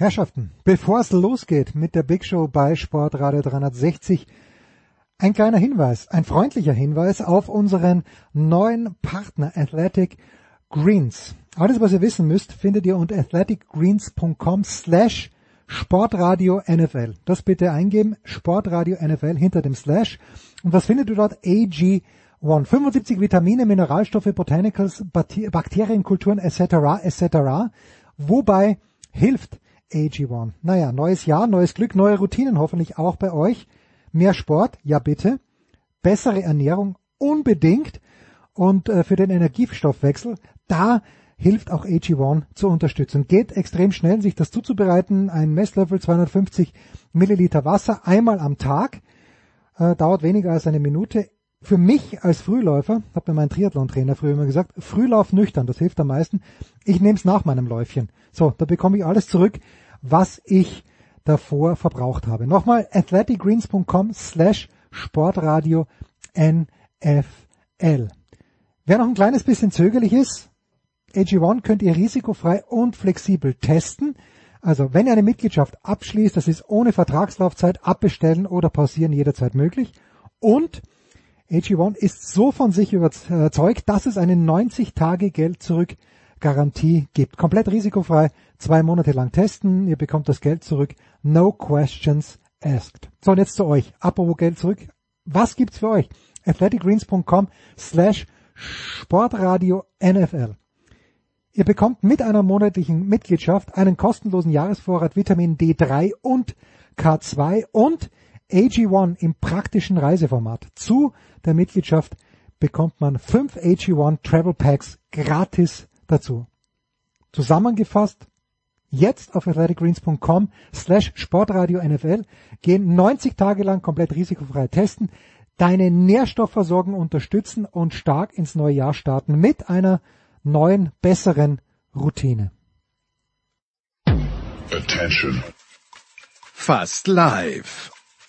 Herrschaften, bevor es losgeht mit der Big Show bei Sportradio 360, ein kleiner Hinweis, ein freundlicher Hinweis auf unseren neuen Partner Athletic Greens. Alles, was ihr wissen müsst, findet ihr unter athleticgreens.com slash Sportradio NFL. Das bitte eingeben, Sportradio NFL hinter dem Slash. Und was findet ihr dort? AG1. 75 Vitamine, Mineralstoffe, Botanicals, Bakterienkulturen etc. etc. Wobei hilft AG1. Naja, neues Jahr, neues Glück, neue Routinen hoffentlich auch bei euch. Mehr Sport, ja bitte. Bessere Ernährung, unbedingt. Und äh, für den Energiestoffwechsel, da hilft auch AG1 zur Unterstützung. Geht extrem schnell, sich das zuzubereiten. Ein Messlöffel, 250 Milliliter Wasser, einmal am Tag. Äh, dauert weniger als eine Minute. Für mich als Frühläufer, hat mir mein Triathlon-Trainer früher immer gesagt, Frühlauf nüchtern, das hilft am meisten. Ich nehme es nach meinem Läufchen. So, da bekomme ich alles zurück, was ich davor verbraucht habe. Nochmal athleticgreens.com slash sportradio NFL. Wer noch ein kleines bisschen zögerlich ist, AG1 könnt ihr risikofrei und flexibel testen. Also wenn ihr eine Mitgliedschaft abschließt, das ist ohne Vertragslaufzeit, abbestellen oder pausieren jederzeit möglich. Und AG1 ist so von sich überzeugt, dass es eine 90 Tage Geld zurück Garantie gibt. Komplett risikofrei, zwei Monate lang testen, ihr bekommt das Geld zurück, no questions asked. So, und jetzt zu euch. Apropos Geld zurück. Was gibt's für euch? athleticgreens.com slash Sportradio NFL. Ihr bekommt mit einer monatlichen Mitgliedschaft einen kostenlosen Jahresvorrat Vitamin D3 und K2 und AG1 im praktischen Reiseformat. Zu der Mitgliedschaft bekommt man fünf AG1 Travel Packs gratis dazu. Zusammengefasst, jetzt auf athleticgreens.com slash sportradio NFL gehen 90 Tage lang komplett risikofrei testen, deine Nährstoffversorgung unterstützen und stark ins neue Jahr starten mit einer neuen, besseren Routine. Attention. Fast live.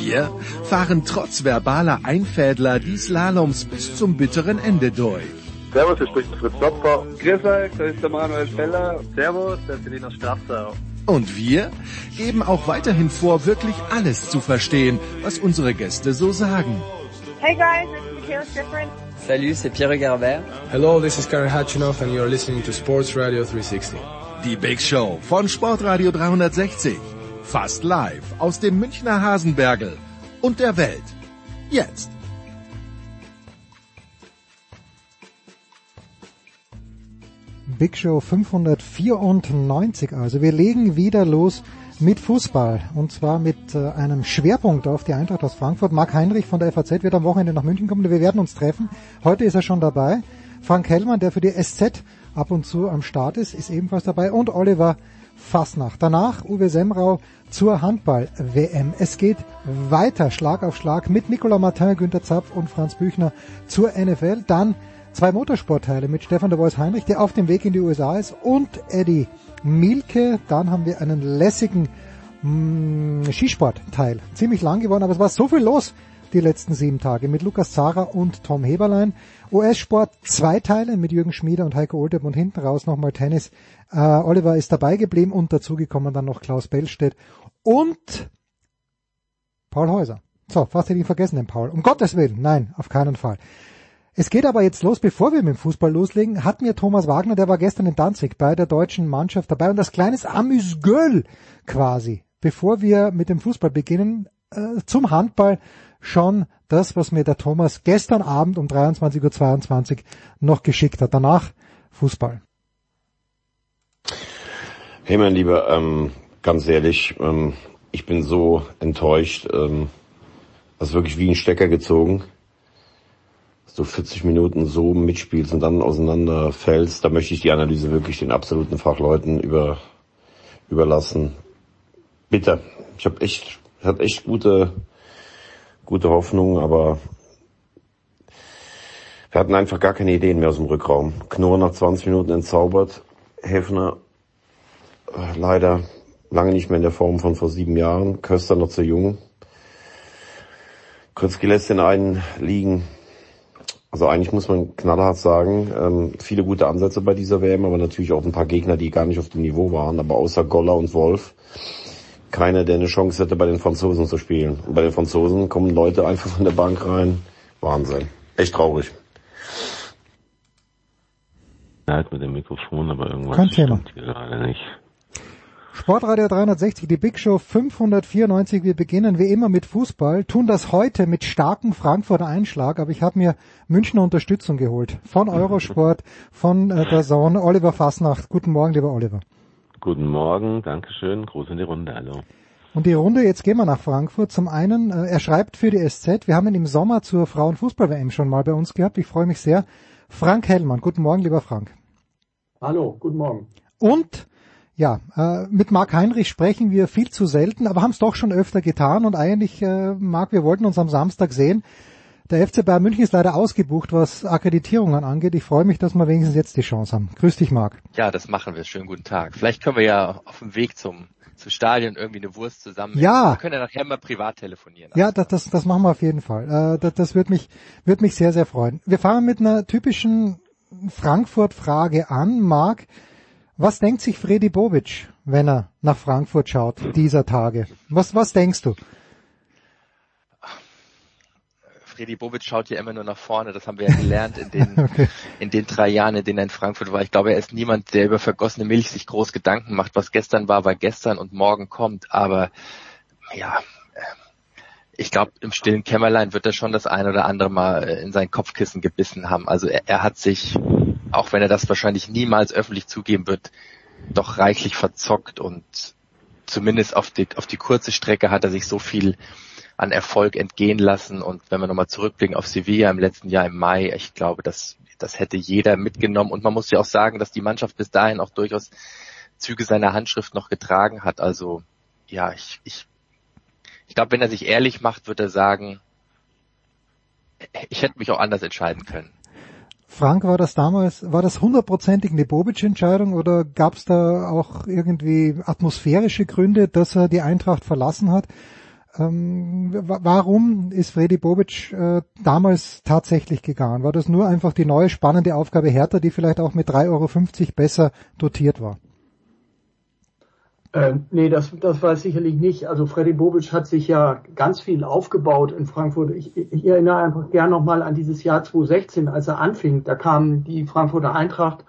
Wir fahren trotz verbaler Einfädler die Slaloms bis zum bitteren Ende durch. Servus, hier spricht Fritz Dopfer. Grüß euch, das ist der Manuel Feller. Servus, das ist Elina Strasser. Und wir geben auch weiterhin vor, wirklich alles zu verstehen, was unsere Gäste so sagen. Hey guys, it's Michaela Schifrin. Salut, c'est Pierre Garbert. Hello, this is Karen Hatchinoff and you're listening to Sports Radio 360. Die Big Show von Sportradio 360. Fast live aus dem Münchner Hasenbergel und der Welt. Jetzt. Big Show 594. Also wir legen wieder los mit Fußball und zwar mit äh, einem Schwerpunkt auf die Eintracht aus Frankfurt. Marc Heinrich von der FAZ wird am Wochenende nach München kommen. Wir werden uns treffen. Heute ist er schon dabei. Frank Hellmann, der für die SZ ab und zu am Start ist, ist ebenfalls dabei und Oliver Fasnacht. Danach Uwe Semrau zur Handball-WM. Es geht weiter Schlag auf Schlag mit Nicolas Martin, Günter Zapf und Franz Büchner zur NFL. Dann zwei Motorsportteile mit Stefan de Vois Heinrich, der auf dem Weg in die USA ist, und Eddie Mielke. Dann haben wir einen lässigen mh, Skisportteil. Ziemlich lang geworden, aber es war so viel los die letzten sieben Tage mit Lukas Zara und Tom Heberlein. US-Sport zwei Teile mit Jürgen Schmieder und Heiko Oltep und hinten raus nochmal Tennis. Äh, Oliver ist dabei geblieben und dazugekommen dann noch Klaus Bellstedt und Paul Häuser. So, fast hätte ich vergessen, den Paul. Um Gottes Willen, nein, auf keinen Fall. Es geht aber jetzt los, bevor wir mit dem Fußball loslegen, hat mir Thomas Wagner, der war gestern in Danzig bei der deutschen Mannschaft dabei und das kleines Amüsgöl quasi, bevor wir mit dem Fußball beginnen, äh, zum Handball schon das, was mir der Thomas gestern Abend um 23.22 Uhr noch geschickt hat. Danach Fußball. Hey mein Lieber, ähm, ganz ehrlich, ähm, ich bin so enttäuscht. Ähm, das ist wirklich wie ein Stecker gezogen du 40 Minuten so mitspielst und dann auseinanderfällst, da möchte ich die Analyse wirklich den absoluten Fachleuten über, überlassen. Bitte. Ich habe echt hat echt gute, gute Hoffnung, aber wir hatten einfach gar keine Ideen mehr aus dem Rückraum. Knorr nach 20 Minuten entzaubert. Hefner äh, leider lange nicht mehr in der Form von vor sieben Jahren. Köster noch zu jung. Kurzki lässt den einen liegen. Also eigentlich muss man knallhart sagen, ähm, viele gute Ansätze bei dieser WM, aber natürlich auch ein paar Gegner, die gar nicht auf dem Niveau waren. Aber außer Goller und Wolf, keiner, der eine Chance hätte, bei den Franzosen zu spielen. Und bei den Franzosen kommen Leute einfach von der Bank rein. Wahnsinn. Echt traurig. Halt mit dem Mikrofon, aber irgendwas Kein Thema. stimmt hier gerade nicht. Sportradio 360, die Big Show 594. Wir beginnen wie immer mit Fußball, tun das heute mit starkem Frankfurter Einschlag, aber ich habe mir Münchner Unterstützung geholt. Von Eurosport, von äh, der Zone. Oliver Fasnacht. Guten Morgen, lieber Oliver. Guten Morgen, Dankeschön, Gruß in die Runde, hallo. Und die Runde, jetzt gehen wir nach Frankfurt. Zum einen, äh, er schreibt für die SZ, wir haben ihn im Sommer zur Frauenfußball-WM schon mal bei uns gehabt. Ich freue mich sehr. Frank Hellmann. Guten Morgen, lieber Frank. Hallo, guten Morgen. Und ja, äh, mit Marc Heinrich sprechen wir viel zu selten, aber haben es doch schon öfter getan und eigentlich, äh, Marc, wir wollten uns am Samstag sehen. Der FC Bayern München ist leider ausgebucht, was Akkreditierungen angeht. Ich freue mich, dass wir wenigstens jetzt die Chance haben. Grüß dich, Marc. Ja, das machen wir. Schönen guten Tag. Vielleicht können wir ja auf dem Weg zum, zum Stadion irgendwie eine Wurst zusammen. Ja. Wir können ja nachher mal privat telefonieren. Ja, das, das, das machen wir auf jeden Fall. Äh, das das wird mich, wird mich sehr, sehr freuen. Wir fangen mit einer typischen Frankfurt-Frage an. Marc, was denkt sich Freddy Bobic, wenn er nach Frankfurt schaut, dieser Tage? Was, was denkst du? Freddy Bobic schaut ja immer nur nach vorne. Das haben wir ja gelernt in den, Okay. in den drei Jahren, in denen er in Frankfurt war. Ich glaube, er ist niemand, der über vergossene Milch sich groß Gedanken macht. Was gestern war, war gestern und morgen kommt. Aber ja, äh, ich glaube, im stillen Kämmerlein wird er schon das ein oder andere Mal äh, in sein Kopfkissen gebissen haben. Also er, er hat sich, auch wenn er das wahrscheinlich niemals öffentlich zugeben wird, doch reichlich verzockt und zumindest auf die, auf die kurze Strecke hat er sich so viel an Erfolg entgehen lassen. Und wenn wir nochmal zurückblicken auf Sevilla im letzten Jahr im Mai, ich glaube, das, das hätte jeder mitgenommen. Und man muss ja auch sagen, dass die Mannschaft bis dahin auch durchaus Züge seiner Handschrift noch getragen hat. Also ja, ich, ich, ich glaube, wenn er sich ehrlich macht, wird er sagen, ich hätte mich auch anders entscheiden können. Frank, war das damals, war das hundertprozentig eine Bobic-Entscheidung oder gab es da auch irgendwie atmosphärische Gründe, dass er die Eintracht verlassen hat? Ähm, wa- warum ist Freddy Bobic äh, damals tatsächlich gegangen? War das nur einfach die neue spannende Aufgabe Hertha, die vielleicht auch mit 3,50 Euro besser dotiert war? Äh, nee, das, das war es sicherlich nicht. Also Freddy Bobic hat sich ja ganz viel aufgebaut in Frankfurt. Ich, ich erinnere einfach gern nochmal an dieses Jahr 2016, als er anfing. Da kam die Frankfurter Eintracht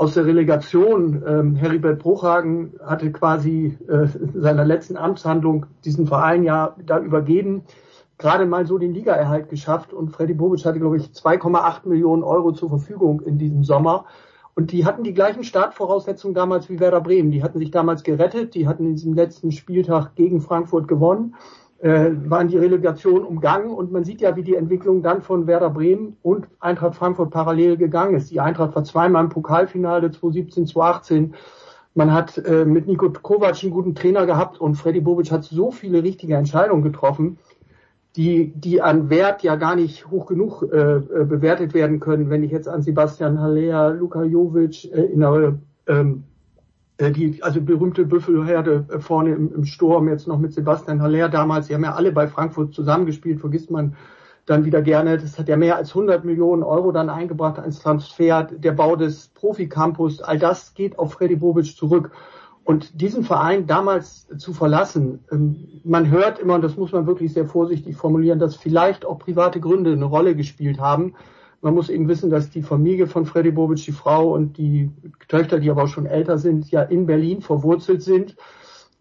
aus der Relegation. Ähm, Heribert Bruchhagen hatte quasi äh, in seiner letzten Amtshandlung diesen Verein ja da übergeben, gerade mal so den Ligaerhalt geschafft und Freddy Bobic hatte, glaube ich, 2,8 Millionen Euro zur Verfügung in diesem Sommer. Und die hatten die gleichen Startvoraussetzungen damals wie Werder Bremen. Die hatten sich damals gerettet, die hatten in diesem letzten Spieltag gegen Frankfurt gewonnen, äh, waren die Relegation umgangen und man sieht ja, wie die Entwicklung dann von Werder Bremen und Eintracht Frankfurt parallel gegangen ist. Die Eintracht war zweimal im Pokalfinale 2017, 2018. Man hat äh, mit Nico Kovac einen guten Trainer gehabt und Freddy Bobic hat so viele richtige Entscheidungen getroffen, die, die an Wert ja gar nicht hoch genug äh, äh, bewertet werden können. Wenn ich jetzt an Sebastian Haller, Luka Jovic erinnere, ähm, äh, die also berühmte Büffelherde äh, vorne im, im Sturm, jetzt noch mit Sebastian Haller damals, die haben ja alle bei Frankfurt zusammengespielt, vergisst man dann wieder gerne. Das hat ja mehr als 100 Millionen Euro dann eingebracht als Transfer, der Bau des Profi-Campus, all das geht auf Freddy Bobic zurück. Und diesen Verein damals zu verlassen, ähm, man hört immer, und das muss man wirklich sehr vorsichtig formulieren, dass vielleicht auch private Gründe eine Rolle gespielt haben. Man muss eben wissen, dass die Familie von Freddy Bobic, die Frau und die Töchter, die aber auch schon älter sind, ja in Berlin verwurzelt sind.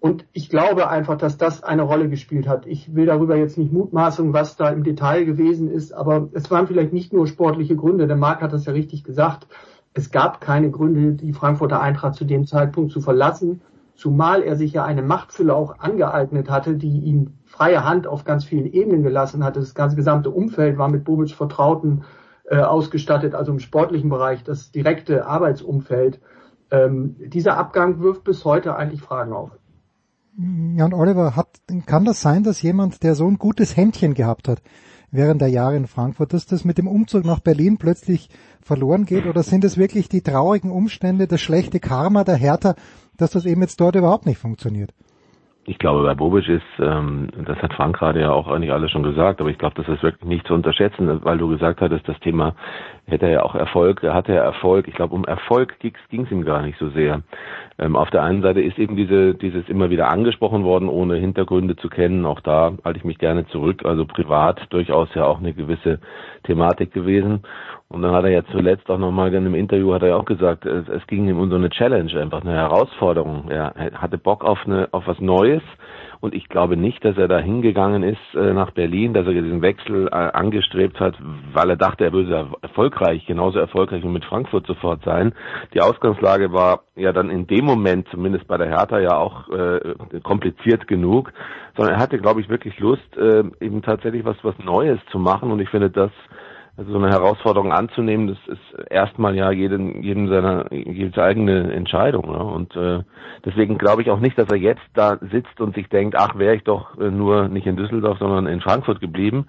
Und ich glaube einfach, dass das eine Rolle gespielt hat. Ich will darüber jetzt nicht mutmaßen, was da im Detail gewesen ist, aber es waren vielleicht nicht nur sportliche Gründe. Der Marc hat das ja richtig gesagt. Es gab keine Gründe, die Frankfurter Eintracht zu dem Zeitpunkt zu verlassen, zumal er sich ja eine Machtfülle auch angeeignet hatte, die ihm freie Hand auf ganz vielen Ebenen gelassen hatte. Das ganze gesamte Umfeld war mit Bobic Vertrauten äh, ausgestattet, also im sportlichen Bereich, das direkte Arbeitsumfeld. Ähm, dieser Abgang wirft bis heute eigentlich Fragen auf. Ja, und Oliver, hat, kann das sein, dass jemand, der so ein gutes Händchen gehabt hat während der Jahre in Frankfurt, dass das mit dem Umzug nach Berlin plötzlich verloren geht? Oder sind es wirklich die traurigen Umstände, das schlechte Karma der Hertha, dass das eben jetzt dort überhaupt nicht funktioniert? Ich glaube, bei Bobic ist, ähm, das hat Frank gerade ja auch eigentlich alles schon gesagt, aber ich glaube, das ist wirklich nicht zu unterschätzen, weil du gesagt hattest, das Thema hätte er ja auch Erfolg, er hatte ja Erfolg. Ich glaube, um Erfolg ging es ihm gar nicht so sehr. Ähm, auf der einen Seite ist eben diese, dieses immer wieder angesprochen worden, ohne Hintergründe zu kennen. Auch da halte ich mich gerne zurück. Also privat durchaus ja auch eine gewisse Thematik gewesen. Und dann hat er ja zuletzt auch nochmal in einem Interview hat er ja auch gesagt, es, es ging ihm um so eine Challenge, einfach eine Herausforderung. Er hatte Bock auf eine, auf was Neues. Und ich glaube nicht, dass er da hingegangen ist äh, nach Berlin, dass er diesen Wechsel äh, angestrebt hat, weil er dachte, er würde erfolgreich, genauso erfolgreich wie mit Frankfurt sofort sein. Die Ausgangslage war ja dann in dem Moment, zumindest bei der Hertha, ja auch äh, kompliziert genug, sondern er hatte, glaube ich, wirklich Lust, äh, eben tatsächlich was, was Neues zu machen. Und ich finde, das also so eine Herausforderung anzunehmen, das ist erstmal ja jedem, jedem seiner jedes eigene Entscheidung. Ne? Und äh, deswegen glaube ich auch nicht, dass er jetzt da sitzt und sich denkt, ach, wäre ich doch äh, nur nicht in Düsseldorf, sondern in Frankfurt geblieben,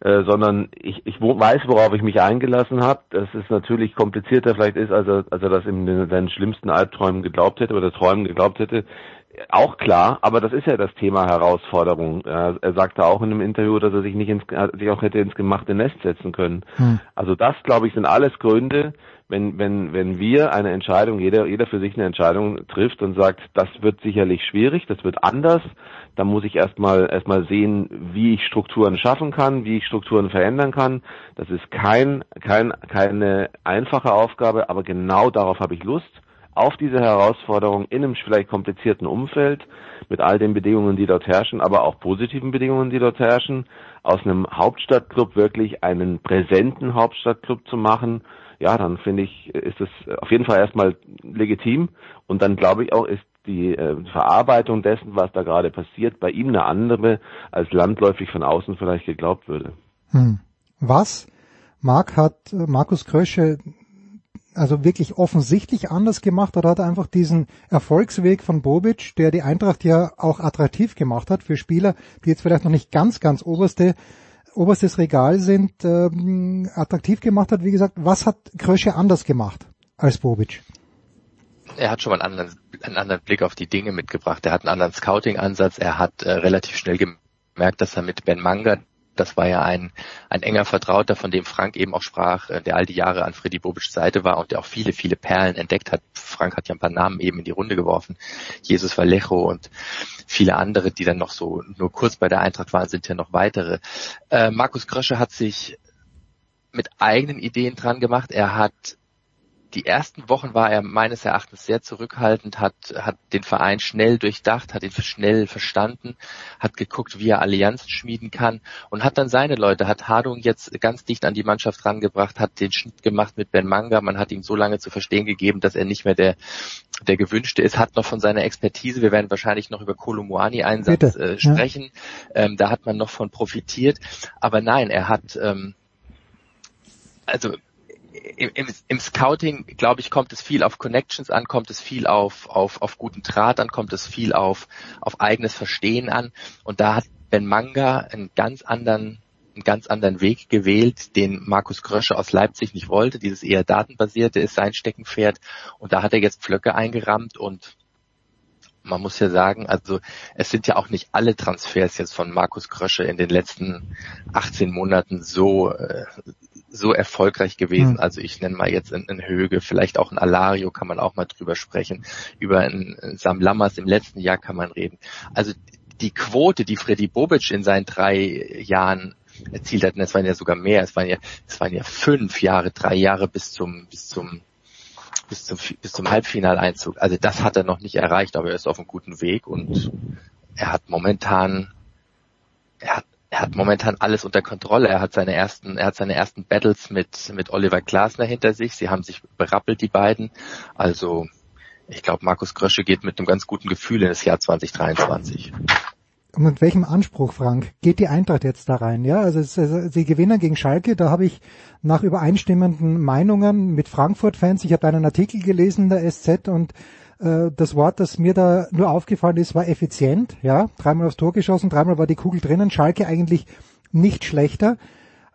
äh, sondern ich, ich weiß, worauf ich mich eingelassen habe. Dass es natürlich komplizierter vielleicht ist, als er, als er das in seinen schlimmsten Albträumen geglaubt hätte oder Träumen geglaubt hätte auch klar, aber das ist ja das Thema Herausforderung. Er, sagte auch in einem Interview, dass er sich nicht ins, sich auch hätte ins gemachte Nest setzen können. Hm. Also das, glaube ich, sind alles Gründe, wenn, wenn, wenn wir eine Entscheidung, jeder, jeder für sich eine Entscheidung trifft und sagt, das wird sicherlich schwierig, das wird anders, dann muss ich erstmal, erstmal sehen, wie ich Strukturen schaffen kann, wie ich Strukturen verändern kann. Das ist kein, kein, keine einfache Aufgabe, aber genau darauf habe ich Lust auf diese Herausforderung in einem vielleicht komplizierten Umfeld mit all den Bedingungen, die dort herrschen, aber auch positiven Bedingungen, die dort herrschen, aus einem Hauptstadtclub wirklich einen präsenten Hauptstadtclub zu machen, ja, dann finde ich, ist es auf jeden Fall erstmal legitim und dann glaube ich auch, ist die äh, Verarbeitung dessen, was da gerade passiert, bei ihm eine andere, als landläufig von außen vielleicht geglaubt würde. Hm. Was Mark hat Markus Krösche also wirklich offensichtlich anders gemacht oder hat er einfach diesen Erfolgsweg von Bobic, der die Eintracht ja auch attraktiv gemacht hat für Spieler, die jetzt vielleicht noch nicht ganz, ganz oberste, oberstes Regal sind, ähm, attraktiv gemacht hat. Wie gesagt, was hat Krösche anders gemacht als Bobic? Er hat schon mal einen anderen, einen anderen Blick auf die Dinge mitgebracht. Er hat einen anderen Scouting-Ansatz. Er hat äh, relativ schnell gemerkt, dass er mit Ben Manga das war ja ein, ein enger Vertrauter, von dem Frank eben auch sprach, äh, der all die Jahre an Freddy Bobics Seite war und der auch viele, viele Perlen entdeckt hat. Frank hat ja ein paar Namen eben in die Runde geworfen. Jesus Vallejo und viele andere, die dann noch so nur kurz bei der Eintracht waren, sind ja noch weitere. Äh, Markus Krösche hat sich mit eigenen Ideen dran gemacht. Er hat die ersten Wochen war er meines Erachtens sehr zurückhaltend, hat, hat den Verein schnell durchdacht, hat ihn schnell verstanden, hat geguckt, wie er Allianzen schmieden kann und hat dann seine Leute, hat Hardung jetzt ganz dicht an die Mannschaft rangebracht, hat den Schnitt gemacht mit Ben Manga, man hat ihm so lange zu verstehen gegeben, dass er nicht mehr der, der gewünschte ist, hat noch von seiner Expertise, wir werden wahrscheinlich noch über Kolomuani-Einsatz äh, sprechen, ja. ähm, da hat man noch von profitiert, aber nein, er hat ähm, also im, im, Scouting, glaube ich, kommt es viel auf Connections an, kommt es viel auf, auf, auf guten Draht an, kommt es viel auf, auf eigenes Verstehen an. Und da hat Ben Manga einen ganz anderen einen ganz anderen Weg gewählt, den Markus Krösche aus Leipzig nicht wollte. Dieses eher datenbasierte ist sein Steckenpferd. Und da hat er jetzt Pflöcke eingerammt und man muss ja sagen, also es sind ja auch nicht alle Transfers jetzt von Markus Krösche in den letzten 18 Monaten so äh, so erfolgreich gewesen. Mhm. Also ich nenne mal jetzt einen Höge, vielleicht auch ein Alario kann man auch mal drüber sprechen. Über einen Sam Lammers im letzten Jahr kann man reden. Also die Quote, die Freddy Bobic in seinen drei Jahren erzielt hat, und es waren ja sogar mehr, es waren ja, es waren ja fünf Jahre, drei Jahre bis zum, bis zum, bis zum, bis zum Halbfinaleinzug. Also das hat er noch nicht erreicht, aber er ist auf einem guten Weg und er hat momentan, er hat er hat momentan alles unter Kontrolle. Er hat seine ersten, er hat seine ersten Battles mit, mit Oliver Glasner hinter sich. Sie haben sich berappelt, die beiden. Also, ich glaube, Markus Krösche geht mit einem ganz guten Gefühl in das Jahr 2023. Und mit welchem Anspruch, Frank, geht die Eintracht jetzt da rein? Ja, also, sie gewinnen gegen Schalke. Da habe ich nach übereinstimmenden Meinungen mit Frankfurt-Fans, ich habe einen Artikel gelesen in der SZ und Äh, das Wort, das mir da nur aufgefallen ist, war effizient. Ja, dreimal aufs Tor geschossen, dreimal war die Kugel drinnen. Schalke eigentlich nicht schlechter.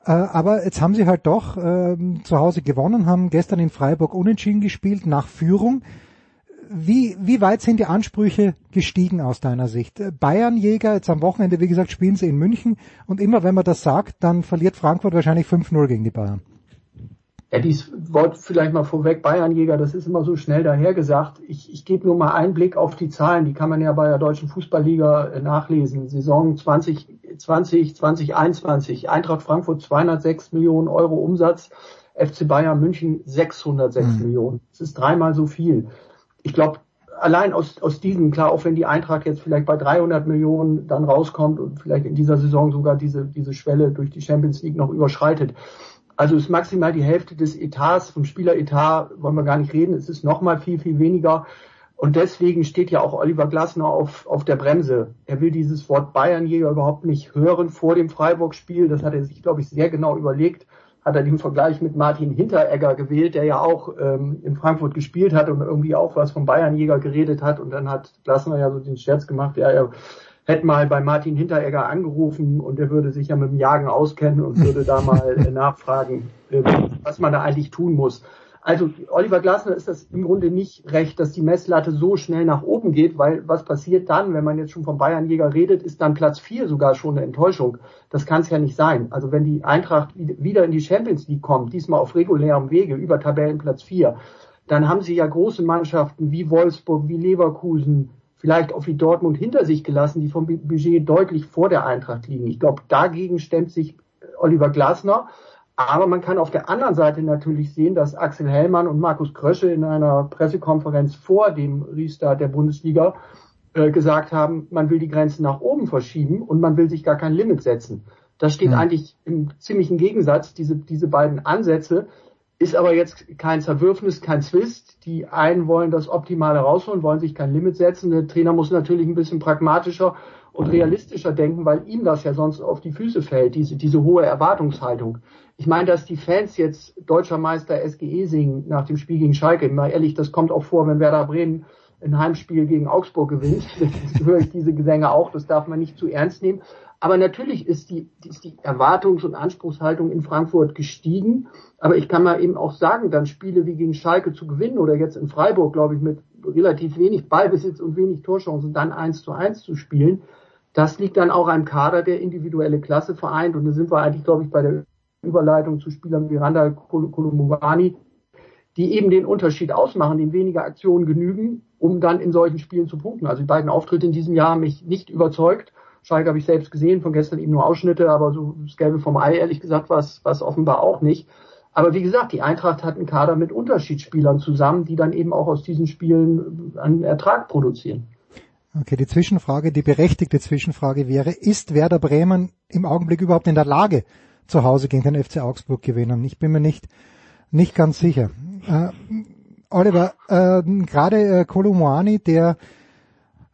Äh, aber jetzt haben sie halt doch äh, zu Hause gewonnen, haben gestern in Freiburg unentschieden gespielt nach Führung. Wie, wie weit sind die Ansprüche gestiegen aus deiner Sicht? Bayernjäger, jetzt am Wochenende, wie gesagt, spielen sie in München und immer wenn man das sagt, dann verliert Frankfurt wahrscheinlich 5-0 gegen die Bayern. Ja, dies Wort vielleicht mal vorweg, Bayernjäger, das ist immer so schnell dahergesagt. Ich, ich gebe nur mal einen Blick auf die Zahlen, die kann man ja bei der Deutschen Fußballliga äh, nachlesen. Saison 2020, 2021, Eintracht Frankfurt 206 Millionen Euro Umsatz, FC Bayern München 606 mhm. Millionen. Das ist dreimal so viel. Ich glaube, allein aus, aus diesem, klar, auch wenn die Eintracht jetzt vielleicht bei 300 Millionen dann rauskommt und vielleicht in dieser Saison sogar diese, diese Schwelle durch die Champions League noch überschreitet, also ist maximal die Hälfte des Etats, vom Spieleretat wollen wir gar nicht reden, es ist nochmal viel, viel weniger. Und deswegen steht ja auch Oliver Glasner auf, auf der Bremse. Er will dieses Wort Bayernjäger überhaupt nicht hören vor dem Freiburg-Spiel. Das hat er sich, glaube ich, sehr genau überlegt. Hat er den Vergleich mit Martin Hinteregger gewählt, der ja auch ähm, in Frankfurt gespielt hat und irgendwie auch was vom Bayernjäger geredet hat. Und dann hat Glasner ja so den Scherz gemacht, ja, er hätte mal bei Martin Hinteregger angerufen und er würde sich ja mit dem Jagen auskennen und würde da mal äh, nachfragen, äh, was man da eigentlich tun muss. Also Oliver Glasner ist das im Grunde nicht recht, dass die Messlatte so schnell nach oben geht, weil was passiert dann, wenn man jetzt schon vom Bayernjäger redet, ist dann Platz vier sogar schon eine Enttäuschung. Das kann es ja nicht sein. Also wenn die Eintracht wieder in die Champions League kommt, diesmal auf regulärem Wege über Tabellenplatz vier, dann haben sie ja große Mannschaften wie Wolfsburg, wie Leverkusen, vielleicht auch wie Dortmund hinter sich gelassen, die vom Budget deutlich vor der Eintracht liegen. Ich glaube, dagegen stemmt sich Oliver Glasner. Aber man kann auf der anderen Seite natürlich sehen, dass Axel Hellmann und Markus Krösche in einer Pressekonferenz vor dem Restart der Bundesliga äh, gesagt haben, man will die Grenzen nach oben verschieben und man will sich gar kein Limit setzen. Das steht mhm. eigentlich im ziemlichen Gegensatz, diese, diese beiden Ansätze. Ist aber jetzt kein Zerwürfnis, kein Zwist. Die einen wollen das Optimale rausholen, wollen sich kein Limit setzen. Der Trainer muss natürlich ein bisschen pragmatischer und realistischer denken, weil ihm das ja sonst auf die Füße fällt, diese, diese hohe Erwartungshaltung. Ich meine, dass die Fans jetzt Deutscher Meister SGE singen nach dem Spiel gegen Schalke. Mal ehrlich, das kommt auch vor, wenn Werder Bremen ein Heimspiel gegen Augsburg gewinnt. Das höre ich diese Gesänge auch, das darf man nicht zu ernst nehmen. Aber natürlich ist die, ist die Erwartungs- und Anspruchshaltung in Frankfurt gestiegen. Aber ich kann mal eben auch sagen, dann Spiele wie gegen Schalke zu gewinnen oder jetzt in Freiburg, glaube ich, mit relativ wenig Ballbesitz und wenig Torchancen dann eins zu eins zu spielen, das liegt dann auch einem Kader, der individuelle Klasse vereint. Und da sind wir eigentlich, glaube ich, bei der Überleitung zu Spielern wie Randa Kolumubani, die eben den Unterschied ausmachen, denen weniger Aktionen genügen, um dann in solchen Spielen zu punkten. Also die beiden Auftritte in diesem Jahr haben mich nicht überzeugt. Schalke habe ich selbst gesehen, von gestern eben nur Ausschnitte, aber so das Gelbe vom Ei, ehrlich gesagt, war es offenbar auch nicht. Aber wie gesagt, die Eintracht hat einen Kader mit Unterschiedsspielern zusammen, die dann eben auch aus diesen Spielen einen Ertrag produzieren. Okay, die Zwischenfrage, die berechtigte Zwischenfrage wäre, ist Werder Bremen im Augenblick überhaupt in der Lage, zu Hause gegen den FC Augsburg gewinnen? Ich bin mir nicht, nicht ganz sicher. Äh, Oliver, äh, gerade äh, Kolomoani, der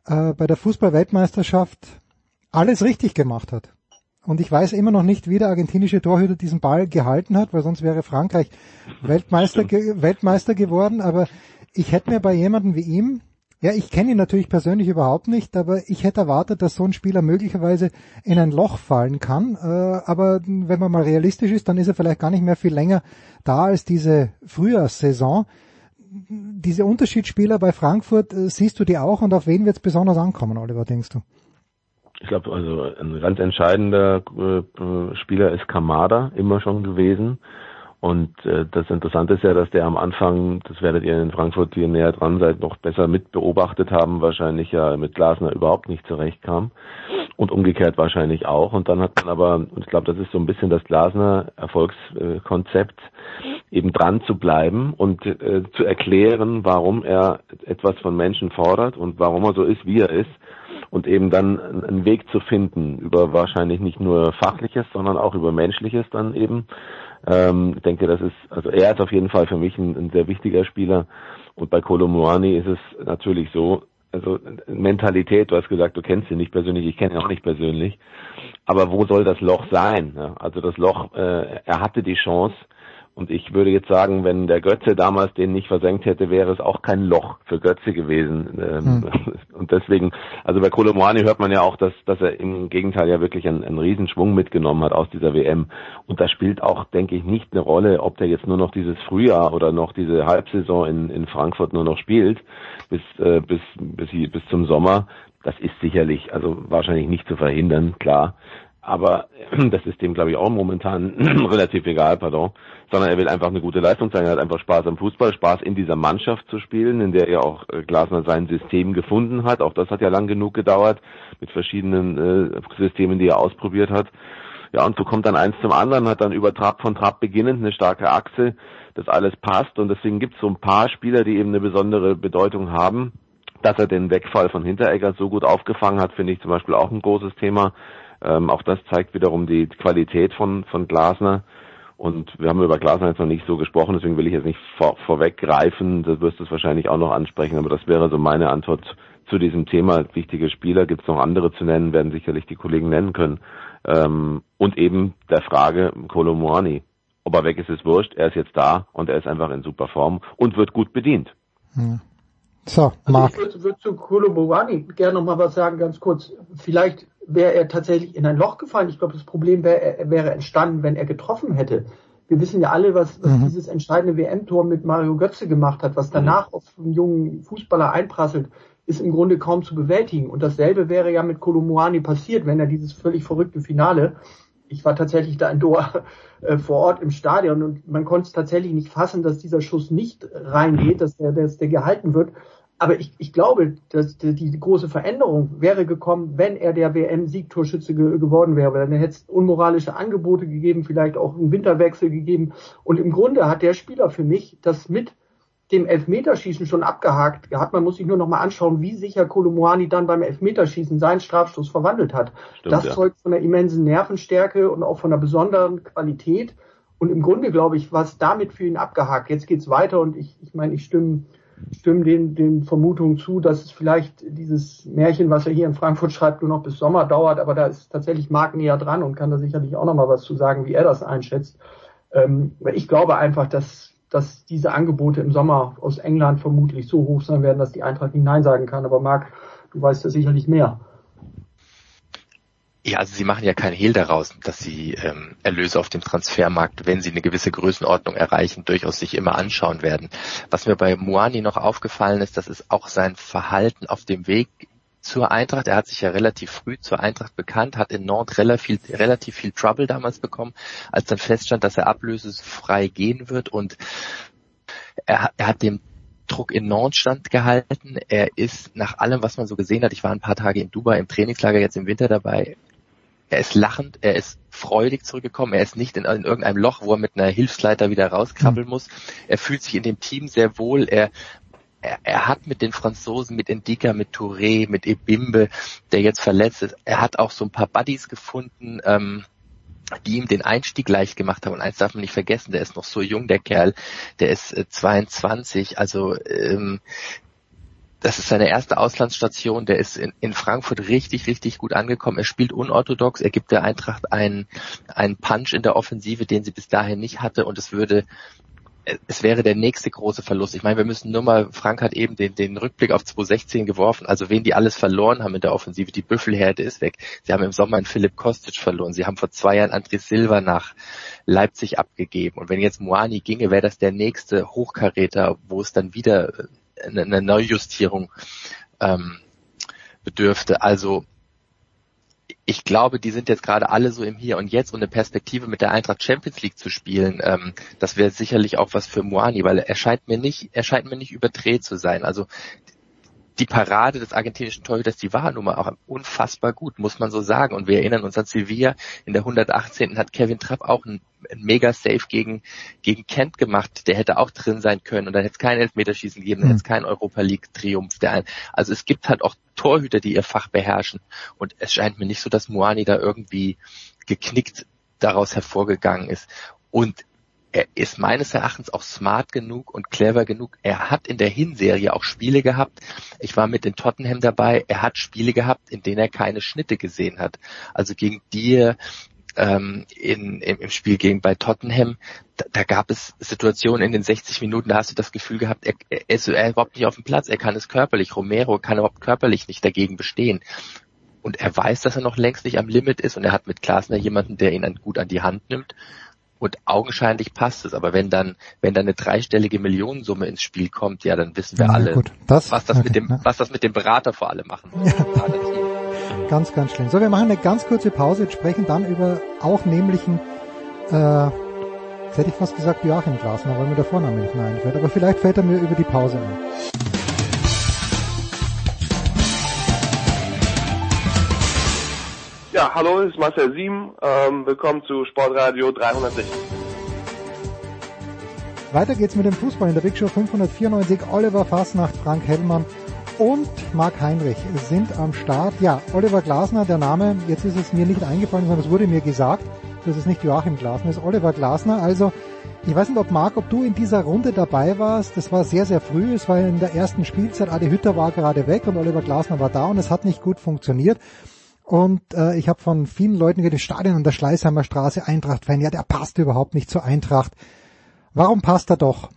äh, bei der Fußballweltmeisterschaft alles richtig gemacht hat. Und ich weiß immer noch nicht, wie der argentinische Torhüter diesen Ball gehalten hat, weil sonst wäre Frankreich Weltmeister, ge Weltmeister geworden. Aber ich hätte mir bei jemandem wie ihm, ja, ich kenne ihn natürlich persönlich überhaupt nicht, aber ich hätte erwartet, dass so ein Spieler möglicherweise in ein Loch fallen kann. Äh, aber wenn man mal realistisch ist, dann ist er vielleicht gar nicht mehr viel länger da als diese Frühjahrssaison. Diese Unterschiedsspieler bei Frankfurt, äh, siehst du die auch und auf wen wird es besonders ankommen, Oliver, denkst du? Ich glaube, also ein ganz entscheidender äh, Spieler ist Kamada immer schon gewesen. Und äh, das Interessante ist ja, dass der am Anfang, das werdet ihr in Frankfurt, die ihr näher dran seid, noch besser mit beobachtet haben, wahrscheinlich ja mit Glasner überhaupt nicht zurechtkam. Und umgekehrt wahrscheinlich auch. Und dann hat man aber, und ich glaube, das ist so ein bisschen das Glasner Erfolgskonzept, eben dran zu bleiben und äh, zu erklären, warum er etwas von Menschen fordert und warum er so ist, wie er ist und eben dann einen Weg zu finden über wahrscheinlich nicht nur fachliches, sondern auch über menschliches dann eben. Ähm, ich denke, das ist, also er ist auf jeden Fall für mich ein, ein sehr wichtiger Spieler und bei Kolomuani ist es natürlich so, also Mentalität, du hast gesagt, du kennst ihn nicht persönlich, ich kenne ihn auch nicht persönlich, aber wo soll das Loch sein? Also das Loch, äh, er hatte die Chance, Und ich würde jetzt sagen, wenn der Götze damals den nicht versenkt hätte, wäre es auch kein Loch für Götze gewesen. Ähm, hm. Und deswegen, also bei Kolomoani hört man ja auch, dass, dass er im Gegenteil ja wirklich einen, einen Riesenschwung mitgenommen hat aus dieser WM. Und da spielt auch, denke ich, nicht eine Rolle, ob der jetzt nur noch dieses Frühjahr oder noch diese Halbsaison in, in Frankfurt nur noch spielt, bis, äh, bis, bis, bis zum Sommer. Das ist sicherlich, also wahrscheinlich nicht zu verhindern, klar. Aber das ist dem, glaube ich, auch momentan relativ egal, pardon. Sondern er will einfach eine gute Leistung zeigen. Er hat einfach Spaß am Fußball, Spaß in dieser Mannschaft zu spielen, in der er auch äh, Glasner sein System gefunden hat. Auch das hat ja lang genug gedauert mit verschiedenen äh, Systemen, die er ausprobiert hat. Ja, und so kommt dann eins zum anderen, hat dann über Trab von Trab beginnend eine starke Achse, das alles passt. Und deswegen gibt es so ein paar Spieler, die eben eine besondere Bedeutung haben. Dass er den Wegfall von Hinteregger so gut aufgefangen hat, finde ich zum Beispiel auch ein großes Thema. Ähm, auch das zeigt wiederum die Qualität von, von Glasner. Und wir haben über Glasner jetzt noch nicht so gesprochen, deswegen will ich jetzt nicht vor, vorweggreifen. Du wirst es wahrscheinlich auch noch ansprechen, aber das wäre so meine Antwort zu diesem Thema. Wichtige Spieler gibt es noch andere zu nennen, werden sicherlich die Kollegen nennen können. Ähm, und eben der Frage Kolomoani. Ob er weg ist, ist wurscht. Er ist jetzt da und er ist einfach in super Form und wird gut bedient. Ja. So, Marc. Also ich würde, würde zu Kolomoani gerne noch mal was sagen, ganz kurz. Vielleicht wäre er tatsächlich in ein Loch gefallen. Ich glaube, das Problem wäre, wäre entstanden, wenn er getroffen hätte. Wir wissen ja alle, was, was mhm. dieses entscheidende WM-Tor mit Mario Götze gemacht hat, was danach mhm. auf einen jungen Fußballer einprasselt, ist im Grunde kaum zu bewältigen. Und dasselbe wäre ja mit Kolomoani passiert, wenn er dieses völlig verrückte Finale, ich war tatsächlich da in Doha äh, vor Ort im Stadion und man konnte es tatsächlich nicht fassen, dass dieser Schuss nicht reingeht, dass der, dass der gehalten wird. Aber ich, ich glaube, dass die, große Veränderung wäre gekommen, wenn er der WM-Siegtorschütze ge geworden wäre. Dann hätte es unmoralische Angebote gegeben, vielleicht auch einen Winterwechsel gegeben. Und im Grunde hat der Spieler für mich das mit dem Elfmeterschießen schon abgehakt gehabt. Man muss sich nur noch mal anschauen, wie sicher Kolomoani dann beim Elfmeterschießen seinen Strafstoß verwandelt hat. Stimmt, das ja. zeugt von einer immensen Nervenstärke und auch von einer besonderen Qualität. Und im Grunde, glaube ich, war es damit für ihn abgehakt. Jetzt geht's weiter und ich, ich meine, ich stimme stimme den, den Vermutungen zu, dass es vielleicht dieses Märchen, was er hier in Frankfurt schreibt, nur noch bis Sommer dauert, aber da ist tatsächlich Marc näher dran und kann da sicherlich auch noch mal was zu sagen, wie er das einschätzt. Ähm, ich glaube einfach, dass, dass diese Angebote im Sommer aus England vermutlich so hoch sein werden, dass die Eintracht nicht Nein sagen kann. Aber Marc, du weißt ja sicherlich mehr. Ja, also sie machen ja keinen Hehl daraus, dass sie ähm, Erlöse auf dem Transfermarkt, wenn sie eine gewisse Größenordnung erreichen, durchaus sich immer anschauen werden. Was mir bei Moani noch aufgefallen ist, das ist auch sein Verhalten auf dem Weg zur Eintracht. Er hat sich ja relativ früh zur Eintracht bekannt, hat in Nantes relativ, relativ viel Trouble damals bekommen, als dann feststand, dass er ablösefrei gehen wird und er, er hat dem Druck in Nantes standgehalten. Er ist nach allem, was man so gesehen hat, ich war ein paar Tage in Dubai im Trainingslager jetzt im Winter dabei, er ist lachend, er ist freudig zurückgekommen, er ist nicht in, in irgendeinem Loch, wo er mit einer Hilfsleiter wieder rauskrabbeln hm. muss. Er fühlt sich in dem Team sehr wohl, er, er, er hat mit den Franzosen, mit Endika, mit Touré, mit Ebimbe, der jetzt verletzt ist, er hat auch so ein paar Buddies gefunden, ähm, die ihm den Einstieg leicht gemacht haben. Und eins darf man nicht vergessen, der ist noch so jung, der Kerl, der ist äh, 22, also ähm, das ist seine erste Auslandsstation. Der ist in, in, Frankfurt richtig, richtig gut angekommen. Er spielt unorthodox. Er gibt der Eintracht einen, einen Punch in der Offensive, den sie bis dahin nicht hatte. Und es würde, es wäre der nächste große Verlust. Ich meine, wir müssen nur mal, Frank hat eben den, den Rückblick auf 2016 geworfen. Also wen die alles verloren haben in der Offensive. Die Büffelherde ist weg. Sie haben im Sommer einen Philipp Kostic verloren. Sie haben vor zwei Jahren André Silva nach Leipzig abgegeben. Und wenn jetzt Moani ginge, wäre das der nächste Hochkaräter, wo es dann wieder eine Neujustierung ähm, bedürfte. Also ich glaube, die sind jetzt gerade alle so im Hier und Jetzt und eine Perspektive mit der Eintracht Champions League zu spielen, ähm, das wäre sicherlich auch was für Moani, weil er scheint mir nicht, er scheint mir nicht überdreht zu sein. Also die Parade des argentinischen Torhüters, die war nun mal auch unfassbar gut, muss man so sagen. Und wir erinnern uns an Sevilla, in der 118. hat Kevin Trapp auch einen, Mega-Save gegen, gegen Kent gemacht. Der hätte auch drin sein können und dann hätte es kein Elfmeterschießen gegeben, dann hätte es hm. kein Europa League-Triumph. Also es gibt halt auch Torhüter, die ihr Fach beherrschen. Und es scheint mir nicht so, dass Moani da irgendwie geknickt daraus hervorgegangen ist. Und er ist meines Erachtens auch smart genug und clever genug. Er hat in der Hinserie auch Spiele gehabt. Ich war mit den Tottenham dabei. Er hat Spiele gehabt, in denen er keine Schnitte gesehen hat. Also gegen die ähm, in, im, im Spiel gegen bei Tottenham, da, da gab es Situationen in den 60 Minuten, da hast du das Gefühl gehabt, er, er ist er überhaupt nicht auf dem Platz, er kann es körperlich, Romero kann überhaupt körperlich nicht dagegen bestehen. Und er weiß, dass er noch längst nicht am Limit ist und er hat mit Klasner jemanden, der ihn gut an die Hand nimmt. Und augenscheinlich passt es. Aber wenn dann, wenn dann eine dreistellige Millionensumme ins Spiel kommt, ja, dann wissen wir ja, alle, das, was das okay, mit dem, ja. was das mit dem Berater vor allem machen ja. Ganz, ganz schlimm. So, wir machen eine ganz kurze Pause und sprechen dann über auch nämlichen, äh, jetzt hätte ich fast gesagt Joachim Glasner, weil mir der Vorname nicht mehr einfällt. Aber vielleicht fällt er mir über die Pause ein. Ja, hallo, ich ist Marcel Sieben. Ähm, willkommen zu Sportradio 360. Weiter geht's mit dem Fußball in der Big Show 594. Oliver Fassnacht, Frank Hellmann und Marc Heinrich sind am Start. Ja, Oliver Glasner, der Name, jetzt ist es mir nicht eingefallen, sondern es wurde mir gesagt, dass es nicht Joachim Glasner ist, Oliver Glasner. Also, ich weiß nicht, ob Marc, ob du in dieser Runde dabei warst. Das war sehr, sehr früh. Es war in der ersten Spielzeit. Adi Hütter war gerade weg und Oliver Glasner war da und es hat nicht gut funktioniert. Und äh, ich habe von vielen Leuten gehört, das Stadion an der Schleißheimer Straße, Eintracht-Fan, ja, der passt überhaupt nicht zur Eintracht. Warum passt er doch?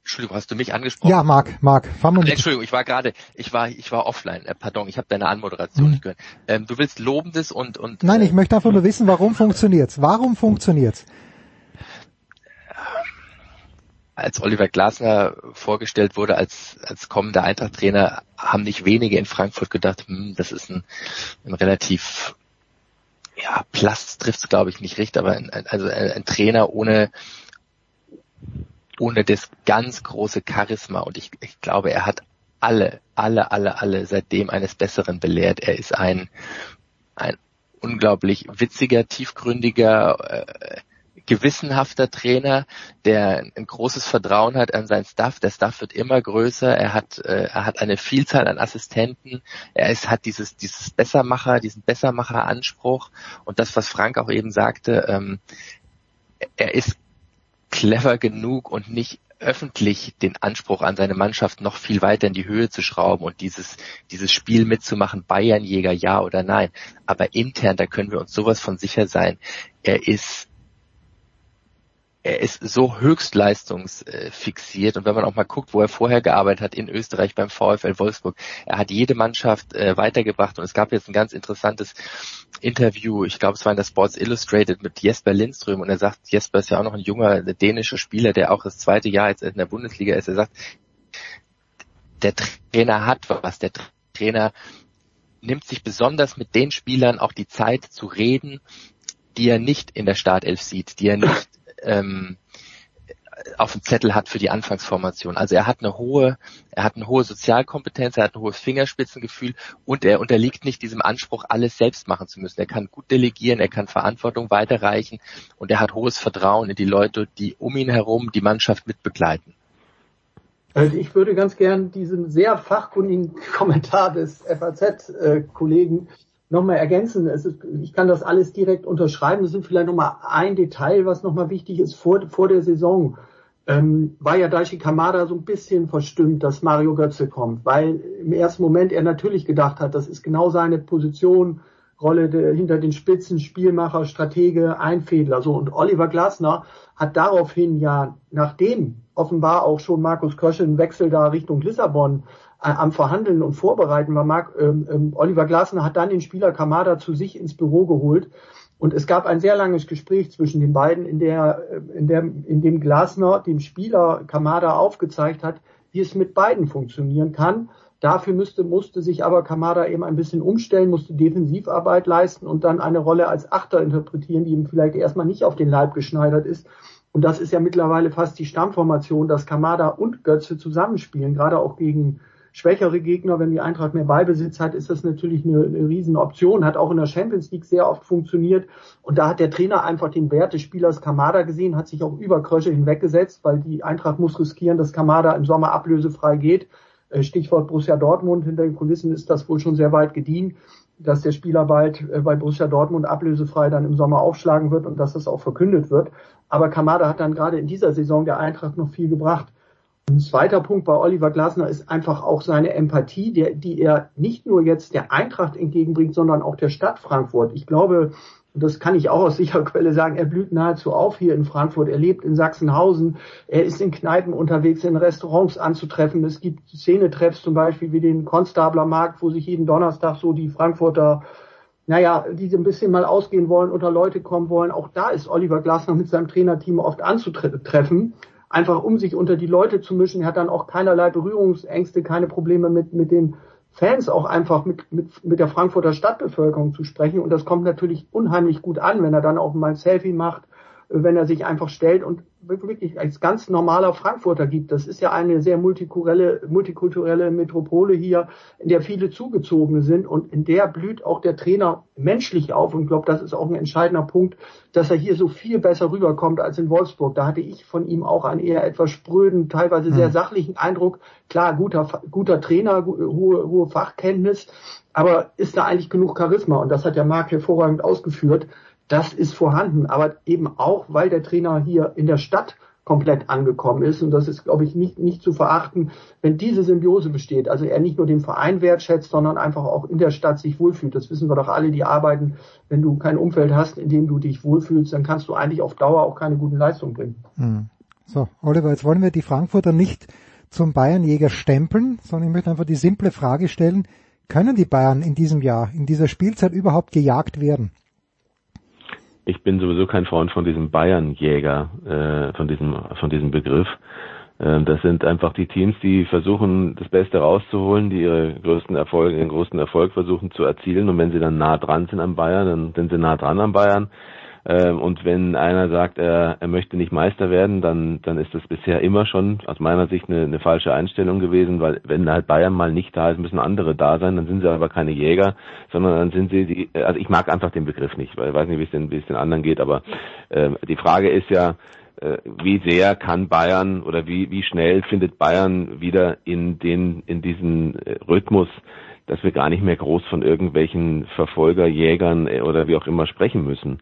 Entschuldigung, hast du mich angesprochen? Ja, Marc, Marc, fahr mal mit. Entschuldigung, ich war gerade, ich war, ich war offline. Äh, pardon, ich habe deine Anmoderation hm. nicht gehört. Ähm, du willst Lobendes und und. Nein, ich äh, möchte einfach nur wissen, warum funktioniert's? Warum funktioniert's? Als Oliver Glasner vorgestellt wurde als, als kommender Eintracht-Trainer, haben nicht wenige in Frankfurt gedacht, hm, das ist ein, ein relativ, ja, Plast trifft glaube ich nicht richtig, aber ein, also ein, ein, Trainer ohne, ohne das ganz große Charisma und ich, ich glaube, er hat alle, alle, alle, alle seitdem eines Besseren belehrt. Er ist ein, ein unglaublich witziger, tiefgründiger, äh, gewissenhafter Trainer, der ein großes Vertrauen hat an seinen Staff. Der Staff wird immer größer. Er hat, äh, er hat eine Vielzahl an Assistenten. Er ist, hat dieses, dieses Bessermacher, diesen Bessermacher-Anspruch. Und das, was Frank auch eben sagte, ähm, er ist clever genug und nicht öffentlich den Anspruch an seine Mannschaft noch viel weiter in die Höhe zu schrauben und dieses, dieses Spiel mitzumachen, Bayernjäger ja oder nein. Aber intern, da können wir uns sowas von sicher sein. Er ist er ist so höchstleistungsfixiert und wenn man auch mal guckt, wo er vorher gearbeitet hat in Österreich beim VfL Wolfsburg, er hat jede Mannschaft äh, weitergebracht und es gab jetzt ein ganz interessantes Interview, ich glaube es war in der Sports Illustrated mit Jesper Lindström und er sagt, Jesper ist ja auch noch ein junger dänischer Spieler, der auch das zweite Jahr jetzt in der Bundesliga ist, er sagt, der Trainer hat was, der Trainer nimmt sich besonders mit den Spielern auch die Zeit zu reden, die er nicht in der Startelf sieht, die er nicht ähm, auf dem Zettel hat für die Anfangsformation. Also er hat eine hohe, er hat eine hohe Sozialkompetenz, er hat ein hohes Fingerspitzengefühl und er unterliegt nicht diesem Anspruch, alles selbst machen zu müssen. Er kann gut delegieren, er kann Verantwortung weiterreichen und er hat hohes Vertrauen in die Leute, die um ihn herum die Mannschaft mitbegleiten. Also ich würde ganz gern diesen sehr fachkundigen Kommentar des FAZ-Kollegen nochmal ergänzen. Ist, ich kann das alles direkt unterschreiben. Es sind vielleicht nochmal ein Detail, was nochmal wichtig ist vor, vor der Saison. Ähm, war ja Daichi Kamada so ein bisschen verstimmt, dass Mario Götze kommt, weil im ersten Moment er natürlich gedacht hat, das ist genau seine Position, Rolle de, hinter den Spitzen, Spielmacher, Stratege, Einfädler, so. Und Oliver Glasner hat daraufhin ja, nachdem offenbar auch schon Markus Kösche einen Wechsel da Richtung Lissabon am Verhandeln und Vorbereiten war. Mark, ähm, ähm, Oliver Glasner hat dann den Spieler Kamada zu sich ins Büro geholt. Und es gab ein sehr langes Gespräch zwischen den beiden, in der, äh, in der, in dem Glasner dem Spieler Kamada aufgezeigt hat, wie es mit beiden funktionieren kann. Dafür müsste, musste sich aber Kamada eben ein bisschen umstellen, musste Defensivarbeit leisten und dann eine Rolle als Achter interpretieren, die ihm vielleicht erstmal nicht auf den Leib geschneidert ist. Und das ist ja mittlerweile fast die Stammformation, dass Kamada und Götze zusammenspielen, gerade auch gegen schwächere Gegner, wenn die Eintracht mehr Ballbesitz hat, ist das natürlich eine, eine Riesenoption. Hat auch in der Champions League sehr oft funktioniert. Und da hat der Trainer einfach den Wert des Spielers Kamada gesehen, hat sich auch über Krösche hinweggesetzt, weil die Eintracht muss riskieren, dass Kamada im Sommer ablösefrei geht. Äh, Stichwort Borussia Dortmund. Hinter den Kulissen ist das wohl schon sehr weit gediehen, dass der Spieler bald äh, bei Borussia Dortmund ablösefrei dann im Sommer aufschlagen wird und dass das auch verkündet wird. Aber Kamada hat dann gerade in dieser Saison der Eintracht noch viel gebracht. Ein zweiter Punkt bei Oliver Glasner ist einfach auch seine Empathie, der, die er nicht nur jetzt der Eintracht entgegenbringt, sondern auch der Stadt Frankfurt. Ich glaube, das kann ich auch aus sicherer Quelle sagen, er blüht nahezu auf hier in Frankfurt. Er lebt in Sachsenhausen. Er ist in Kneipen unterwegs, in Restaurants anzutreffen. Es gibt Szenetreffs zum Beispiel wie den Konstabler Markt, wo sich jeden Donnerstag so die Frankfurter naja, die ein bisschen mal ausgehen wollen, unter Leute kommen wollen. Auch da ist Oliver Glasner mit seinem Trainerteam oft anzutreffen einfach um sich unter die Leute zu mischen. Er hat dann auch keinerlei Berührungsängste, keine Probleme mit, mit den Fans auch einfach mit, mit, mit der Frankfurter Stadtbevölkerung zu sprechen. Und das kommt natürlich unheimlich gut an, wenn er dann auch mal ein Selfie macht, wenn er sich einfach stellt und wirklich als ganz normaler Frankfurter gibt. Das ist ja eine sehr multikulturelle, multikulturelle Metropole hier, in der viele zugezogene sind und in der blüht auch der Trainer menschlich auf und ich glaube, das ist auch ein entscheidender Punkt, dass er hier so viel besser rüberkommt als in Wolfsburg. Da hatte ich von ihm auch einen eher etwas spröden, teilweise sehr hm. sachlichen Eindruck. Klar, guter, guter Trainer, hohe, hohe Fachkenntnis, aber ist da eigentlich genug Charisma? Und das hat der Marc hervorragend ausgeführt das ist vorhanden, aber eben auch, weil der Trainer hier in der Stadt komplett angekommen ist. Und das ist, glaube ich, nicht, nicht zu verachten, wenn diese Symbiose besteht. Also er nicht nur den Verein wertschätzt, sondern einfach auch in der Stadt sich wohlfühlt. Das wissen wir doch alle, die arbeiten. Wenn du kein Umfeld hast, in dem du dich wohlfühlst, dann kannst du eigentlich auf Dauer auch keine guten Leistungen bringen. Hm. So, Oliver, jetzt wollen wir die Frankfurter nicht zum Bayernjäger stempeln, sondern ich möchte einfach die simple Frage stellen, können die Bayern in diesem Jahr, in dieser Spielzeit überhaupt gejagt werden? Ich bin sowieso kein Freund von diesem Bayernjäger, äh, von diesem, von diesem Begriff. Äh, das sind einfach die Teams, die versuchen, das Beste rauszuholen, die ihre größten Erfolge, ihren größten Erfolg versuchen zu erzielen. Und wenn sie dann nah dran sind am Bayern, dann sind sie nah dran am Bayern. Ähm, und wenn einer sagt, er, er möchte nicht Meister werden, dann, dann ist das bisher immer schon aus meiner Sicht eine, eine falsche Einstellung gewesen, weil wenn halt Bayern mal nicht da ist, müssen andere da sein, dann sind sie aber keine Jäger, sondern dann sind sie die, also ich mag einfach den Begriff nicht, weil ich weiß nicht, wie es den, wie es den anderen geht, aber äh, die Frage ist ja, äh, wie sehr kann Bayern oder wie, wie schnell findet Bayern wieder in den, in diesen äh, Rhythmus, dass wir gar nicht mehr groß von irgendwelchen Verfolgerjägern äh, oder wie auch immer sprechen müssen.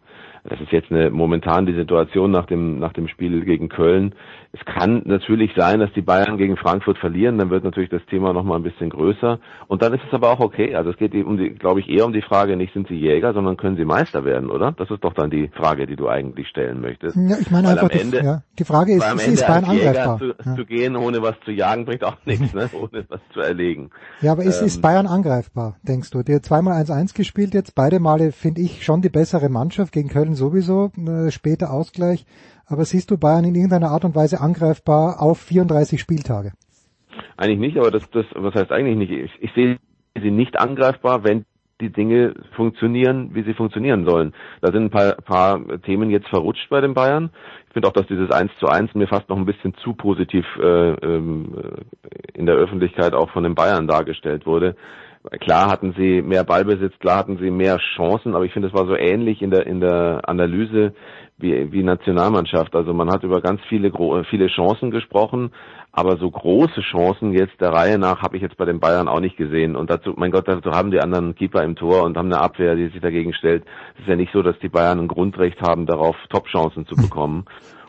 Das ist jetzt eine, momentan die Situation nach dem, nach dem Spiel gegen Köln. Es kann natürlich sein, dass die Bayern gegen Frankfurt verlieren, dann wird natürlich das Thema nochmal ein bisschen größer. Und dann ist es aber auch okay. Also es geht um die, glaube ich, eher um die Frage, nicht sind sie Jäger, sondern können sie Meister werden, oder? Das ist doch dann die Frage, die du eigentlich stellen möchtest. Ja, ich meine einfach, Ende, ja, die Frage ist, ist, ist Bayern angreifbar? Zu, ja. zu, gehen, ohne was zu jagen, bringt auch nichts, ne? ohne was zu erlegen. Ja, aber ist, ähm, ist Bayern angreifbar, denkst du? Die hat zweimal 1-1 gespielt jetzt, beide Male finde ich schon die bessere Mannschaft, gegen Köln sowieso, äh, später Ausgleich. Aber siehst du Bayern in irgendeiner Art und Weise angreifbar auf 34 Spieltage? Eigentlich nicht, aber das, das was heißt eigentlich nicht? Ich, ich sehe sie nicht angreifbar, wenn die Dinge funktionieren, wie sie funktionieren sollen. Da sind ein paar, paar Themen jetzt verrutscht bei den Bayern. Ich finde auch, dass dieses 1 zu 1 mir fast noch ein bisschen zu positiv äh, ähm, in der Öffentlichkeit auch von den Bayern dargestellt wurde. Klar hatten sie mehr Ballbesitz, klar hatten sie mehr Chancen, aber ich finde, es war so ähnlich in der, in der Analyse wie, wie Nationalmannschaft. Also man hat über ganz viele, viele Chancen gesprochen, aber so große Chancen jetzt der Reihe nach habe ich jetzt bei den Bayern auch nicht gesehen. Und dazu, mein Gott, dazu haben die anderen Keeper im Tor und haben eine Abwehr, die sich dagegen stellt. Es ist ja nicht so, dass die Bayern ein Grundrecht haben, darauf Top-Chancen zu bekommen.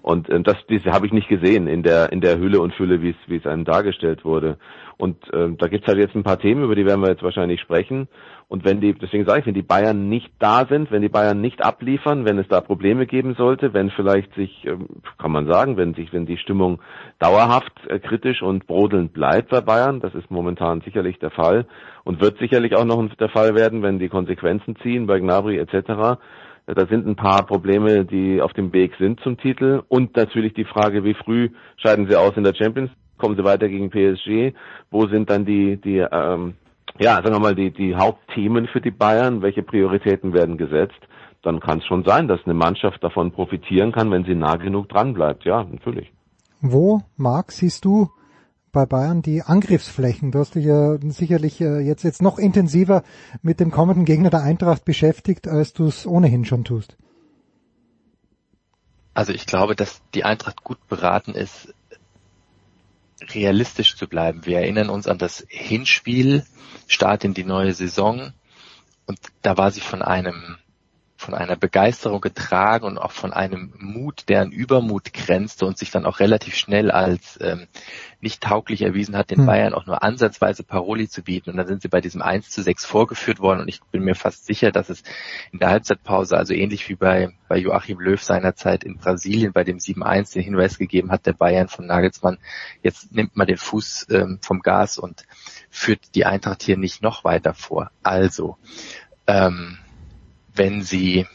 Und äh, das, das habe ich nicht gesehen in der in der Hülle und Fülle, wie es wie es einem dargestellt wurde. Und äh, da gibt's halt jetzt ein paar Themen, über die werden wir jetzt wahrscheinlich sprechen. Und wenn die, deswegen sage ich, wenn die Bayern nicht da sind, wenn die Bayern nicht abliefern, wenn es da Probleme geben sollte, wenn vielleicht sich, ähm, kann man sagen, wenn sich, wenn die Stimmung dauerhaft äh, kritisch und brodelnd bleibt bei Bayern, das ist momentan sicherlich der Fall und wird sicherlich auch noch der Fall werden, wenn die Konsequenzen ziehen bei Gnabry etc. Da sind ein paar Probleme, die auf dem Weg sind zum Titel und natürlich die Frage, wie früh scheiden sie aus in der Champions kommen sie weiter gegen PSG? Wo sind dann die, die ähm, ja, sagen wir mal, die, die Hauptthemen für die Bayern, welche Prioritäten werden gesetzt, dann kann es schon sein, dass eine Mannschaft davon profitieren kann, wenn sie nah genug dran bleibt. Ja, natürlich. Wo, Marc, siehst du bei Bayern die Angriffsflächen? Du hast dich ja sicherlich äh, jetzt, jetzt noch intensiver mit dem kommenden Gegner der Eintracht beschäftigt, als du es ohnehin schon tust. Also ich glaube, dass die Eintracht gut beraten ist, realistisch zu bleiben. Wir erinnern uns an das Hinspiel, Start in die neue Saison und da war sie von einem von einer Begeisterung getragen und auch von einem Mut, der an Übermut grenzte und sich dann auch relativ schnell als ähm, nicht tauglich erwiesen hat, den hm. Bayern auch nur ansatzweise Paroli zu bieten. Und dann sind sie bei diesem 1 zu 6 vorgeführt worden und ich bin mir fast sicher, dass es in der Halbzeitpause, also ähnlich wie bei, bei Joachim Löw seinerzeit in Brasilien bei dem 7-1 den Hinweis gegeben hat, der Bayern von Nagelsmann, jetzt nimmt man den Fuß ähm, vom Gas und führt die Eintracht hier nicht noch weiter vor. Also, ähm, wenn sie,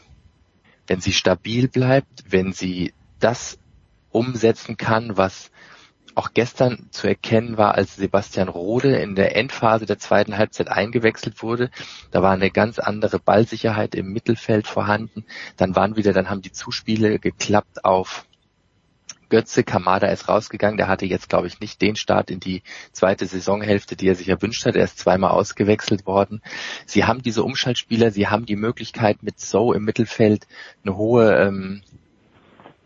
wenn sie stabil bleibt, wenn sie das umsetzen kann, was auch gestern zu erkennen war, als Sebastian Rode in der Endphase der zweiten Halbzeit eingewechselt wurde. Da war eine ganz andere Ballsicherheit im Mittelfeld vorhanden. Dann waren wieder, dann haben die Zuspiele geklappt auf Götze. Kamada ist rausgegangen. Der hatte jetzt, glaube ich, nicht den Start in die zweite Saisonhälfte, die er sich erwünscht hat. Er ist zweimal ausgewechselt worden. Sie haben diese Umschaltspieler. Sie haben die Möglichkeit, mit So im Mittelfeld eine hohe ähm,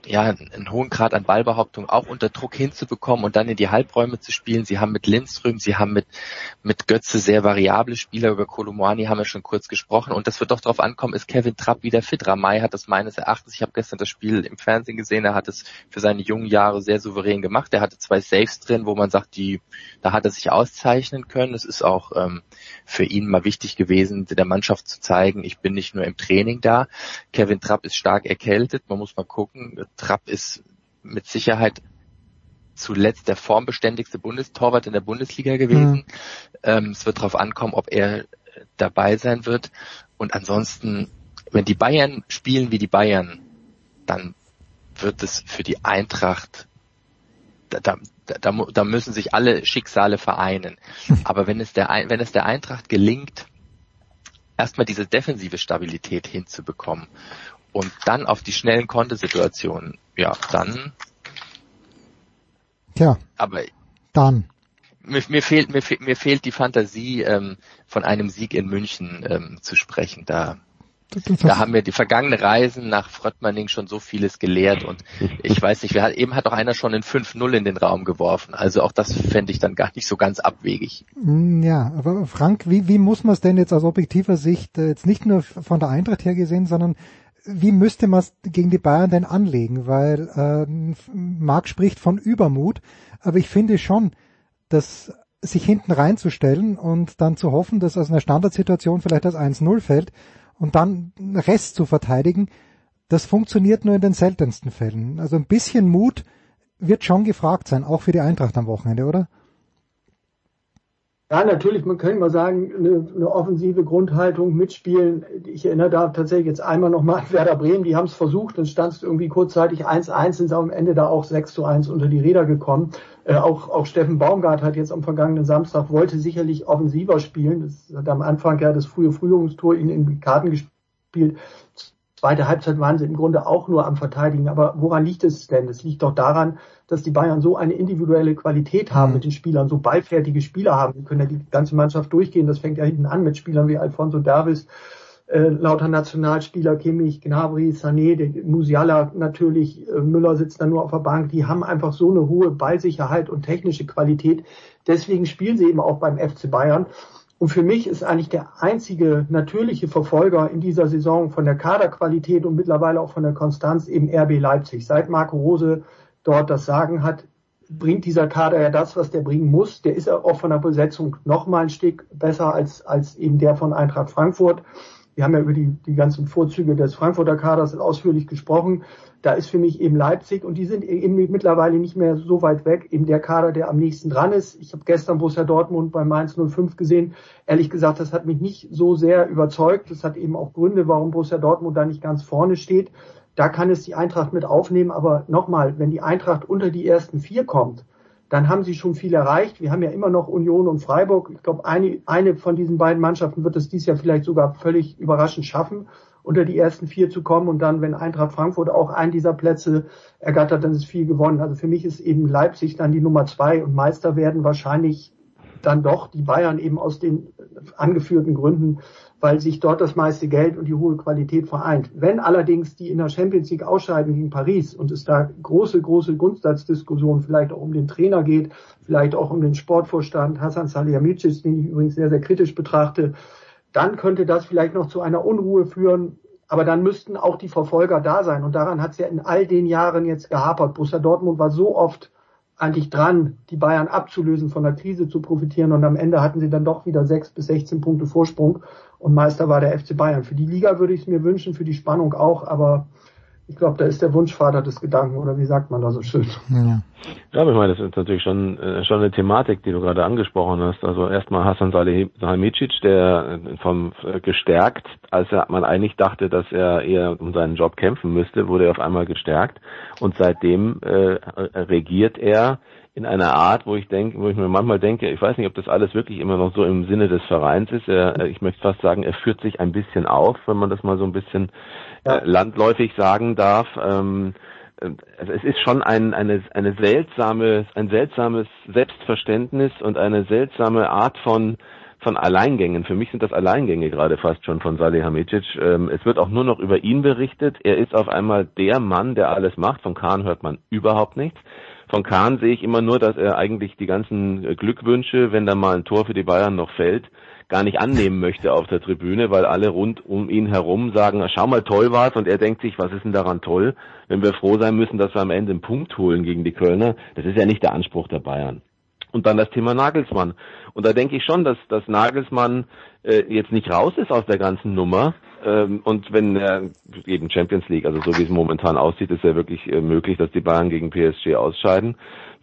ja, einen hohen Grad an Ballbehauptung auch unter Druck hinzubekommen und dann in die Halbräume zu spielen. Sie haben mit Lindström, sie haben mit, mit Götze sehr variable Spieler. Über Kolumani haben wir schon kurz gesprochen. Und das wird doch darauf ankommen, ist Kevin Trapp wieder fit? Ramay hat das meines Erachtens, ich habe gestern das Spiel im Fernsehen gesehen, er hat es für seine jungen Jahre sehr souverän gemacht. Er hatte zwei Saves drin, wo man sagt, die, da hat er sich auszeichnen können. Es ist auch ähm, für ihn mal wichtig gewesen, der Mannschaft zu zeigen, ich bin nicht nur im Training da. Kevin Trapp ist stark erkältet, man muss mal gucken Trapp ist mit Sicherheit zuletzt der formbeständigste Bundestorwart in der Bundesliga gewesen. Mhm. Ähm, es wird darauf ankommen, ob er dabei sein wird. Und ansonsten, wenn die Bayern spielen wie die Bayern, dann wird es für die Eintracht, da, da, da, da müssen sich alle Schicksale vereinen. Aber wenn es der, wenn es der Eintracht gelingt, erstmal diese defensive Stabilität hinzubekommen und dann auf die schnellen Kontesituationen, ja, dann. Tja. Aber dann. Mir, mir fehlt mir, mir fehlt die Fantasie, ähm, von einem Sieg in München ähm, zu sprechen. Da da haben wir die vergangenen Reisen nach Fröttmanning schon so vieles gelehrt und ich weiß nicht, wer eben hat auch einer schon in 5-0 in den Raum geworfen. Also auch das fände ich dann gar nicht so ganz abwegig. Mm, ja, aber Frank, wie, wie muss man es denn jetzt aus objektiver Sicht, äh, jetzt nicht nur von der Eintracht her gesehen, sondern wie müsste man es gegen die Bayern denn anlegen? Weil äh, Marc spricht von Übermut, aber ich finde schon, dass sich hinten reinzustellen und dann zu hoffen, dass aus einer Standardsituation vielleicht das 1-0 fällt und dann Rest zu verteidigen, das funktioniert nur in den seltensten Fällen. Also ein bisschen Mut wird schon gefragt sein, auch für die Eintracht am Wochenende, oder? Ja, natürlich, man könnte mal sagen, eine, eine offensive Grundhaltung mitspielen. Ich erinnere da tatsächlich jetzt einmal nochmal an Werder Bremen, die haben es versucht, dann stand es irgendwie kurzzeitig 1-1, sind am Ende da auch 6 zu 1 unter die Räder gekommen. Äh, auch, auch Steffen Baumgart hat jetzt am vergangenen Samstag, wollte sicherlich offensiver spielen. Das hat am Anfang ja das frühe Frühjahrstor ihnen in die Karten gespielt. Zweite Halbzeit waren sie im Grunde auch nur am Verteidigen. Aber woran liegt es denn? Es liegt doch daran, dass die Bayern so eine individuelle Qualität haben mhm. mit den Spielern, so ballfertige Spieler haben. Die können ja die ganze Mannschaft durchgehen. Das fängt ja hinten an mit Spielern wie Alfonso Davis, äh, lauter Nationalspieler, Kimmich, Gnabry, Sané, Musiala natürlich, äh, Müller sitzt da nur auf der Bank. Die haben einfach so eine hohe Ballsicherheit und technische Qualität. Deswegen spielen sie eben auch beim FC Bayern. Und für mich ist eigentlich der einzige natürliche Verfolger in dieser Saison von der Kaderqualität und mittlerweile auch von der Konstanz eben RB Leipzig. Seit Marco Rose dort das Sagen hat, bringt dieser Kader ja das, was der bringen muss. Der ist auch von der Besetzung noch mal ein Stück besser als, als eben der von Eintracht Frankfurt. Wir haben ja über die, die ganzen Vorzüge des Frankfurter Kaders ausführlich gesprochen. Da ist für mich eben Leipzig und die sind eben mittlerweile nicht mehr so weit weg. Eben der Kader, der am nächsten dran ist. Ich habe gestern Borussia Dortmund bei Mainz 05 gesehen. Ehrlich gesagt, das hat mich nicht so sehr überzeugt. Das hat eben auch Gründe, warum Borussia Dortmund da nicht ganz vorne steht. Da kann es die Eintracht mit aufnehmen. Aber nochmal, wenn die Eintracht unter die ersten vier kommt, dann haben sie schon viel erreicht. Wir haben ja immer noch Union und Freiburg. Ich glaube, eine, eine von diesen beiden Mannschaften wird es dieses Jahr vielleicht sogar völlig überraschend schaffen unter die ersten vier zu kommen und dann, wenn Eintracht Frankfurt auch einen dieser Plätze ergattert, dann ist viel gewonnen. Also für mich ist eben Leipzig dann die Nummer zwei und Meister werden wahrscheinlich dann doch die Bayern eben aus den angeführten Gründen, weil sich dort das meiste Geld und die hohe Qualität vereint. Wenn allerdings die in der Champions League ausscheiden gegen Paris und es da große, große Grundsatzdiskussionen vielleicht auch um den Trainer geht, vielleicht auch um den Sportvorstand Hassan Salihamidzic, den ich übrigens sehr, sehr kritisch betrachte, dann könnte das vielleicht noch zu einer Unruhe führen. Aber dann müssten auch die Verfolger da sein. Und daran hat es ja in all den Jahren jetzt gehapert. Borussia Dortmund war so oft eigentlich dran, die Bayern abzulösen, von der Krise zu profitieren. Und am Ende hatten sie dann doch wieder sechs bis 16 Punkte Vorsprung. Und Meister war der FC Bayern. Für die Liga würde ich es mir wünschen, für die Spannung auch. Aber ich glaube, da ist der Wunschvater des Gedanken, oder wie sagt man da so schön? Ja, ja aber ich meine, das ist natürlich schon, äh, schon eine Thematik, die du gerade angesprochen hast. Also erstmal Hassan Salihamidzic, der äh, vom äh, gestärkt, als er, man eigentlich dachte, dass er eher um seinen Job kämpfen müsste, wurde er auf einmal gestärkt. Und seitdem äh, regiert er in einer Art, wo ich denke, wo ich mir manchmal denke, ich weiß nicht, ob das alles wirklich immer noch so im Sinne des Vereins ist. Er, ich möchte fast sagen, er führt sich ein bisschen auf, wenn man das mal so ein bisschen ja. Äh, landläufig sagen darf. Ähm, äh, also es ist schon ein, eine, eine seltsame, ein seltsames Selbstverständnis und eine seltsame Art von von Alleingängen. Für mich sind das Alleingänge gerade fast schon von Salih Hamicic. Ähm, es wird auch nur noch über ihn berichtet. Er ist auf einmal der Mann, der alles macht. Von Kahn hört man überhaupt nichts. Von Kahn sehe ich immer nur, dass er eigentlich die ganzen Glückwünsche, wenn da mal ein Tor für die Bayern noch fällt, gar nicht annehmen möchte auf der Tribüne, weil alle rund um ihn herum sagen, schau mal, toll war's und er denkt sich, was ist denn daran toll, wenn wir froh sein müssen, dass wir am Ende einen Punkt holen gegen die Kölner. Das ist ja nicht der Anspruch der Bayern. Und dann das Thema Nagelsmann. Und da denke ich schon, dass, dass Nagelsmann äh, jetzt nicht raus ist aus der ganzen Nummer. Ähm, und wenn er eben Champions League, also so wie es momentan aussieht, ist ja wirklich äh, möglich, dass die Bayern gegen PSG ausscheiden.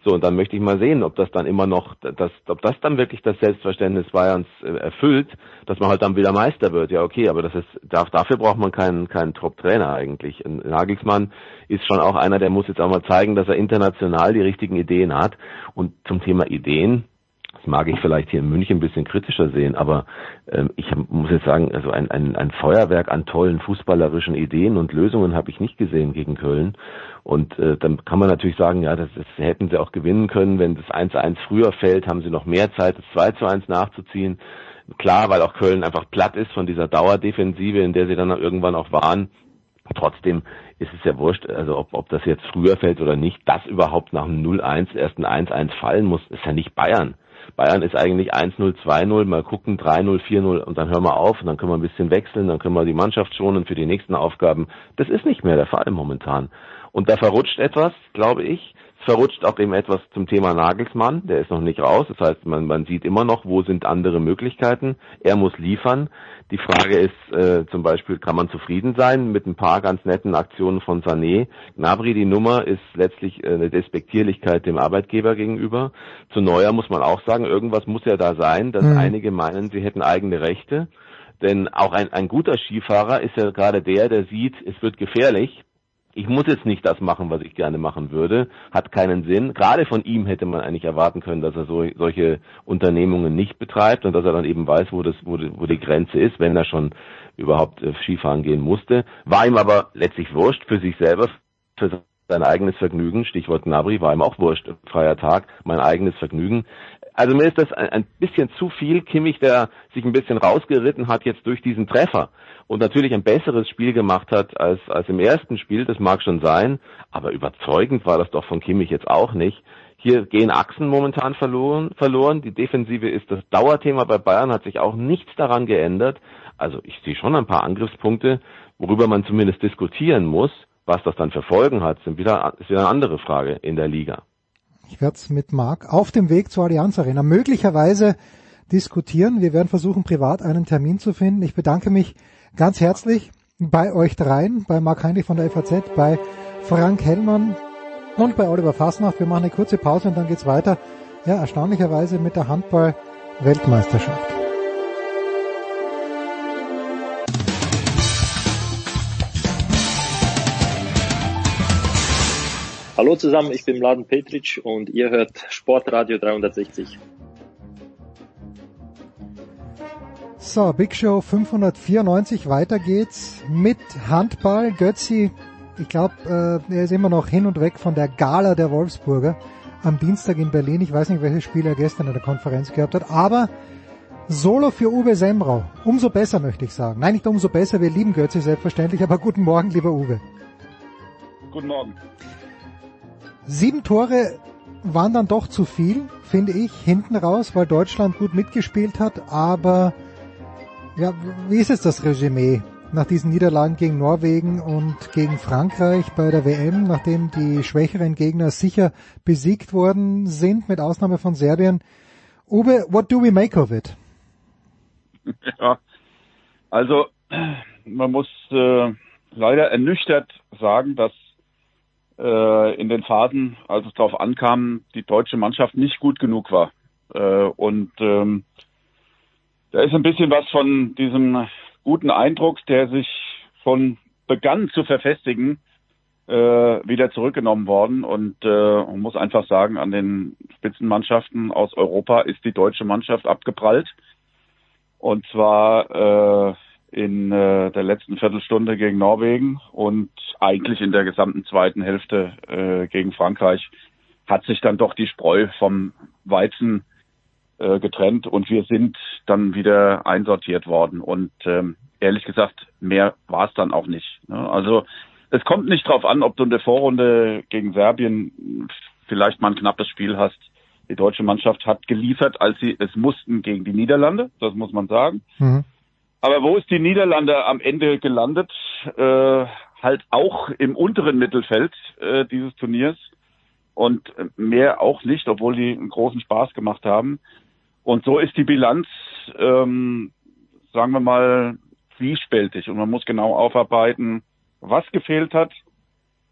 So, und dann möchte ich mal sehen, ob das dann immer noch, das, ob das dann wirklich das Selbstverständnis Bayerns äh, erfüllt, dass man halt dann wieder Meister wird. Ja, okay, aber das ist, darf, dafür braucht man keinen, keinen Top-Trainer eigentlich. Ein Nagelsmann ist schon auch einer, der muss jetzt auch mal zeigen, dass er international die richtigen Ideen hat. Und zum Thema Ideen, mag ich vielleicht hier in München ein bisschen kritischer sehen, aber ähm, ich muss jetzt sagen, also ein, ein, ein Feuerwerk an tollen fußballerischen Ideen und Lösungen habe ich nicht gesehen gegen Köln. Und äh, dann kann man natürlich sagen, ja, das, das hätten sie auch gewinnen können. Wenn das 1-1 früher fällt, haben sie noch mehr Zeit, das 2-1 nachzuziehen. Klar, weil auch Köln einfach platt ist von dieser Dauerdefensive, in der sie dann irgendwann auch waren. Trotzdem ist es ja wurscht, also ob, ob das jetzt früher fällt oder nicht, dass überhaupt nach dem 0-1 erst ein 1-1 fallen muss, ist ja nicht Bayern. Bayern ist eigentlich 1-0, 2-0, mal gucken, 3-0, 4-0 und dann hören wir auf und dann können wir ein bisschen wechseln, dann können wir die Mannschaft schonen für die nächsten Aufgaben. Das ist nicht mehr der Fall momentan. Und da verrutscht etwas, glaube ich. Es verrutscht auch eben etwas zum Thema Nagelsmann. Der ist noch nicht raus. Das heißt, man, man sieht immer noch, wo sind andere Möglichkeiten. Er muss liefern. Die Frage ist äh, zum Beispiel, kann man zufrieden sein mit ein paar ganz netten Aktionen von Sané? Gnabry, die Nummer, ist letztlich äh, eine Despektierlichkeit dem Arbeitgeber gegenüber. Zu Neuer muss man auch sagen, irgendwas muss ja da sein, dass mhm. einige meinen, sie hätten eigene Rechte. Denn auch ein, ein guter Skifahrer ist ja gerade der, der sieht, es wird gefährlich ich muss jetzt nicht das machen, was ich gerne machen würde, hat keinen Sinn. Gerade von ihm hätte man eigentlich erwarten können, dass er so, solche Unternehmungen nicht betreibt und dass er dann eben weiß, wo, das, wo, die, wo die Grenze ist, wenn er schon überhaupt äh, Skifahren gehen musste. War ihm aber letztlich wurscht für sich selber, für sein eigenes Vergnügen, Stichwort Nabri, war ihm auch wurscht, freier Tag, mein eigenes Vergnügen. Also mir ist das ein, bisschen zu viel. Kimmich, der sich ein bisschen rausgeritten hat jetzt durch diesen Treffer und natürlich ein besseres Spiel gemacht hat als, als im ersten Spiel, das mag schon sein, aber überzeugend war das doch von Kimmich jetzt auch nicht. Hier gehen Achsen momentan verloren, verloren. Die Defensive ist das Dauerthema bei Bayern, hat sich auch nichts daran geändert. Also ich sehe schon ein paar Angriffspunkte, worüber man zumindest diskutieren muss. Was das dann für Folgen hat, ist wieder eine andere Frage in der Liga. Ich werde es mit Marc auf dem Weg zur Allianz Arena möglicherweise diskutieren. Wir werden versuchen, privat einen Termin zu finden. Ich bedanke mich ganz herzlich bei euch dreien, bei Marc Heinrich von der FAZ, bei Frank Hellmann und bei Oliver Fasnacht. Wir machen eine kurze Pause und dann geht's weiter. Ja, erstaunlicherweise mit der Handball-Weltmeisterschaft. Hallo zusammen, ich bin Mladen Petric und ihr hört Sportradio 360. So, Big Show 594, weiter geht's mit Handball. Götzi, ich glaube, äh, er ist immer noch hin und weg von der Gala der Wolfsburger am Dienstag in Berlin. Ich weiß nicht, welches Spiel er gestern in der Konferenz gehabt hat, aber Solo für Uwe Semrau. Umso besser, möchte ich sagen. Nein, nicht umso besser, wir lieben Götzi selbstverständlich, aber guten Morgen, lieber Uwe. Guten Morgen. Sieben Tore waren dann doch zu viel, finde ich, hinten raus, weil Deutschland gut mitgespielt hat, aber ja, wie ist es das Resümee nach diesen Niederlagen gegen Norwegen und gegen Frankreich bei der WM, nachdem die schwächeren Gegner sicher besiegt worden sind, mit Ausnahme von Serbien. Uwe, what do we make of it? Ja, also man muss äh, leider ernüchtert sagen, dass äh, in den Phasen, als es darauf ankam, die deutsche Mannschaft nicht gut genug war. Äh, und ähm, da ist ein bisschen was von diesem guten Eindruck, der sich schon begann zu verfestigen, äh, wieder zurückgenommen worden. Und äh, man muss einfach sagen, an den Spitzenmannschaften aus Europa ist die deutsche Mannschaft abgeprallt. Und zwar äh, in äh, der letzten Viertelstunde gegen Norwegen und eigentlich in der gesamten zweiten Hälfte äh, gegen Frankreich hat sich dann doch die Spreu vom Weizen äh, getrennt und wir sind dann wieder einsortiert worden. Und ähm, ehrlich gesagt, mehr war es dann auch nicht. Ne? Also es kommt nicht darauf an, ob du in der Vorrunde gegen Serbien vielleicht mal ein knappes Spiel hast. Die deutsche Mannschaft hat geliefert, als sie es mussten gegen die Niederlande, das muss man sagen. Mhm. Aber wo ist die Niederlande am Ende gelandet? Äh, halt auch im unteren Mittelfeld äh, dieses Turniers und mehr auch nicht, obwohl die einen großen Spaß gemacht haben. Und so ist die Bilanz, ähm, sagen wir mal, zwiespältig und man muss genau aufarbeiten, was gefehlt hat,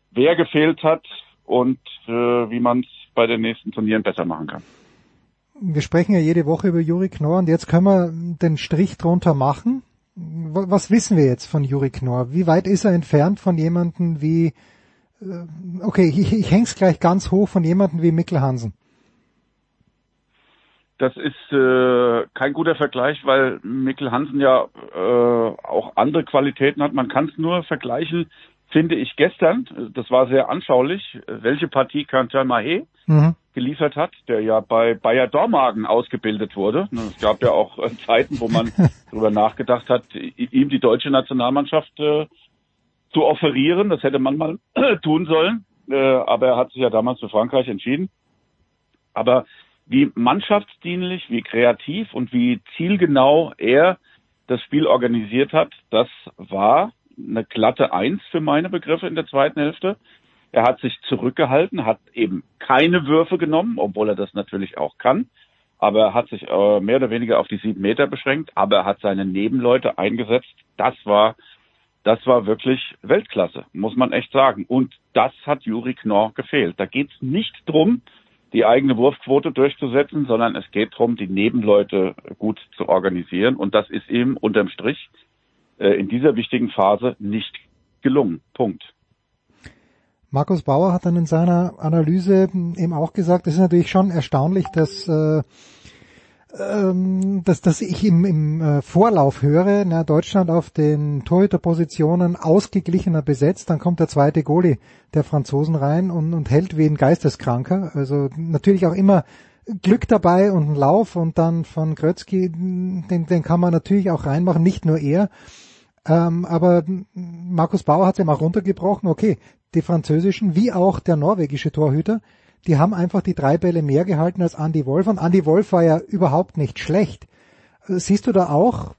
wer gefehlt hat und äh, wie man es bei den nächsten Turnieren besser machen kann wir sprechen ja jede Woche über Juri Knorr und jetzt können wir den Strich drunter machen. Was wissen wir jetzt von Juri Knorr? Wie weit ist er entfernt von jemanden wie, äh, okay, ich, ich häng's gleich ganz hoch von jemanden wie Mikkel Hansen? Das ist äh, kein guter Vergleich, weil Mikkel Hansen ja äh, auch andere Qualitäten hat. Man kann es nur vergleichen finde ich gestern, das war sehr anschaulich, welche Partie Quentin Mahé mhm. geliefert hat, der ja bei Bayer Dormagen ausgebildet wurde. Es gab ja auch äh, Zeiten, wo man darüber nachgedacht hat, ihm die deutsche Nationalmannschaft äh, zu offerieren. Das hätte man mal tun sollen. Äh, aber er hat sich ja damals für Frankreich entschieden. Aber wie mannschaftsdienlich, wie kreativ und wie zielgenau er das Spiel organisiert hat, das war eine glatte Eins für meine Begriffe in der zweiten Hälfte. Er hat sich zurückgehalten, hat eben keine Würfe genommen, obwohl er das natürlich auch kann. Aber er hat sich äh, mehr oder weniger auf die sieben Meter beschränkt, aber er hat seine Nebenleute eingesetzt. Das war, das war wirklich Weltklasse, muss man echt sagen. Und das hat Juri Knorr gefehlt. Da geht es nicht drum, die eigene Wurfquote durchzusetzen, sondern es geht darum, die Nebenleute gut zu organisieren. Und das ist ihm unterm Strich in dieser wichtigen Phase nicht gelungen. Punkt. Markus Bauer hat dann in seiner Analyse eben auch gesagt, es ist natürlich schon erstaunlich, dass äh, ähm, dass, dass ich im, im äh, Vorlauf höre, na, Deutschland auf den Torhüterpositionen ausgeglichener besetzt, dann kommt der zweite Goalie der Franzosen rein und, und hält wie ein Geisteskranker. Also natürlich auch immer Glück dabei und ein Lauf und dann von Grötzky, den, den kann man natürlich auch reinmachen, nicht nur er. Ähm, aber Markus Bauer hat es ja mal runtergebrochen, okay, die französischen wie auch der norwegische Torhüter, die haben einfach die drei Bälle mehr gehalten als Andy Wolf und Andy Wolf war ja überhaupt nicht schlecht. Siehst du da auch,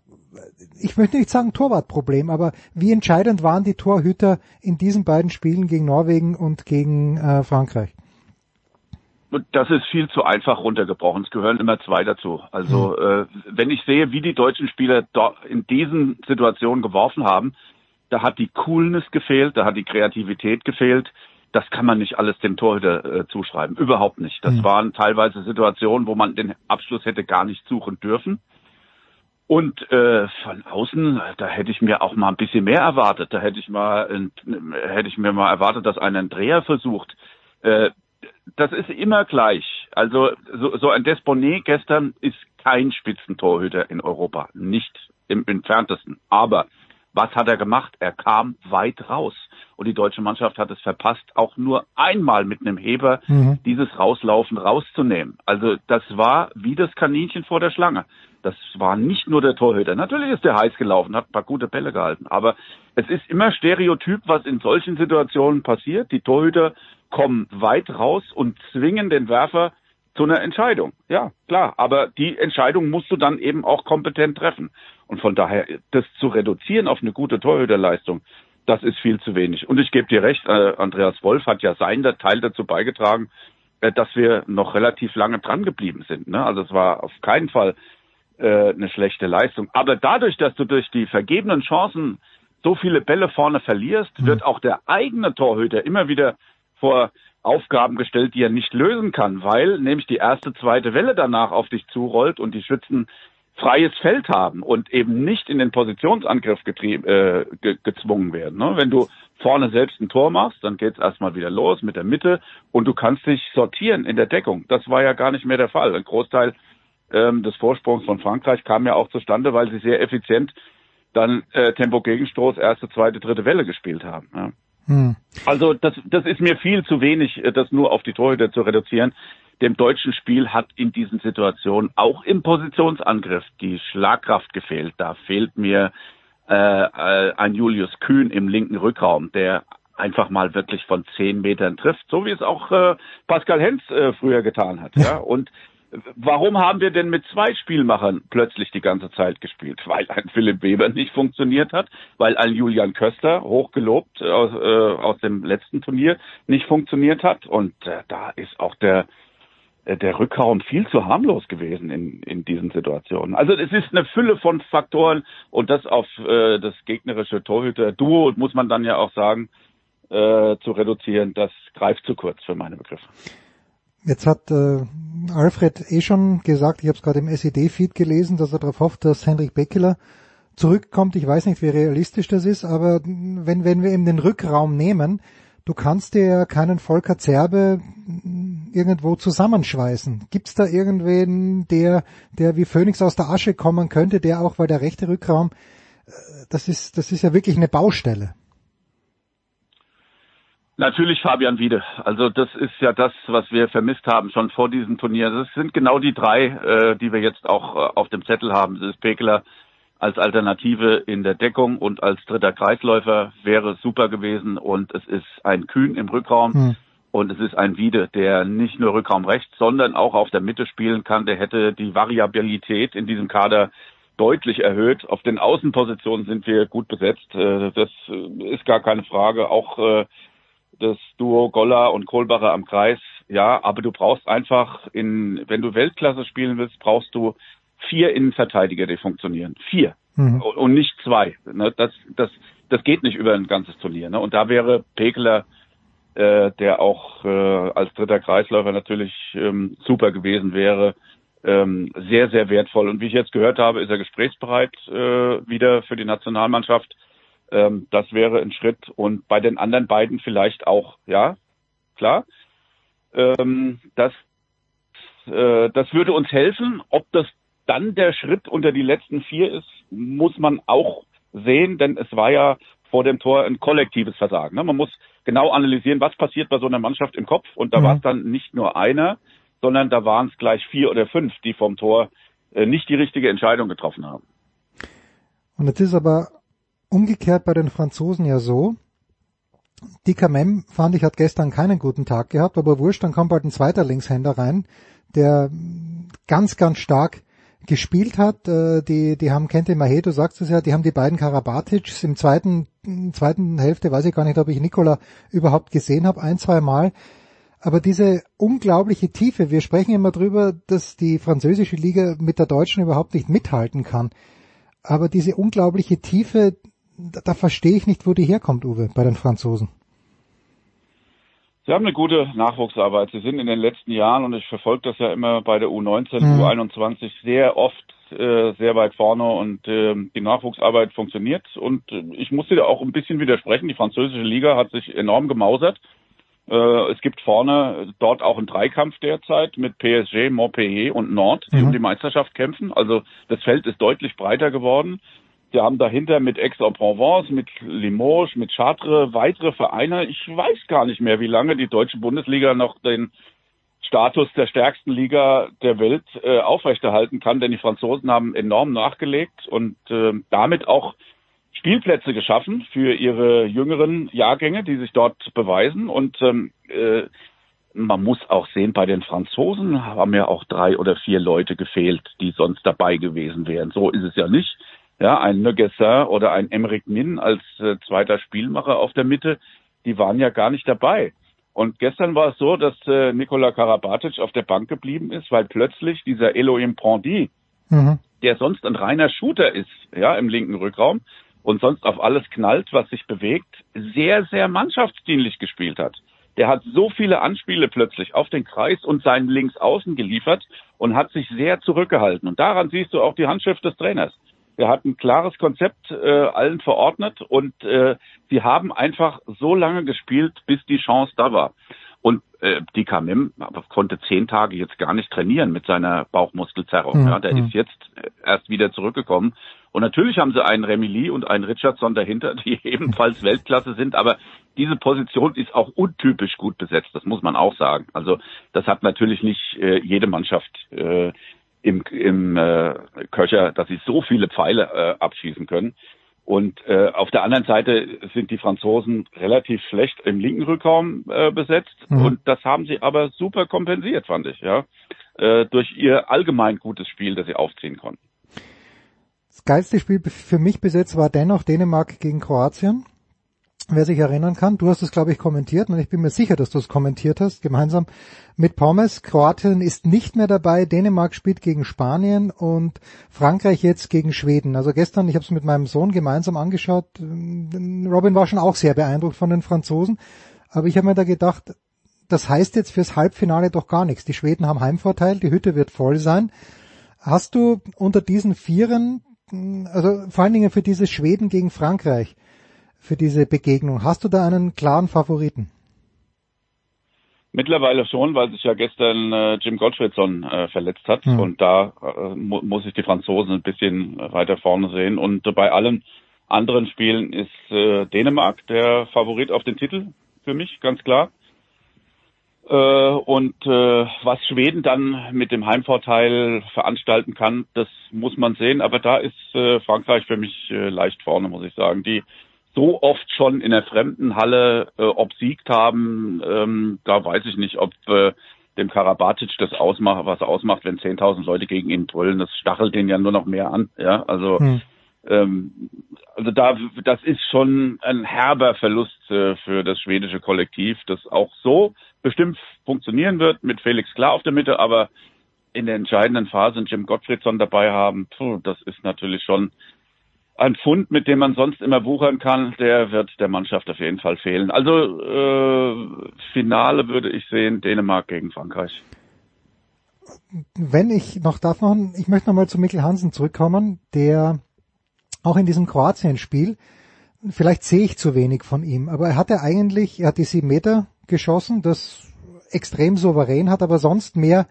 ich möchte nicht sagen Torwartproblem, aber wie entscheidend waren die Torhüter in diesen beiden Spielen gegen Norwegen und gegen äh, Frankreich? Das ist viel zu einfach runtergebrochen. Es gehören immer zwei dazu. Also mhm. äh, wenn ich sehe, wie die deutschen Spieler in diesen Situationen geworfen haben, da hat die Coolness gefehlt, da hat die Kreativität gefehlt. Das kann man nicht alles dem Torhüter äh, zuschreiben. Überhaupt nicht. Das mhm. waren teilweise Situationen, wo man den Abschluss hätte gar nicht suchen dürfen. Und äh, von außen, da hätte ich mir auch mal ein bisschen mehr erwartet. Da hätte ich mal, hätte ich mir mal erwartet, dass einer einen Dreher versucht. Äh, das ist immer gleich. Also so, so ein Desponet gestern ist kein Spitzentorhüter in Europa, nicht im entferntesten. Aber was hat er gemacht? Er kam weit raus. Und die deutsche Mannschaft hat es verpasst, auch nur einmal mit einem Heber mhm. dieses Rauslaufen rauszunehmen. Also das war wie das Kaninchen vor der Schlange. Das war nicht nur der Torhüter. Natürlich ist der heiß gelaufen, hat ein paar gute Bälle gehalten. Aber es ist immer Stereotyp, was in solchen Situationen passiert. Die Torhüter kommen weit raus und zwingen den Werfer zu einer Entscheidung. Ja, klar. Aber die Entscheidung musst du dann eben auch kompetent treffen. Und von daher, das zu reduzieren auf eine gute Torhüterleistung, das ist viel zu wenig. Und ich gebe dir recht, äh, Andreas Wolf hat ja seinen Teil dazu beigetragen, äh, dass wir noch relativ lange dran geblieben sind. Ne? Also es war auf keinen Fall äh, eine schlechte Leistung. Aber dadurch, dass du durch die vergebenen Chancen so viele Bälle vorne verlierst, mhm. wird auch der eigene Torhüter immer wieder vor Aufgaben gestellt, die er nicht lösen kann, weil nämlich die erste, zweite Welle danach auf dich zurollt und die Schützen freies Feld haben und eben nicht in den Positionsangriff äh, ge gezwungen werden. Ne? Wenn du vorne selbst ein Tor machst, dann geht's erstmal wieder los mit der Mitte und du kannst dich sortieren in der Deckung. Das war ja gar nicht mehr der Fall. Ein Großteil ähm, des Vorsprungs von Frankreich kam ja auch zustande, weil sie sehr effizient dann äh, Tempo-Gegenstoß, erste, zweite, dritte Welle gespielt haben. Ja. Hm. Also das, das ist mir viel zu wenig, äh, das nur auf die Torhüter zu reduzieren. Dem deutschen Spiel hat in diesen Situationen auch im Positionsangriff die Schlagkraft gefehlt. Da fehlt mir äh, äh, ein Julius Kühn im linken Rückraum, der einfach mal wirklich von zehn Metern trifft, so wie es auch äh, Pascal Hens äh, früher getan hat. Ja. Und warum haben wir denn mit zwei Spielmachern plötzlich die ganze Zeit gespielt? Weil ein Philipp Weber nicht funktioniert hat, weil ein Julian Köster, hochgelobt aus, äh, aus dem letzten Turnier, nicht funktioniert hat. Und äh, da ist auch der äh, der Rückraum viel zu harmlos gewesen in, in diesen Situationen. Also es ist eine Fülle von Faktoren und das auf äh, das gegnerische Torhüter-Duo, muss man dann ja auch sagen, äh, zu reduzieren, das greift zu kurz für meine Begriffe. Jetzt hat äh, Alfred eh schon gesagt, ich habe es gerade im SED-Feed gelesen, dass er darauf hofft, dass Henrik Beckeler zurückkommt. Ich weiß nicht, wie realistisch das ist, aber wenn, wenn wir eben den Rückraum nehmen, du kannst dir ja keinen Volker Zerbe irgendwo zusammenschweißen. Gibt's da irgendwen, der, der wie Phoenix aus der Asche kommen könnte, der auch, weil der rechte Rückraum, äh, das ist, das ist ja wirklich eine Baustelle. Natürlich Fabian Wiede. Also das ist ja das, was wir vermisst haben schon vor diesem Turnier. Das sind genau die drei, äh, die wir jetzt auch äh, auf dem Zettel haben. Das ist Pekeler als Alternative in der Deckung und als dritter Kreisläufer wäre super gewesen. Und es ist ein Kühn im Rückraum. Hm. Und es ist ein Wiede, der nicht nur Rückraum rechts, sondern auch auf der Mitte spielen kann. Der hätte die Variabilität in diesem Kader deutlich erhöht. Auf den Außenpositionen sind wir gut besetzt. Äh, das ist gar keine Frage. Auch äh, das Duo Goller und Kohlbacher am Kreis. Ja, aber du brauchst einfach in, wenn du Weltklasse spielen willst, brauchst du vier Innenverteidiger, die funktionieren. Vier. Mhm. Und nicht zwei. Ne, das, das, das geht nicht über ein ganzes Turnier. Ne? Und da wäre Pekeler äh, der auch äh, als dritter Kreisläufer natürlich ähm, super gewesen wäre. Ähm, sehr, sehr wertvoll. Und wie ich jetzt gehört habe, ist er gesprächsbereit äh, wieder für die Nationalmannschaft. Ähm, das wäre ein Schritt. Und bei den anderen beiden vielleicht auch, ja, klar. Ähm, das, äh, das würde uns helfen. Ob das dann der Schritt unter die letzten vier ist, muss man auch sehen, denn es war ja vor dem Tor ein kollektives Versagen. Ne? Man muss genau analysieren, was passiert bei so einer Mannschaft im Kopf. Und da mhm. war es dann nicht nur einer, sondern da waren es gleich vier oder fünf, die vom Tor äh, nicht die richtige Entscheidung getroffen haben. Und jetzt ist aber umgekehrt bei den Franzosen ja so, Dicker Mem, fand ich, hat gestern keinen guten Tag gehabt, aber wurscht, dann kommt halt ein zweiter Linkshänder rein, der ganz, ganz stark gespielt hat. Äh, die, die haben Kente Mahe, du sagst es ja, die haben die beiden Karabatics im zweiten, zweiten Hälfte, weiß ich gar nicht, ob ich Nikola überhaupt gesehen habe, ein, zwei Mal. Aber diese unglaubliche Tiefe, wir sprechen immer drüber, dass die französische Liga mit der deutschen überhaupt nicht mithalten kann. Aber diese unglaubliche Tiefe, da, da verstehe ich nicht, wo die herkommt, Uwe, bei den Franzosen. Sie haben eine gute Nachwuchsarbeit. Sie sind in den letzten Jahren, und ich verfolge das ja immer bei der U19, mhm. U21 sehr oft äh, sehr weit vorne und äh, die Nachwuchsarbeit funktioniert. Und äh, ich muss dir auch ein bisschen widersprechen. Die französische Liga hat sich enorm gemausert. Äh, es gibt vorne dort auch einen Dreikampf derzeit mit PSG, Montpellier und Nantes, die mhm. um die Meisterschaft kämpfen. Also das Feld ist deutlich breiter geworden. Wir haben dahinter mit Aix-en-Provence, mit Limoges, mit Chartres weitere Vereine. Ich weiß gar nicht mehr, wie lange die deutsche Bundesliga noch den Status der stärksten Liga der Welt äh, aufrechterhalten kann, denn die Franzosen haben enorm nachgelegt und äh, damit auch Spielplätze geschaffen für ihre jüngeren Jahrgänge, die sich dort beweisen. Und ähm, äh, man muss auch sehen, bei den Franzosen haben ja auch drei oder vier Leute gefehlt, die sonst dabei gewesen wären. So ist es ja nicht. Ja, ein Negessin oder ein Emmerich Min als äh, zweiter Spielmacher auf der Mitte, die waren ja gar nicht dabei. Und gestern war es so, dass äh, Nikola Karabatic auf der Bank geblieben ist, weil plötzlich dieser Elohim Prandi, mhm. der sonst ein reiner Shooter ist, ja, im linken Rückraum und sonst auf alles knallt, was sich bewegt, sehr, sehr mannschaftsdienlich gespielt hat. Der hat so viele Anspiele plötzlich auf den Kreis und seinen Linksaußen geliefert und hat sich sehr zurückgehalten. Und daran siehst du auch die Handschrift des Trainers. Er hat ein klares Konzept äh, allen verordnet und äh, sie haben einfach so lange gespielt, bis die Chance da war. Und äh, die Kamim konnte zehn Tage jetzt gar nicht trainieren mit seiner Bauchmuskelzerrung. Mhm. Ja, der ist jetzt erst wieder zurückgekommen. Und natürlich haben sie einen Remili und einen Richardson dahinter, die ebenfalls Weltklasse sind, aber diese Position ist auch untypisch gut besetzt, das muss man auch sagen. Also das hat natürlich nicht äh, jede Mannschaft äh, im, im äh, Köcher, dass sie so viele Pfeile äh, abschießen können. Und äh, auf der anderen Seite sind die Franzosen relativ schlecht im linken Rückraum äh, besetzt mhm. und das haben sie aber super kompensiert, fand ich, ja, äh, durch ihr allgemein gutes Spiel, das sie aufziehen konnten. Das geilste Spiel für mich bis jetzt war dennoch Dänemark gegen Kroatien wer sich erinnern kann, du hast es, glaube ich, kommentiert und ich bin mir sicher, dass du es kommentiert hast, gemeinsam mit Pommes. Kroatien ist nicht mehr dabei, Dänemark spielt gegen Spanien und Frankreich jetzt gegen Schweden. Also gestern, ich habe es mit meinem Sohn gemeinsam angeschaut, Robin war schon auch sehr beeindruckt von den Franzosen, aber ich habe mir da gedacht, das heißt jetzt fürs Halbfinale doch gar nichts. Die Schweden haben Heimvorteil, die Hütte wird voll sein. Hast du unter diesen Vieren, also vor allen Dingen für dieses Schweden gegen Frankreich, für diese Begegnung. Hast du da einen klaren Favoriten? Mittlerweile schon, weil sich ja gestern äh, Jim Gottfriedson äh, verletzt hat mhm. und da äh, mu muss ich die Franzosen ein bisschen weiter vorne sehen und bei allen anderen Spielen ist äh, Dänemark der Favorit auf den Titel für mich, ganz klar. Äh, und äh, was Schweden dann mit dem Heimvorteil veranstalten kann, das muss man sehen. Aber da ist Frankreich für mich leicht vorne, muss ich sagen. Die so oft schon in der fremden Halle äh, obsiegt haben, ähm, da weiß ich nicht, ob äh, dem Karabatic das ausmacht, was ausmacht, wenn 10.000 Leute gegen ihn brüllen. Das stachelt den ja nur noch mehr an. Ja, also hm. ähm, also da das ist schon ein herber Verlust äh, für das schwedische Kollektiv, das auch so bestimmt funktionieren wird mit Felix Klar auf der Mitte, aber in der entscheidenden Phase Jim Gottfriedson dabei haben, puh, das ist natürlich schon ein Fund, mit dem man sonst immer wuchern kann, der wird der Mannschaft auf jeden Fall fehlen. Also äh, Finale würde ich sehen, Dänemark gegen Frankreich. Wenn ich noch darf noch, ich möchte noch mal zu Mikkel Hansen zurückkommen, der auch in diesem Kroatien-Spiel, vielleicht sehe ich zu wenig von ihm, aber er hatte eigentlich, er hat die sieben Meter geschossen, das extrem souverän, hat aber sonst mehr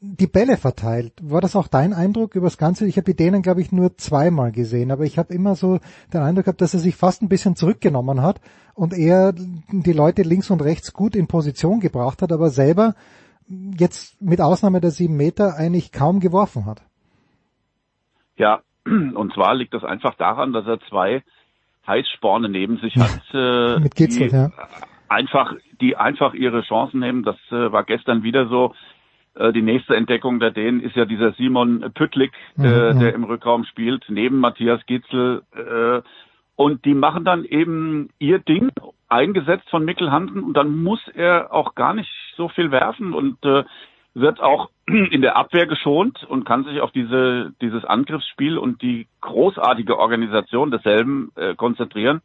die Bälle verteilt. War das auch dein Eindruck über das Ganze? Ich habe die Dänen, glaube ich, nur zweimal gesehen, aber ich habe immer so den Eindruck gehabt, dass er sich fast ein bisschen zurückgenommen hat und er die Leute links und rechts gut in Position gebracht hat, aber selber jetzt mit Ausnahme der sieben Meter eigentlich kaum geworfen hat. Ja, und zwar liegt das einfach daran, dass er zwei Heißsporne neben sich hat, äh, mit Gitzel, die ja. einfach, die einfach ihre Chancen nehmen. Das äh, war gestern wieder so die nächste Entdeckung der Dänen ist ja dieser Simon Püttlik, äh, mhm. der im Rückraum spielt, neben Matthias Gitzel. Äh, und die machen dann eben ihr Ding, eingesetzt von Mikkel Hansen. Und dann muss er auch gar nicht so viel werfen und äh, wird auch in der Abwehr geschont und kann sich auf diese, dieses Angriffsspiel und die großartige Organisation desselben äh, konzentrieren.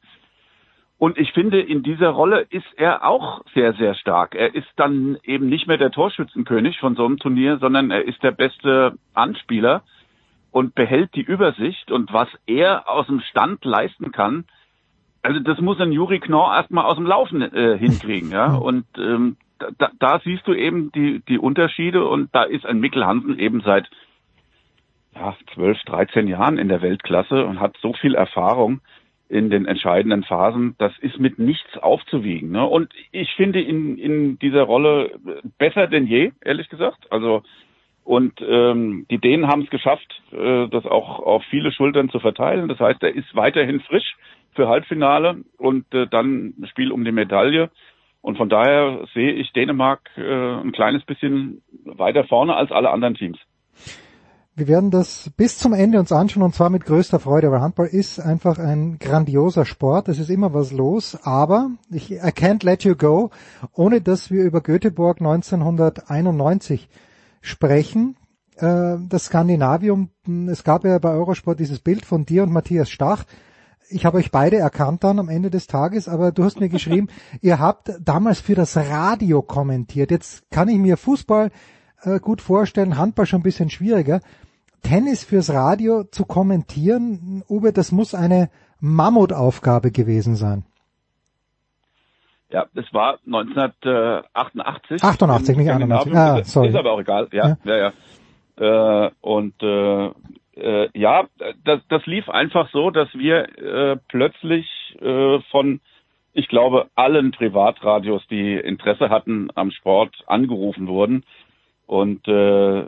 Und ich finde, in dieser Rolle ist er auch sehr, sehr stark. Er ist dann eben nicht mehr der Torschützenkönig von so einem Turnier, sondern er ist der beste Anspieler und behält die Übersicht und was er aus dem Stand leisten kann. Also das muss ein Juri Knorr erstmal aus dem Laufen äh, hinkriegen, ja. Und ähm, da, da siehst du eben die, die Unterschiede und da ist ein Mikkel Hansen eben seit ja, 12, 13 Jahren in der Weltklasse und hat so viel Erfahrung in den entscheidenden Phasen, das ist mit nichts aufzuwiegen. Ne? Und ich finde in, in dieser Rolle besser denn je, ehrlich gesagt. Also und ähm, die Dänen haben es geschafft, äh, das auch auf viele Schultern zu verteilen. Das heißt, er ist weiterhin frisch für Halbfinale und äh, dann Spiel um die Medaille. Und von daher sehe ich Dänemark äh, ein kleines bisschen weiter vorne als alle anderen Teams. Wir werden das bis zum Ende uns anschauen und zwar mit größter Freude, weil Handball ist einfach ein grandioser Sport. Es ist immer was los, aber ich I can't let you go, ohne dass wir über Göteborg 1991 sprechen. Äh, das Skandinavium, es gab ja bei Eurosport dieses Bild von dir und Matthias Stach. Ich habe euch beide erkannt dann am Ende des Tages, aber du hast mir geschrieben, ihr habt damals für das Radio kommentiert. Jetzt kann ich mir Fußball äh, gut vorstellen, Handball schon ein bisschen schwieriger. Tennis fürs Radio zu kommentieren, Uwe, das muss eine Mammutaufgabe gewesen sein. Ja, es war 1988. 88, nicht 91. Ah, sorry. Ist aber auch egal. Ja, ja, ja. ja. Äh, und äh, äh, ja, das, das lief einfach so, dass wir äh, plötzlich äh, von, ich glaube, allen Privatradios, die Interesse hatten am Sport, angerufen wurden und äh,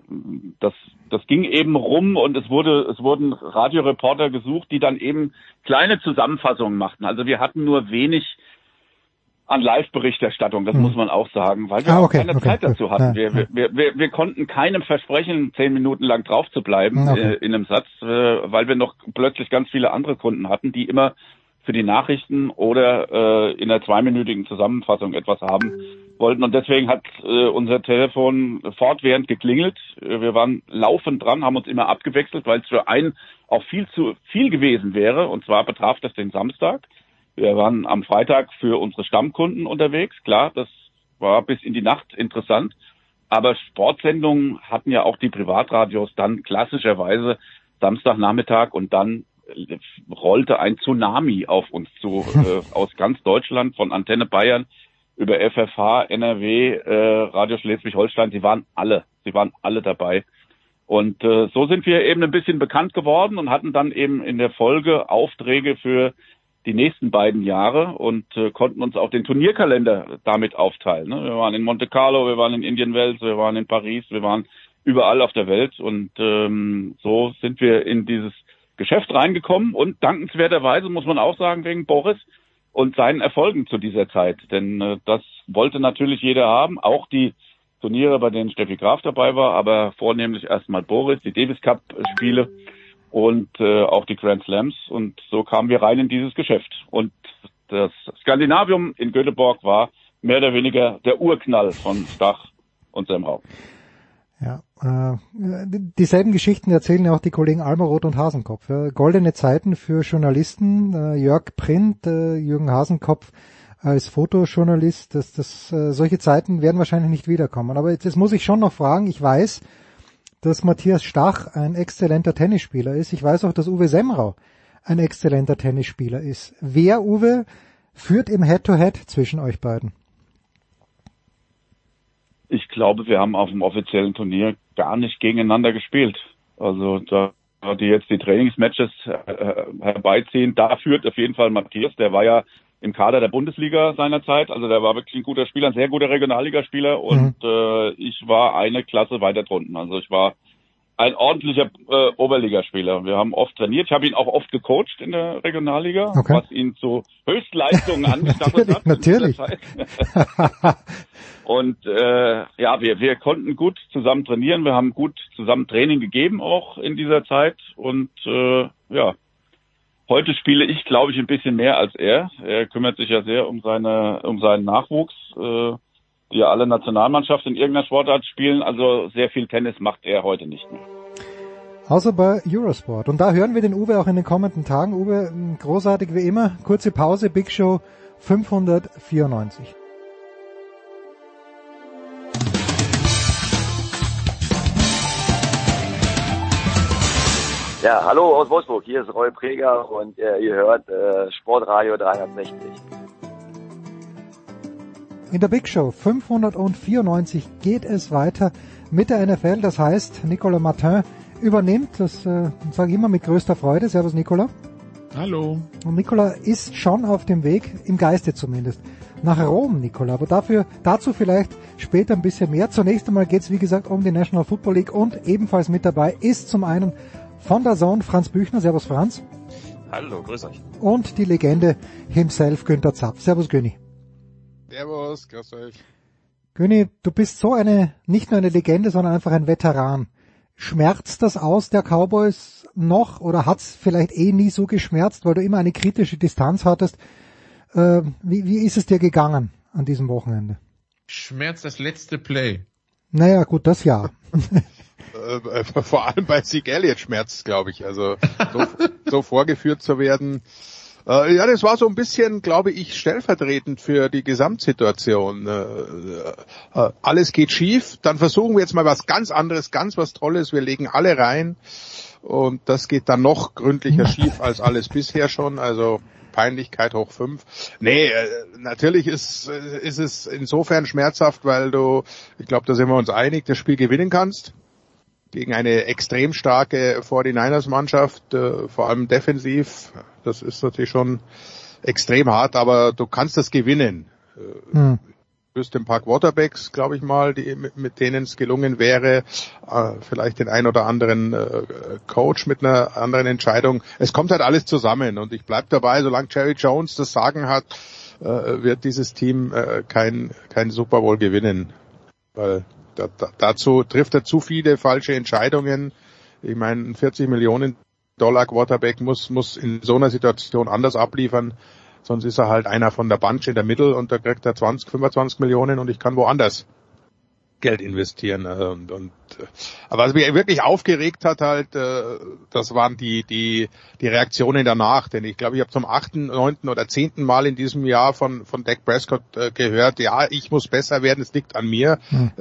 das, das ging eben rum und es wurde, es wurden Radioreporter gesucht, die dann eben kleine Zusammenfassungen machten. Also wir hatten nur wenig an Live-Berichterstattung, das hm. muss man auch sagen, weil wir ah, okay, keine okay, Zeit dazu hatten. Ja, wir, wir, wir, wir konnten keinem versprechen, zehn Minuten lang drauf zu bleiben okay. äh, in einem Satz, äh, weil wir noch plötzlich ganz viele andere Kunden hatten, die immer für die Nachrichten oder äh, in der zweiminütigen Zusammenfassung etwas haben wollten. Und deswegen hat äh, unser Telefon fortwährend geklingelt. Wir waren laufend dran, haben uns immer abgewechselt, weil es für einen auch viel zu viel gewesen wäre. Und zwar betraf das den Samstag. Wir waren am Freitag für unsere Stammkunden unterwegs. Klar, das war bis in die Nacht interessant. Aber Sportsendungen hatten ja auch die Privatradios dann klassischerweise Samstagnachmittag und dann rollte ein Tsunami auf uns zu, äh, aus ganz Deutschland, von Antenne Bayern über FFH, NRW, äh, Radio Schleswig-Holstein, sie waren alle, sie waren alle dabei. Und äh, so sind wir eben ein bisschen bekannt geworden und hatten dann eben in der Folge Aufträge für die nächsten beiden Jahre und äh, konnten uns auch den Turnierkalender damit aufteilen. Ne? Wir waren in Monte Carlo, wir waren in Indian Wells, wir waren in Paris, wir waren überall auf der Welt und ähm, so sind wir in dieses Geschäft reingekommen und dankenswerterweise muss man auch sagen, wegen Boris und seinen Erfolgen zu dieser Zeit. Denn äh, das wollte natürlich jeder haben, auch die Turniere, bei denen Steffi Graf dabei war, aber vornehmlich erstmal Boris, die Davis Cup Spiele und äh, auch die Grand Slams. Und so kamen wir rein in dieses Geschäft. Und das Skandinavium in Göteborg war mehr oder weniger der Urknall von Stach und seinem Raum. Ja, äh, dieselben Geschichten erzählen ja auch die Kollegen Almeroth und Hasenkopf. Goldene Zeiten für Journalisten, äh, Jörg Print, äh, Jürgen Hasenkopf als Fotojournalist, das, das, äh, solche Zeiten werden wahrscheinlich nicht wiederkommen. Aber jetzt, jetzt muss ich schon noch fragen, ich weiß, dass Matthias Stach ein exzellenter Tennisspieler ist. Ich weiß auch, dass Uwe Semrau ein exzellenter Tennisspieler ist. Wer, Uwe, führt im Head-to-Head -Head zwischen euch beiden? Ich glaube, wir haben auf dem offiziellen Turnier gar nicht gegeneinander gespielt. Also da die jetzt die Trainingsmatches äh, herbeiziehen, da führt auf jeden Fall Matthias, der war ja im Kader der Bundesliga seinerzeit, also der war wirklich ein guter Spieler, ein sehr guter Regionalligaspieler und mhm. äh, ich war eine Klasse weiter drunten. Also ich war ein ordentlicher äh, Oberligaspieler. Wir haben oft trainiert. Ich habe ihn auch oft gecoacht in der Regionalliga, okay. was ihn zu Höchstleistungen angestachelt hat. Natürlich. Und äh, ja, wir, wir konnten gut zusammen trainieren. Wir haben gut zusammen Training gegeben auch in dieser Zeit. Und äh, ja, heute spiele ich, glaube ich, ein bisschen mehr als er. Er kümmert sich ja sehr um seine um seinen Nachwuchs. Äh, die ja alle Nationalmannschaft in irgendeiner Sportart spielen. Also sehr viel Tennis macht er heute nicht mehr. Außer bei Eurosport. Und da hören wir den Uwe auch in den kommenden Tagen. Uwe, großartig wie immer. Kurze Pause, Big Show 594. Ja, hallo aus Wolfsburg. Hier ist Roy Preger und äh, ihr hört äh, Sportradio 360. In der Big Show 594 geht es weiter mit der NFL. Das heißt, Nicolas Martin übernimmt, das äh, sage ich immer mit größter Freude. Servus Nicolas. Hallo. Und Nicolas ist schon auf dem Weg, im Geiste zumindest, nach Rom, Nicolas. Aber dafür, dazu vielleicht später ein bisschen mehr. Zunächst einmal geht es, wie gesagt, um die National Football League und ebenfalls mit dabei ist zum einen von der Zone Franz Büchner. Servus Franz. Hallo, grüß euch. Und die Legende himself, Günther Zapf. Servus Günni. Servus, grüß euch. Göni, du bist so eine, nicht nur eine Legende, sondern einfach ein Veteran. Schmerzt das aus der Cowboys noch oder hat's vielleicht eh nie so geschmerzt, weil du immer eine kritische Distanz hattest? Äh, wie, wie ist es dir gegangen an diesem Wochenende? Schmerzt das letzte Play. Naja, gut, das ja. Äh, vor allem bei Sieg Elliott schmerzt, glaube ich. Also so, so vorgeführt zu werden, äh, ja, das war so ein bisschen, glaube ich, stellvertretend für die Gesamtsituation. Äh, äh, alles geht schief, dann versuchen wir jetzt mal was ganz anderes, ganz was Tolles. Wir legen alle rein und das geht dann noch gründlicher schief als alles bisher schon. Also Peinlichkeit hoch fünf. Nee, äh, natürlich ist, ist es insofern schmerzhaft, weil du, ich glaube, da sind wir uns einig, das Spiel gewinnen kannst gegen eine extrem starke 49ers-Mannschaft, äh, vor allem defensiv. Das ist natürlich schon extrem hart, aber du kannst das gewinnen. Äh, hm. Du wirst ein paar Quarterbacks, glaube ich mal, die, mit, mit denen es gelungen wäre, äh, vielleicht den ein oder anderen äh, Coach mit einer anderen Entscheidung. Es kommt halt alles zusammen und ich bleib dabei, solange Jerry Jones das Sagen hat, wird dieses Team kein, kein Super Bowl gewinnen. Weil da, da, dazu trifft er zu viele falsche Entscheidungen. Ich meine, ein 40 Millionen Dollar Quarterback muss, muss in so einer Situation anders abliefern. Sonst ist er halt einer von der Bunch in der Mitte und da kriegt er 20, 25 Millionen und ich kann woanders Geld investieren. Äh, und, und, äh, aber was mich wirklich aufgeregt hat halt, äh, das waren die, die, die Reaktionen danach. Denn ich glaube, ich habe zum achten, neunten oder zehnten Mal in diesem Jahr von, von Dak Prescott gehört, ja, ich muss besser werden, es liegt an mir. Hm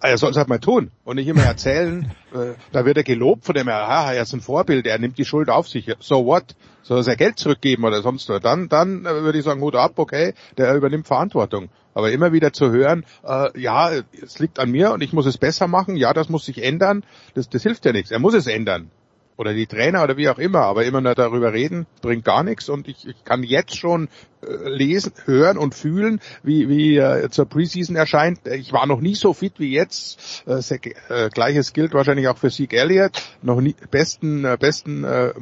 er soll es halt mal tun und nicht immer erzählen, äh, da wird er gelobt von dem, aha, er ist ein Vorbild, er nimmt die Schuld auf sich. So what? Soll er sein Geld zurückgeben oder sonst was? Dann, dann äh, würde ich sagen, Hut ab, okay, der übernimmt Verantwortung. Aber immer wieder zu hören, äh, ja, es liegt an mir und ich muss es besser machen, ja, das muss sich ändern, das, das hilft ja nichts. Er muss es ändern oder die Trainer oder wie auch immer, aber immer nur darüber reden bringt gar nichts und ich, ich kann jetzt schon äh, lesen, hören und fühlen, wie, wie äh, zur Preseason erscheint. Ich war noch nie so fit wie jetzt. Äh, sehr, äh, Gleiches gilt wahrscheinlich auch für Sieg Elliott. Noch nie besten äh, besten äh,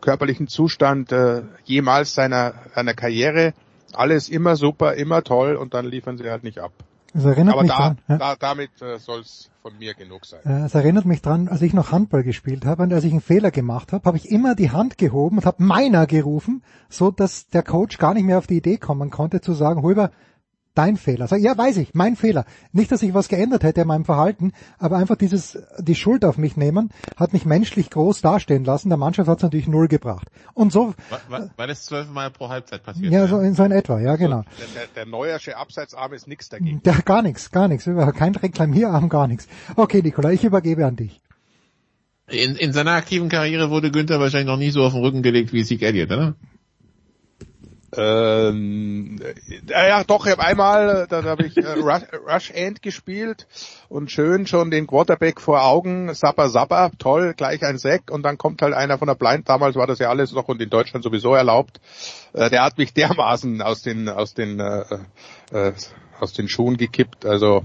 körperlichen Zustand äh, jemals seiner seiner Karriere. Alles immer super, immer toll und dann liefern sie halt nicht ab. Es erinnert Aber mich da, dran, ja. da, damit äh, soll es von mir genug sein. Äh, Es erinnert mich dran, als ich noch Handball gespielt habe und als ich einen Fehler gemacht habe, habe ich immer die Hand gehoben und habe meiner gerufen, so dass der Coach gar nicht mehr auf die Idee kommen konnte zu sagen, Huber, dein Fehler. Sag, ja, weiß ich, mein Fehler. Nicht, dass ich was geändert hätte in meinem Verhalten, aber einfach dieses, die Schuld auf mich nehmen, hat mich menschlich groß dastehen lassen. Der Mannschaft hat es natürlich null gebracht. Und so. Weil, weil das zwölfmal pro Halbzeit passiert. Ja, so in so in etwa, ja, genau. Der, der, der Neuersche Abseitsarm ist nichts dagegen. Ja, gar nichts, gar nichts. Kein Reklamierarm, gar nichts. Okay, Nikola, ich übergebe an dich. In, in seiner aktiven Karriere wurde Günther wahrscheinlich noch nie so auf den Rücken gelegt wie Sieg Elliott, oder? Ähm, äh, ja, doch, ich habe einmal, da habe ich äh, Rush, Rush End gespielt und schön schon den Quarterback vor Augen, Sapper Sapper, toll, gleich ein Sack und dann kommt halt einer von der Blind, damals war das ja alles noch und in Deutschland sowieso erlaubt, äh, der hat mich dermaßen aus den, aus den, äh, äh, aus den Schuhen gekippt, also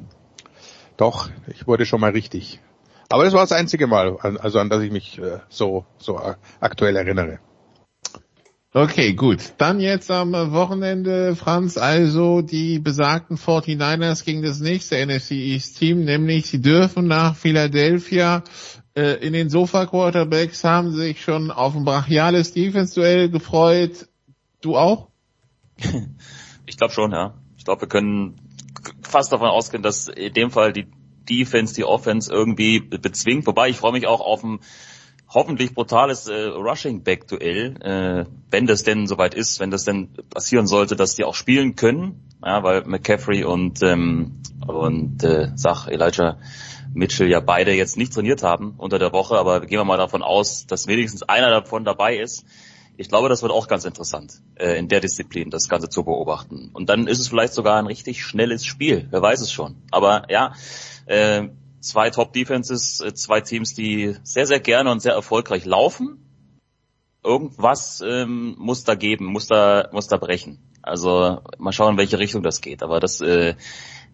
doch, ich wurde schon mal richtig. Aber das war das einzige Mal, also an das ich mich äh, so, so aktuell erinnere. Okay, gut. Dann jetzt am Wochenende, Franz, also die besagten 49ers gegen das nächste NFC East Team, nämlich sie dürfen nach Philadelphia. Äh, in den Sofa Quarterbacks haben sich schon auf ein brachiales Defense-Duell gefreut. Du auch? Ich glaube schon, ja. Ich glaube, wir können fast davon ausgehen, dass in dem Fall die Defense die Offense irgendwie bezwingt. Wobei ich freue mich auch auf ein hoffentlich brutales äh, Rushing Back Duell, äh, wenn das denn soweit ist, wenn das denn passieren sollte, dass die auch spielen können, ja, weil McCaffrey und ähm, und äh, sag Elijah Mitchell ja beide jetzt nicht trainiert haben unter der Woche, aber gehen wir mal davon aus, dass wenigstens einer davon dabei ist. Ich glaube, das wird auch ganz interessant, äh, in der Disziplin das Ganze zu beobachten. Und dann ist es vielleicht sogar ein richtig schnelles Spiel, wer weiß es schon. Aber ja, äh, zwei Top-Defenses, äh, zwei Teams, die sehr, sehr gerne und sehr erfolgreich laufen. Irgendwas ähm, muss da geben, muss da, muss da brechen. Also mal schauen, in welche Richtung das geht. Aber das, äh,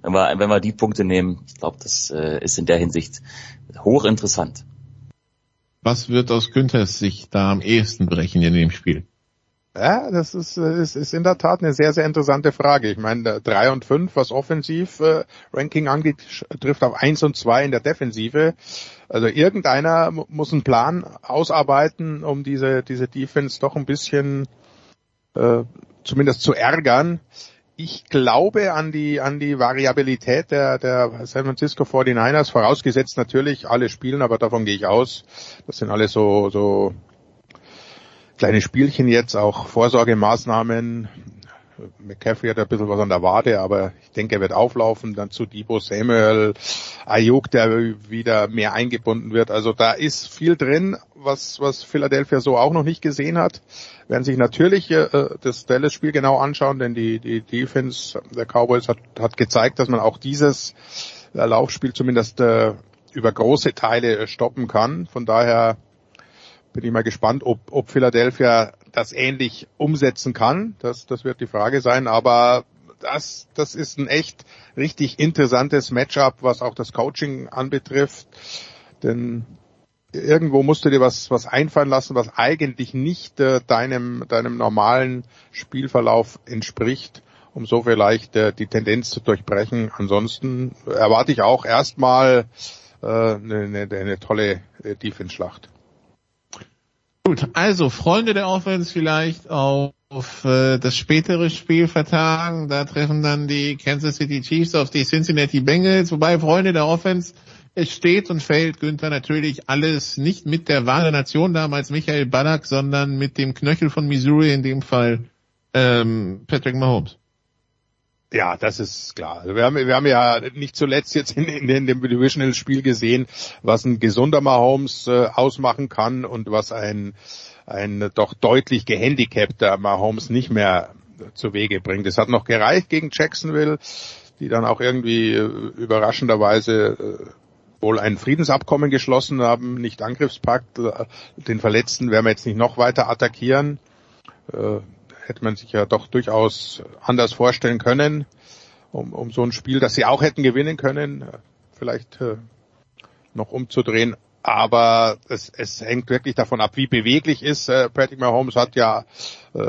wenn wir, wenn wir die Punkte nehmen, ich glaube, das äh, ist in der Hinsicht hochinteressant. Was wird aus Günthers Sicht da am ehesten brechen in dem Spiel? Ja, das ist, ist, ist in der Tat eine sehr, sehr interessante Frage. Ich meine, drei und fünf, was Offensiv-Ranking angeht, trifft auf eins und zwei in der Defensive. Also irgendeiner muss einen Plan ausarbeiten, um diese, diese Defense doch ein bisschen äh, zumindest zu ärgern. Ich glaube an die, an die Variabilität der, der San Francisco 49ers, vorausgesetzt natürlich alle spielen, aber davon gehe ich aus. Das sind alle so, so kleine Spielchen jetzt, auch Vorsorgemaßnahmen. McCaffrey hat ein bisschen was an der Wade, aber ich denke, er wird auflaufen. Dann zu Debo Samuel, Ayuk, der wieder mehr eingebunden wird. Also da ist viel drin, was, was Philadelphia so auch noch nicht gesehen hat. Werden sich natürlich äh, das Dallas-Spiel genau anschauen, denn die, die Defense der Cowboys hat, hat gezeigt, dass man auch dieses äh, Laufspiel zumindest äh, über große Teile äh, stoppen kann. Von daher bin ich mal gespannt, ob, ob Philadelphia das ähnlich umsetzen kann. Das, das wird die Frage sein. Aber das, das ist ein echt richtig interessantes Matchup, was auch das Coaching anbetrifft. Denn irgendwo musst du dir was, was einfallen lassen, was eigentlich nicht äh, deinem, deinem normalen Spielverlauf entspricht, um so vielleicht äh, die Tendenz zu durchbrechen. Ansonsten erwarte ich auch erstmal äh, eine, eine, eine tolle äh, Defense-Schlacht. Gut, also Freunde der Offense vielleicht auf äh, das spätere Spiel vertagen. Da treffen dann die Kansas City Chiefs auf die Cincinnati Bengals. Wobei Freunde der Offense, es steht und fällt Günther natürlich alles nicht mit der Wahl der Nation damals Michael Ballack, sondern mit dem Knöchel von Missouri, in dem Fall ähm, Patrick Mahomes. Ja, das ist klar. Also wir haben, wir haben ja nicht zuletzt jetzt in, in, in dem Divisional-Spiel gesehen, was ein gesunder Mahomes äh, ausmachen kann und was ein, ein doch deutlich gehandicapter Mahomes nicht mehr zu Wege bringt. Es hat noch gereicht gegen Jacksonville, die dann auch irgendwie äh, überraschenderweise äh, wohl ein Friedensabkommen geschlossen haben, nicht Angriffspakt. Äh, den Verletzten werden wir jetzt nicht noch weiter attackieren. Äh, hätte man sich ja doch durchaus anders vorstellen können, um, um so ein Spiel, das sie auch hätten gewinnen können, vielleicht äh, noch umzudrehen. Aber es, es hängt wirklich davon ab, wie beweglich ist. Äh, Patrick Mahomes hat ja äh,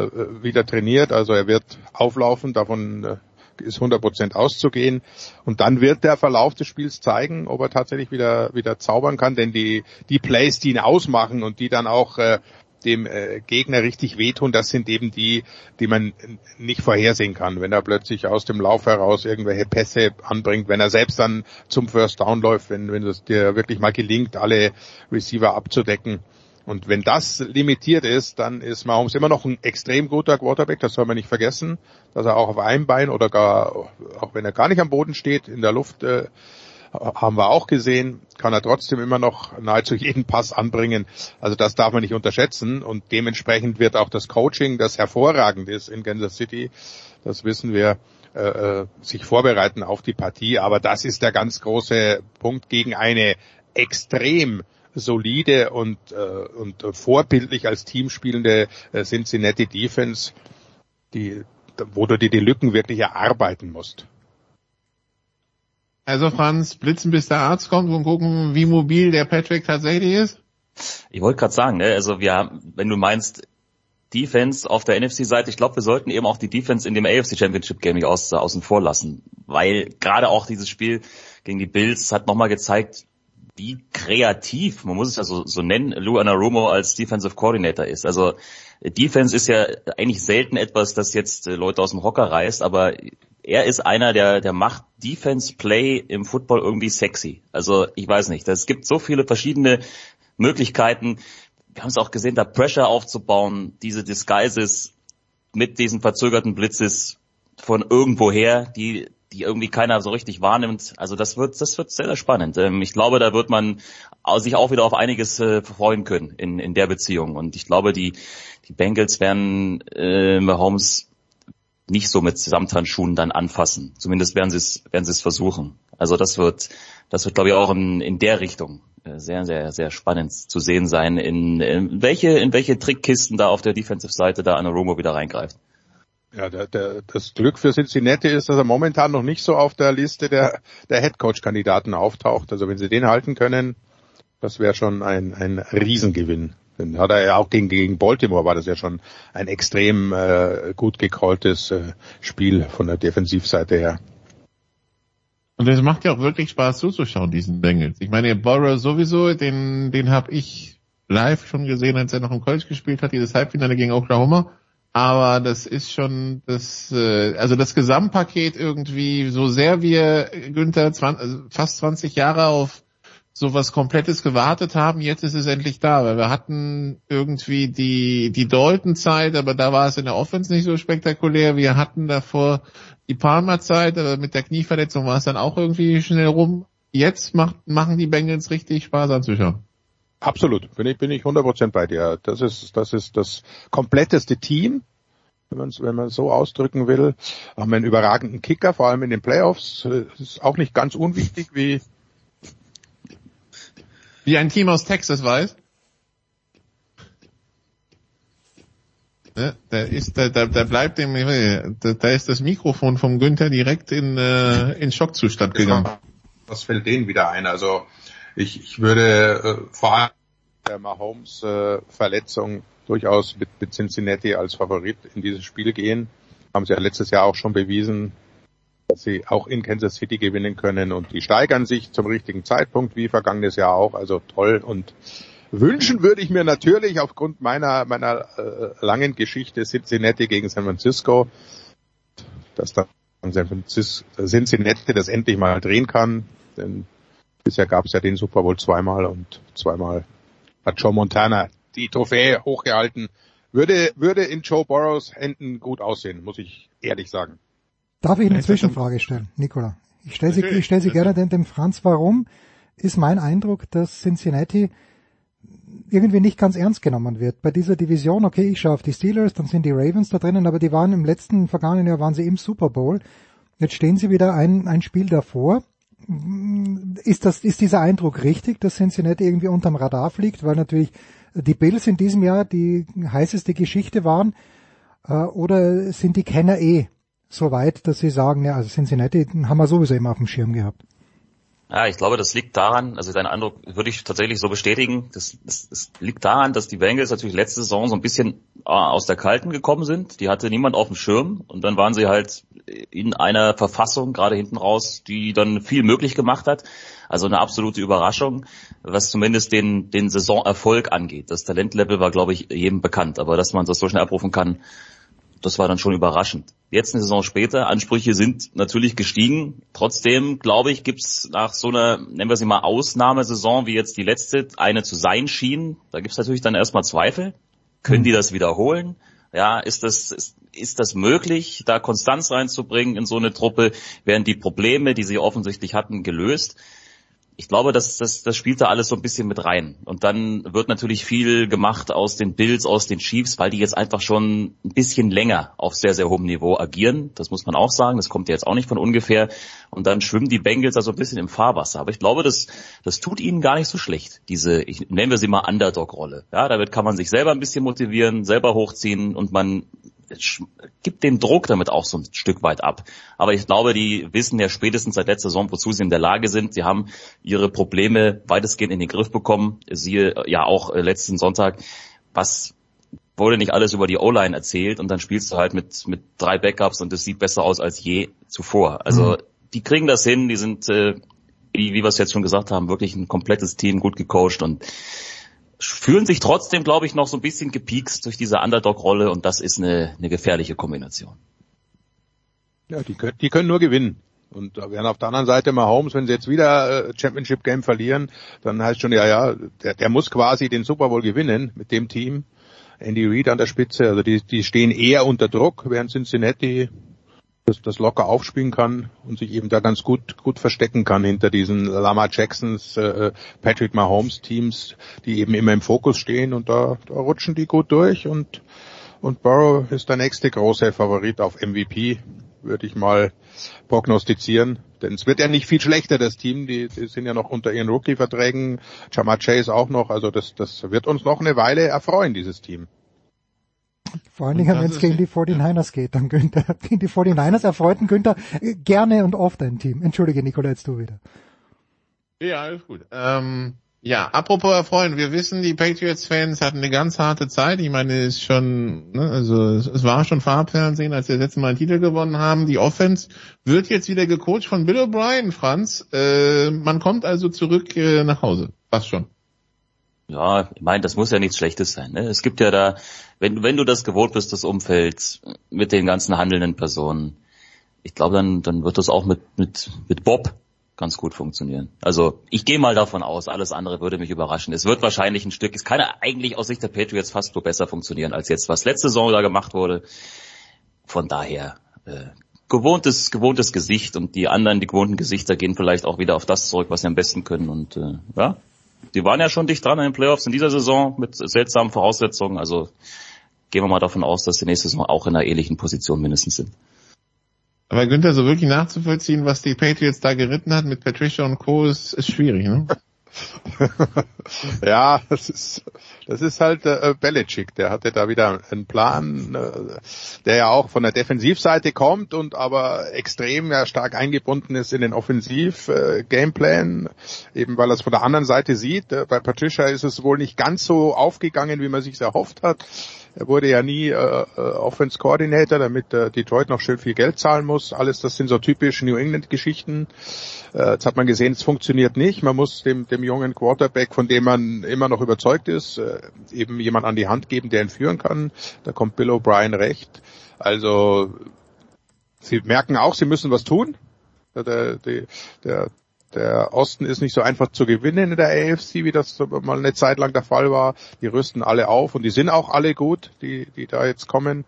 wieder trainiert, also er wird auflaufen, davon äh, ist 100% auszugehen. Und dann wird der Verlauf des Spiels zeigen, ob er tatsächlich wieder, wieder zaubern kann, denn die, die Plays, die ihn ausmachen und die dann auch äh, dem äh, Gegner richtig wehtun, das sind eben die, die man nicht vorhersehen kann. Wenn er plötzlich aus dem Lauf heraus irgendwelche Pässe anbringt, wenn er selbst dann zum First Down läuft, wenn, wenn es dir wirklich mal gelingt, alle Receiver abzudecken. Und wenn das limitiert ist, dann ist Mahomes immer noch ein extrem guter Quarterback, das soll man nicht vergessen, dass er auch auf einem Bein oder gar, auch wenn er gar nicht am Boden steht, in der Luft äh, haben wir auch gesehen, kann er trotzdem immer noch nahezu jeden Pass anbringen. Also das darf man nicht unterschätzen und dementsprechend wird auch das Coaching, das hervorragend ist in Kansas City, das wissen wir, äh, äh, sich vorbereiten auf die Partie. Aber das ist der ganz große Punkt gegen eine extrem solide und, äh, und vorbildlich als Team spielende äh, Cincinnati Defense, die, wo du dir die Lücken wirklich erarbeiten musst. Also Franz, blitzen bis der Arzt kommt und gucken, wie mobil der Patrick tatsächlich ist? Ich wollte gerade sagen, ne, also wir haben, wenn du meinst, Defense auf der NFC-Seite, ich glaube, wir sollten eben auch die Defense in dem AFC Championship Game nicht aus, außen vor lassen, weil gerade auch dieses Spiel gegen die Bills hat nochmal gezeigt, wie kreativ, man muss es ja so, so nennen, Lou Anarumo als Defensive Coordinator ist. Also Defense ist ja eigentlich selten etwas, das jetzt äh, Leute aus dem Hocker reißt, aber er ist einer, der, der macht Defense Play im Football irgendwie sexy. Also ich weiß nicht, es gibt so viele verschiedene Möglichkeiten. Wir haben es auch gesehen, da Pressure aufzubauen, diese Disguises mit diesen verzögerten Blitzes von irgendwoher, die die irgendwie keiner so richtig wahrnimmt. Also das wird, das wird sehr, sehr spannend. Ähm, ich glaube, da wird man sich auch wieder auf einiges äh, freuen können in, in der Beziehung. Und ich glaube, die, die Bengals werden äh, Mahomes nicht so mit Samthandschuhen dann anfassen. Zumindest werden sie es, werden sie es versuchen. Also das wird, das wird glaube ich auch in, in der Richtung äh, sehr, sehr, sehr spannend zu sehen sein, in, in welche, in welche Trickkisten da auf der Defensive-Seite da Anaromo wieder reingreift. Ja, der, der, das Glück für Cincinnati ist, dass er momentan noch nicht so auf der Liste der, der Headcoach-Kandidaten auftaucht. Also wenn sie den halten können, das wäre schon ein, ein Riesengewinn. Dann hat er ja auch gegen, gegen Baltimore war das ja schon ein extrem äh, gut gecalltes äh, Spiel von der Defensivseite her. Und es macht ja auch wirklich Spaß zuzuschauen, diesen Bengals. Ich meine, Borrow sowieso, den, den habe ich live schon gesehen, als er noch im College gespielt hat, dieses Halbfinale gegen Oklahoma. Aber das ist schon das, äh, also das Gesamtpaket irgendwie, so sehr wir Günther 20, also fast 20 Jahre auf sowas Komplettes gewartet haben, jetzt ist es endlich da, weil wir hatten irgendwie die, die Dalton-Zeit, aber da war es in der Offense nicht so spektakulär. Wir hatten davor die Palmer-Zeit, aber mit der Knieverletzung war es dann auch irgendwie schnell rum. Jetzt macht, machen die Bengals richtig Spaß anzuschauen. Absolut, bin ich, bin ich 100% bei dir. Das ist, das ist das kompletteste Team, wenn man es wenn man so ausdrücken will. Haben einen überragenden Kicker, vor allem in den Playoffs. Das ist auch nicht ganz unwichtig, wie wie ein Team aus Texas weiß. Ne, da ist, da, da, da bleibt dem, da, da ist das Mikrofon vom Günther direkt in, äh, in Schockzustand gegangen. Was fällt denen wieder ein? Also ich, ich würde äh, vor allem der Mahomes äh, Verletzung durchaus mit, mit Cincinnati als Favorit in dieses Spiel gehen. Haben sie ja letztes Jahr auch schon bewiesen, dass sie auch in Kansas City gewinnen können und die steigern sich zum richtigen Zeitpunkt, wie vergangenes Jahr auch. Also toll und wünschen würde ich mir natürlich aufgrund meiner meiner äh, langen Geschichte Cincinnati gegen San Francisco, dass dann San Francisco, Cincinnati das endlich mal drehen kann, denn bisher gab es ja den Super Bowl zweimal und zweimal hat Joe Montana die Trophäe hochgehalten. Würde, würde in Joe Burrows Händen gut aussehen, muss ich ehrlich sagen. Darf ich eine Zwischenfrage stellen, Nicola? Ich stelle sie, ich stelle sie gerne dem, dem Franz. Warum ist mein Eindruck, dass Cincinnati irgendwie nicht ganz ernst genommen wird. Bei dieser Division, okay, ich schaue auf die Steelers, dann sind die Ravens da drinnen, aber die waren im letzten vergangenen Jahr waren sie im Super Bowl. Jetzt stehen sie wieder ein, ein Spiel davor. Ist das, ist dieser Eindruck richtig, dass Cincinnati irgendwie unterm Radar fliegt, weil natürlich die Bills in diesem Jahr die heißeste Geschichte waren, äh, oder sind die Kenner eh so weit, dass sie sagen, ja, also Cincinnati haben wir sowieso immer auf dem Schirm gehabt? Ja, ich glaube, das liegt daran, also deinen Eindruck würde ich tatsächlich so bestätigen, das, das, das liegt daran, dass die Bengals natürlich letzte Saison so ein bisschen äh, aus der Kalten gekommen sind. Die hatte niemand auf dem Schirm und dann waren sie halt in einer Verfassung, gerade hinten raus, die dann viel möglich gemacht hat. Also eine absolute Überraschung, was zumindest den, den Saisonerfolg angeht. Das Talentlevel war, glaube ich, jedem bekannt, aber dass man das so schnell abrufen kann, das war dann schon überraschend. Jetzt eine Saison später, Ansprüche sind natürlich gestiegen. Trotzdem, glaube ich, gibt's nach so einer, nennen wir sie mal Ausnahmesaison, wie jetzt die letzte, eine zu sein schien, da gibt's natürlich dann erstmal Zweifel. Können die das wiederholen? Ja, ist das, ist, ist das möglich, da Konstanz reinzubringen in so eine Truppe? Werden die Probleme, die sie offensichtlich hatten, gelöst? Ich glaube, das, das, das spielt da alles so ein bisschen mit rein. Und dann wird natürlich viel gemacht aus den Bills, aus den Chiefs, weil die jetzt einfach schon ein bisschen länger auf sehr, sehr hohem Niveau agieren. Das muss man auch sagen. Das kommt ja jetzt auch nicht von ungefähr. Und dann schwimmen die Bengals da so ein bisschen im Fahrwasser. Aber ich glaube, das, das tut ihnen gar nicht so schlecht. Diese, ich nennen wir sie mal Underdog-Rolle. Ja, damit kann man sich selber ein bisschen motivieren, selber hochziehen und man gibt den Druck damit auch so ein Stück weit ab. Aber ich glaube, die wissen ja spätestens seit letzter Saison, wozu sie in der Lage sind. Sie haben ihre Probleme weitestgehend in den Griff bekommen. Siehe ja auch äh, letzten Sonntag, was wurde nicht alles über die O-Line erzählt und dann spielst du halt mit, mit drei Backups und es sieht besser aus als je zuvor. Also mhm. die kriegen das hin, die sind, äh, wie, wie wir es jetzt schon gesagt haben, wirklich ein komplettes Team, gut gecoacht und fühlen sich trotzdem, glaube ich, noch so ein bisschen gepiekst durch diese Underdog-Rolle und das ist eine, eine gefährliche Kombination. Ja, die können, die können nur gewinnen. Und während auf der anderen Seite mal Holmes, wenn sie jetzt wieder äh, Championship Game verlieren, dann heißt schon, ja, ja, der, der muss quasi den Super Bowl gewinnen mit dem Team. Andy Reid an der Spitze, also die, die stehen eher unter Druck, während Cincinnati das, das locker aufspielen kann und sich eben da ganz gut gut verstecken kann hinter diesen Lama Jacksons, äh, Patrick Mahomes Teams, die eben immer im Fokus stehen und da, da rutschen die gut durch und und Burrow ist der nächste große Favorit auf MVP, würde ich mal prognostizieren. Denn es wird ja nicht viel schlechter, das Team, die, die sind ja noch unter ihren Rookie-Verträgen, Jamar Chase auch noch, also das, das wird uns noch eine Weile erfreuen, dieses Team. Vor allen Dingen, wenn es gegen die 49ers geht, dann Günther. Gegen die 49ers erfreuten Günther gerne und oft ein Team. Entschuldige, Nikola, jetzt du wieder. Ja, alles gut. Ähm, Ja, apropos erfreuen, wir wissen, die Patriots-Fans hatten eine ganz harte Zeit. Ich meine, es ist schon, ne, also es, es war schon Farbfernsehen, als wir das letzte Mal einen Titel gewonnen haben. Die Offense wird jetzt wieder gecoacht von Bill O'Brien, Franz. Äh, man kommt also zurück äh, nach Hause. Fast schon. Ja, ich meine, das muss ja nichts Schlechtes sein. Ne? Es gibt ja da, wenn, wenn du das gewohnt bist, das Umfeld mit den ganzen handelnden Personen, ich glaube, dann, dann wird das auch mit, mit, mit Bob ganz gut funktionieren. Also ich gehe mal davon aus, alles andere würde mich überraschen. Es wird wahrscheinlich ein Stück, es kann eigentlich aus Sicht der Patriots fast nur besser funktionieren als jetzt, was letzte Saison da gemacht wurde. Von daher äh, gewohntes, gewohntes Gesicht und die anderen, die gewohnten Gesichter gehen vielleicht auch wieder auf das zurück, was sie am besten können. Und äh, ja, die waren ja schon dicht dran an den Playoffs in dieser Saison mit seltsamen Voraussetzungen. Also gehen wir mal davon aus, dass die nächste Saison auch in einer ähnlichen Position mindestens sind. Aber Günther, so wirklich nachzuvollziehen, was die Patriots da geritten hat mit Patricia und Co. ist, ist schwierig, ne? ja, das ist, das ist halt äh, Belichick. Der hatte da wieder einen Plan, äh, der ja auch von der Defensivseite kommt und aber extrem ja, stark eingebunden ist in den Offensiv-Gameplan, äh, eben weil er es von der anderen Seite sieht. Äh, bei Patricia ist es wohl nicht ganz so aufgegangen, wie man sich erhofft hat. Er wurde ja nie äh, äh, Offense Coordinator, damit äh, Detroit noch schön viel Geld zahlen muss. Alles, das sind so typische New England Geschichten. Äh, jetzt hat man gesehen, es funktioniert nicht. Man muss dem, dem jungen Quarterback, von dem man immer noch überzeugt ist, äh, eben jemand an die Hand geben, der ihn führen kann. Da kommt Bill O'Brien recht. Also sie merken auch, sie müssen was tun. Der, der, der, der Osten ist nicht so einfach zu gewinnen in der AFC, wie das mal eine Zeit lang der Fall war. Die rüsten alle auf und die sind auch alle gut, die, die da jetzt kommen.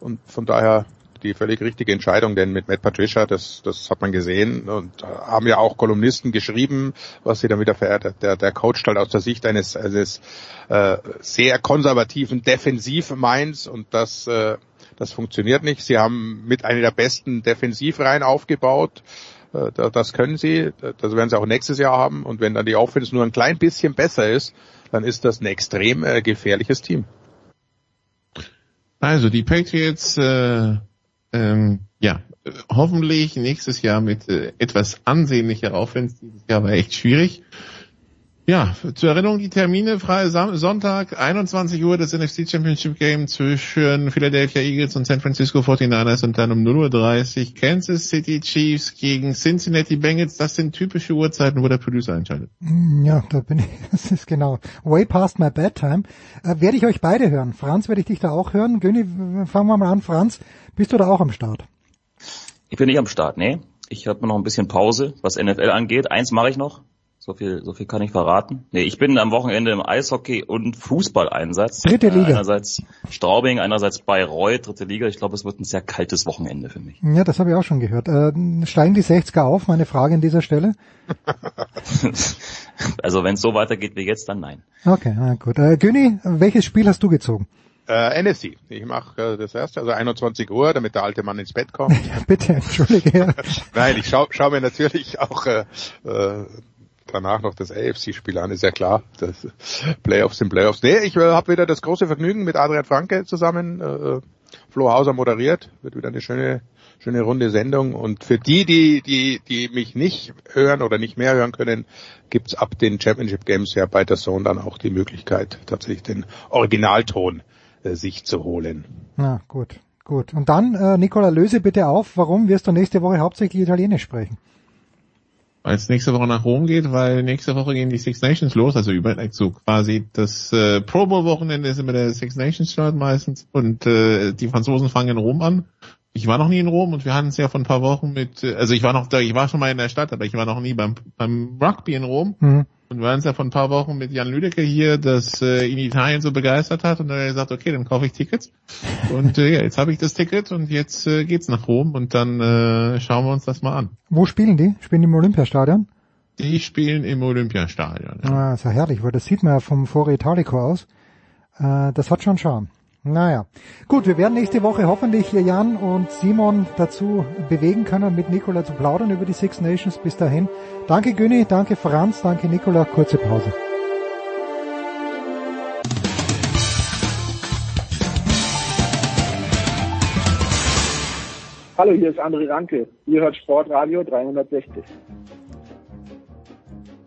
Und von daher die völlig richtige Entscheidung, denn mit Matt Patricia, das, das hat man gesehen und haben ja auch Kolumnisten geschrieben, was sie dann wieder verehrt. Der, der Coach halt aus der Sicht eines, eines äh, sehr konservativen Defensiv-Minds und das, äh, das funktioniert nicht. Sie haben mit einer der besten Defensivreihen aufgebaut. Äh, das können sie, das werden sie auch nächstes Jahr haben. Und wenn dann die Offense nur ein klein bisschen besser ist, dann ist das ein extrem äh, gefährliches Team. Also die Patriots, äh, ähm, ja, hoffentlich nächstes Jahr mit äh, etwas ansehnlicher Offense. Dieses Jahr war echt schwierig. Ja, zur Erinnerung die Termine, freie Sonntag, 21 Uhr das NFC Championship Game zwischen Philadelphia Eagles und San Francisco 49ers und dann um 0.30 Uhr Kansas City Chiefs gegen Cincinnati Bengals. Das sind typische Uhrzeiten, wo der Producer entscheidet. Mm, ja, da bin ich, das ist genau way past my bedtime. Äh, werde ich euch beide hören. Franz, werde ich dich da auch hören? Göni, fangen wir mal an. Franz, bist du da auch am Start? Ich bin nicht am Start, nee. Ich habe noch ein bisschen Pause, was NFL angeht. Eins mache ich noch. So viel, so viel kann ich verraten. Nee, ich bin am Wochenende im Eishockey und Fußballeinsatz. Dritte Liga. Äh, einerseits Straubing, einerseits Bayreuth, dritte Liga. Ich glaube, es wird ein sehr kaltes Wochenende für mich. Ja, das habe ich auch schon gehört. Äh, steigen die 60er auf? Meine Frage an dieser Stelle. also wenn es so weitergeht wie jetzt, dann nein. Okay, na gut. Äh, Güni, welches Spiel hast du gezogen? Äh, NFC. Ich mache äh, das erste, also 21 Uhr, damit der alte Mann ins Bett kommt. Bitte, entschuldige. Nein, ich schaue schau mir natürlich auch äh, äh, danach noch das AFC-Spiel an, ist ja klar. Das Playoffs sind Playoffs. Nee, ich äh, habe wieder das große Vergnügen mit Adrian Franke zusammen. Äh, Flo Hauser moderiert, wird wieder eine schöne, schöne runde Sendung. Und für die, die, die, die mich nicht hören oder nicht mehr hören können, gibt's ab den Championship Games ja bei der Zone dann auch die Möglichkeit, tatsächlich den Originalton äh, sich zu holen. Na gut, gut. Und dann, äh, Nicola, löse bitte auf, warum wirst du nächste Woche hauptsächlich Italienisch sprechen? Weil es nächste Woche nach Rom geht, weil nächste Woche gehen die Six Nations los, also über so quasi das äh, Pro Bowl Wochenende ist immer der Six Nations Start meistens und äh, die Franzosen fangen in Rom an. Ich war noch nie in Rom und wir hatten es ja vor ein paar Wochen mit, äh, also ich war noch ich war schon mal in der Stadt, aber ich war noch nie beim beim Rugby in Rom. Mhm. Und wir waren es ja vor ein paar Wochen mit Jan Lüdecke hier, das äh, ihn Italien so begeistert hat und dann hat er gesagt, okay, dann kaufe ich Tickets. Und äh, ja, jetzt habe ich das Ticket und jetzt äh, geht's nach Rom und dann äh, schauen wir uns das mal an. Wo spielen die? Spielen die im Olympiastadion? Die spielen im Olympiastadion. Ja. Ah, ist ja herrlich, weil das sieht man ja vom Foro Italico aus. Äh, das hat schon Charme. Naja, gut, wir werden nächste Woche hoffentlich Jan und Simon dazu bewegen können, mit Nikola zu plaudern über die Six Nations. Bis dahin. Danke Günni, danke Franz, danke Nikola. Kurze Pause. Hallo, hier ist André Ranke. Ihr hört Sportradio 360.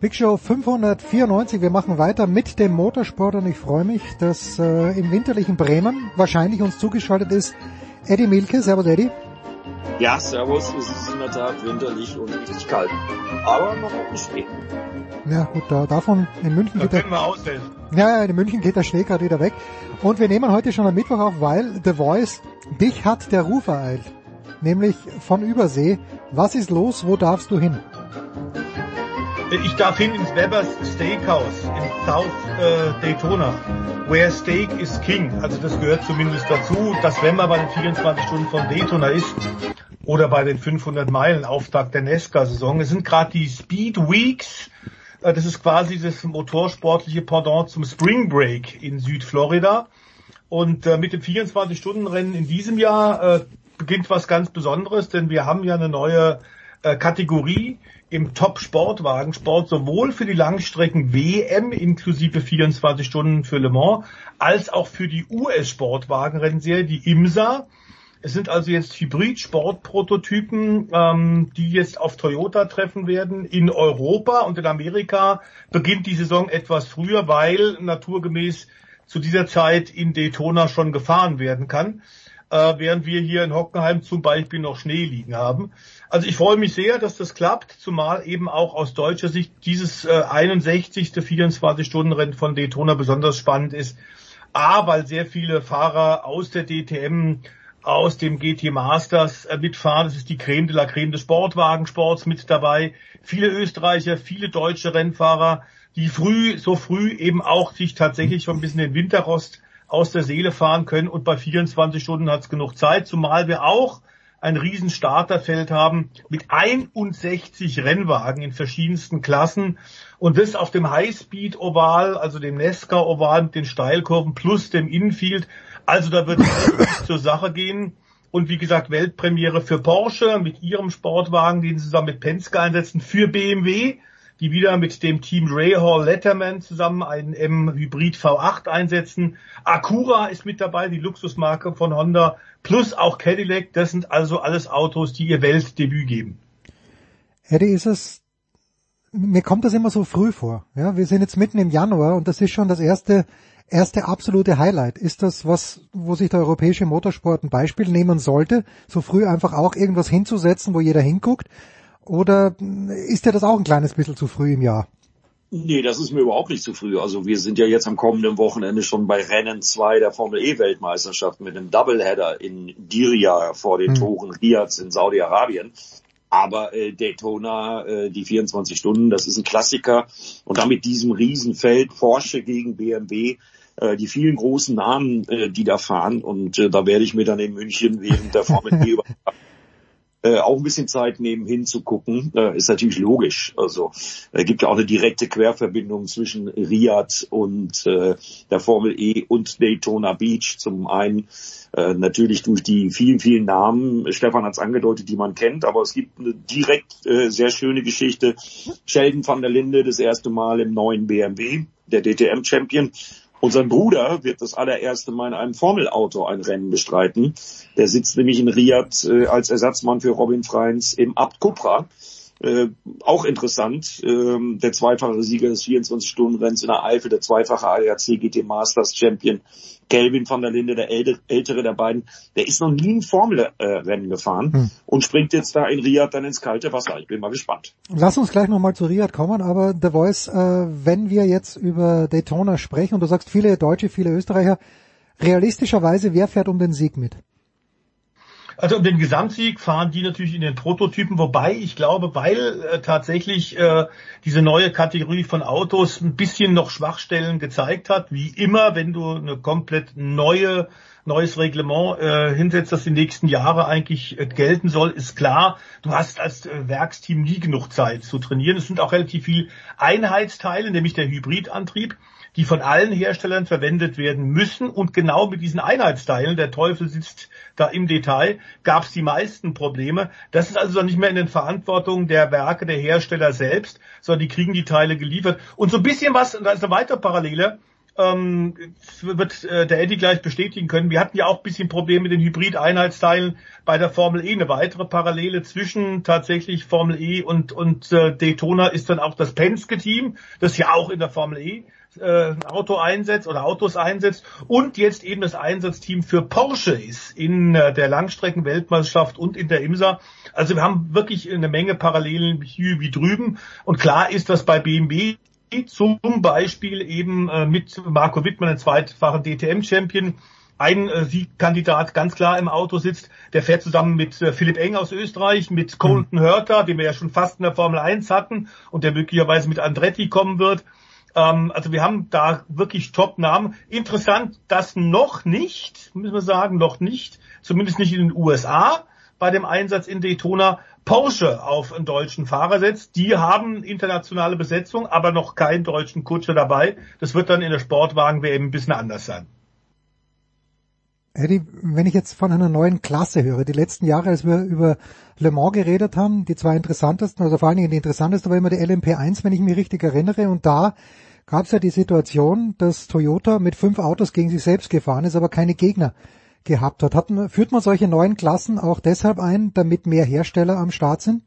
Big Show 594. Wir machen weiter mit dem Motorsport und ich freue mich, dass äh, im winterlichen Bremen wahrscheinlich uns zugeschaltet ist Eddie Milke. Servus Eddie. Ja, servus. Es ist in der Tat winterlich und richtig kalt. Aber noch nicht Schnee. Ja gut, da, davon in München da geht können wir aushelfen. Ja, in München geht der Schnee gerade wieder weg. Und wir nehmen heute schon am Mittwoch auf, weil The Voice, dich hat der Ruf ereilt. Nämlich von Übersee. Was ist los? Wo darfst du hin? Ich darf hin ins Weber's Steakhouse in South äh, Daytona, where Steak is King. Also das gehört zumindest dazu, dass wenn man bei den 24 Stunden von Daytona ist oder bei den 500 Meilen Auftakt der NESCA-Saison, es sind gerade die Speed Weeks. Äh, das ist quasi das motorsportliche Pendant zum Spring Break in Südflorida. Und äh, mit dem 24-Stunden-Rennen in diesem Jahr äh, beginnt was ganz Besonderes, denn wir haben ja eine neue äh, Kategorie im Top-Sportwagensport sowohl für die Langstrecken WM inklusive 24 Stunden für Le Mans als auch für die US-Sportwagenrennserie, die IMSA. Es sind also jetzt Hybrid-Sportprototypen, ähm, die jetzt auf Toyota treffen werden. In Europa und in Amerika beginnt die Saison etwas früher, weil naturgemäß zu dieser Zeit in Daytona schon gefahren werden kann, äh, während wir hier in Hockenheim zum Beispiel noch Schnee liegen haben. Also ich freue mich sehr, dass das klappt, zumal eben auch aus deutscher Sicht dieses äh, 61. 24-Stunden-Rennen von Daytona besonders spannend ist. A, weil sehr viele Fahrer aus der DTM, aus dem GT Masters äh, mitfahren. Es ist die Creme de la Creme des Sportwagensports mit dabei. Viele Österreicher, viele deutsche Rennfahrer, die früh, so früh eben auch sich tatsächlich schon ein bisschen den Winterrost aus der Seele fahren können. Und bei 24 Stunden hat es genug Zeit, zumal wir auch ein riesen Starterfeld haben mit 61 Rennwagen in verschiedensten Klassen und das auf dem Highspeed Oval, also dem Nesca Oval mit den Steilkurven plus dem Infield. Also da wird es zur Sache gehen. Und wie gesagt, Weltpremiere für Porsche mit ihrem Sportwagen, den sie zusammen mit Penske einsetzen, für BMW, die wieder mit dem Team Rahal Letterman zusammen einen M-Hybrid V8 einsetzen. Acura ist mit dabei, die Luxusmarke von Honda, plus auch Cadillac. Das sind also alles Autos, die ihr Weltdebüt geben. Eddie, ist es, mir kommt das immer so früh vor. Ja, wir sind jetzt mitten im Januar und das ist schon das erste, erste absolute Highlight. Ist das was, wo sich der europäische Motorsport ein Beispiel nehmen sollte, so früh einfach auch irgendwas hinzusetzen, wo jeder hinguckt? Oder ist dir das auch ein kleines bisschen zu früh im Jahr? Nee, das ist mir überhaupt nicht zu früh. Also wir sind ja jetzt am kommenden Wochenende schon bei Rennen 2 der Formel E Weltmeisterschaft mit einem Doubleheader in Diriyah vor den hm. Toren Riyadh in Saudi-Arabien. Aber äh, Daytona, äh, die 24 Stunden, das ist ein Klassiker. Und dann mit diesem Riesenfeld Porsche gegen BMW, äh, die vielen großen Namen, äh, die da fahren. Und äh, da werde ich mir dann in München während der Formel E äh, auch ein bisschen Zeit nehmen hinzugucken, äh, ist natürlich logisch. Also es äh, gibt ja auch eine direkte Querverbindung zwischen Riyadh und äh, der Formel E und Daytona Beach. Zum einen äh, natürlich durch die vielen, vielen Namen, Stefan hat es angedeutet, die man kennt, aber es gibt eine direkt äh, sehr schöne Geschichte. Sheldon van der Linde das erste Mal im neuen BMW, der DTM-Champion. Und sein Bruder wird das allererste Mal in einem Formelauto ein Rennen bestreiten. Der sitzt nämlich in Riyadh äh, als Ersatzmann für Robin Freins im Abt Cupra. Äh, auch interessant, ähm, der zweifache Sieger des 24-Stunden-Renns in der Eifel, der zweifache ADAC GT Masters Champion, Kelvin van der Linde, der ältere der beiden, der ist noch nie ein Formel-Rennen gefahren hm. und springt jetzt da in Riyadh dann ins kalte Wasser. Ich bin mal gespannt. Lass uns gleich nochmal zu Riyadh kommen, aber The Voice, äh, wenn wir jetzt über Daytona sprechen und du sagst viele Deutsche, viele Österreicher, realistischerweise, wer fährt um den Sieg mit? Also um den Gesamtsieg fahren die natürlich in den Prototypen, wobei ich glaube, weil äh, tatsächlich äh, diese neue Kategorie von Autos ein bisschen noch Schwachstellen gezeigt hat, wie immer, wenn du eine komplett neue neues Reglement äh, hinsetzt, das die nächsten Jahre eigentlich äh, gelten soll, ist klar, du hast als äh, Werksteam nie genug Zeit zu trainieren. Es sind auch relativ viel Einheitsteile, nämlich der Hybridantrieb die von allen Herstellern verwendet werden müssen. Und genau mit diesen Einheitsteilen, der Teufel sitzt da im Detail, gab es die meisten Probleme. Das ist also nicht mehr in den Verantwortung der Werke der Hersteller selbst, sondern die kriegen die Teile geliefert. Und so ein bisschen was, da ist eine weitere Parallele, ähm, wird äh, der Eddie gleich bestätigen können. Wir hatten ja auch ein bisschen Probleme mit den Hybrid-Einheitsteilen bei der Formel E. Eine weitere Parallele zwischen tatsächlich Formel E und, und äh, Daytona ist dann auch das Penske-Team, das ja auch in der Formel E äh, Auto einsetzt oder Autos einsetzt und jetzt eben das Einsatzteam für Porsche ist in äh, der Langstreckenweltmeisterschaft und in der IMSA. Also wir haben wirklich eine Menge Parallelen hier wie drüben und klar ist, dass bei BMW zum Beispiel eben äh, mit Marco Wittmann, einem zweitfachen DTM-Champion, ein äh, Siegkandidat ganz klar im Auto sitzt, der fährt zusammen mit äh, Philipp Eng aus Österreich, mit Colton Hörter, den wir ja schon fast in der Formel 1 hatten und der möglicherweise mit Andretti kommen wird. Ähm, also wir haben da wirklich Top-Namen. Interessant, dass noch nicht, müssen wir sagen, noch nicht, zumindest nicht in den USA, bei dem Einsatz in Daytona Porsche auf einen deutschen Fahrer setzt. Die haben internationale Besetzung, aber noch keinen deutschen Kutscher dabei. Das wird dann in der Sportwagen-WM ein bisschen anders sein. Eddie, wenn ich jetzt von einer neuen Klasse höre, die letzten Jahre, als wir über Le Mans geredet haben, die zwei interessantesten, also vor allen Dingen die interessanteste war immer die LMP1, wenn ich mich richtig erinnere, und da gab es ja die Situation, dass Toyota mit fünf Autos gegen sich selbst gefahren ist, aber keine Gegner gehabt hat. hat führt man solche neuen Klassen auch deshalb ein, damit mehr Hersteller am Start sind?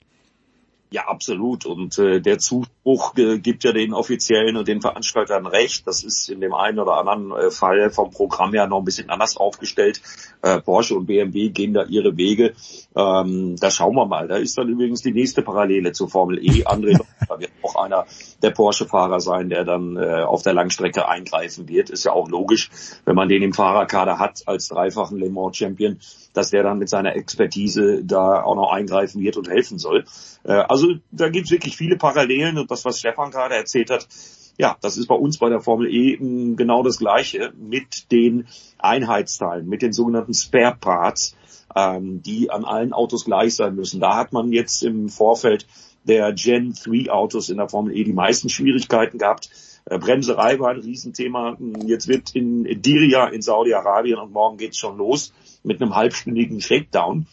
Ja, absolut. Und äh, der Zuspruch äh, gibt ja den Offiziellen und den Veranstaltern recht. Das ist in dem einen oder anderen äh, Fall vom Programm her noch ein bisschen anders aufgestellt. Äh, Porsche und BMW gehen da ihre Wege. Ähm, da schauen wir mal. Da ist dann übrigens die nächste Parallele zur Formel E. André da wird auch einer der Porsche-Fahrer sein, der dann äh, auf der Langstrecke eingreifen wird. Ist ja auch logisch, wenn man den im Fahrerkader hat als dreifachen Le Mans-Champion, dass der dann mit seiner Expertise da auch noch eingreifen wird und helfen soll. Äh, also da gibt es wirklich viele Parallelen und das, was Stefan gerade erzählt hat, ja, das ist bei uns bei der Formel E genau das Gleiche mit den Einheitsteilen, mit den sogenannten Spare Parts, ähm, die an allen Autos gleich sein müssen. Da hat man jetzt im Vorfeld der Gen 3 Autos in der Formel E die meisten Schwierigkeiten gehabt. Äh, Bremserei war ein Riesenthema. Jetzt wird in Diria in Saudi-Arabien und morgen geht's schon los mit einem halbstündigen Shakedown.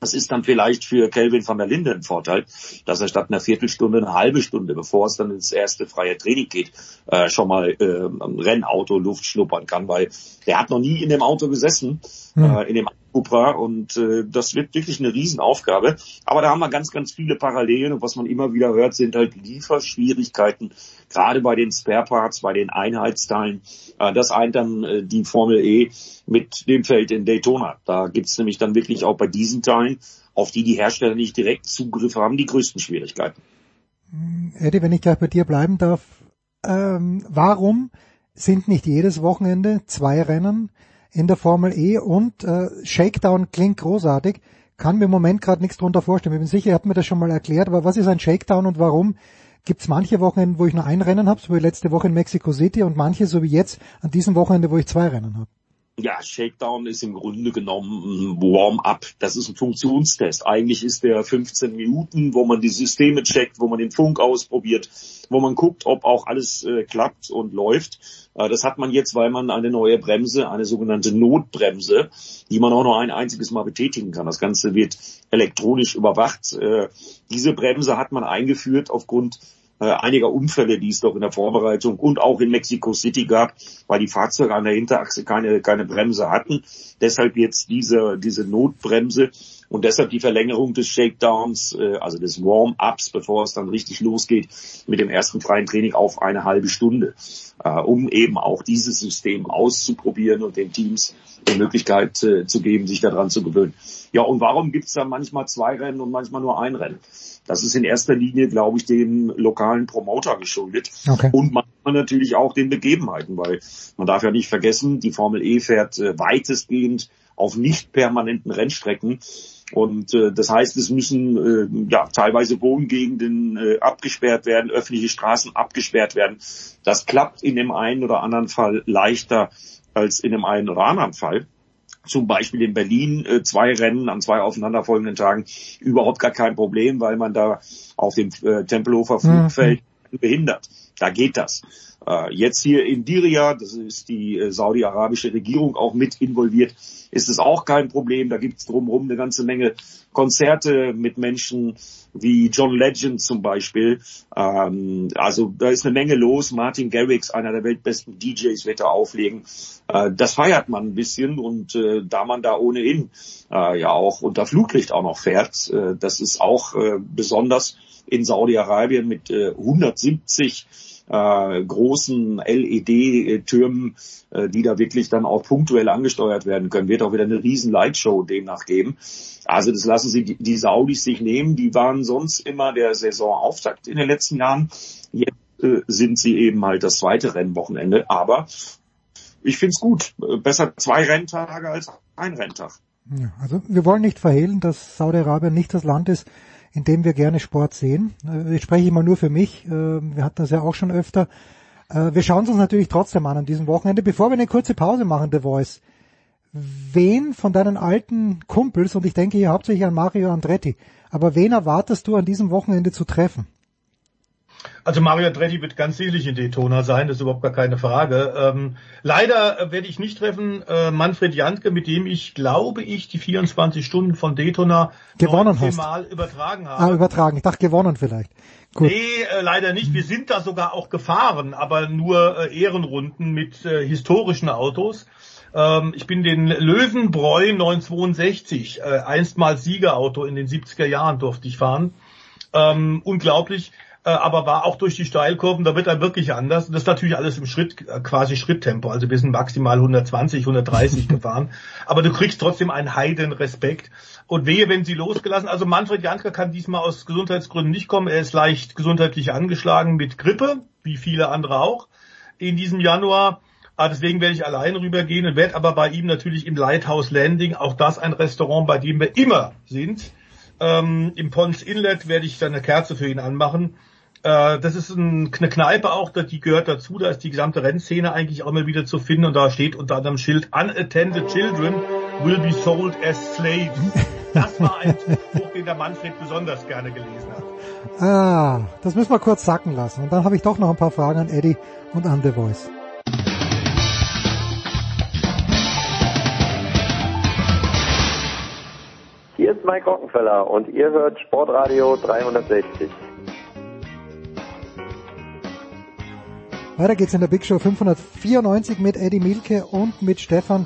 Das ist dann vielleicht für Kelvin van der Linde ein Vorteil, dass er statt einer Viertelstunde eine halbe Stunde, bevor es dann ins erste freie Training geht, äh, schon mal äh, am Rennauto Luft schnuppern kann, weil der hat noch nie in dem Auto gesessen, hm. äh, in dem Cupra und äh, das wird wirklich eine Riesenaufgabe. Aber da haben wir ganz, ganz viele Parallelen und was man immer wieder hört, sind halt Lieferschwierigkeiten, gerade bei den Spare Parts, bei den Einheitsteilen. Äh, das eint dann äh, die Formel E mit dem Feld in Daytona. Da gibt's nämlich dann wirklich auch bei diesen Teilen, auf die die Hersteller nicht direkt Zugriff haben, die größten Schwierigkeiten. Eddie, wenn ich gleich bei dir bleiben darf, ähm, warum sind nicht jedes Wochenende zwei Rennen in der Formel E und äh, Shakedown klingt großartig. Kann mir im Moment gerade nichts drunter vorstellen. Ich bin sicher, ihr habt mir das schon mal erklärt, aber was ist ein Shakedown und warum gibt es manche Wochenende, wo ich nur ein Rennen habe, so wie letzte Woche in Mexico City und manche, so wie jetzt, an diesem Wochenende, wo ich zwei Rennen habe? Ja, Shakedown ist im Grunde genommen ein Warm-up. Das ist ein Funktionstest. Eigentlich ist der 15 Minuten, wo man die Systeme checkt, wo man den Funk ausprobiert, wo man guckt, ob auch alles äh, klappt und läuft. Äh, das hat man jetzt, weil man eine neue Bremse, eine sogenannte Notbremse, die man auch noch ein einziges Mal betätigen kann. Das Ganze wird elektronisch überwacht. Äh, diese Bremse hat man eingeführt aufgrund äh, einiger Unfälle, die es doch in der Vorbereitung und auch in Mexico City gab, weil die Fahrzeuge an der Hinterachse keine, keine Bremse hatten. Deshalb jetzt diese, diese Notbremse und deshalb die Verlängerung des Shakedowns, äh, also des Warm-ups, bevor es dann richtig losgeht mit dem ersten freien Training auf eine halbe Stunde, äh, um eben auch dieses System auszuprobieren und den Teams die Möglichkeit äh, zu geben, sich daran zu gewöhnen. Ja, und warum gibt's da manchmal zwei Rennen und manchmal nur ein Rennen? Das ist in erster Linie, glaube ich, dem lokalen Promoter geschuldet. Okay. Und manchmal natürlich auch den Begebenheiten, weil man darf ja nicht vergessen, die Formel E fährt äh, weitestgehend auf nicht permanenten Rennstrecken. Und äh, das heißt, es müssen äh, ja teilweise Wohngegenden äh, abgesperrt werden, öffentliche Straßen abgesperrt werden. Das klappt in dem einen oder anderen Fall leichter als in dem einen oder anderen Fall zum Beispiel in Berlin äh, zwei Rennen an zwei aufeinanderfolgenden Tagen überhaupt gar kein Problem, weil man da auf dem äh, Tempelhofer Flugfeld mhm. Behindert. Da geht das. Äh, jetzt hier in Diria, das ist die äh, saudi-arabische Regierung auch mit involviert, ist es auch kein Problem. Da gibt es drumherum eine ganze Menge Konzerte mit Menschen wie John Legend zum Beispiel. Ähm, also da ist eine Menge los. Martin Garrix, einer der weltbesten DJs, wird da auflegen. Äh, das feiert man ein bisschen und da man da ohnehin ja auch unter Flutlicht auch noch fährt, äh, das ist auch besonders in Saudi-Arabien mit äh, 170 äh, großen LED-Türmen, äh, die da wirklich dann auch punktuell angesteuert werden können. Wird auch wieder eine riesen Lightshow demnach geben. Also das lassen sie die, die Saudis sich nehmen. Die waren sonst immer der Saisonauftakt in den letzten Jahren. Jetzt äh, sind sie eben halt das zweite Rennwochenende. Aber ich find's gut. Besser zwei Renntage als ein Renntag. Ja, also wir wollen nicht verhehlen, dass Saudi-Arabien nicht das Land ist, in dem wir gerne Sport sehen. Äh, ich spreche immer nur für mich. Äh, wir hatten das ja auch schon öfter. Äh, wir schauen es uns natürlich trotzdem an an diesem Wochenende. Bevor wir eine kurze Pause machen, The Voice, wen von deinen alten Kumpels, und ich denke hier hauptsächlich an Mario Andretti, aber wen erwartest du an diesem Wochenende zu treffen? Also Mario Andretti wird ganz sicherlich in Daytona sein, das ist überhaupt gar keine Frage. Ähm, leider äh, werde ich nicht treffen äh, Manfred Jantke, mit dem ich, glaube ich, die 24 Stunden von Daytona gewonnen hast. Mal übertragen habe. Ah, übertragen. Ich dachte gewonnen vielleicht. Gut. Nee, äh, leider nicht. Wir sind da sogar auch gefahren, aber nur äh, Ehrenrunden mit äh, historischen Autos. Ähm, ich bin den Löwenbräu 962, äh, einstmals Siegerauto in den 70er Jahren durfte ich fahren. Ähm, unglaublich aber war auch durch die Steilkurven, da wird er wirklich anders. Das ist natürlich alles im Schritt, äh, quasi Schritttempo. Also wir sind maximal 120, 130 gefahren. Aber du kriegst trotzdem einen heiden Respekt. Und wehe, wenn sie losgelassen. Also Manfred Janka kann diesmal aus Gesundheitsgründen nicht kommen. Er ist leicht gesundheitlich angeschlagen mit Grippe, wie viele andere auch, in diesem Januar. Ah, deswegen werde ich allein rübergehen und werde aber bei ihm natürlich im Lighthouse Landing, auch das ein Restaurant, bei dem wir immer sind. Ähm, Im Pons Inlet werde ich dann eine Kerze für ihn anmachen. Äh, das ist ein, eine Kneipe auch, die gehört dazu. Da ist die gesamte Rennszene eigentlich auch mal wieder zu finden und da steht unter anderem Schild Unattended Children will be sold as slaves. Das war ein Buch, den der Manfred besonders gerne gelesen hat. Ah, das müssen wir kurz sacken lassen. Und dann habe ich doch noch ein paar Fragen an Eddie und an The Voice. Hier ist Mike Rockenfeller und ihr hört Sportradio 360. Weiter geht's in der Big Show 594 mit Eddie Milke und mit Stefan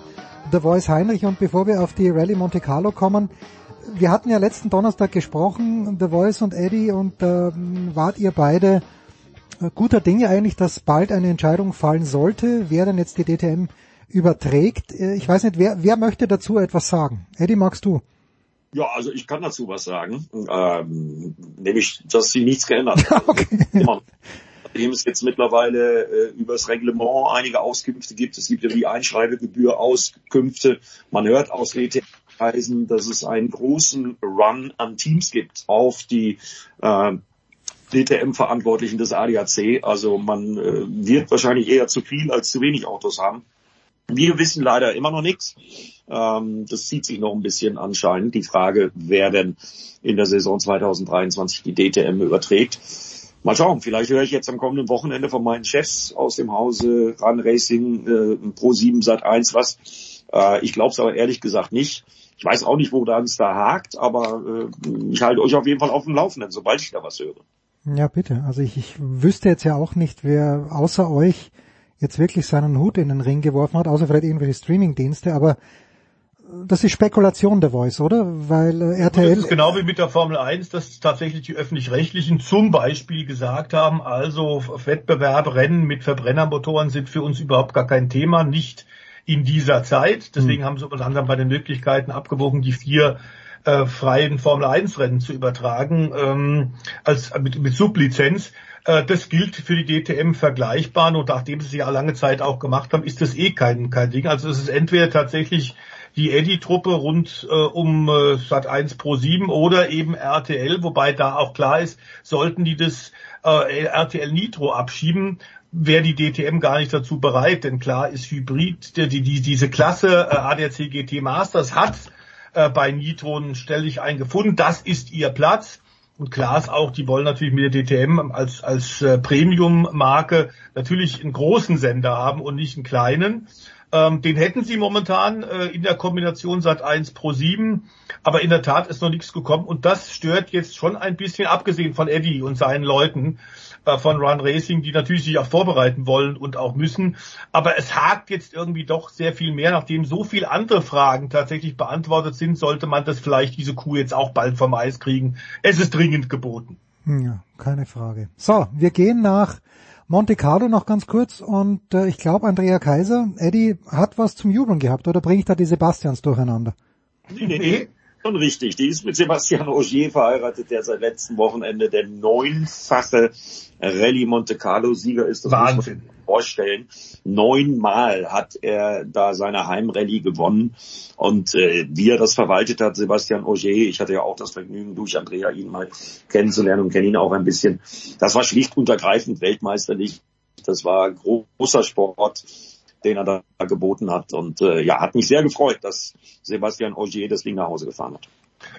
The Voice Heinrich. Und bevor wir auf die Rallye Monte Carlo kommen, wir hatten ja letzten Donnerstag gesprochen, The Voice und Eddie, und äh, wart ihr beide äh, guter Dinge eigentlich, dass bald eine Entscheidung fallen sollte, wer denn jetzt die DTM überträgt. Äh, ich weiß nicht, wer, wer möchte dazu etwas sagen? Eddie, magst du? Ja, also ich kann dazu was sagen, ähm, nämlich, dass sie nichts geändert hat. okay nachdem es jetzt mittlerweile äh, übers Reglement einige Auskünfte gibt. Es gibt ja die Einschreibegebühr Auskünfte. Man hört aus WTF-Kreisen, dass es einen großen Run an Teams gibt auf die äh, DTM-Verantwortlichen des ADAC. Also man äh, wird wahrscheinlich eher zu viel als zu wenig Autos haben. Wir wissen leider immer noch nichts. Ähm, das zieht sich noch ein bisschen anscheinend. Die Frage, wer denn in der Saison 2023 die DTM überträgt. Mal schauen, vielleicht höre ich jetzt am kommenden Wochenende von meinen Chefs aus dem Hause Run Racing äh, Pro 7 Sat 1 was. Äh, ich glaube es aber ehrlich gesagt nicht. Ich weiß auch nicht, wo da es da hakt, aber äh, ich halte euch auf jeden Fall auf dem Laufenden, sobald ich da was höre. Ja, bitte. Also ich, ich wüsste jetzt ja auch nicht, wer außer euch jetzt wirklich seinen Hut in den Ring geworfen hat, außer vielleicht irgendwelche Streamingdienste, aber das ist Spekulation der Voice, oder? Weil äh, RTL. Das ist genau wie mit der Formel 1, dass tatsächlich die öffentlich-rechtlichen zum Beispiel gesagt haben, also Wettbewerbe, Rennen mit Verbrennermotoren sind für uns überhaupt gar kein Thema, nicht in dieser Zeit. Deswegen hm. haben sie unter anderem bei den Möglichkeiten abgewogen, die vier äh, freien Formel 1 Rennen zu übertragen, ähm, als mit, mit Sublizenz. Äh, das gilt für die DTM vergleichbar und nachdem sie es ja lange Zeit auch gemacht haben, ist das eh kein, kein Ding. Also es ist entweder tatsächlich die Eddy-Truppe rund äh, um äh, Sat 1 Pro 7 oder eben RTL, wobei da auch klar ist, sollten die das äh, RTL Nitro abschieben, wäre die DTM gar nicht dazu bereit, denn klar ist Hybrid, die, die, diese Klasse äh, ADAC GT Masters hat äh, bei Nitro stelle ich einen gefunden, das ist ihr Platz. Und klar ist auch, die wollen natürlich mit der DTM als, als äh, Premium-Marke natürlich einen großen Sender haben und nicht einen kleinen. Ähm, den hätten sie momentan äh, in der Kombination seit 1 Pro 7, aber in der Tat ist noch nichts gekommen und das stört jetzt schon ein bisschen, abgesehen von Eddie und seinen Leuten äh, von Run Racing, die natürlich sich auch vorbereiten wollen und auch müssen. Aber es hakt jetzt irgendwie doch sehr viel mehr, nachdem so viele andere Fragen tatsächlich beantwortet sind, sollte man das vielleicht diese Kuh jetzt auch bald vom Eis kriegen. Es ist dringend geboten. Ja, keine Frage. So, wir gehen nach Monte Carlo noch ganz kurz und äh, ich glaube Andrea Kaiser, Eddie hat was zum Jubeln gehabt oder bringe ich da die Sebastians durcheinander? Nee, nee, nee. Schon richtig. Die ist mit Sebastian Ogier verheiratet, der seit letztem Wochenende der neunfache Rallye Monte Carlo Sieger ist. Das Wahnsinn. Vorstellen. Neunmal hat er da seine Heimrallye gewonnen. Und äh, wie er das verwaltet hat, Sebastian Ogier, ich hatte ja auch das Vergnügen, durch Andrea ihn mal kennenzulernen und kenne ihn auch ein bisschen. Das war schlicht und ergreifend weltmeisterlich. Das war großer Sport den er da geboten hat. Und äh, ja, hat mich sehr gefreut, dass Sebastian Ogier das Ding nach Hause gefahren hat.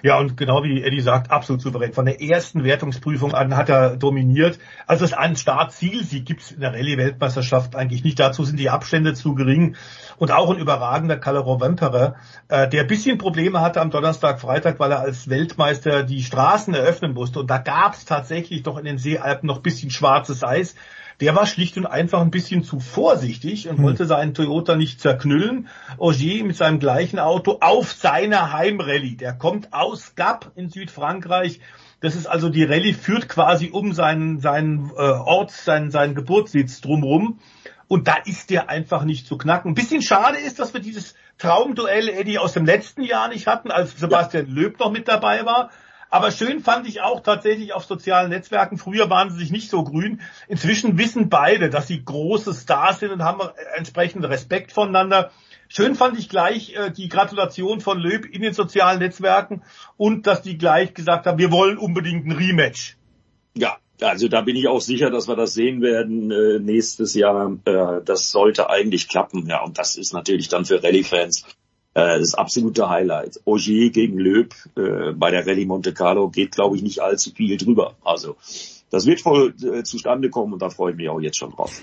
Ja, und genau wie Eddie sagt, absolut souverän. Von der ersten Wertungsprüfung an hat er dominiert. Also es einen Start-Ziel-Sieg gibt es in der Rallye-Weltmeisterschaft eigentlich nicht. Dazu sind die Abstände zu gering. Und auch ein überragender Calero Wemperer, äh, der ein bisschen Probleme hatte am Donnerstag, Freitag, weil er als Weltmeister die Straßen eröffnen musste. Und da gab es tatsächlich doch in den Seealpen noch ein bisschen schwarzes Eis der war schlicht und einfach ein bisschen zu vorsichtig und hm. wollte seinen Toyota nicht zerknüllen. Ogier mit seinem gleichen Auto auf seiner Heimrallye. Der kommt aus Gap in Südfrankreich. Das ist also die Rallye führt quasi um seinen, seinen äh, Ort, seinen, seinen Geburtssitz drumrum. Und da ist der einfach nicht zu knacken. Ein bisschen schade ist, dass wir dieses Traumduell Eddie aus dem letzten Jahr nicht hatten, als Sebastian ja. Löb noch mit dabei war. Aber schön fand ich auch tatsächlich auf sozialen Netzwerken. Früher waren sie sich nicht so grün. Inzwischen wissen beide, dass sie große Stars sind und haben entsprechend Respekt voneinander. Schön fand ich gleich äh, die Gratulation von Löb in den sozialen Netzwerken und dass die gleich gesagt haben, wir wollen unbedingt ein Rematch. Ja, also da bin ich auch sicher, dass wir das sehen werden äh, nächstes Jahr. Äh, das sollte eigentlich klappen. Ja, und das ist natürlich dann für Rallye-Fans das absolute Highlight. Ogier gegen Löb äh, bei der Rallye Monte Carlo geht, glaube ich, nicht allzu viel drüber. Also das wird wohl äh, zustande kommen und da freue ich mich auch jetzt schon drauf.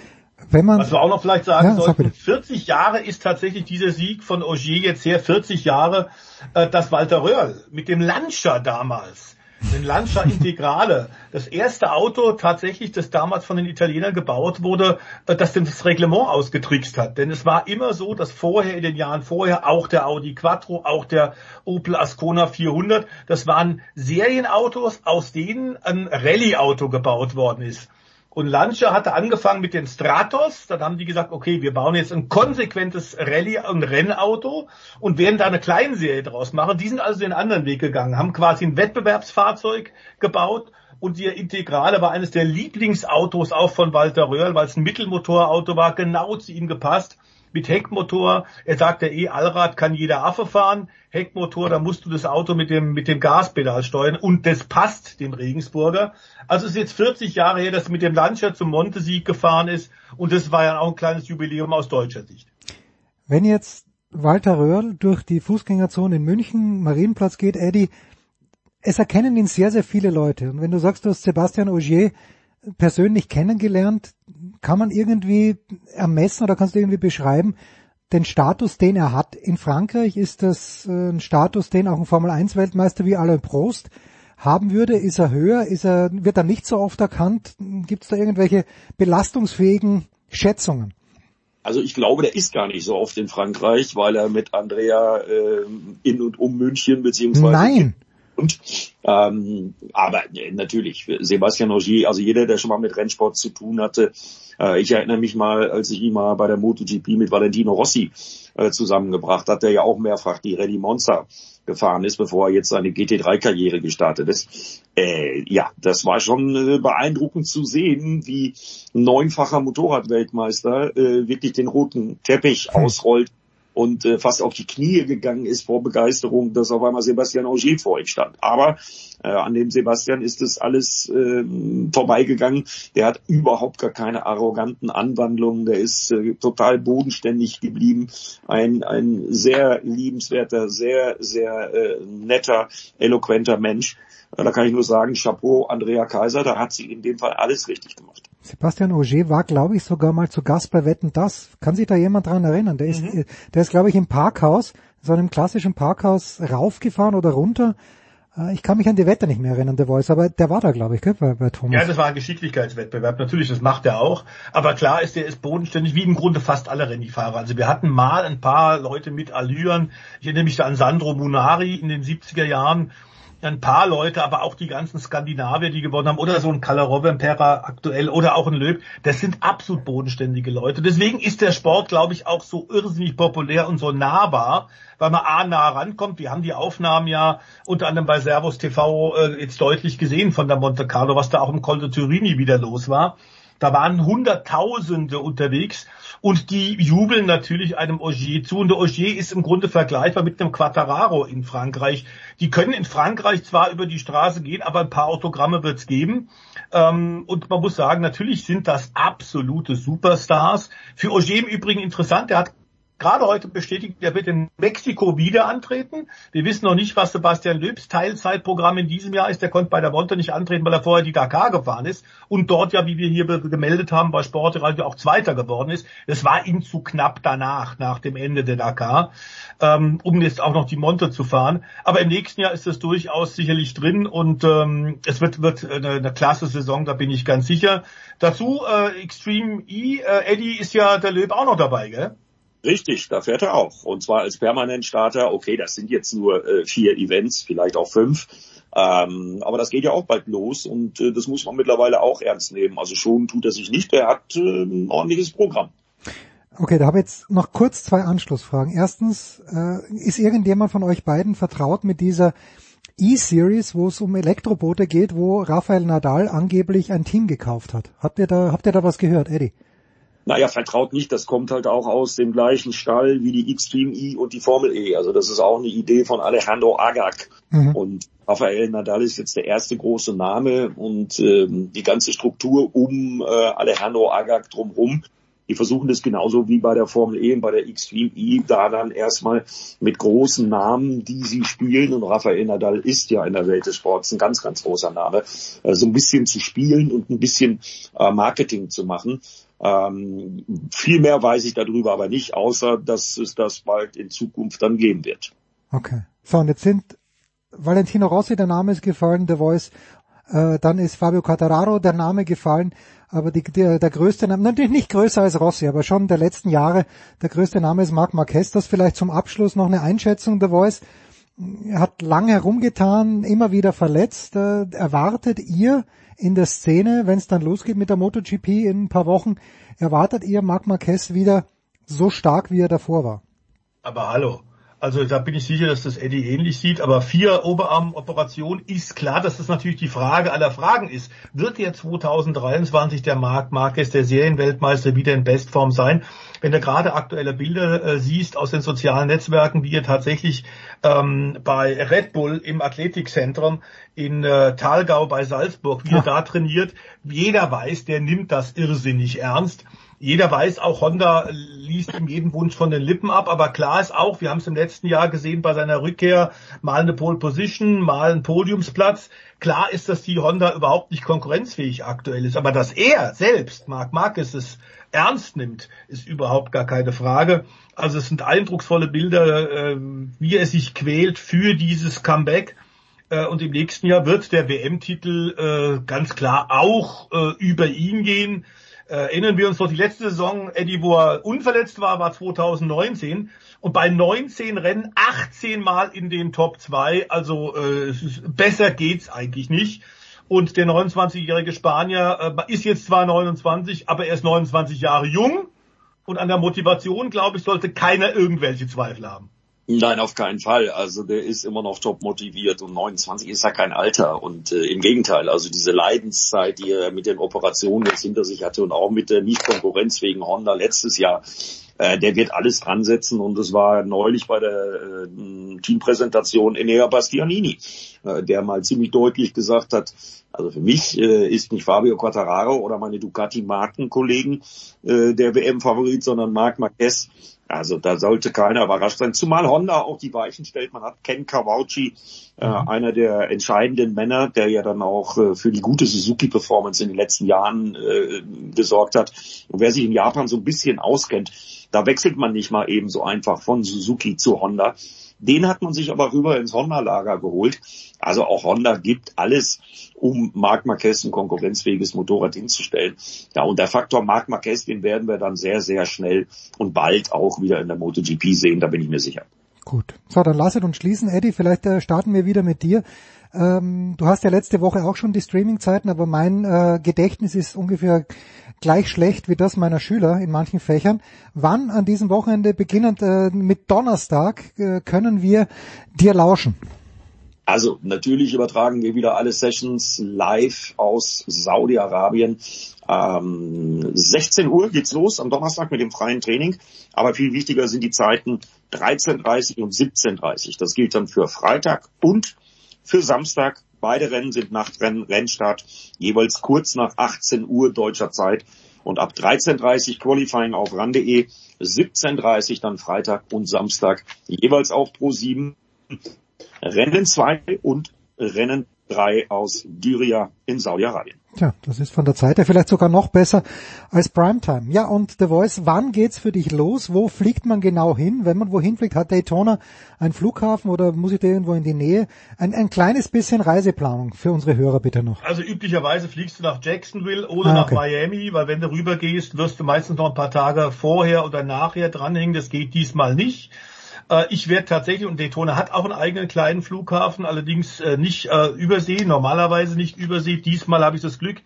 Wenn man, Was wir auch noch vielleicht sagen ja, sollten, 40 Jahre ist tatsächlich dieser Sieg von Ogier jetzt her, 40 Jahre, äh, das Walter Röhrl mit dem Lancia damals den Lancia Integrale. Das erste Auto tatsächlich, das damals von den Italienern gebaut wurde, äh, das das Reglement ausgetrickst hat. Denn es war immer so, dass vorher, in den Jahren vorher, auch der Audi Quattro, auch der Opel Ascona 400, das waren Serienautos, aus denen ein Rallye-Auto gebaut worden ist. Und Lancia hatte angefangen mit den Stratos. Dann haben die gesagt, okay, wir bauen jetzt ein konsequentes Rallye- und Rennauto und werden da eine Kleinserie draus machen. Die sind also den anderen Weg gegangen, haben quasi ein Wettbewerbsfahrzeug gebaut und ihr Integrale war eines der Lieblingsautos auch von Walter Röhrl, weil es ein Mittelmotorauto war, genau zu ihm gepasst mit Heckmotor. Er sagt, der E-Allrad kann jeder Affe fahren. Heckmotor, da musst du das Auto mit dem, mit dem Gaspedal steuern und das passt dem Regensburger. Also es ist jetzt 40 Jahre her, dass mit dem Lancia zum Montesieg gefahren ist und das war ja auch ein kleines Jubiläum aus deutscher Sicht. Wenn jetzt Walter Röhrl durch die Fußgängerzone in München, Marienplatz geht, Eddie, es erkennen ihn sehr, sehr viele Leute. Und wenn du sagst, du hast Sebastian Augier persönlich kennengelernt, kann man irgendwie ermessen oder kannst du irgendwie beschreiben, den Status, den er hat in Frankreich? Ist das äh, ein Status, den auch ein Formel-1-Weltmeister wie Alain Prost haben würde? Ist er höher? Ist er, wird er nicht so oft erkannt? Gibt es da irgendwelche belastungsfähigen Schätzungen? Also ich glaube, der ist gar nicht so oft in Frankreich, weil er mit Andrea äh, in und um München beziehungsweise Nein. Und, ähm, aber äh, natürlich, Sebastian Ogier, also jeder, der schon mal mit Rennsport zu tun hatte, äh, ich erinnere mich mal, als ich ihn mal bei der MotoGP mit Valentino Rossi äh, zusammengebracht hat, der ja auch mehrfach die Rallye Monza gefahren ist, bevor er jetzt seine GT3-Karriere gestartet ist. Äh, ja, das war schon äh, beeindruckend zu sehen, wie neunfacher Motorradweltmeister äh, wirklich den roten Teppich hm. ausrollt und äh, fast auf die Knie gegangen ist vor Begeisterung, dass auf einmal Sebastian Ogier vor ihm stand. Aber äh, an dem Sebastian ist es alles äh, vorbeigegangen. Der hat überhaupt gar keine arroganten Anwandlungen. Der ist äh, total bodenständig geblieben. Ein, ein sehr liebenswerter, sehr, sehr äh, netter, eloquenter Mensch. Da kann ich nur sagen, Chapeau, Andrea Kaiser, da hat sie in dem Fall alles richtig gemacht. Sebastian Auger war, glaube ich, sogar mal zu Gast bei Wetten Das. Kann sich da jemand dran erinnern? Der ist, mhm. der ist, glaube ich, im Parkhaus, so einem klassischen Parkhaus raufgefahren oder runter. Äh, ich kann mich an die Wette nicht mehr erinnern, der Voice, aber der war da, glaube ich, gell, bei, bei Thomas. Ja, das war ein Geschicklichkeitswettbewerb. Natürlich, das macht er auch. Aber klar ist, der ist bodenständig, wie im Grunde fast alle Rennifahrer. Also wir hatten mal ein paar Leute mit Allüren. Ich erinnere mich da an Sandro Munari in den 70er Jahren ein paar Leute, aber auch die ganzen Skandinavier, die gewonnen haben, oder so ein Kalarov-Impera aktuell oder auch ein Löb, das sind absolut bodenständige Leute. Deswegen ist der Sport, glaube ich, auch so irrsinnig populär und so nahbar, weil man A nah rankommt. Wir haben die Aufnahmen ja unter anderem bei Servus TV äh, jetzt deutlich gesehen von der Monte Carlo, was da auch im Col de Turini wieder los war. Da waren Hunderttausende unterwegs und die jubeln natürlich einem Ogier zu. Und der Ogier ist im Grunde vergleichbar mit einem Quattararo in Frankreich. Die können in Frankreich zwar über die Straße gehen, aber ein paar Autogramme wird's geben. Ähm, und man muss sagen, natürlich sind das absolute Superstars. Für Ogier im Übrigen interessant, der hat gerade heute bestätigt, er wird in Mexiko wieder antreten. Wir wissen noch nicht, was Sebastian Löbs Teilzeitprogramm in diesem Jahr ist. Der konnte bei der Monte nicht antreten, weil er vorher die Dakar gefahren ist und dort ja, wie wir hier gemeldet haben, bei Sportradio auch Zweiter geworden ist. Es war ihm zu knapp danach, nach dem Ende der Dakar, ähm, um jetzt auch noch die Monte zu fahren. Aber im nächsten Jahr ist es durchaus sicherlich drin und ähm, es wird, wird eine, eine klasse Saison, da bin ich ganz sicher. Dazu äh, Extreme E, äh, Eddie ist ja der Löb auch noch dabei, gell? Richtig, da fährt er auch. Und zwar als Permanentstarter. Okay, das sind jetzt nur äh, vier Events, vielleicht auch fünf. Ähm, aber das geht ja auch bald los und äh, das muss man mittlerweile auch ernst nehmen. Also schon tut er sich nicht, er hat äh, ein ordentliches Programm. Okay, da habe ich jetzt noch kurz zwei Anschlussfragen. Erstens, äh, ist irgendjemand von euch beiden vertraut mit dieser E-Series, wo es um Elektroboote geht, wo Rafael Nadal angeblich ein Team gekauft hat? Habt ihr da, habt ihr da was gehört, Eddie? Naja, vertraut nicht, das kommt halt auch aus dem gleichen Stall wie die Xtreme E und die Formel E. Also das ist auch eine Idee von Alejandro Agag. Mhm. Und Rafael Nadal ist jetzt der erste große Name und ähm, die ganze Struktur um äh, Alejandro Agag drumherum. Die versuchen das genauso wie bei der Formel E und bei der Xtreme E, da dann erstmal mit großen Namen, die sie spielen, und Rafael Nadal ist ja in der Welt des Sports ein ganz, ganz großer Name, so ein bisschen zu spielen und ein bisschen äh, Marketing zu machen. Ähm, viel mehr weiß ich darüber aber nicht, außer dass es das bald in Zukunft dann geben wird. Okay. So, und jetzt sind Valentino Rossi, der Name ist gefallen, The Voice, äh, dann ist Fabio Cattararo der Name gefallen, aber die, der, der größte Name, natürlich nicht größer als Rossi, aber schon der letzten Jahre, der größte Name ist Marc Marquez. Das vielleicht zum Abschluss noch eine Einschätzung, The Voice. Er hat lange herumgetan, immer wieder verletzt. Äh, erwartet ihr in der Szene, wenn es dann losgeht mit der MotoGP in ein paar Wochen, erwartet ihr Marc Marquez wieder so stark, wie er davor war? Aber hallo. Also da bin ich sicher, dass das Eddie ähnlich sieht. Aber vier Oberarmoperationen ist klar, dass das natürlich die Frage aller Fragen ist. Wird der 2023 der Marc Marquez, der Serienweltmeister, wieder in Bestform sein? Wenn du gerade aktuelle Bilder äh, siehst aus den sozialen Netzwerken, wie er tatsächlich ähm, bei Red Bull im Athletikzentrum in äh, Talgau bei Salzburg, wie er da trainiert, jeder weiß, der nimmt das irrsinnig ernst. Jeder weiß, auch Honda liest ihm jeden Wunsch von den Lippen ab, aber klar ist auch, wir haben es im letzten Jahr gesehen bei seiner Rückkehr, mal eine Pole Position, mal ein Podiumsplatz. Klar ist, dass die Honda überhaupt nicht konkurrenzfähig aktuell ist, aber dass er selbst, Marc Marquez, es ernst nimmt, ist überhaupt gar keine Frage. Also es sind eindrucksvolle Bilder, äh, wie er sich quält für dieses Comeback. Äh, und im nächsten Jahr wird der WM-Titel äh, ganz klar auch über ihn gehen. Erinnern wir uns noch die letzte Saison, Eddie, wo er unverletzt war, war 2019 und bei 19 Rennen 18 Mal in den Top 2, also besser geht's eigentlich nicht. Und der 29-jährige Spanier äh, ist jetzt zwar 29, aber er ist 29 Jahre jung. Und an der Motivation, glaube ich, sollte keiner irgendwelche Zweifel haben. Nein, auf keinen Fall. Also der ist immer noch top motiviert und 29 ist ja kein Alter. Und äh, im Gegenteil, also diese Leidenszeit, die er mit den Operationen jetzt hinter sich hatte und auch mit der Nicht-Konkurrenz wegen Honda letztes Jahr, äh, der wird alles ransetzen und es war neulich bei der äh, Teampräsentation Enea Bastianini, äh, der mal ziemlich deutlich gesagt hat, also für mich äh, ist nicht Fabio Quattararo oder meine Ducati-Markenkollegen äh, der WM-Favorit, sondern Marc Marquez. Also da sollte keiner überrascht sein. Zumal Honda auch die Weichen stellt. Man hat Ken Kawauchi, äh, mhm. einer der entscheidenden Männer, der ja dann auch äh, für die gute Suzuki-Performance in den letzten Jahren äh, gesorgt hat. Und wer sich in Japan so ein bisschen auskennt, da wechselt man nicht mal eben so einfach von Suzuki zu Honda. Den hat man sich aber rüber ins Honda-Lager geholt. Also auch Honda gibt alles, um Marc Marquez ein konkurrenzfähiges Motorrad hinzustellen. Ja, und der Faktor Marc Marquez, den werden wir dann sehr, sehr schnell und bald auch wieder in der MotoGP sehen, da bin ich mir sicher. Gut. So, dann lasset uns schließen. Eddie, vielleicht äh, starten wir wieder mit dir. Ähm, du hast ja letzte Woche auch schon die Streaming-Zeiten, aber mein äh, Gedächtnis ist ungefähr gleich schlecht wie das meiner Schüler in manchen Fächern. Wann an diesem Wochenende, beginnend äh, mit Donnerstag, äh, können wir dir lauschen? Also natürlich übertragen wir wieder alle Sessions live aus Saudi-Arabien. Ähm, 16 Uhr geht's los am Donnerstag mit dem freien Training. Aber viel wichtiger sind die Zeiten 13.30 und 17.30. Das gilt dann für Freitag und für Samstag. Beide Rennen sind Nachtrennen, Rennstart jeweils kurz nach 18 Uhr deutscher Zeit und ab 13.30 Qualifying auf ran.de, 17.30 dann Freitag und Samstag jeweils auch pro 7 Rennen 2 und Rennen 3 aus Dyria in Saudi-Arabien. Tja, das ist von der Zeit her vielleicht sogar noch besser als Primetime. Ja, und The Voice, wann geht's für dich los? Wo fliegt man genau hin? Wenn man wohin fliegt, hat Daytona einen Flughafen oder muss ich da irgendwo in die Nähe? Ein, ein kleines bisschen Reiseplanung für unsere Hörer bitte noch. Also üblicherweise fliegst du nach Jacksonville oder ah, okay. nach Miami, weil wenn du rüber gehst, wirst du meistens noch ein paar Tage vorher oder nachher dranhängen. Das geht diesmal nicht. Äh, ich werde tatsächlich, und Daytona hat auch einen eigenen kleinen Flughafen, allerdings äh, nicht äh, übersee, normalerweise nicht übersee. Diesmal habe ich das Glück,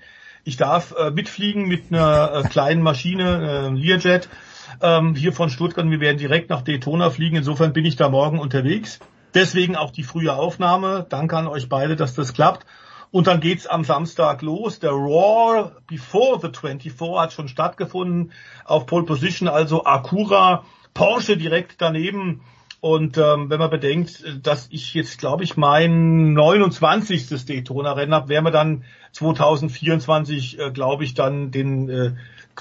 ich darf mitfliegen mit einer kleinen Maschine, Learjet, ähm, hier von Stuttgart. Wir werden direkt nach Daytona fliegen. Insofern bin ich da morgen unterwegs. Deswegen auch die frühe Aufnahme. Danke an euch beide, dass das klappt. Und dann geht's am Samstag los. Der Raw Before the 24 hat schon stattgefunden auf Pole Position, also Acura, Porsche direkt daneben. Und ähm, wenn man bedenkt, dass ich jetzt, glaube ich, mein 29. Daytona-Rennen habe, werden wir dann 2024, äh, glaube ich, dann den, äh,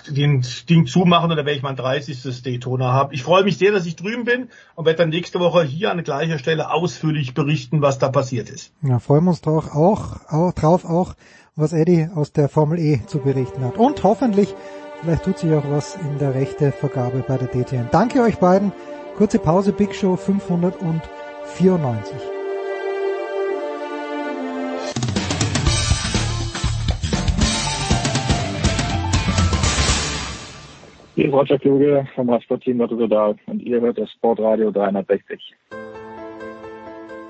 den Ding zumachen und dann werde ich mein 30. Daytona haben. Ich freue mich sehr, dass ich drüben bin und werde dann nächste Woche hier an gleicher Stelle ausführlich berichten, was da passiert ist. Ja, freuen wir uns drauf auch, auch drauf auch, was Eddie aus der Formel E zu berichten hat. Und hoffentlich, vielleicht tut sich auch was in der Rechtevergabe bei der DTM. Danke euch beiden. Kurze Pause, Big Show 594. Hier ist Roger Kluge vom Radsportteam Lotto Total und ihr hört das Sportradio 360.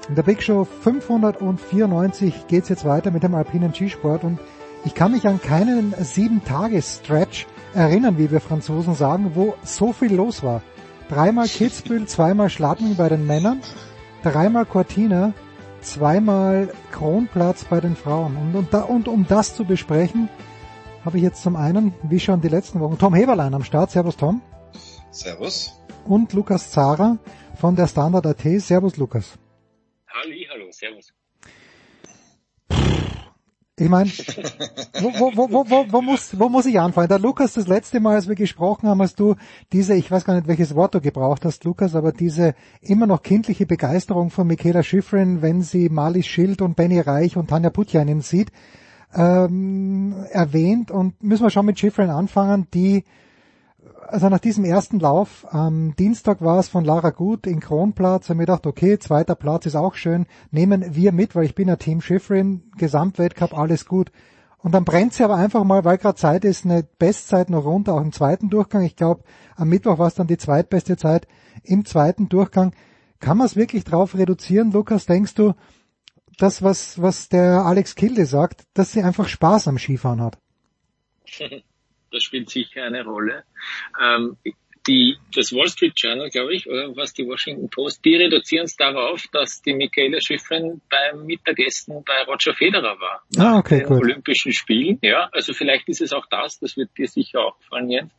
In der Big Show 594 geht's jetzt weiter mit dem alpinen Skisport und ich kann mich an keinen sieben Tages Stretch erinnern, wie wir Franzosen sagen, wo so viel los war. Dreimal Kitzbühel, zweimal Schladming bei den Männern, dreimal Cortina, zweimal Kronplatz bei den Frauen. Und, und, da, und um das zu besprechen, habe ich jetzt zum einen, wie schon die letzten Wochen, Tom Heberlein am Start. Servus Tom. Servus. Und Lukas Zara von der Standard AT. Servus Lukas. Halli, hallo, servus. Ich meine, wo, wo, wo, wo, wo, muss, wo muss ich anfangen? Der Lukas, das letzte Mal, als wir gesprochen haben, hast du diese, ich weiß gar nicht, welches Wort du gebraucht hast, Lukas, aber diese immer noch kindliche Begeisterung von Michaela Schifrin, wenn sie Marlies Schild und Benny Reich und Tanja Putjanin sieht, ähm, erwähnt. Und müssen wir schon mit Schifrin anfangen, die also nach diesem ersten Lauf, am Dienstag war es von Lara Gut in Kronplatz, haben wir gedacht, okay, zweiter Platz ist auch schön, nehmen wir mit, weil ich bin ja Team Schifrin, Gesamtweltcup, alles gut. Und dann brennt sie aber einfach mal, weil gerade Zeit ist, eine Bestzeit noch runter, auch im zweiten Durchgang. Ich glaube, am Mittwoch war es dann die zweitbeste Zeit im zweiten Durchgang. Kann man es wirklich drauf reduzieren, Lukas? Denkst du, das, was, was der Alex Kilde sagt, dass sie einfach Spaß am Skifahren hat? das spielt sicher eine Rolle. Ähm, die, das Wall Street Journal, glaube ich, oder was die Washington Post, die reduzieren es darauf, dass die Michaela Schifrin beim Mittagessen bei Roger Federer war. Ah, okay, den gut. Olympischen Spielen. Ja, also vielleicht ist es auch das, das wird dir sicher auch gefallen, Jens,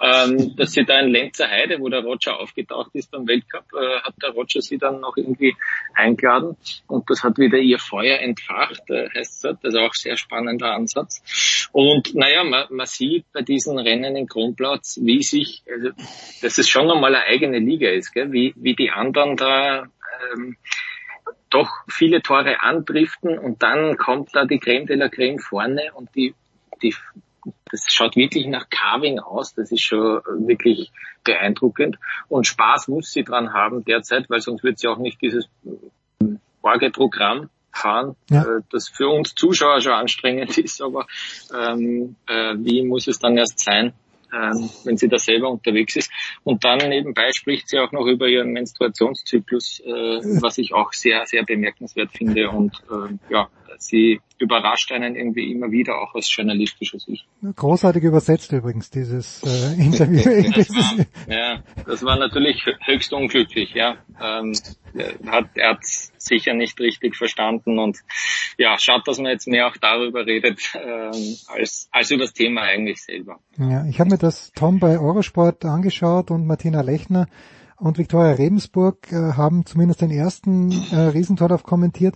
ähm, dass sie da in Lenzer Heide, wo der Roger aufgetaucht ist beim Weltcup, äh, hat der Roger sie dann noch irgendwie eingeladen und das hat wieder ihr Feuer entfacht, äh, heißt es. Also auch sehr spannender Ansatz. Und naja, man, man sieht bei diesen Rennen in Kronplatz, wie sich, also, dass es schon nochmal eine eigene Liga ist, gell? Wie, wie die anderen da ähm, doch viele Tore andriften und dann kommt da die Creme de la Creme vorne und die, die das schaut wirklich nach Carving aus, das ist schon wirklich beeindruckend und Spaß muss sie dran haben derzeit, weil sonst wird sie auch nicht dieses Orgelprogramm fahren, Ja. äh, das für uns Zuschauer schon anstrengend ist, aber ähm, äh, wie muss es dann erst sein, ähm, wenn sie da selber unterwegs ist. Und dann nebenbei spricht sie auch noch über ihren Menstruationszyklus, äh, was ich auch sehr, sehr bemerkenswert finde. Und äh, ja, sie überrascht einen irgendwie immer wieder, auch aus journalistischer Sicht. Großartig übersetzt übrigens, dieses äh, Interview. dieses, Ja, das war natürlich höchst unglücklich, ja. Ähm, er hat er hat sicher nicht richtig verstanden und ja, schaut, dass man jetzt mehr auch darüber redet, ähm, als, als über das Thema eigentlich selber. ja, ich habe mir das Tom bei Eurosport angeschaut und Martina Lechner und Viktoria Rebensburg äh, haben zumindest den ersten äh, Riesentorlauf kommentiert.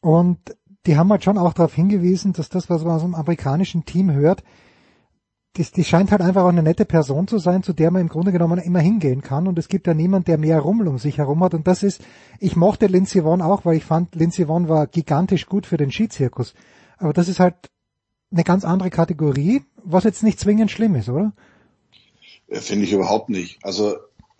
Und die haben halt schon auch darauf hingewiesen, dass das, was man aus dem amerikanischen Team hört, das, die scheint halt einfach auch eine nette Person zu sein, zu der man im Grunde genommen immer hingehen kann. Und es gibt ja niemand, der mehr Rummel um sich herum hat. Und das ist, ich mochte Lindsey Vonn auch, weil ich fand, Lindsey Vonn war gigantisch gut für den Skizirkus. Aber das ist halt eine ganz andere Kategorie, was jetzt nicht zwingend schlimm ist, oder? Äh, Finde ich überhaupt nicht. Also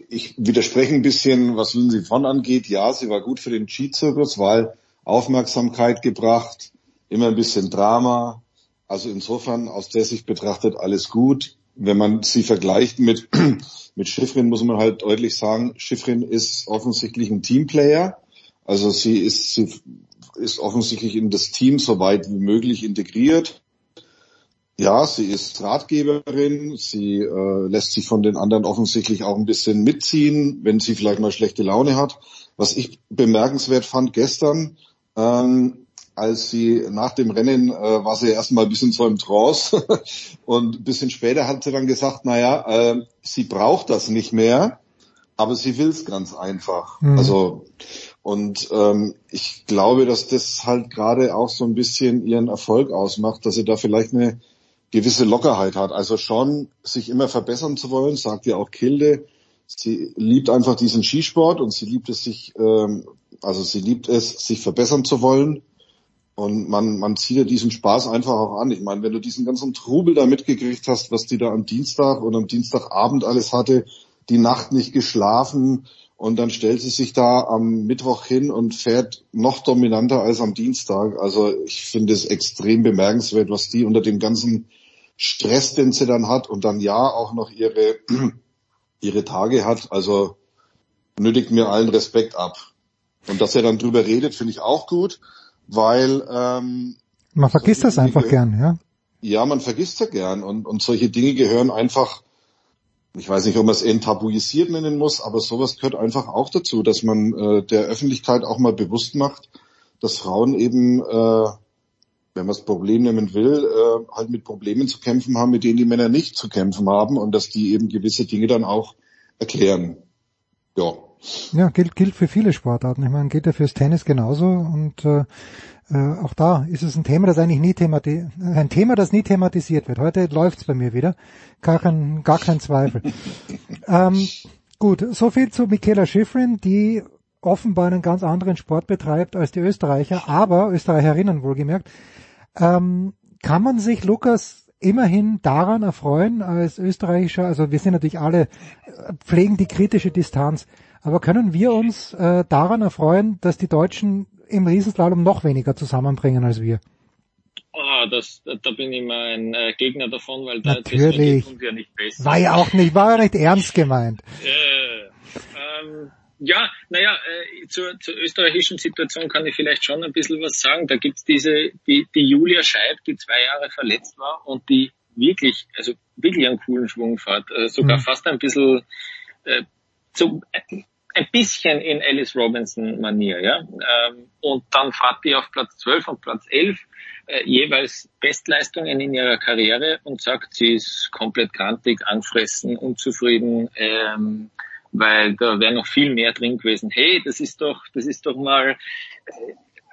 ich widerspreche ein bisschen, was Lindsay von angeht. Ja, sie war gut für den Skizirkus, weil Aufmerksamkeit gebracht, immer ein bisschen Drama. Also insofern aus der Sicht betrachtet alles gut. Wenn man sie vergleicht mit, mit Schiffrin, muss man halt deutlich sagen, Schiffrin ist offensichtlich ein Teamplayer. Also sie ist, sie ist offensichtlich in das Team so weit wie möglich integriert. Ja, sie ist Ratgeberin, sie äh, lässt sich von den anderen offensichtlich auch ein bisschen mitziehen, wenn sie vielleicht mal schlechte Laune hat. Was ich bemerkenswert fand gestern, ähm, als sie nach dem Rennen äh, war sie erstmal ein bisschen so im Trance und ein bisschen später hat sie dann gesagt, naja, äh, sie braucht das nicht mehr, aber sie will es ganz einfach. Mhm. Also und ähm, ich glaube, dass das halt gerade auch so ein bisschen ihren Erfolg ausmacht, dass sie da vielleicht eine gewisse Lockerheit hat. Also schon sich immer verbessern zu wollen, sagt ja auch Kilde. Sie liebt einfach diesen Skisport und sie liebt es sich, ähm, also sie liebt es, sich verbessern zu wollen. Und man, man zieht ja diesen Spaß einfach auch an. Ich meine, wenn du diesen ganzen Trubel da mitgekriegt hast, was die da am Dienstag und am Dienstagabend alles hatte, die Nacht nicht geschlafen und dann stellt sie sich da am Mittwoch hin und fährt noch dominanter als am Dienstag. Also ich finde es extrem bemerkenswert, was die unter dem ganzen Stress, den sie dann hat und dann ja auch noch ihre, ihre Tage hat. Also nötigt mir allen Respekt ab. Und dass er dann drüber redet, finde ich auch gut, weil ähm, Man vergisst das einfach gern, ja. ja, man vergisst ja gern und, und solche Dinge gehören einfach, ich weiß nicht, ob man es enttabuisiert nennen muss, aber sowas gehört einfach auch dazu, dass man äh, der Öffentlichkeit auch mal bewusst macht, dass Frauen eben, äh, wenn man das Problem nehmen will, äh, halt mit Problemen zu kämpfen haben, mit denen die Männer nicht zu kämpfen haben und dass die eben gewisse Dinge dann auch erklären. Ja. Ja, gilt, gilt für viele Sportarten. Ich meine, geht ja fürs Tennis genauso und äh, äh, auch da ist es ein Thema, das eigentlich nie themati ein Thema, das nie thematisiert wird. Heute läuft's bei mir wieder. Gar kein, gar kein Zweifel. ähm, gut, so viel zu Michaela Schifrin, die offenbar einen ganz anderen Sport betreibt als die Österreicher, aber Österreicherinnen wohlgemerkt. Ähm, kann man sich, Lukas, immerhin daran erfreuen als österreichischer, also wir sind natürlich alle, äh, pflegen die kritische Distanz, aber können wir uns äh, daran erfreuen, dass die Deutschen im Riesenslalom noch weniger zusammenbringen als wir? Ah, das, da, bin ich mal ein äh, Gegner davon, weil da das Natürlich. uns ja nicht besser. War ja auch nicht, war ja nicht ernst gemeint. Äh, ähm, ja, naja, äh, zur, zur österreichischen Situation kann ich vielleicht schon ein bisschen was sagen. Da gibt's diese, die, die Julia Scheib, die zwei Jahre verletzt war und die wirklich, also wirklich einen coolen Schwung fährt, äh, sogar mhm. fast ein bisschen äh, so ein bisschen in Alice Robinson Manier, ja. Ähm, und dann fahrt die auf Platz 12 und Platz 11 äh, jeweils Bestleistungen in ihrer Karriere und sagt, sie ist komplett grantig, anfressen, unzufrieden, ähm, weil da wäre noch viel mehr drin gewesen. Hey, das ist doch, das ist doch mal äh,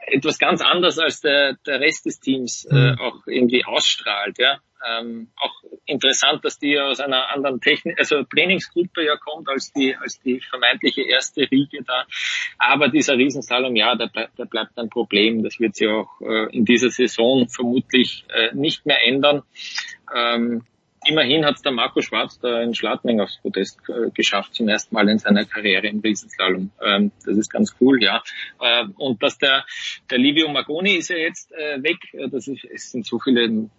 etwas ganz anderes als der, der Rest des Teams äh, mhm. auch irgendwie ausstrahlt, ja. Ähm, auch interessant, dass die aus einer anderen Technik, also Trainingsgruppe ja kommt als die, als die vermeintliche erste Riege da. Aber dieser Riesensalom, ja, der, bleibt, der bleibt ein Problem. Das wird sich auch äh, in dieser Saison vermutlich äh, nicht mehr ändern. Ähm, immerhin hat es der Marco Schwarz da in Schladming aufs Podest äh, geschafft, zum ersten Mal in seiner Karriere im Riesenslalom. Ähm, das ist ganz cool, ja. Äh, und dass der, der Livio Magoni ist ja jetzt äh, weg. Das ist, es sind so viele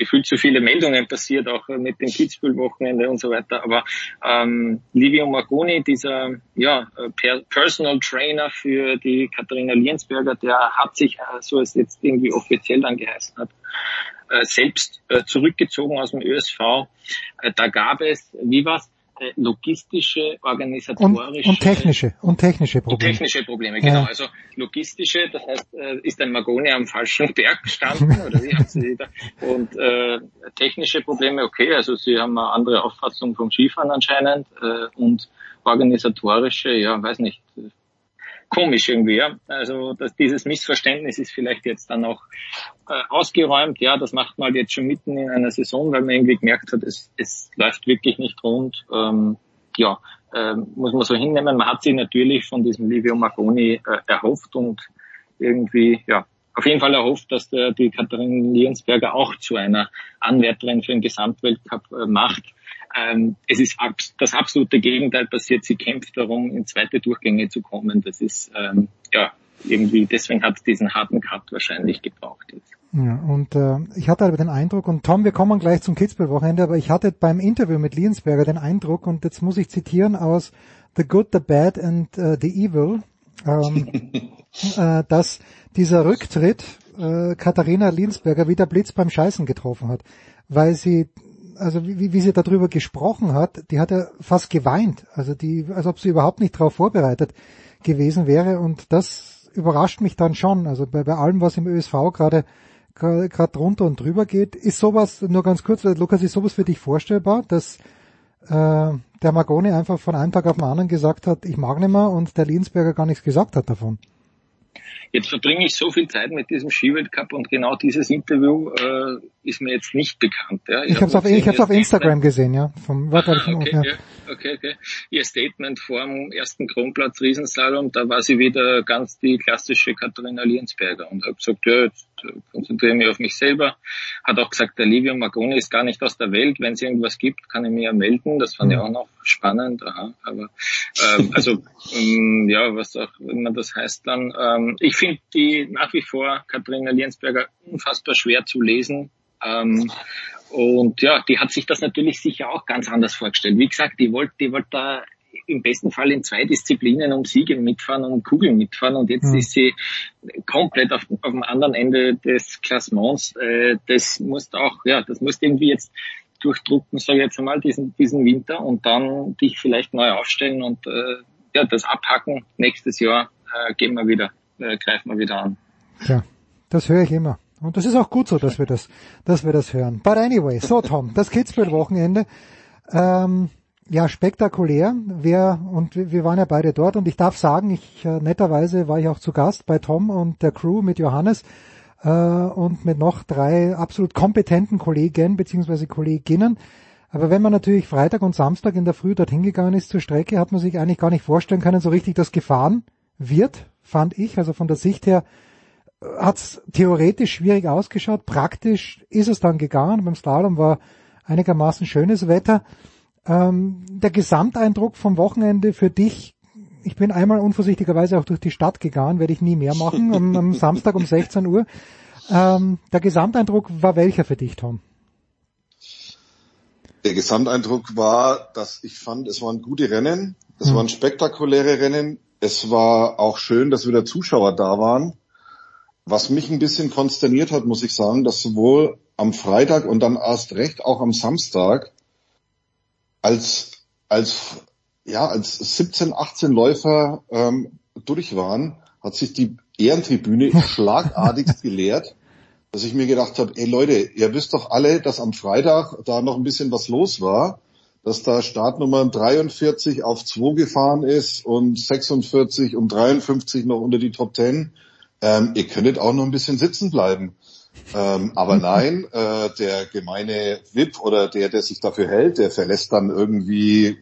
gefühlt zu viele Meldungen passiert, auch mit dem Kitzbühel-Wochenende und so weiter. Aber ähm, Livio Marconi, dieser ja, per Personal Trainer für die Katharina Liensberger, der hat sich, äh, so es jetzt irgendwie offiziell dann geheißen hat, äh, selbst äh, zurückgezogen aus dem ÖSV. Äh, da gab es, wie was? Äh, logistische, organisatorische und, und technische und technische Probleme. Und technische Probleme, genau. Ja. Also logistische, das heißt, äh, ist ein Magone am falschen Berg gestanden oder wie haben Sie da? Und äh, technische Probleme, okay, also Sie haben eine andere Auffassung vom Skifahren anscheinend äh, und organisatorische, ja, weiß nicht, komisch irgendwie, ja. Also dass dieses Missverständnis ist vielleicht jetzt dann auch äh, ausgeräumt. Ja, das macht man jetzt schon mitten in einer Saison, weil man irgendwie gemerkt hat, es, es läuft wirklich nicht rund. Ähm, ja, äh, muss man so hinnehmen. Man hat sich natürlich von diesem Livio Marconi äh, erhofft und irgendwie, ja, auf jeden Fall erhofft, dass der, die Katharin Liensberger auch zu einer Anwärterin für den Gesamtweltcup äh, macht. Ähm, es ist abs das absolute Gegenteil passiert. Sie kämpft darum, in zweite Durchgänge zu kommen. Das ist ähm, ja irgendwie, deswegen hat es diesen harten Cut wahrscheinlich gebraucht jetzt. Ja, und äh, ich hatte aber den Eindruck, und Tom, wir kommen gleich zum Kitzbühel-Wochenende, aber ich hatte beim Interview mit Liensberger den Eindruck, und jetzt muss ich zitieren aus The Good, The Bad and uh, The Evil, ähm, äh, dass dieser Rücktritt äh, Katharina Liensberger wieder Blitz beim Scheißen getroffen hat, weil sie also wie, wie sie darüber gesprochen hat, die hat ja fast geweint, also die, als ob sie überhaupt nicht darauf vorbereitet gewesen wäre und das überrascht mich dann schon. Also bei, bei allem, was im ÖSV gerade gerade drunter und drüber geht, ist sowas nur ganz kurz, Lukas, ist sowas für dich vorstellbar, dass äh, der Magoni einfach von einem Tag auf den anderen gesagt hat, ich mag nicht mehr und der Linsberger gar nichts gesagt hat davon? Jetzt verbringe ich so viel Zeit mit diesem Skiweltcup und genau dieses Interview äh, ist mir jetzt nicht bekannt. Ja. Ich, ich habe es auf, ich hab's auf Instagram gesehen, ja. Vom, Aha, okay, ja. okay, okay. Ihr Statement vor dem ersten Kronplatz Riesensalom, da war sie wieder ganz die klassische Katharina Liensberger und hat gesagt, ja, jetzt äh, konzentriere mich auf mich selber. Hat auch gesagt, der Livio Magoni ist gar nicht aus der Welt. Wenn es irgendwas gibt, kann ich mir ja melden. Das fand ich mhm. auch noch spannend. Aha, aber ähm, also ähm, ja, was auch immer das heißt dann. Ähm, ich finde die nach wie vor Katharina Liensberger unfassbar schwer zu lesen. Ähm, und ja, die hat sich das natürlich sicher auch ganz anders vorgestellt. Wie gesagt, die wollte, die wollte da im besten Fall in zwei Disziplinen um Siege mitfahren und Kugeln mitfahren und jetzt mhm. ist sie komplett auf, auf dem anderen Ende des Klassements. Äh, das muss auch, ja, das muss irgendwie jetzt durchdrucken, sage ich jetzt einmal, diesen, diesen Winter und dann dich vielleicht neu aufstellen und äh, ja, das abhacken. Nächstes Jahr äh, gehen wir wieder, äh, greifen wir wieder an. Ja, das höre ich immer. Und das ist auch gut so, dass wir das, dass wir das hören. But anyway, so Tom, das Kitzbühel-Wochenende. Ähm, ja, spektakulär. Wir, und wir waren ja beide dort und ich darf sagen, ich, äh, netterweise war ich auch zu Gast bei Tom und der Crew mit Johannes, äh, und mit noch drei absolut kompetenten Kollegen bzw. Kolleginnen. Aber wenn man natürlich Freitag und Samstag in der Früh dorthin gegangen ist zur Strecke, hat man sich eigentlich gar nicht vorstellen können, so richtig das gefahren wird, fand ich. Also von der Sicht her hat es theoretisch schwierig ausgeschaut. Praktisch ist es dann gegangen. Beim Slalom war einigermaßen schönes Wetter. Ähm, der Gesamteindruck vom Wochenende für dich, ich bin einmal unvorsichtigerweise auch durch die Stadt gegangen, werde ich nie mehr machen, am, am Samstag um 16 Uhr. Ähm, der Gesamteindruck war welcher für dich, Tom? Der Gesamteindruck war, dass ich fand, es waren gute Rennen, es hm. waren spektakuläre Rennen, es war auch schön, dass wieder Zuschauer da waren. Was mich ein bisschen konsterniert hat, muss ich sagen, dass sowohl am Freitag und dann erst recht auch am Samstag als, als, ja, als 17, 18 Läufer ähm, durch waren, hat sich die Ehrentribüne schlagartigst geleert, dass ich mir gedacht habe, ey Leute, ihr wisst doch alle, dass am Freitag da noch ein bisschen was los war, dass da Startnummer 43 auf 2 gefahren ist und 46 und 53 noch unter die Top 10. Ähm, ihr könntet auch noch ein bisschen sitzen bleiben. Ähm, aber nein, äh, der gemeine VIP oder der, der sich dafür hält, der verlässt dann irgendwie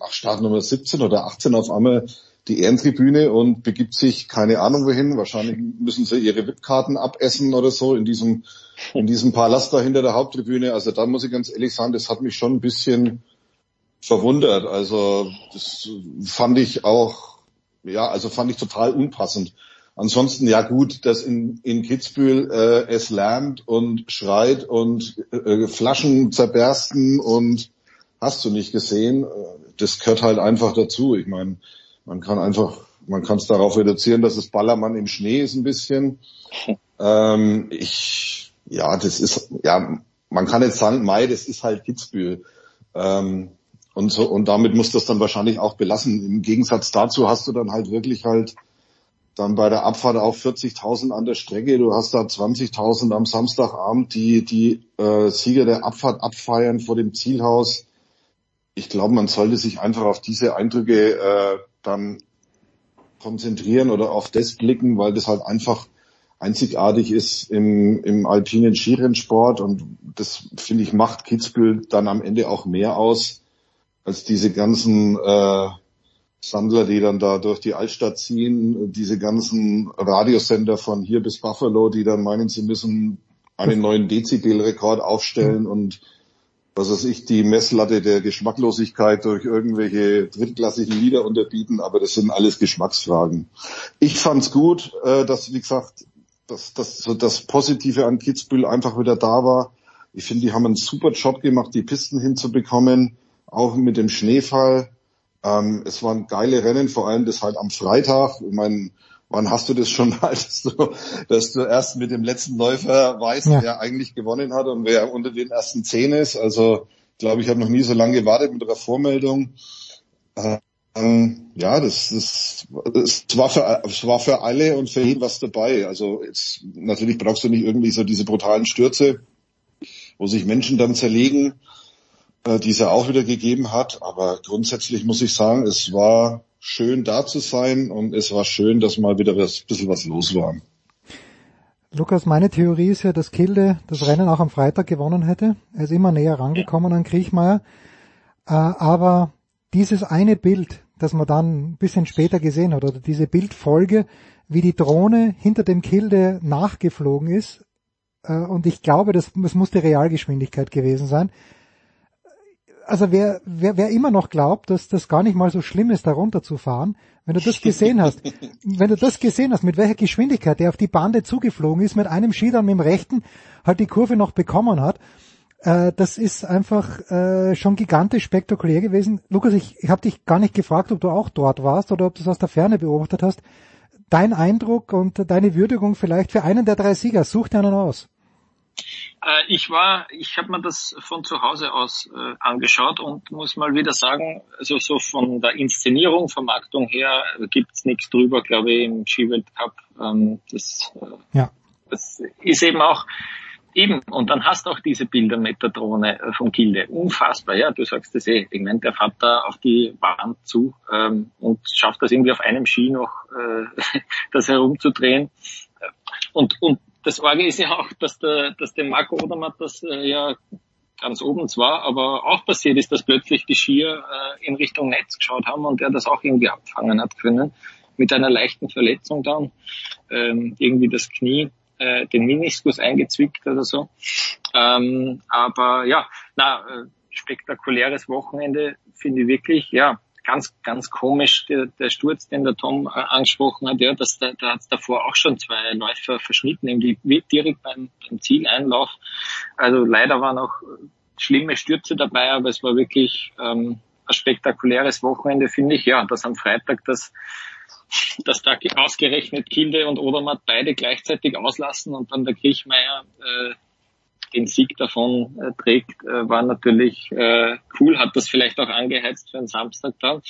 nach Startnummer 17 oder 18 auf einmal die Ehrentribüne und begibt sich keine Ahnung wohin. Wahrscheinlich müssen sie ihre VIP-Karten abessen oder so in diesem, in diesem Palast da hinter der Haupttribüne. Also da muss ich ganz ehrlich sagen, das hat mich schon ein bisschen verwundert. Also das fand ich auch, ja, also fand ich total unpassend. Ansonsten, ja gut, dass in, in Kitzbühel äh, es lärmt und schreit und äh, Flaschen zerbersten und hast du nicht gesehen. Das gehört halt einfach dazu. Ich meine, man kann einfach, man kann es darauf reduzieren, dass es Ballermann im Schnee ist ein bisschen. Ähm, ich, ja, das ist, ja, man kann jetzt sagen, Mai, das ist halt Kitzbühel. Ähm, und so, und damit muss das dann wahrscheinlich auch belassen. Im Gegensatz dazu hast du dann halt wirklich halt dann bei der Abfahrt auch 40.000 an der Strecke. Du hast da 20.000 am Samstagabend, die die äh, Sieger der Abfahrt abfeiern vor dem Zielhaus. Ich glaube, man sollte sich einfach auf diese Eindrücke äh, dann konzentrieren oder auf das blicken, weil das halt einfach einzigartig ist im, im alpinen Skirennsport und das finde ich macht Kitzbühel dann am Ende auch mehr aus als diese ganzen äh, Sandler, die dann da durch die Altstadt ziehen, diese ganzen Radiosender von hier bis Buffalo, die dann meinen, sie müssen einen neuen Dezibelrekord aufstellen und was weiß ich, die Messlatte der Geschmacklosigkeit durch irgendwelche drittklassigen Lieder unterbieten, aber das sind alles Geschmacksfragen. Ich fand's gut, äh, dass, wie gesagt, dass, dass so das Positive an Kitzbühel einfach wieder da war. Ich finde, die haben einen super Job gemacht, die Pisten hinzubekommen, auch mit dem Schneefall. Ähm, es waren geile Rennen, vor allem das halt am Freitag. Ich meine, wann hast du das schon mal, dass du, dass du erst mit dem letzten Läufer weißt, ja. wer eigentlich gewonnen hat und wer unter den ersten zehn ist. Also ich glaube, ich habe noch nie so lange gewartet mit der Vormeldung. Ähm, ja, das, das, das war für, es war für alle und für jeden was dabei. Also jetzt, natürlich brauchst du nicht irgendwie so diese brutalen Stürze, wo sich Menschen dann zerlegen äh, die es ja auch wieder gegeben hat. Aber grundsätzlich muss ich sagen, es war schön da zu sein und es war schön, dass mal wieder ein bisschen was los war. Lukas, meine Theorie ist ja, dass Kilde das Rennen auch am Freitag gewonnen hätte. Er ist immer näher rangekommen an Kriechmeier. Äh, aber dieses eine Bild, das man dann ein bisschen später gesehen hat, oder diese Bildfolge, wie die Drohne hinter dem Kilde nachgeflogen ist, äh, und ich glaube, das, das muss die Realgeschwindigkeit gewesen sein, also wer, wer, wer immer noch glaubt, dass das gar nicht mal so schlimm ist, da runterzufahren, wenn du das gesehen hast, wenn du das gesehen hast, mit welcher Geschwindigkeit der auf die Bande zugeflogen ist, mit einem Ski dann mit dem rechten halt die Kurve noch bekommen hat, äh, das ist einfach äh, schon gigantisch spektakulär gewesen. Lukas, ich, ich habe dich gar nicht gefragt, ob du auch dort warst oder ob du es aus der Ferne beobachtet hast. Dein Eindruck und deine Würdigung vielleicht für einen der drei Sieger, such dir einen aus. Äh, ich war, ich habe mir das von zu Hause aus äh, angeschaut und muss mal wieder sagen, also so von der Inszenierung, Vermarktung her gibt's nichts drüber, glaube ich, im Skiweltcup. Ähm, das, äh, ja. das ist eben auch Eben, und dann hast du auch diese Bilder mit der Drohne äh, von Gilde. Unfassbar, ja, du sagst das eh. Ich meine, der fährt da auf die Wand zu ähm, und schafft das irgendwie auf einem Ski noch, äh, das herumzudrehen. Und, und das Orge ist ja auch, dass der, dass der Marco Odermatt das äh, ja ganz oben zwar, aber auch passiert ist, dass plötzlich die Skier äh, in Richtung Netz geschaut haben und er das auch irgendwie abfangen hat können. Mit einer leichten Verletzung dann, ähm, irgendwie das Knie, äh, den Meniskus eingezwickt oder so. Ähm, aber ja, na, äh, spektakuläres Wochenende finde ich wirklich, ja, ganz, ganz komisch, der, der Sturz, den der Tom äh, angesprochen hat, ja, dass da, da hat es davor auch schon zwei Läufer verschnitten, nämlich direkt beim, beim Zieleinlauf. Also leider waren auch schlimme Stürze dabei, aber es war wirklich ähm, ein spektakuläres Wochenende, finde ich. Ja, dass am Freitag das dass da ausgerechnet Kilde und Odermatt beide gleichzeitig auslassen und dann der Kriechmeier äh, den Sieg davon äh, trägt, äh, war natürlich äh, cool, hat das vielleicht auch angeheizt für den Samstag dann.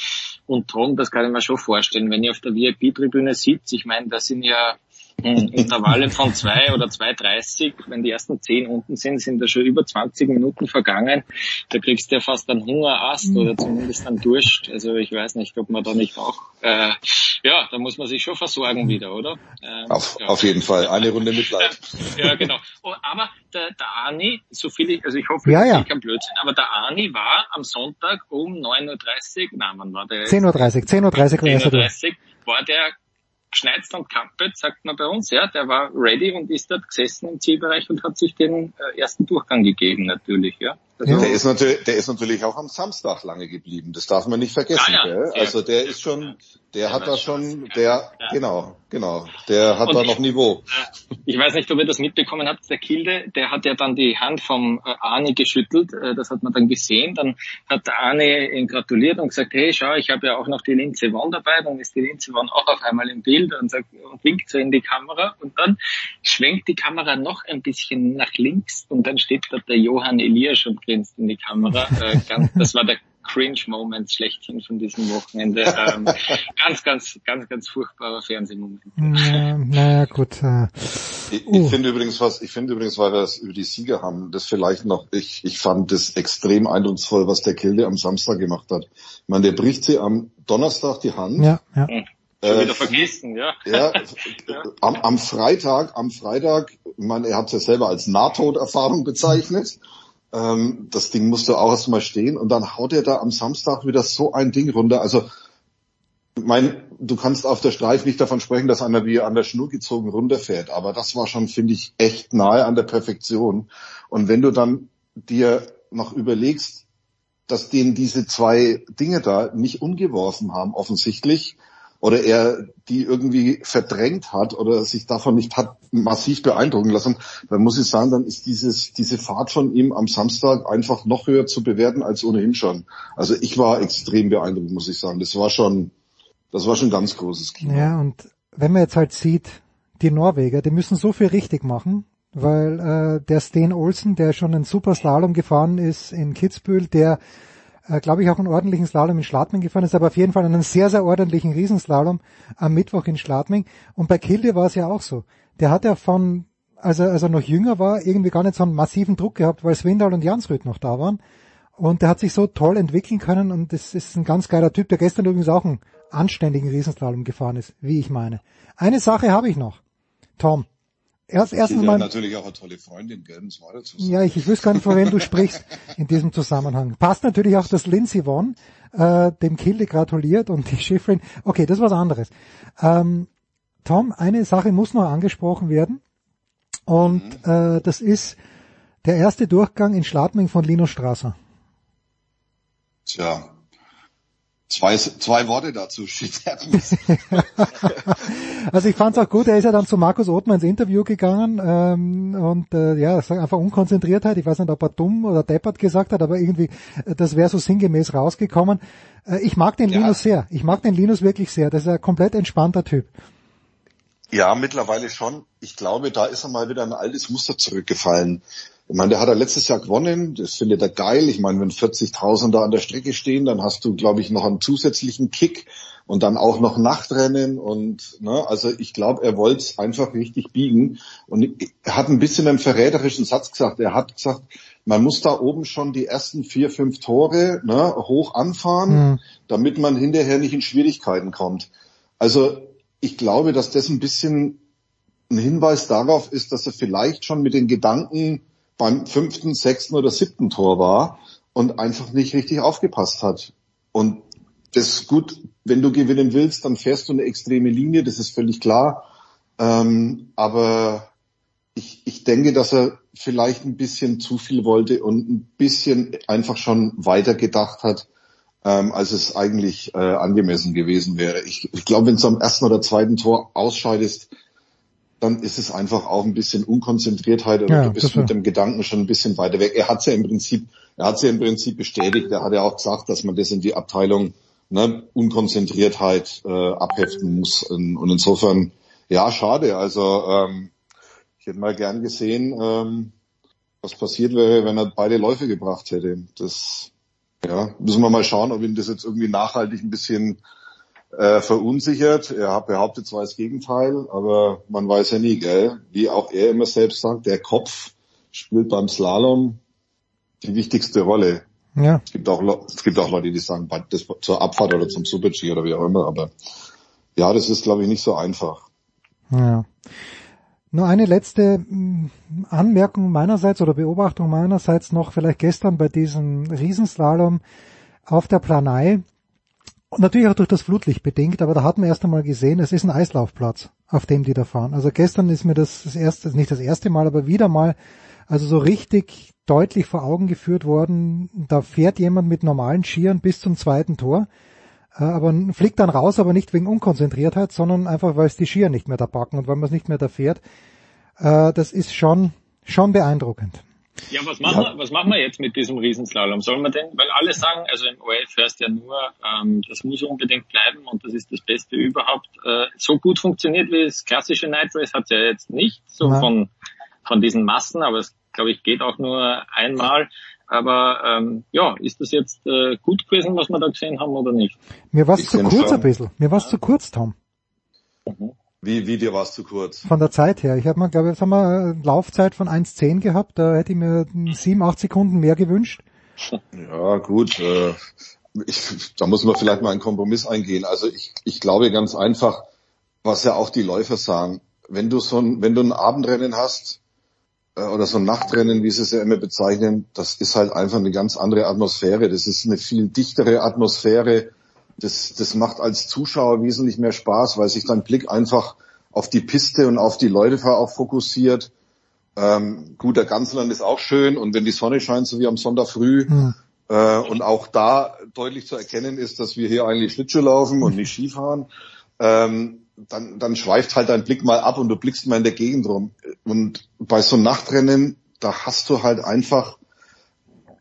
Und Tom, das kann ich mir schon vorstellen, wenn ihr auf der VIP-Tribüne sitzt, ich meine, da sind ja Intervalle von zwei oder 2,30, wenn die ersten zehn unten sind, sind da schon über 20 Minuten vergangen. Da kriegst du ja fast einen Hungerast oder zumindest einen Durst. Also ich weiß nicht, ob man da nicht auch, äh, ja, da muss man sich schon versorgen wieder, oder? Ähm, auf, ja. auf jeden Fall, eine Runde Mitleid. ja, genau. Oh, aber der, der Arni, so viel ich, also ich hoffe, ja, ja. ich kein Blödsinn, aber der Arni war am Sonntag um 9.30 Uhr, nein, wann war der? 10.30 Uhr, 10.30 Uhr war 10.30 Uhr war der geschneizt und kappelt, sagt man bei uns, ja, der war ready und ist dort gesessen im Zielbereich und hat sich den äh, ersten Durchgang gegeben natürlich, ja. Also, der ist natürlich, der ist natürlich auch am Samstag lange geblieben. Das darf man nicht vergessen. Ah, ja, Also der ist schon, der hat da schon, der, genau, genau, der hat und da noch Niveau. Ich weiß nicht, ob ihr das mitbekommen habt. Der Kilde, der hat ja dann die Hand vom äh, Arne geschüttelt. Äh, das hat man dann gesehen. Dann hat der Arne ihn gratuliert und gesagt, hey, schau, ich habe ja auch noch die Linze Won dabei. Dann ist die Linze Won auch auf einmal im Bild und sagt und winkt so in die Kamera. Und dann schwenkt die Kamera noch ein bisschen nach links und dann steht dort der Johann Elias und grinst in die Kamera. Äh, ganz, das war der Cringe-Moment schlechthin von diesem Wochenende. Ähm, ganz, ganz, ganz, ganz furchtbarer Fernsehmoment. Naja, na gut. Äh, ich, uh. ich finde übrigens was, ich finde übrigens, weil wir es über die Sieger haben, das vielleicht noch, ich, ich fand das extrem eindrucksvoll, was der Kilde am Samstag gemacht hat. Ich meine, der bricht sie am Donnerstag die Hand. Ja, ja. Hm. Schon wieder vergessen, ja. ja, am, am Freitag, am Freitag, ich meine, er hat es ja selber als Nahtoderfahrung bezeichnet. Ähm, das Ding musste auch erstmal stehen und dann haut er da am Samstag wieder so ein Ding runter. Also, mein, du kannst auf der Streif nicht davon sprechen, dass einer wie an der Schnur gezogen runterfährt, aber das war schon, finde ich, echt nahe an der Perfektion. Und wenn du dann dir noch überlegst, dass denen diese zwei Dinge da nicht umgeworfen haben, offensichtlich, oder er die irgendwie verdrängt hat oder sich davon nicht hat massiv beeindrucken lassen, dann muss ich sagen, dann ist dieses, diese Fahrt von ihm am Samstag einfach noch höher zu bewerten als ohnehin schon. Also ich war extrem beeindruckt, muss ich sagen. Das war schon, das war schon ganz großes Kino. Ja, und wenn man jetzt halt sieht, die Norweger, die müssen so viel richtig machen, weil äh, der Sten Olsen, der schon einen Super Slalom gefahren ist in Kitzbühel, der äh, glaube ich, auch einen ordentlichen Slalom in Schladming gefahren ist, aber auf jeden Fall einen sehr, sehr ordentlichen Riesenslalom am Mittwoch in Schladming. Und bei Kilde war es ja auch so. Der hat ja von, als er, als er noch jünger war, irgendwie gar nicht so einen massiven Druck gehabt, weil Swindal und Jansrud noch da waren. Und der hat sich so toll entwickeln können und das ist ein ganz geiler Typ, der gestern übrigens auch einen anständigen Riesenslalom gefahren ist, wie ich meine. Eine Sache habe ich noch. Tom, Erst, erstens mal. natürlich auch eine tolle Freundin, gell, muss man dazu sagen. Ja, ich, ich wüsste gar nicht, von wem du sprichst in diesem Zusammenhang. Passt natürlich auch, dass Lindsay Vonn äh, dem Kilde gratuliert und die Schifferin. Okay, das ist was anderes. Ähm, Tom, eine Sache muss noch angesprochen werden. Und mhm. äh, das ist der erste Durchgang in Schladming von Lino Strasser. Tja, Zwei, zwei Worte dazu. also ich fand es auch gut, er ist ja dann zu Markus Othmann ins Interview gegangen ähm, und äh, ja, einfach Unkonzentriertheit. Ich weiß nicht, ob er dumm oder deppert gesagt hat, aber irgendwie, äh, das wäre so sinngemäß rausgekommen. Äh, ich mag den ja. Linus sehr. Ich mag den Linus wirklich sehr. Das ist ein komplett entspannter Typ. Ja, mittlerweile schon. Ich glaube, da ist er mal wieder ein altes Muster zurückgefallen. Ich meine, der hat er letztes Jahr gewonnen, das findet er geil. Ich meine, wenn 40.000 da an der Strecke stehen, dann hast du, glaube ich, noch einen zusätzlichen Kick und dann auch noch Nachtrennen und ne, also ich glaube, er wollte es einfach richtig biegen und er hat ein bisschen einen verräterischen Satz gesagt. Er hat gesagt, man muss da oben schon die ersten vier, fünf Tore ne, hoch anfahren, mhm. damit man hinterher nicht in Schwierigkeiten kommt. Also ich glaube, dass das ein bisschen ein Hinweis darauf ist, dass er vielleicht schon mit den Gedanken beim fünften, sechsten oder siebten Tor war und einfach nicht richtig aufgepasst hat. Und das ist gut, wenn du gewinnen willst, dann fährst du eine extreme Linie, das ist völlig klar. Ähm, aber ich, ich denke, dass er vielleicht ein bisschen zu viel wollte und ein bisschen einfach schon weiter gedacht hat, ähm, als es eigentlich äh, angemessen gewesen wäre. Ich, ich glaube, wenn du am ersten oder zweiten Tor ausscheidest, dann ist es einfach auch ein bisschen Unkonzentriertheit oder ja, du bist mit dem Gedanken schon ein bisschen weiter weg. Er hat ja im Prinzip, er hat ja im Prinzip bestätigt, er hat ja auch gesagt, dass man das in die Abteilung ne, Unkonzentriertheit äh, abheften muss. Und insofern, ja, schade. Also ähm, ich hätte mal gern gesehen, ähm, was passiert wäre, wenn er beide Läufe gebracht hätte. Das ja, müssen wir mal schauen, ob ihn das jetzt irgendwie nachhaltig ein bisschen äh, verunsichert. Er behauptet zwar das Gegenteil, aber man weiß ja nie, gell? Wie auch er immer selbst sagt, der Kopf spielt beim Slalom die wichtigste Rolle. Ja. Es gibt auch, es gibt auch Leute, die sagen, das zur Abfahrt oder zum Super-G oder wie auch immer, aber ja, das ist, glaube ich, nicht so einfach. Ja. Nur eine letzte mm, Anmerkung meinerseits oder Beobachtung meinerseits noch vielleicht gestern bei diesem Riesenslalom auf der Planei. Natürlich auch durch das Flutlicht bedingt, aber da hat man erst einmal gesehen, es ist ein Eislaufplatz, auf dem die da fahren. Also gestern ist mir das, das erste, nicht das erste Mal, aber wieder mal, also so richtig deutlich vor Augen geführt worden, da fährt jemand mit normalen Skiern bis zum zweiten Tor, aber fliegt dann raus, aber nicht wegen Unkonzentriertheit, sondern einfach, weil es die Skier nicht mehr da packen und weil man es nicht mehr da fährt. Äh, das ist schon, schon beeindruckend. Ja, was machen, ja. Wir, was machen wir jetzt mit diesem Riesenslalom? Sollen wir denn, weil alle sagen, also im ORF hörst ja nur, ähm, das muss unbedingt bleiben und das ist das Beste überhaupt. Äh, so gut funktioniert wie das klassische Night Race hat ja jetzt nicht, so Nein. von, von diesen Massen, aber es, glaube ich, geht auch nur einmal. Aber ähm, ja, ist das jetzt äh, gut gewesen, was wir da gesehen haben oder nicht? Mir war es zu kurz ein bisschen. Mir war es zu kurz, Tom. Mhm. Wie, wie dir war es zu kurz? Von der Zeit her. Ich habe mal, glaube ich, jetzt haben wir eine Laufzeit von 1,10 gehabt. Da hätte ich mir 7, 8 Sekunden mehr gewünscht. Ja, gut. Äh, ich, da muss man vielleicht mal einen Kompromiss eingehen. Also ich, ich glaube ganz einfach, was ja auch die Läufer sagen, wenn du so ein, wenn du ein Abendrennen hast, oder so ein Nachtrennen, wie sie es ja immer bezeichnen, das ist halt einfach eine ganz andere Atmosphäre. Das ist eine viel dichtere Atmosphäre das, das macht als Zuschauer wesentlich mehr Spaß, weil sich dein Blick einfach auf die Piste und auf die Leute auch fokussiert. Ähm, gut, der Ganzland ist auch schön und wenn die Sonne scheint, so wie am Sonntag früh, mhm. äh, und auch da deutlich zu erkennen ist, dass wir hier eigentlich Schlittschuh laufen und nicht Skifahren, ähm, dann, dann schweift halt dein Blick mal ab und du blickst mal in der Gegend rum. Und bei so einem Nachtrennen, da hast du halt einfach,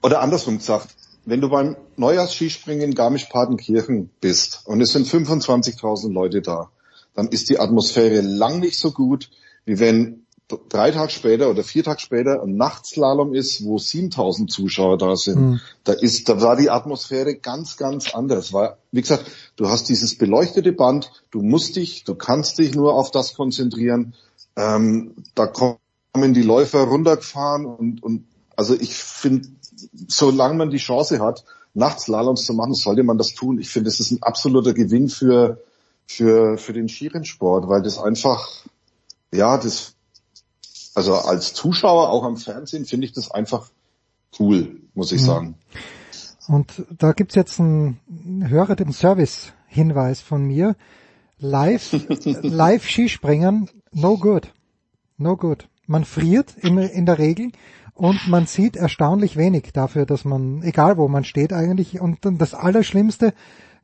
oder andersrum gesagt, wenn du beim Neujahrsskispringen in Garmisch-Partenkirchen bist und es sind 25.000 Leute da, dann ist die Atmosphäre lang nicht so gut, wie wenn drei Tage später oder vier Tage später ein Nachtslalom ist, wo 7000 Zuschauer da sind. Mhm. Da ist, da war die Atmosphäre ganz, ganz anders. Weil, wie gesagt, du hast dieses beleuchtete Band, du musst dich, du kannst dich nur auf das konzentrieren. Ähm, da kommen die Läufer runtergefahren und, und also ich finde, solange man die Chance hat, Nachtslaloms zu machen, sollte man das tun. Ich finde, es ist ein absoluter Gewinn für, für, für den Skirennsport, weil das einfach, ja, das, also als Zuschauer auch am Fernsehen finde ich das einfach cool, muss ich mhm. sagen. Und da gibt's jetzt einen Hörer, den Service-Hinweis von mir. Live, live Skispringen, no good. No good. Man friert in, in der Regel und man sieht erstaunlich wenig dafür, dass man, egal wo man steht eigentlich, und das Allerschlimmste,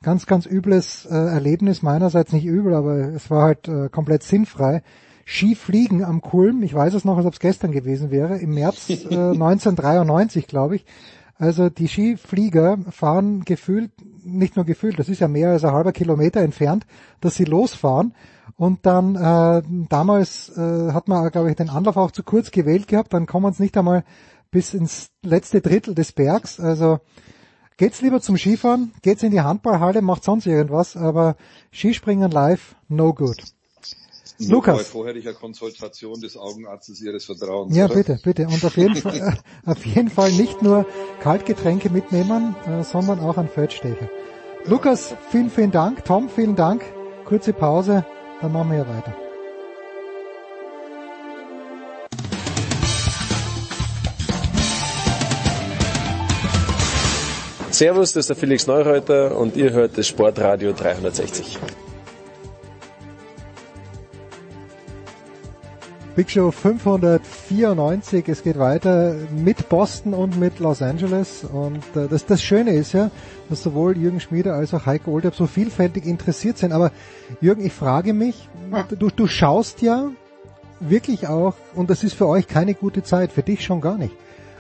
ganz, ganz übles äh, Erlebnis meinerseits, nicht übel, aber es war halt äh, komplett sinnfrei. Skifliegen am Kulm, ich weiß es noch, als ob es gestern gewesen wäre, im März äh, 1993, glaube ich. Also die Skiflieger fahren gefühlt, nicht nur gefühlt, das ist ja mehr als ein halber Kilometer entfernt, dass sie losfahren und dann äh, damals äh, hat man, glaube ich, den Anlauf auch zu kurz gewählt gehabt. Dann kommen wir es nicht einmal bis ins letzte Drittel des Bergs. Also geht's lieber zum Skifahren, geht's in die Handballhalle, macht sonst irgendwas, aber Skispringen live, no good. Nur Lukas. Vorher ich eine Konsultation des Augenarztes Ihres Vertrauens. Ja, oder? bitte, bitte. Und auf jeden Fall, auf jeden Fall nicht nur Kaltgetränke mitnehmen, äh, sondern auch ein Feldstecher. Ja. Lukas, vielen, vielen Dank. Tom, vielen Dank. Kurze Pause. Dann machen wir ja weiter. Servus, das ist der Felix Neureuter und ihr hört das Sportradio 360. Big Show 594. Es geht weiter mit Boston und mit Los Angeles. Und äh, das, das Schöne ist ja, dass sowohl Jürgen Schmieder als auch Heiko Olderb so vielfältig interessiert sind. Aber Jürgen, ich frage mich, du, du schaust ja wirklich auch, und das ist für euch keine gute Zeit, für dich schon gar nicht,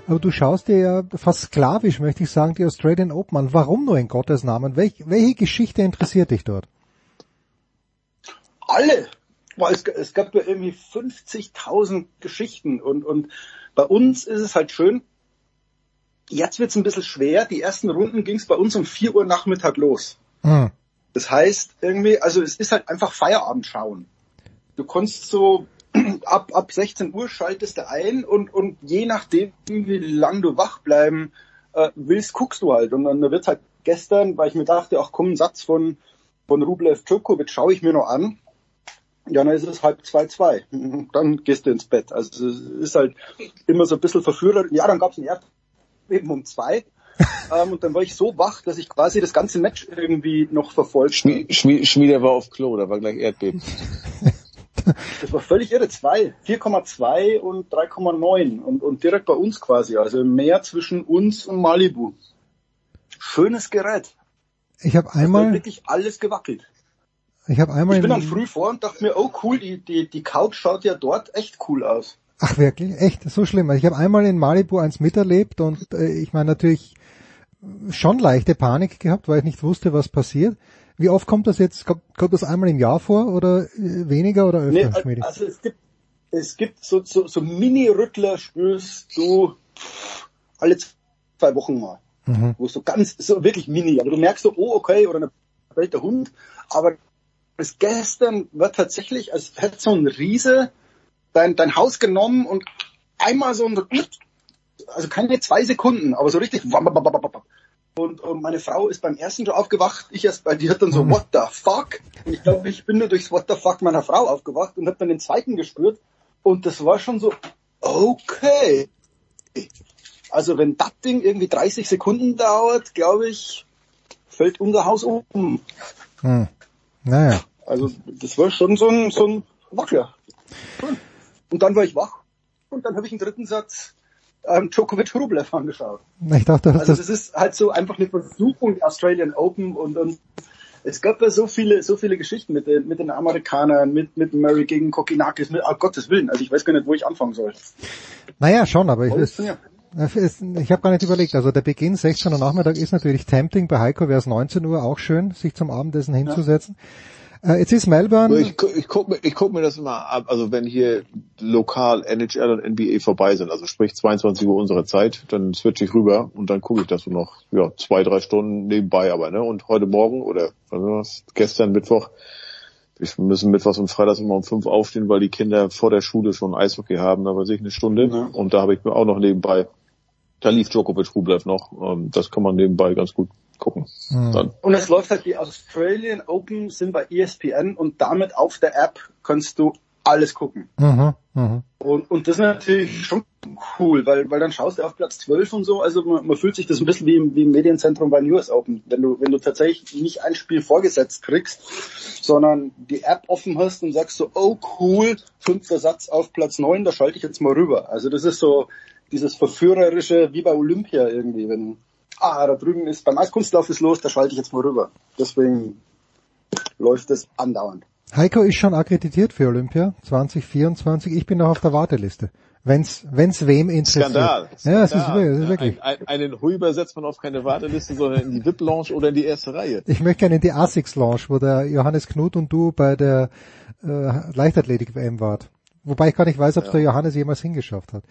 aber du schaust dir ja fast sklavisch, möchte ich sagen, die Australian Open an. Warum nur in Gottes Namen? Welch, welche Geschichte interessiert dich dort? Alle! Boah, es, es gab ja irgendwie 50.000 Geschichten und, und bei uns ist es halt schön, jetzt wird's ein bisschen schwer. Die ersten Runden ging's bei uns um 4 Uhr Nachmittag los. Hm. Das heißt irgendwie, also es ist halt einfach Feierabend schauen. Du konntest so ab, ab 16 Uhr schaltest du ein und, und je nachdem, wie lang du wach bleiben äh, willst, guckst du halt. Und dann wird's halt gestern, weil ich mir dachte, ach komm, ein Satz von, von Rublev Djokovic schaue ich mir noch an. Ja, dann ist es halb zwei, zwei. Dann gehst du ins Bett. Also es ist halt immer so ein bisschen Verführer. Ja, dann gab's ein Erdbeben um zwei. ähm, und dann war ich so wach, dass ich quasi das ganze Match irgendwie noch verfolgt Schmi Schmi Schmieder war auf Klo, da war gleich Erdbeben. Das war völlig irre. Zwei, 4,2 und 3,9 und, und direkt bei uns quasi. Also mehr zwischen uns und Malibu. Schönes Gerät. Ich habe einmal. Wirklich alles gewackelt. Ich habe einmal. Ich bin dann früh vor und dachte mir, oh cool, die, die, die Couch schaut ja dort echt cool aus. Ach wirklich? Echt? So schlimm. Also ich habe einmal in Malibu eins miterlebt und äh, ich meine natürlich schon leichte Panik gehabt, weil ich nicht wusste, was passiert. Wie oft kommt das jetzt? Kommt, kommt das einmal im Jahr vor oder äh, weniger oder öfter? Nee, also es gibt, es gibt so, so, so Mini-Rüttler spürst du alle zwei Wochen mal. Mhm. Wo es so ganz, so wirklich mini. Aber du merkst so, oh okay, oder eine bellt der Hund. Aber das gestern war tatsächlich, als hätte so ein Riese dein, dein Haus genommen und einmal so ein, also keine zwei Sekunden, aber so richtig. Und, und meine Frau ist beim ersten schon aufgewacht, ich erst bei die hat dann so, what the fuck? Und ich glaube, ich bin nur durchs what the fuck meiner Frau aufgewacht und habe dann den zweiten gespürt. Und das war schon so, okay. Also wenn das Ding irgendwie 30 Sekunden dauert, glaube ich, fällt unser Haus um. Hm. Naja. Also das war schon so ein, so ein Wackler. Und dann war ich wach und dann habe ich einen dritten Satz ähm, Djokovic Rublev angeschaut. Ich dachte, also das ist halt so einfach eine Versuchung, die Australian Open und, und es gab ja so viele, so viele Geschichten mit den, mit den Amerikanern, mit, mit Murray gegen Kokinakis, mit, oh Gottes Willen, also ich weiß gar nicht, wo ich anfangen soll. Naja, schon, aber ich, drin, es, ich habe gar nicht überlegt. Also der Beginn 16 Uhr Nachmittag ist natürlich tempting. Bei Heiko wäre es 19 Uhr auch schön, sich zum Abendessen hinzusetzen. Äh, jetzt ist Melbourne. Ich, ich gucke mir, ich guck mir das immer ab, also wenn hier lokal NHL und NBA vorbei sind, also sprich 22 Uhr unsere Zeit, dann switche ich rüber und dann gucke ich das so noch, ja, zwei, drei Stunden nebenbei aber, ne? Und heute Morgen oder was gestern Mittwoch, wir müssen Mittwochs und Freitags immer um fünf aufstehen, weil die Kinder vor der Schule schon Eishockey haben, da weiß ich eine Stunde. Und da habe ich mir auch noch nebenbei, da lief Djokovic Rublev noch, ähm, das kann man nebenbei ganz gut gucken. Dann. Und es läuft halt die Australian Open sind bei ESPN und damit auf der App kannst du alles gucken. Mhm, mhm. Und, und das ist natürlich schon cool, weil, weil dann schaust du auf Platz 12 und so, also man, man fühlt sich das ein bisschen wie im, wie im Medienzentrum bei US Open. Wenn du, wenn du tatsächlich nicht ein Spiel vorgesetzt kriegst, sondern die App offen hast und sagst so, oh cool, fünfter Satz auf Platz 9, da schalte ich jetzt mal rüber. Also das ist so dieses verführerische, wie bei Olympia irgendwie, wenn, ah, da drüben ist, beim Eiskunstlauf ist los, da schalte ich jetzt mal rüber. Deswegen läuft es andauernd. Heiko ist schon akkreditiert für Olympia 2024. Ich bin noch auf der Warteliste. Wenn's, wenn's wem interessiert. Skandal. Ja, es ist, wirklich- es ist wirklich. Ein, ein, einen Huber setzt man auf keine Warteliste, sondern in die VIP-Lounge oder in die erste Reihe. Ich möchte gerne in die ASICS Lounge, wo der Johannes Knut und du bei der äh, Leichtathletik-WM wart. Wobei ich gar nicht weiß, ob der Johannes jemals hingeschafft hat.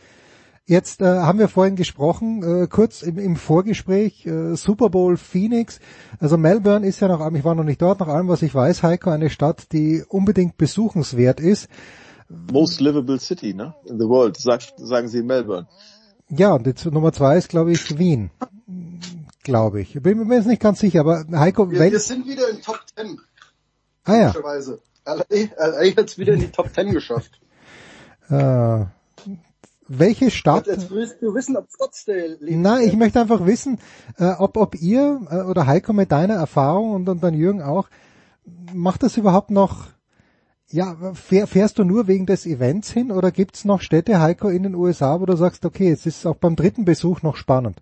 Jetzt äh, haben wir vorhin gesprochen, äh, kurz im, im Vorgespräch, äh, Super Bowl Phoenix. Also Melbourne ist ja nach allem, ich war noch nicht dort, nach allem, was ich weiß, Heiko, eine Stadt, die unbedingt besuchenswert ist. Most livable city, ne? In the world, sagt, sagen sie in Melbourne. Ja, und jetzt Nummer zwei ist, glaube ich, Wien. Glaube ich. Bin mir jetzt nicht ganz sicher, aber Heiko, Wir, wenn... wir sind wieder in Top 10. Ah ja. LA hat es wieder in die Top 10 geschafft. Äh, welche Stadt... Jetzt willst du wissen, ob Scottsdale lebt. Nein, ich möchte einfach wissen, äh, ob, ob ihr äh, oder Heiko mit deiner Erfahrung und, und dann Jürgen auch, macht das überhaupt noch, ja, fähr, fährst du nur wegen des Events hin oder gibt's noch Städte, Heiko, in den USA, wo du sagst, okay, es ist auch beim dritten Besuch noch spannend?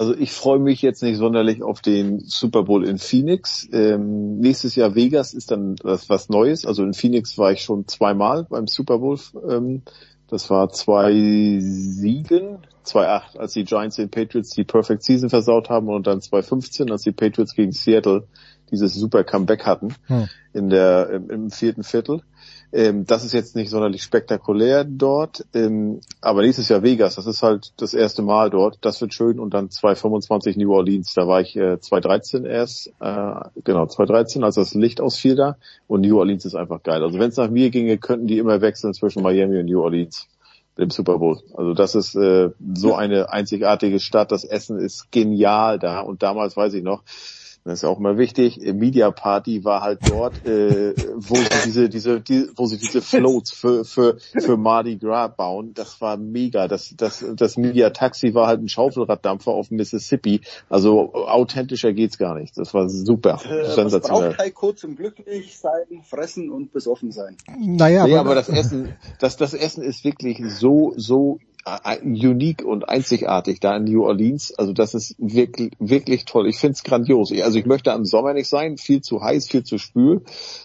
Also ich freue mich jetzt nicht sonderlich auf den Super Bowl in Phoenix. Ähm, nächstes Jahr Vegas ist dann das was Neues. Also in Phoenix war ich schon zweimal beim Super Bowl. Ähm, Das war 2007, 2008, als die Giants den Patriots die Perfect Season versaut haben und dann 2015, als die Patriots gegen Seattle dieses super Comeback hatten Hm. in der im, im vierten Viertel. Ähm, das ist jetzt nicht sonderlich spektakulär dort, ähm, aber nächstes Jahr Vegas, das ist halt das erste Mal dort, das wird schön. Und dann 2025 New Orleans, da war ich äh, 2013 erst, äh, genau 2013, als das Licht ausfiel da. Und New Orleans ist einfach geil. Also wenn es nach mir ginge, könnten die immer wechseln zwischen Miami und New Orleans im Super Bowl. Also das ist äh, so eine einzigartige Stadt, das Essen ist genial da. Und damals weiß ich noch, das ist auch immer wichtig. Media Party war halt dort, äh, wo sie diese, diese, die, wo sie diese Floats für für für Mardi Gras bauen. Das war mega. Das das das Media Taxi war halt ein Schaufelraddampfer auf dem Mississippi. Also authentischer geht's gar nicht. Das war super, Äh, was sensationell. braucht Heiko zum glücklich sein, fressen und besoffen sein? Naja, nee, aber- aber das Essen, das, das Essen ist wirklich so, so unique und einzigartig da in New Orleans. Also das ist wirklich, wirklich toll. Ich find's grandios. Ich- Also ich möchte im Sommer nicht sein, viel zu heiß, viel zu schwül.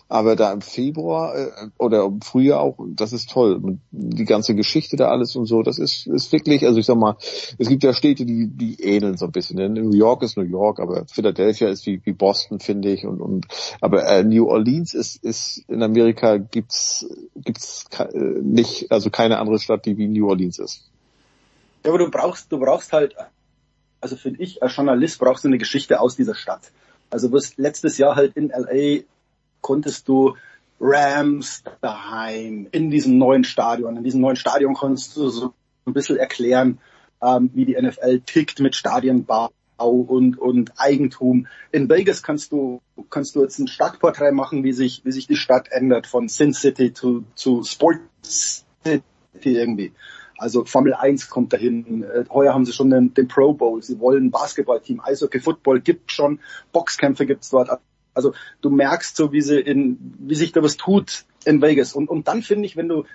Aber da im Februar äh, oder im Frühjahr auch, das ist toll. Und die ganze Geschichte da alles und so, das ist, ist wirklich, also ich sag mal, es gibt ja Städte, die, die ähneln so ein bisschen. ne? New York ist New York, aber Philadelphia ist wie, wie Boston, finde ich. Und, und aber äh, New Orleans ist, ist in Amerika gibt's gibt's äh, nicht, also keine andere Stadt, die wie New Orleans ist. Ja, aber du brauchst, du brauchst halt, also finde ich, als Journalist brauchst du eine Geschichte aus dieser Stadt. Also was letztes Jahr halt in LA konntest du Rams daheim in diesem neuen Stadion. In diesem neuen Stadion konntest du so ein bisschen erklären, ähm, wie die NFL tickt mit Stadienbau und, und Eigentum. In Vegas kannst du, kannst du jetzt ein Stadtporträt machen, wie sich, wie sich die Stadt ändert von Sin City zu, zu Sports City irgendwie. Also Formel 1 kommt dahin. Äh, Heuer haben sie schon den, den Pro Bowl. Sie wollen Basketballteam, Eishockey, Football gibt schon, Boxkämpfe gibt's dort. Also du merkst so, wie sie in, wie sich da was tut in Vegas. Und, und dann finde ich, wenn du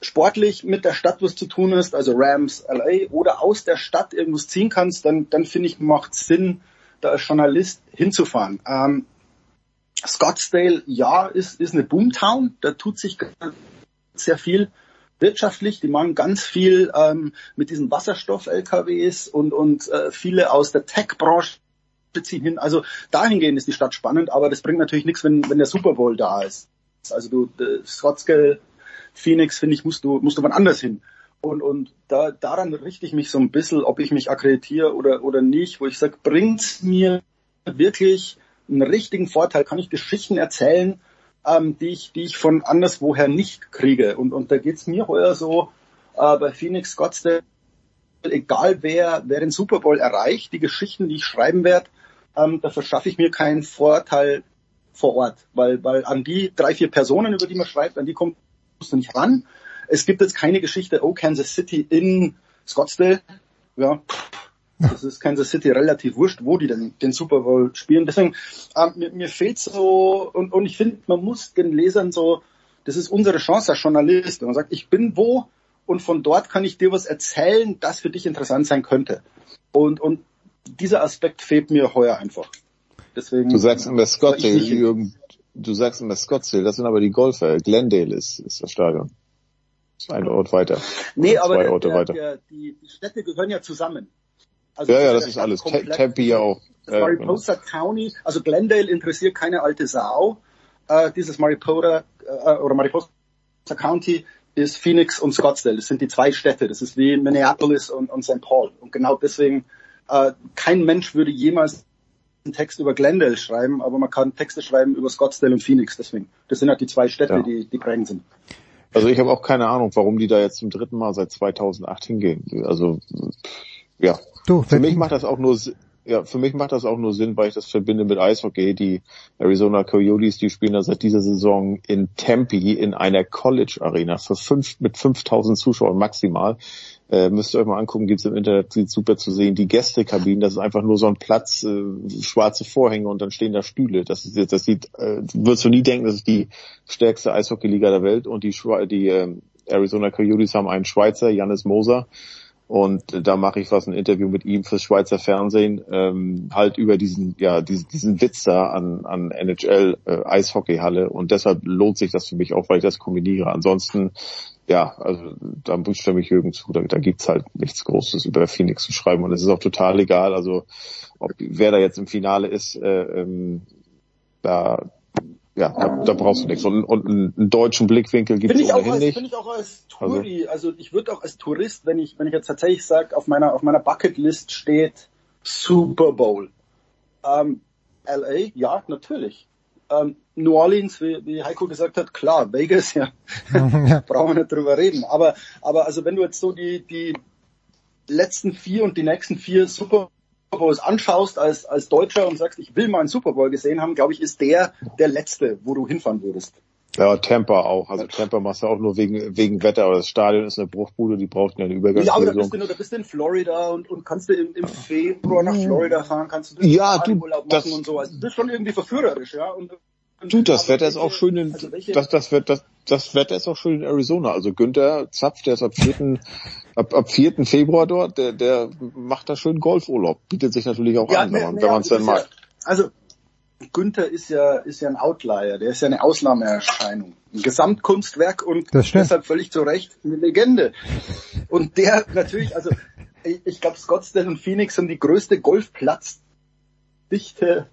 sportlich mit der Stadt was zu tun hast, also Rams, LA, oder aus der Stadt irgendwas ziehen kannst, dann, dann finde ich, macht Sinn, da als Journalist hinzufahren. Ähm, Scottsdale, ja, ist, ist eine Boomtown, da tut sich sehr viel wirtschaftlich. Die machen ganz viel ähm, mit diesen Wasserstoff-LKWs und, und äh, viele aus der Tech-Branche ziehen hin. Also dahingehend ist die Stadt spannend, aber das bringt natürlich nichts, wenn, wenn der Super Bowl da ist. Also du, äh, Scottsdale, Phoenix, finde ich, musst du, musst du wann anders hin. Und, und da, daran richte ich mich so ein bisschen, ob ich mich akkreditiere oder, oder nicht, wo ich sage, bringt's mir wirklich einen richtigen Vorteil? Kann ich Geschichten erzählen, ähm, die, ich, die ich von anderswoher nicht kriege? Und, und da geht's mir heuer so, äh, bei Phoenix, Scottsdale, egal wer, wer den Super Bowl erreicht, die Geschichten, die ich schreiben werde, ähm, da verschaffe ich mir keinen Vorteil vor Ort, weil, weil an die drei, vier Personen, über die man schreibt, an die kommst du nicht ran. Es gibt jetzt keine Geschichte, oh, Kansas City in Scottsdale. Ja, das ist Kansas City relativ wurscht, wo die denn den Super Bowl spielen. Deswegen, ähm, mir, mir fehlt so, und, und ich finde, man muss den Lesern so, das ist unsere Chance als Journalist. Und man sagt, ich bin wo und von dort kann ich dir was erzählen, das für dich interessant sein könnte. Und, und dieser Aspekt fehlt mir heuer einfach. Deswegen, Du sagst immer Scottsdale, Jürgen, du sagst immer Scottsdale, das sind aber die Golfer. Glendale ist, ist das Stadion. Ein Ort weiter. Nee, aber der, Orte der, weiter. der, die Städte gehören ja zusammen. Ja, ja, der das ist alles. Tempe ja auch. Das Ja, genau. Mariposa County, also Glendale interessiert keine alte Sau. Äh, dieses Mariposa äh, oder Mariposa County ist Phoenix und Scottsdale. Das sind die zwei Städte. Das ist wie Minneapolis und, und St. Paul. Und genau deswegen, äh, kein Mensch würde jemals einen Text über Glendale schreiben, aber man kann Texte schreiben über Scottsdale und Phoenix. Deswegen, das sind halt die zwei Städte, Ja. die, die prägend sind. Also ich habe auch keine Ahnung, warum die da jetzt zum dritten Mal seit 2008 hingehen. Also ja, Du, für mich macht das auch nur ja, für mich macht das auch nur Sinn, weil ich das verbinde mit Eishockey. Die Arizona Coyotes, die spielen da seit dieser Saison in Tempe in einer College Arena für fünf, mit 5000 Zuschauern maximal. Äh, müsst ihr euch mal angucken, gibt's im Internet, sieht super zu sehen. Die Gästekabinen, das ist einfach nur so ein Platz, äh, schwarze Vorhänge und dann stehen da Stühle. Das ist das sieht, äh, würdest du nie denken, das ist die stärkste Eishockeyliga der Welt und die, die äh, Arizona Coyotes haben einen Schweizer, Jannis Moser. Und da mache ich was, ein Interview mit ihm fürs Schweizer Fernsehen, ähm, halt über diesen, ja, diesen, diesen Witz da an, an NHL äh, Eishockeyhalle. Und deshalb lohnt sich das für mich auch, weil ich das kombiniere. Ansonsten, ja, also da stimme ich Jürgen zu, da, da gibt's halt nichts Großes über Phoenix zu schreiben und es ist auch total egal, also ob wer da jetzt im Finale ist, äh, ähm, da ja, da, da brauchst du nichts. Und, und einen deutschen Blickwinkel gibt es ohnehin als, nicht. Finde ich auch als Touri, also, also ich würde auch als Tourist, wenn ich, wenn ich jetzt tatsächlich sage, auf meiner, auf meiner Bucketlist steht Super Bowl. Ähm, LA, ja, natürlich. Ähm, New Orleans, wie, wie Heiko gesagt hat, klar, Vegas, ja, brauchen wir nicht drüber reden. Aber, aber also wenn du jetzt so die, die letzten vier und die nächsten vier Super Bowls anschaust als, als Deutscher und sagst, ich will mal einen Super Bowl gesehen haben, glaube ich, ist der der letzte, wo du hinfahren würdest. Ja, Tampa auch. Also Tampa machst du auch nur wegen, wegen Wetter, aber das Stadion ist eine Bruchbude, die braucht eine Übergangslösung. Ja, aber da bist du, da bist du in Florida und, und kannst du im, im Februar nach Florida fahren, kannst du ja, du, Urlaub machen das, und so. Also das ist schon irgendwie verführerisch, ja. Und, Du, das Wetter ist auch schön in, also das, das, das, das Wetter ist auch schön in Arizona. Also Günther Zapf, der ist ab 4. ab, ab 4. Februar dort, der, der macht da schön Golfurlaub. Bietet sich natürlich auch ja, an, ne, wenn man es dann mag. Ja, also Günther ist ja, ist ja ein Outlier, der ist ja eine Ausnahmeerscheinung. Ein Gesamtkunstwerk und deshalb völlig zu Recht eine Legende. Und der natürlich, also ich, ich glaube Scottsdale und Phoenix sind die größte Golfplatzdichte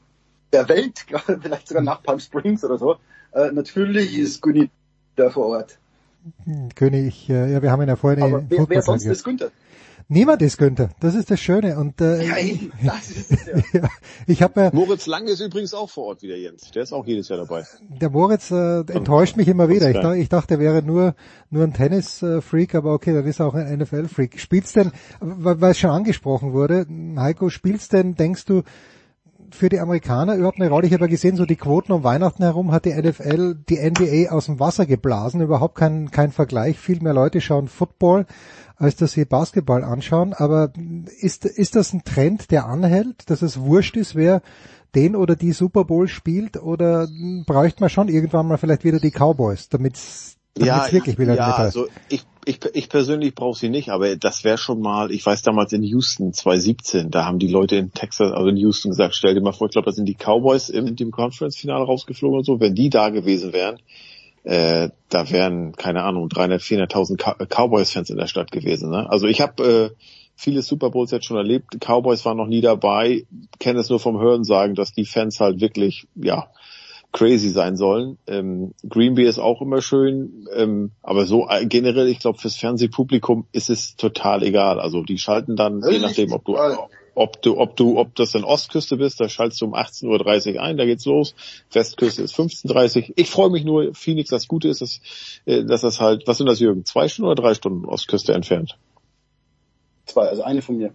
der Welt, vielleicht sogar nach Palm Springs oder so. Äh, natürlich ist Günni da vor Ort. König, äh, ja, wir haben ihn ja vorhin Aber wer, wer sonst ist Günther? Niemand ist Günther, das ist das Schöne. Und äh, ja, eben, das ist es ja. ja ich habe äh, Moritz Lang ist übrigens auch vor Ort wieder Jens. Der ist auch jedes Jahr dabei. Der Moritz äh, enttäuscht mich immer wieder. Ich, dachte, ich dachte, er wäre nur nur ein Tennis-Freak, aber okay, dann ist er auch ein NFL-Freak. Spielst denn, weil es schon angesprochen wurde, Heiko, spielst denn, denkst du, für die Amerikaner überhaupt eine Rolle? Ich habe ja gesehen, so die Quoten um Weihnachten herum hat die NFL die NBA aus dem Wasser geblasen. Überhaupt kein, kein Vergleich. Viel mehr Leute schauen Football, als dass sie Basketball anschauen. Aber ist, ist das ein Trend, der anhält, dass es wurscht ist, wer den oder die Super Bowl spielt? Oder bräuchte man schon irgendwann mal vielleicht wieder die Cowboys, damit es ja, wirklich wieder ja, also ich, ich, ich persönlich brauche sie nicht, aber das wäre schon mal, ich weiß damals in Houston 2017, da haben die Leute in Texas, also in Houston gesagt, stell dir mal vor, ich glaube, da sind die Cowboys im, im Conference-Finale rausgeflogen und so, wenn die da gewesen wären, äh, da wären, keine Ahnung, 300, 400.000 Cowboys-Fans in der Stadt gewesen. Ne? Also ich habe äh, viele Super Bowls jetzt schon erlebt, Cowboys waren noch nie dabei, kenne es nur vom Hören sagen, dass die Fans halt wirklich, ja, crazy sein sollen. Ähm, Green Bay ist auch immer schön, ähm, aber so generell, ich glaube, fürs Fernsehpublikum ist es total egal. Also die schalten dann, je nachdem, ob du, ob du, ob du, ob das in Ostküste bist, da schaltest du um 18.30 Uhr ein, da geht's los. Westküste ist 15.30 Uhr. Ich freue mich nur, Phoenix, das Gute ist, dass, äh, dass das halt, was sind das, Jürgen, zwei Stunden oder drei Stunden Ostküste entfernt? Zwei, also eine von mir.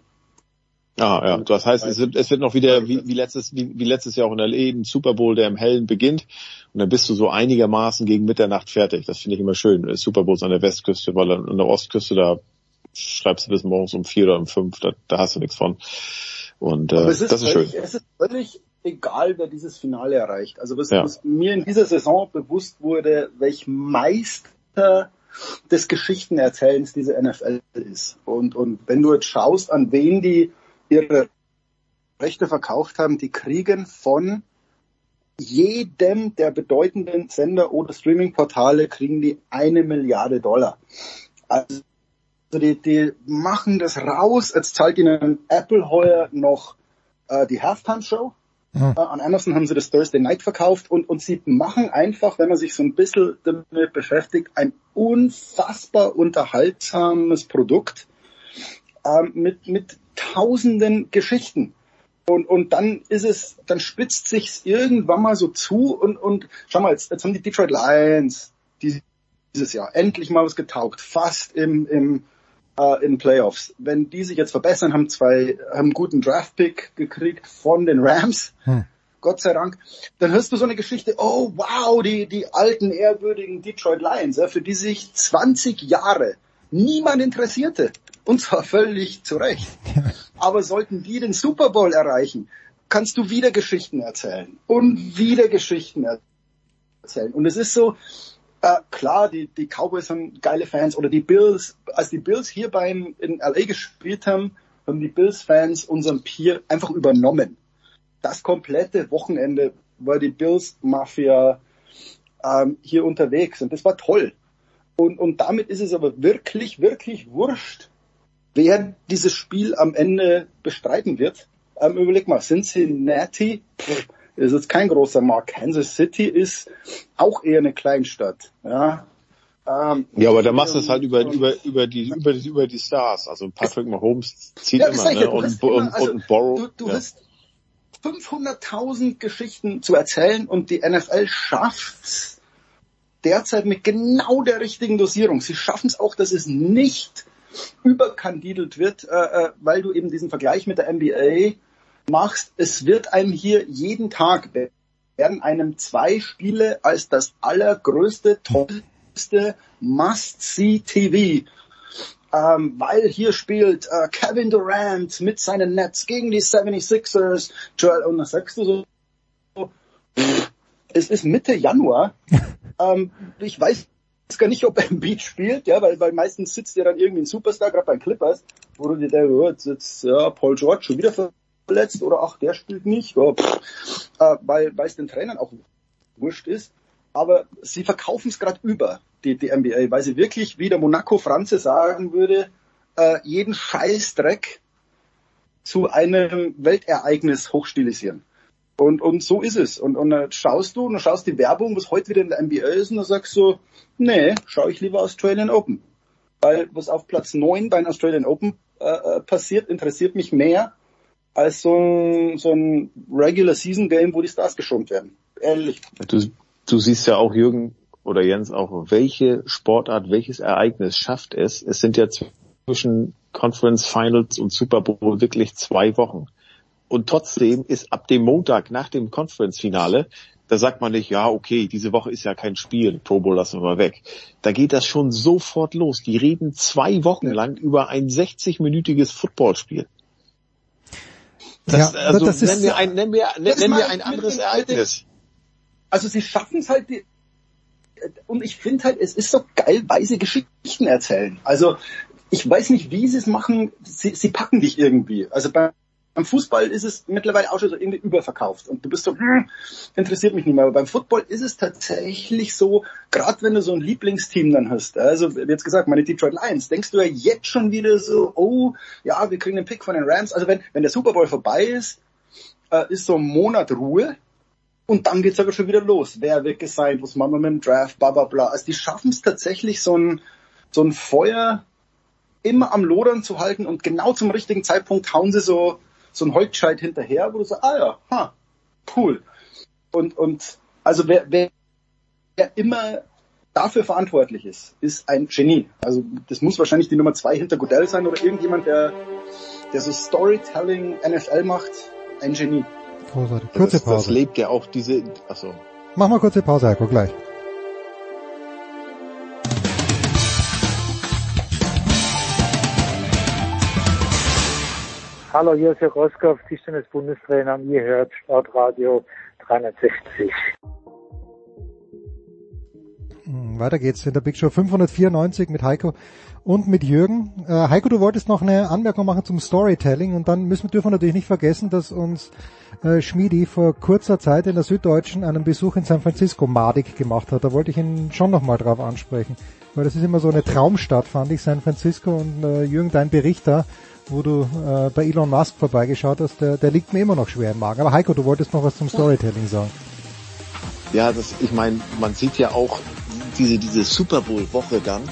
Ah, ja. Das heißt, es wird, es wird noch wieder wie, wie, letztes, wie, wie letztes Jahr auch in der LA ein Super Bowl, der im Hellen beginnt. Und dann bist du so einigermaßen gegen Mitternacht fertig. Das finde ich immer schön. Super Bowls an der Westküste, weil an der Ostküste, da schreibst du bis morgens um vier oder um fünf, da, da hast du nichts von. Und äh, ist das ist völlig, schön. Es ist völlig egal, wer dieses Finale erreicht. Also was, ja. was mir in dieser Saison bewusst wurde, welch Meister des Geschichtenerzählens diese NFL ist. Und, und wenn du jetzt schaust, an wen die ihre Rechte verkauft haben, die kriegen von jedem der bedeutenden Sender oder Streaming-Portale kriegen die eine Milliarde Dollar. Also die, die machen das raus. Jetzt zahlt ihnen Apple heuer noch äh, die Halftime-Show. Mhm. Äh, an Amazon haben sie das Thursday Night verkauft und, und sie machen einfach, wenn man sich so ein bisschen damit beschäftigt, ein unfassbar unterhaltsames Produkt ähm, mit, mit tausenden Geschichten. Und, und dann ist es, dann spitzt sich's irgendwann mal so zu und, und schau mal, jetzt, jetzt haben die Detroit Lions dieses Jahr endlich mal was getaugt, fast im, im äh, in Playoffs. Wenn die sich jetzt verbessern, haben zwei, haben einen guten Draftpick gekriegt von den Rams. Hm. Gott sei Dank. Dann hörst du so eine Geschichte, oh wow, die, die alten, ehrwürdigen Detroit Lions, ja, für die sich 20 Jahre niemand interessierte. Und zwar völlig zu Recht. Aber sollten die den Super Bowl erreichen, kannst du wieder Geschichten erzählen und wieder Geschichten erzählen. Und es ist so, äh, klar, die, die Cowboys haben geile Fans oder die Bills, als die Bills hier beim in LA gespielt haben, haben die Bills-Fans unseren Pier einfach übernommen. Das komplette Wochenende war die Bills-Mafia ähm, hier unterwegs und das war toll. Und, und damit ist es aber wirklich, wirklich wurscht, wer dieses Spiel am Ende bestreiten wird. Ähm, überleg mal, Cincinnati pff, ist jetzt kein großer Markt. Kansas City ist auch eher eine Kleinstadt. Ja, ähm, ja, aber da machst du es halt über, über, über die, über die, über die Stars. Also Patrick Mahomes zieht ja, immer, ne? Und, immer, und, also, und Borrow. Du, du ja. hast 500.000 Geschichten zu erzählen und die NFL schafft's derzeit mit genau der richtigen Dosierung. Sie schaffen es auch, dass es nicht überkandidelt wird, äh, weil du eben diesen Vergleich mit der NBA machst. Es wird einem hier jeden Tag werden einem zwei Spiele als das allergrößte, tollste Must-See-TV ähm, weil hier spielt äh, Kevin Durant mit seinen Nets gegen die 76ers. Joel, und dann sagst du so, es ist Mitte Januar. ähm, ich weiß gar nicht, ob er im Beat spielt, ja, weil, weil meistens sitzt ja dann irgendwie ein Superstar, gerade bei Clippers, wo du dir denkst, oh, jetzt ja, Paul George schon wieder verletzt oder ach, der spielt nicht, pff, äh, weil weil es den Trainern auch wurscht ist. Aber sie verkaufen es gerade über die, die NBA, weil sie wirklich, wie der Monaco Franze sagen würde, äh, jeden Scheißdreck zu einem Weltereignis hochstilisieren. Und, und so ist es. Und, und dann schaust du, und dann schaust die Werbung, was heute wieder in der NBA ist, und dann sagst du, nee, schaue ich lieber Australian Open. Weil was auf Platz 9 bei den Australian Open äh, passiert, interessiert mich mehr als so ein, so ein Regular Season Game, wo die Stars geschont werden. Ehrlich. Du, du siehst ja auch, Jürgen, oder Jens auch, welche Sportart, welches Ereignis schafft es? Es sind ja zwischen Conference Finals und Super Bowl wirklich zwei Wochen. Und trotzdem ist ab dem Montag nach dem Conference Finale, da sagt man nicht, ja, okay, diese Woche ist ja kein Spiel, Pro Bowl lassen wir mal weg. Da geht das schon sofort los. Die reden zwei Wochen lang über ein 60-minütiges Footballspiel. Das, Ja, also, das ist- nenn mir ein, nenn mir, nenn, Das nenn mir meine ein anderes Ereignis. Also sie schaffen es halt, die, und ich finde halt, es ist so geil, weil sie Geschichten erzählen. Also ich weiß nicht, wie sie es machen, sie, sie packen dich irgendwie. Also bei, beim Fußball ist es mittlerweile auch schon so irgendwie überverkauft und du bist so, hm, interessiert mich nicht mehr. Aber beim Football ist es tatsächlich so, gerade wenn du so ein Lieblingsteam dann hast, also jetzt gesagt, meine Detroit Lions, denkst du ja jetzt schon wieder so, oh, ja, wir kriegen den Pick von den Rams. Also wenn, wenn der Super Bowl vorbei ist, äh, ist so ein Monat Ruhe und dann geht's aber schon wieder los. Wer wird gesigned? Was machen wir mit dem Draft? Bla bla bla. Also die schaffen es tatsächlich, so ein, so ein Feuer immer am Lodern zu halten und genau zum richtigen Zeitpunkt hauen sie so, so ein Holzscheit hinterher, wo du sagst, ah ja, ha, cool. Und, und also wer, wer, wer immer dafür verantwortlich ist, ist ein Genie. Also das muss wahrscheinlich die Nummer zwei hinter Goodell sein oder irgendjemand, der, der so Storytelling NFL macht, ein Genie. Großartig. Kurze das, das Pause. lebt ja auch diese, achso. Mach mal kurze Pause, Heiko, gleich. Hallo, hier ist Herr Roskopf, Tischtennis-Bundestrainer und ihr hört Sportradio 360. Hm, Weiter geht's in der Big Show 594 mit Heiko und mit Jürgen. Äh, Heiko, du wolltest noch eine Anmerkung machen zum Storytelling und dann müssen, dürfen wir natürlich nicht vergessen, dass uns äh, Schmiedi vor kurzer Zeit in der Süddeutschen einen Besuch in San Francisco madig gemacht hat. Da wollte ich ihn schon nochmal drauf ansprechen, weil das ist immer so eine Traumstadt, fand ich, San Francisco und äh, Jürgen, dein Bericht da, wo du äh, bei Elon Musk vorbeigeschaut hast, der, der liegt mir immer noch schwer im Magen. Aber Heiko, du wolltest noch was zum Storytelling sagen. Ja, das, ich meine, man sieht ja auch diese, diese Super Bowl Woche dann,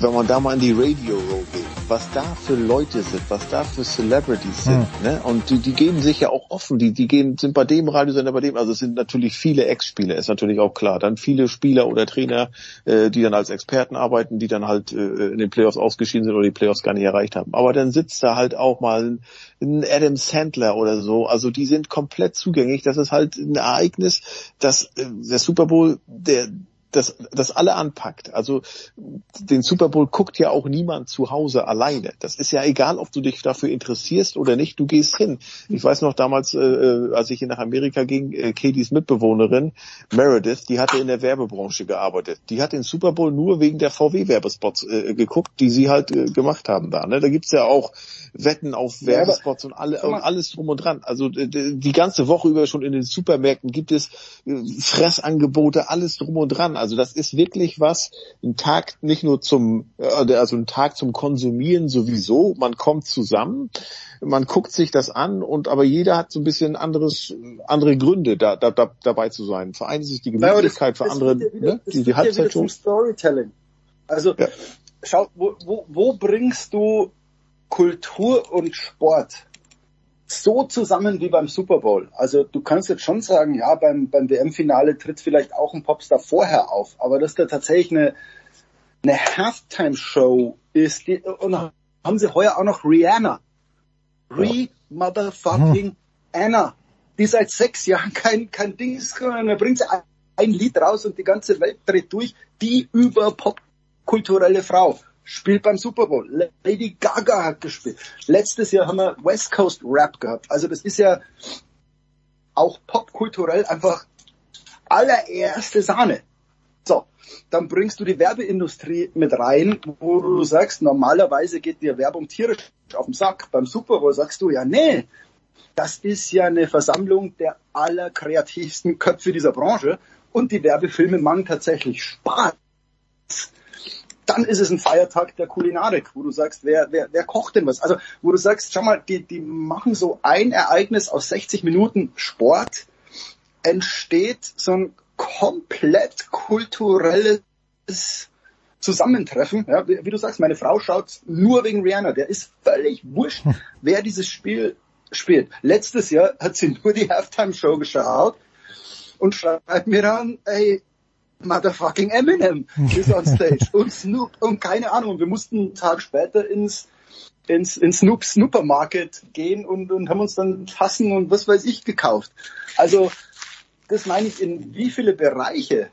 wenn man da mal in die Radio Row geht, was da für Leute sind, was da für Celebrities sind, ne? Und die, die geben sich ja auch offen, die, die gehen, sind bei dem Radiosender, bei dem, also es sind natürlich viele Ex-Spieler, ist natürlich auch klar. Dann viele Spieler oder Trainer, äh, die dann als Experten arbeiten, die dann halt äh, in den Playoffs ausgeschieden sind oder die Playoffs gar nicht erreicht haben. Aber dann sitzt da halt auch mal ein Adam Sandler oder so, also die sind komplett zugänglich. Das ist halt ein Ereignis, dass äh, der Super Bowl, der das, das alle anpackt. Also den Super Bowl guckt ja auch niemand zu Hause alleine. Das ist ja egal, ob du dich dafür interessierst oder nicht, du gehst hin. Ich weiß noch damals, äh, als ich hier nach Amerika ging, äh, Katie's Mitbewohnerin Meredith, die hatte in der Werbebranche gearbeitet. Die hat den Super Bowl nur wegen der VW-Werbespots äh, geguckt, die sie halt äh, gemacht haben da. Ne? Da gibt's ja auch Wetten auf Ja, Werbespots und, alle, und alles drum und dran. Also die ganze Woche über schon in den Supermärkten gibt es äh, Fressangebote, alles drum und dran. Also das ist wirklich was, ein Tag nicht nur zum, äh, also ein Tag zum Konsumieren sowieso. Man kommt zusammen, man guckt sich das an und aber jeder hat so ein bisschen anderes, andere Gründe, da, da, da dabei zu sein. Für einen ist es die Gemütlichkeit, für andere ja wieder, ne, die, die ja Halbzeit schon. Storytelling. Also schau, wo, wo, wo bringst du Kultur und Sport so zusammen wie beim Super Bowl? Also du kannst jetzt schon sagen, ja, beim, beim WM-Finale tritt vielleicht auch ein Popstar vorher auf, aber dass da tatsächlich eine, eine Halftime-Show ist, die, und haben sie heuer auch noch Rihanna. Re motherfucking Anna, die seit sechs Jahren kein, kein Ding ist, da bringt sie ein, ein Lied raus und die ganze Welt dreht durch, die über popkulturelle Frau spielt beim Super Bowl. Lady Gaga hat gespielt. Letztes Jahr haben wir West Coast Rap gehabt. Also das ist ja auch popkulturell einfach allererste Sahne. So, dann bringst du die Werbeindustrie mit rein, wo du sagst, normalerweise geht dir Werbung tierisch auf den Sack. Beim Super Bowl sagst du ja, nee, das ist ja eine Versammlung der allerkreativsten Köpfe dieser Branche und die Werbefilme machen tatsächlich Spaß. Dann ist es ein Feiertag der Kulinarik, wo du sagst, wer, wer, wer kocht denn was? Also, wo du sagst, schau mal, die, die machen so ein Ereignis aus 60 Minuten Sport, entsteht so ein komplett kulturelles Zusammentreffen. Ja, wie, wie, du sagst, meine Frau schaut nur wegen Rihanna. Der ist völlig wurscht, wer dieses Spiel spielt. Letztes Jahr hat sie nur die Halftime-Show geschaut und schreibt mir dann, ey, motherfucking Eminem ist on stage und Snoop und keine Ahnung. Wir mussten einen Tag später ins ins, ins Snoop Supermarket gehen und, und haben uns dann Tassen und was weiß ich gekauft. Also das meine ich, in wie viele Bereiche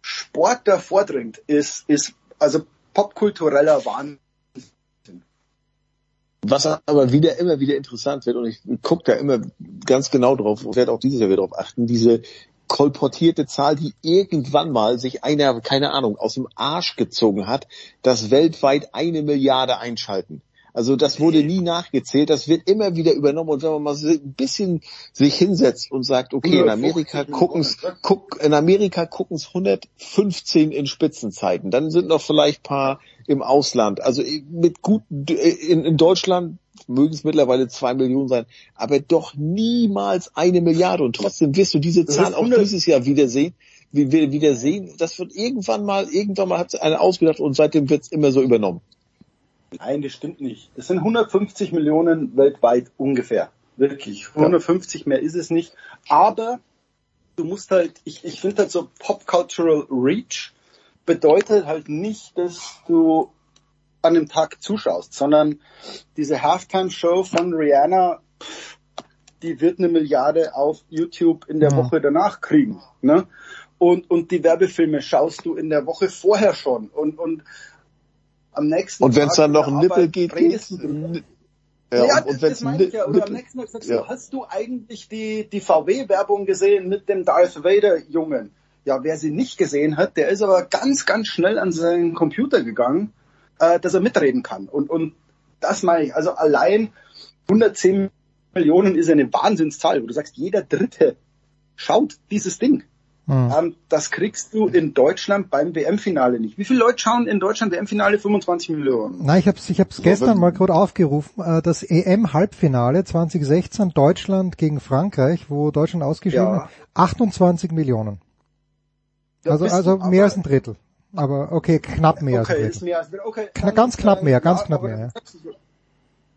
Sport da vordringt, ist, ist also popkultureller Wahnsinn. Was aber wieder immer wieder interessant wird und ich gucke da immer ganz genau drauf und werde auch dieses Jahr wieder drauf achten, diese kolportierte Zahl, die irgendwann mal sich einer, keine Ahnung, aus dem Arsch gezogen hat, dass weltweit eine Milliarde einschalten. Also das wurde nie nachgezählt, das wird immer wieder übernommen und wenn man mal ein bisschen sich hinsetzt und sagt, okay, in Amerika gucken's, guck, in Amerika gucken's 115 in Spitzenzeiten, dann sind noch vielleicht paar im Ausland. Also mit gut in, in Deutschland mögen es mittlerweile zwei Millionen sein, aber doch niemals eine Milliarde und trotzdem wirst du diese Zahl auch dieses Jahr wieder sehen. Wie wir wieder sehen, das wird irgendwann mal, irgendwann mal hat einer ausgedacht und seitdem wird's immer so übernommen. Nein, das stimmt nicht. Es sind 150 Millionen weltweit ungefähr. Wirklich. 150 mehr ist es nicht. Aber du musst halt, ich, ich finde halt so Pop Cultural Reach bedeutet halt nicht, dass du an dem Tag zuschaust, sondern diese Halftime-Show von Rihanna, pff, die wird eine Milliarde auf YouTube in der Mhm. Woche danach kriegen. Ne? Und, und die Werbefilme schaust du in der Woche vorher schon. Und, und am nächsten Und wenn es dann noch in ein Nippel du Ja, ja, und, das, wenn das es meine ich ja. Oder am nächsten Tag sagst du, ja. hast du eigentlich die, die VW-Werbung gesehen mit dem Darth Vader-Jungen? Ja, wer sie nicht gesehen hat, der ist aber ganz, ganz schnell an seinen Computer gegangen, äh, dass er mitreden kann. Und, und das meine ich. Also allein 110 Millionen ist eine Wahnsinnszahl, wo du sagst, jeder Dritte schaut dieses Ding. Hm. Ähm, das kriegst du in Deutschland beim WM-Finale nicht. Wie viele Leute schauen in Deutschland WM-Finale? 25 Millionen. Nein, ich habe es ich hab's gestern mal gerade aufgerufen. äh, Das EM-Halbfinale 2016 Deutschland gegen Frankreich, wo Deutschland ausgeschieden Ja. hat, 28 Millionen. Ja, also also mehr aber- als ein Drittel. Aber okay, knapp mehr als Okay, ist Drittel. mehr als, okay. Kna ganz knapp mehr, ganz ja, knapp mehr. Ja.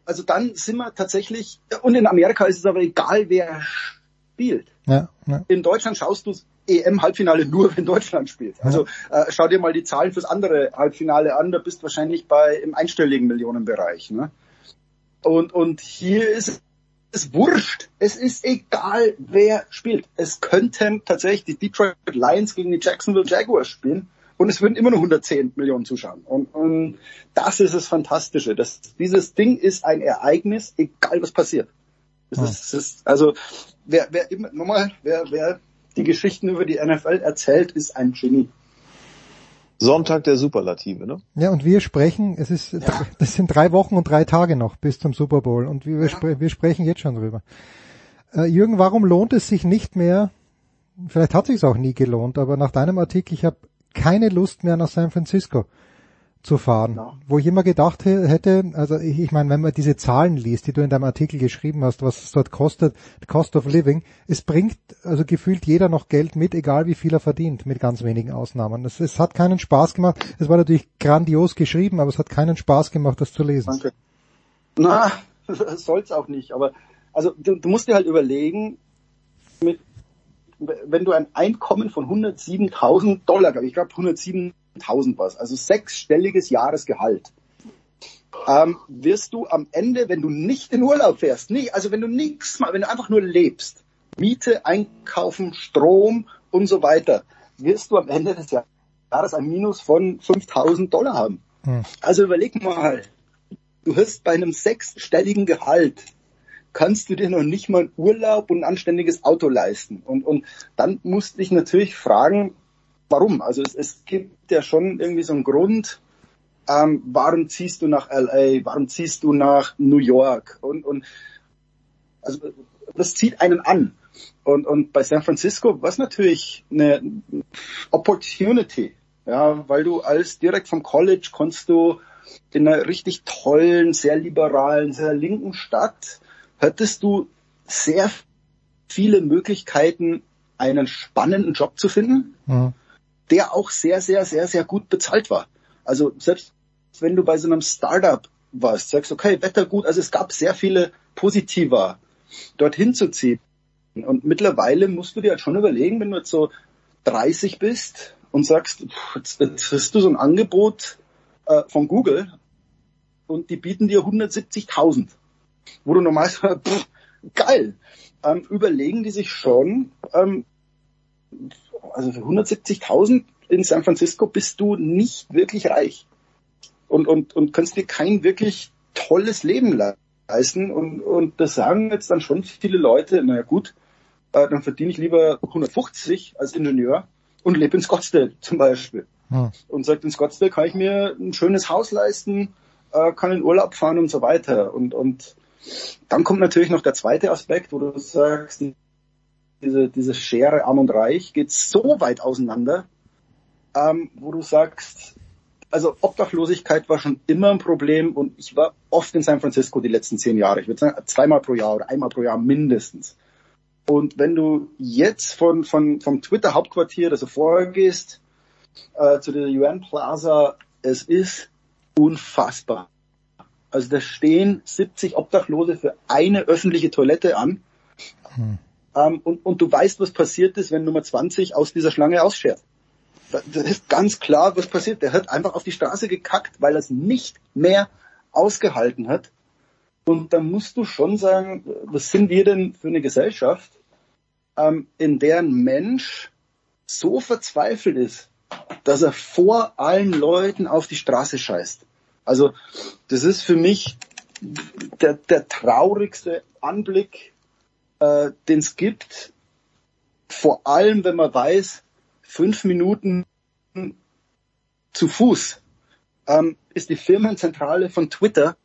Also dann sind wir tatsächlich, und in Amerika ist es aber egal, wer spielt. Ja, ja. In Deutschland schaust du EM-Halbfinale nur, wenn Deutschland spielt. Also äh, schau dir mal die Zahlen fürs andere Halbfinale an, da bist du wahrscheinlich bei im einstelligen Millionenbereich. Ne? Und, und hier ist es wurscht. Es ist egal, wer spielt. Es könnten tatsächlich die Detroit Lions gegen die Jacksonville Jaguars spielen und es würden immer nur 110 Millionen zuschauen. Und, und das ist das Fantastische. Das, dieses Ding ist ein Ereignis, egal was passiert. Es ist, es ist, also wer, wer immer, nochmal, wer, wer die Geschichten über die NFL erzählt, ist ein Genie. Sonntag der Superlative, ne? Ja, und wir sprechen, es ist, das sind drei Wochen und drei Tage noch bis zum Super Bowl und wir, spre wir sprechen jetzt schon drüber. Äh, Jürgen, warum lohnt es sich nicht mehr, vielleicht hat sich's auch nie gelohnt, aber nach deinem Artikel, ich habe keine Lust mehr nach San Francisco zu fahren. Ja. Wo ich immer gedacht hätte, also ich, ich meine, wenn man diese Zahlen liest, die du in deinem Artikel geschrieben hast, was es dort kostet, the cost of living, es bringt also gefühlt jeder noch Geld mit, egal wie viel er verdient, mit ganz wenigen Ausnahmen. Es, es hat keinen Spaß gemacht. Es war natürlich grandios geschrieben, aber es hat keinen Spaß gemacht, das zu lesen. Danke. Na, soll's auch nicht. Aber also du, du musst dir halt überlegen, mit, wenn du ein Einkommen von 107.000 Dollar, ich glaube 107 1000 was, also sechsstelliges Jahresgehalt. Ähm, wirst du am Ende, wenn du nicht in Urlaub fährst, nicht, also wenn du nichts mal, wenn du einfach nur lebst, Miete, Einkaufen, Strom und so weiter, wirst du am Ende des Jahres ein Minus von 5000 Dollar haben. Hm. Also überleg mal, du hast bei einem sechsstelligen Gehalt kannst du dir noch nicht mal Urlaub und ein anständiges Auto leisten. Und, und dann musst du dich natürlich fragen, warum? Also es, es gibt ja schon irgendwie so einen Grund, ähm, warum ziehst du nach LA, warum ziehst du nach New York und, und also das zieht einen an. Und, und bei San Francisco war es natürlich eine Opportunity, ja, weil du als direkt vom College konntest du in einer richtig tollen, sehr liberalen, sehr linken Stadt, hättest du sehr viele Möglichkeiten, einen spannenden Job zu finden. Mhm der auch sehr, sehr, sehr, sehr gut bezahlt war. Also selbst wenn du bei so einem Startup warst, sagst, okay, Wetter gut, also es gab sehr viele Positiver, dorthin zu ziehen. Und mittlerweile musst du dir halt schon überlegen, wenn du jetzt so 30 bist und sagst, jetzt, jetzt hast du so ein Angebot äh, von Google und die bieten dir 170.000, wo du normal sagst, pff, geil, ähm, überlegen die sich schon, ähm, also für 170.000 in San Francisco bist du nicht wirklich reich und, und, und kannst dir kein wirklich tolles Leben leisten. Und, und das sagen jetzt dann schon viele Leute, naja gut, äh, dann verdiene ich lieber 150 als Ingenieur und lebe in Scottsdale zum Beispiel. Hm. Und sagt, in Scottsdale kann ich mir ein schönes Haus leisten, äh, kann in Urlaub fahren und so weiter. Und, und dann kommt natürlich noch der zweite Aspekt, wo du sagst, diese, diese Schere arm und reich geht so weit auseinander, ähm, wo du sagst, also Obdachlosigkeit war schon immer ein Problem und ich war oft in San Francisco die letzten zehn Jahre. Ich würde sagen, zweimal pro Jahr oder einmal pro Jahr mindestens. Und wenn du jetzt von, von, vom Twitter-Hauptquartier, also vorgehst, äh, zu der UN Plaza, es ist unfassbar. Also da stehen 70 Obdachlose für eine öffentliche Toilette an. Hm. Ähm, und, und du weißt, was passiert ist, wenn Nummer 20 aus dieser Schlange ausschert. Das ist ganz klar, was passiert. Der hat einfach auf die Straße gekackt, weil er es nicht mehr ausgehalten hat. Und da musst du schon sagen, was sind wir denn für eine Gesellschaft, ähm, in der ein Mensch so verzweifelt ist, dass er vor allen Leuten auf die Straße scheißt. Also das ist für mich der, der traurigste Anblick äh, den es gibt, vor allem wenn man weiß, fünf Minuten zu Fuß ähm, ist die Firmenzentrale von Twitter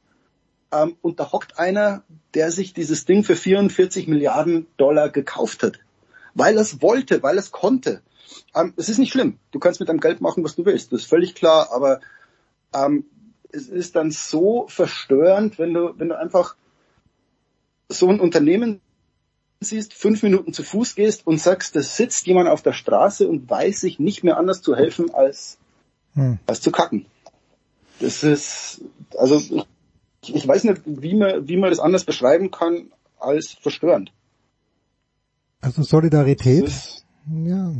ähm, und da hockt einer, der sich dieses Ding für 44 Milliarden Dollar gekauft hat, weil er es wollte, weil er es konnte. Ähm, es ist nicht schlimm. Du kannst mit deinem Geld machen, was du willst. Das ist völlig klar. Aber ähm, es ist dann so verstörend, wenn du, wenn du einfach so ein Unternehmen siehst, fünf Minuten zu Fuß gehst und sagst, da sitzt jemand auf der Straße und weiß sich nicht mehr anders zu helfen als, hm. als zu kacken. Das ist, also ich, ich weiß nicht, wie man, wie man das anders beschreiben kann als verstörend. Also Solidarität, ist, ja,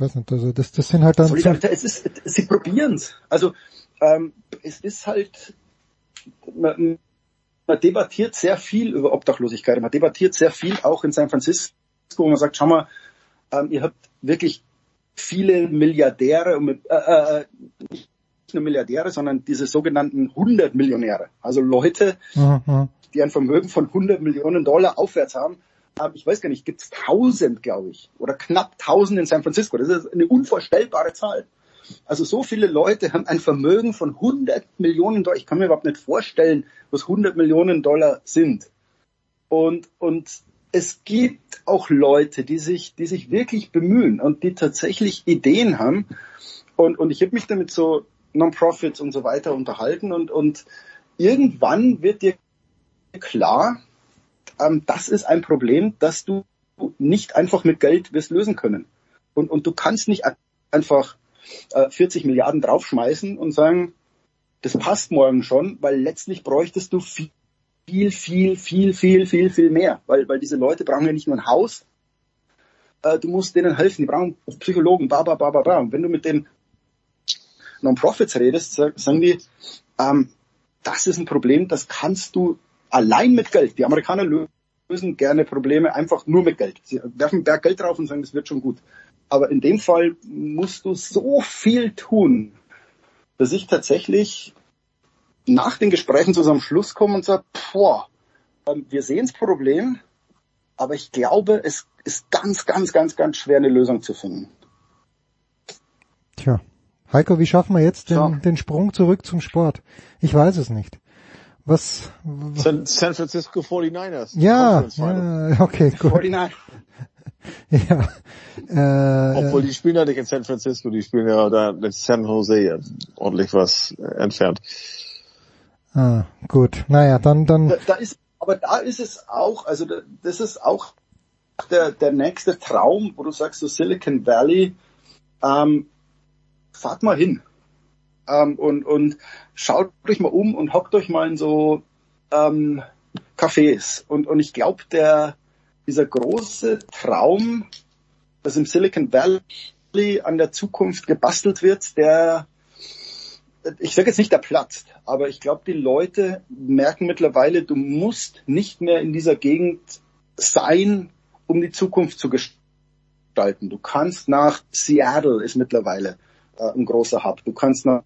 weiß nicht, also das, das sind halt dann... Solidarität, es ist, sie probieren's. Also ähm, es ist halt, man, man debattiert sehr viel über Obdachlosigkeit. Man debattiert sehr viel auch in San Francisco, wo man sagt, schau mal, ähm, ihr habt wirklich viele Milliardäre, äh, äh, nicht nur Milliardäre, sondern diese sogenannten 100 Millionäre. Also Leute, mhm. die ein Vermögen von 100 Millionen Dollar aufwärts haben. Ähm, ich weiß gar nicht, gibt es 1000, glaube ich, oder knapp 1000 in San Francisco. Das ist eine unvorstellbare Zahl. Also so viele Leute haben ein Vermögen von 100 Millionen Dollar. Ich kann mir überhaupt nicht vorstellen, was 100 Millionen Dollar sind. Und, und es gibt auch Leute, die sich, die sich wirklich bemühen und die tatsächlich Ideen haben. Und, und ich habe mich damit so Non-Profits und so weiter unterhalten und, und irgendwann wird dir klar, ähm, das ist ein Problem, das du nicht einfach mit Geld wirst lösen können. Und, und du kannst nicht einfach äh, 40 Milliarden draufschmeißen und sagen, das passt morgen schon, weil letztlich bräuchtest du viel, viel, viel, viel, viel, viel, viel mehr. Weil, weil diese Leute brauchen ja nicht nur ein Haus, äh, du musst denen helfen, die brauchen Psychologen, ba, ba, ba, ba, ba. Und wenn du mit den Non-Profits redest, sagen die, ähm, das ist ein Problem, das kannst du allein mit Geld. Die Amerikaner lösen gerne Probleme einfach nur mit Geld. Sie werfen einen Berg Geld drauf und sagen, das wird schon gut. Aber in dem Fall musst du so viel tun, dass ich tatsächlich nach den Gesprächen zu so einem Schluss komme und sage, boah, ähm, wir sehen das Problem, aber ich glaube, es ist ganz, ganz, ganz, ganz schwer, eine Lösung zu finden. Tja. Heiko, wie schaffen wir jetzt den, ja. den Sprung zurück zum Sport? Ich weiß es nicht. Was? San, San Francisco 49ers. Ja, ja okay, gut. 49. ja. Äh, Obwohl die spielen ja nicht in San Francisco, die spielen ja da in San Jose ordentlich was entfernt. Ah, gut. Naja, dann, dann. Da, da ist, aber da ist es auch, also da, das ist auch der, der nächste Traum, wo du sagst, so Silicon Valley, ähm, fahrt mal hin ähm, und, und schaut euch mal um und hockt euch mal in so ähm, Cafés. Und, und ich glaube, der dieser große Traum, dass im Silicon Valley an der Zukunft gebastelt wird, der ich sage jetzt nicht, der platzt, aber ich glaube, die Leute merken mittlerweile, du musst nicht mehr in dieser Gegend sein, um die Zukunft zu gestalten. Du kannst nach Seattle ist mittlerweile äh, ein großer Hub. Du kannst nach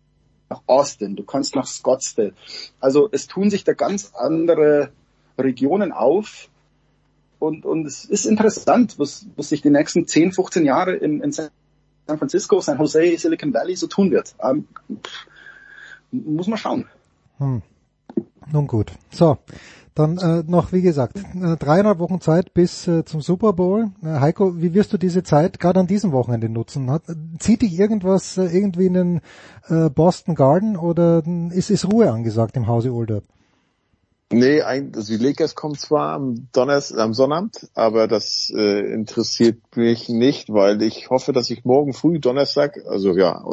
nach Austin, du kannst nach Scottsdale. Also es tun sich da ganz andere Regionen auf. Und, und es ist interessant, was, was sich die nächsten 10, 15 Jahre in, in San Francisco, San Jose, Silicon Valley so tun wird. Ähm, muss man schauen. Hm. Nun gut. So, dann äh, noch, wie gesagt, äh, dreieinhalb Wochen Zeit bis äh, zum Super Bowl. Äh, Heiko, wie wirst du diese Zeit gerade an diesem Wochenende nutzen? Hat, zieht dich irgendwas äh, irgendwie in den äh, Boston Garden oder ist, ist Ruhe angesagt im Hause Older? Nee, also die Lakers kommen zwar am Donnerstag, am Sonnabend, aber das äh, interessiert mich nicht, weil ich hoffe, dass ich morgen früh Donnerstag, also ja,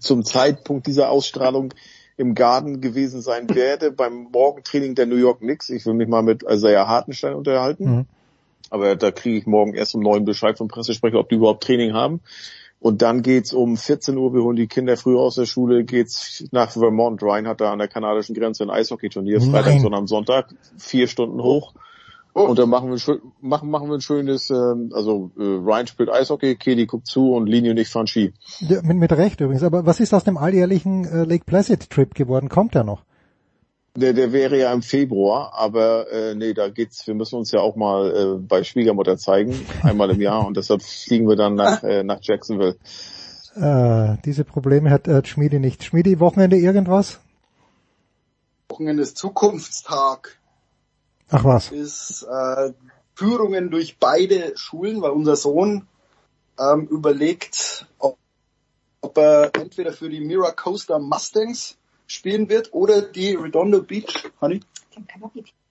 zum Zeitpunkt dieser Ausstrahlung im Garten gewesen sein werde beim Morgentraining der New York Knicks. Ich will mich mal mit Isaiah Hartenstein unterhalten. Mhm. Aber da kriege ich morgen erst um neun Bescheid vom Pressesprecher, ob die überhaupt Training haben. Und dann geht's um 14 Uhr, wir holen die Kinder früh aus der Schule, geht's nach Vermont. Ryan hat da an der kanadischen Grenze ein Eishockeyturnier, Freitag, sondern am Sonntag, vier Stunden hoch. Oh. Und dann machen wir, machen, machen wir ein schönes, ähm, also äh, Ryan spielt Eishockey, Kedi guckt zu und Linie und ich fahren Ski. Ja, mit, mit Recht übrigens. Aber was ist aus dem alljährlichen äh, Lake Placid Trip geworden? Kommt der noch? Der, der wäre ja im Februar, aber äh, nee, da geht's, wir müssen uns ja auch mal äh, bei Schwiegermutter zeigen, einmal im Jahr und deshalb fliegen wir dann nach, äh, nach Jacksonville. Äh, diese Probleme hat, hat Schmiedi nicht. Schmiedi, Wochenende irgendwas? Wochenende ist Zukunftstag. Ach was. Ist äh, Führungen durch beide Schulen, weil unser Sohn ähm, überlegt, ob, ob er entweder für die Mira Coaster Mustangs spielen wird oder die Redondo Beach, Honey?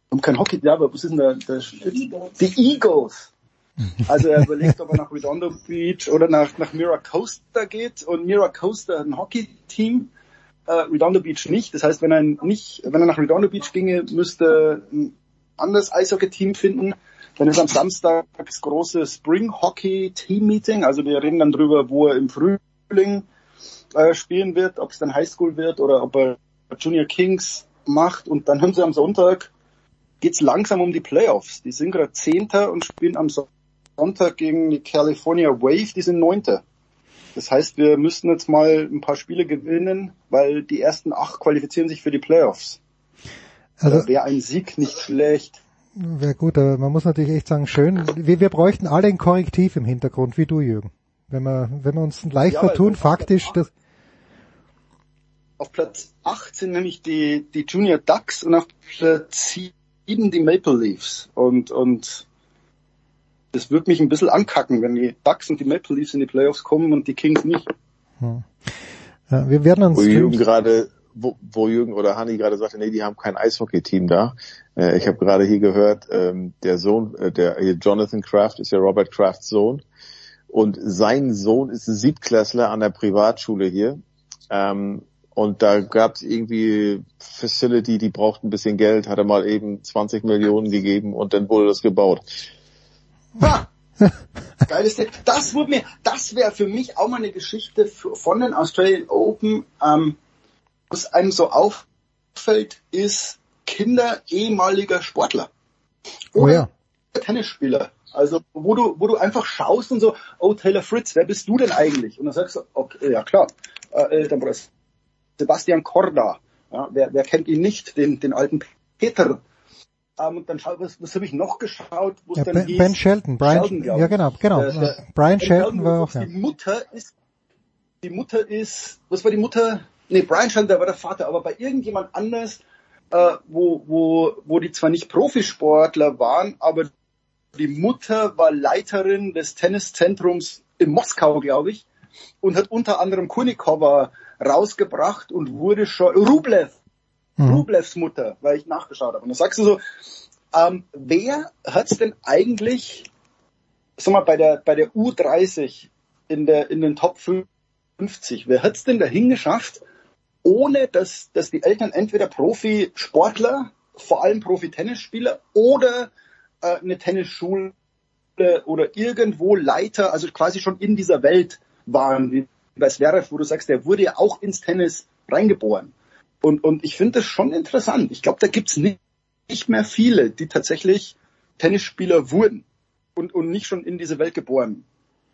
Um kein Hockey, ja, aber was ist denn der, der Die Eagles. Also er überlegt, ob er nach Redondo Beach oder nach, nach Mira Coaster geht und Mira Coaster hat ein Hockey-Team, äh, Redondo Beach nicht. Das heißt, wenn er nicht, wenn er nach Redondo Beach ginge, müsste anderes Eishockey-Team finden. Dann ist am Samstag das große Spring Hockey Team Meeting. Also wir reden dann drüber, wo er im Frühling äh, spielen wird, ob es dann Highschool wird oder ob er Junior Kings macht. Und dann haben sie am Sonntag geht's langsam um die Playoffs. Die sind gerade Zehnter und spielen am Sonntag gegen die California Wave. Die sind Neunter. Das heißt, wir müssten jetzt mal ein paar Spiele gewinnen, weil die ersten acht qualifizieren sich für die Playoffs. Also, wäre ein Sieg nicht schlecht. Wäre gut, aber man muss natürlich echt sagen, schön. Wir, wir bräuchten alle ein Korrektiv im Hintergrund, wie du, Jürgen. Wenn wir, wenn wir uns leicht ja, vertun, faktisch, das, auf Platz 8 sind nämlich die, die Junior Ducks und auf Platz 7 die Maple Leafs. Und, und das wird mich ein bisschen ankacken, wenn die Ducks und die Maple Leafs in die Playoffs kommen und die Kings nicht. Hm. Ja, wir werden uns wo Jürgen gerade, wo, wo Jürgen oder Hanni gerade sagte, nee, die haben kein Eishockey-Team da. Äh, ich habe gerade hier gehört, ähm, der Sohn, äh, der hier Jonathan Kraft ist ja Robert Krafts Sohn und sein Sohn ist ein Siebtklässler an der Privatschule hier. Ähm, und da gab es irgendwie Facility, die braucht ein bisschen Geld, hat er mal eben 20 Millionen gegeben und dann wurde das gebaut. Ha! Geiles Ding. Das wurde mir, das wäre für mich auch mal eine Geschichte von den Australian Open. Ähm, was einem so auffällt, ist Kinder ehemaliger Sportler. Oh ja. Tennisspieler. Also wo du, wo du einfach schaust und so, oh Taylor Fritz, wer bist du denn eigentlich? Und dann sagst du, okay, ja klar, äh, dann ist Sebastian Korda. Ja, wer, wer kennt ihn nicht, den, den alten Peter? Ähm, und dann schau, was, was habe ich noch geschaut, wo ja, dann ben, ben Shelton, Brian, Sheldon, glaub ja genau, genau. Der- der- Brian Shelton war auch, Die ja. Mutter ist, die Mutter ist, was war die Mutter? Nee, Brian Shelton, der war der Vater, aber bei irgendjemand anders, äh, wo, wo, wo die zwar nicht Profisportler waren, aber die Mutter war Leiterin des Tenniszentrums in Moskau, glaube ich, und hat unter anderem Kurnikova rausgebracht und wurde schon, Rublev, Mhm. Rublevs Mutter, weil ich nachgeschaut habe. Und da sagst du so, ähm, wer hat's denn eigentlich, sag mal, bei der, bei der U30 in der, in den Top 50, wer hat's denn dahin geschafft, ohne dass, dass die Eltern entweder Profisportler, vor allem Profi-Tennisspieler oder äh, eine Tennisschule oder irgendwo Leiter, also quasi schon in dieser Welt waren, wie bei Zverev, wo du sagst, der wurde ja auch ins Tennis reingeboren. Und, und ich finde das schon interessant. Ich glaube, da gibt's nicht, nicht mehr viele, die tatsächlich Tennisspieler wurden und, und nicht schon in diese Welt geboren,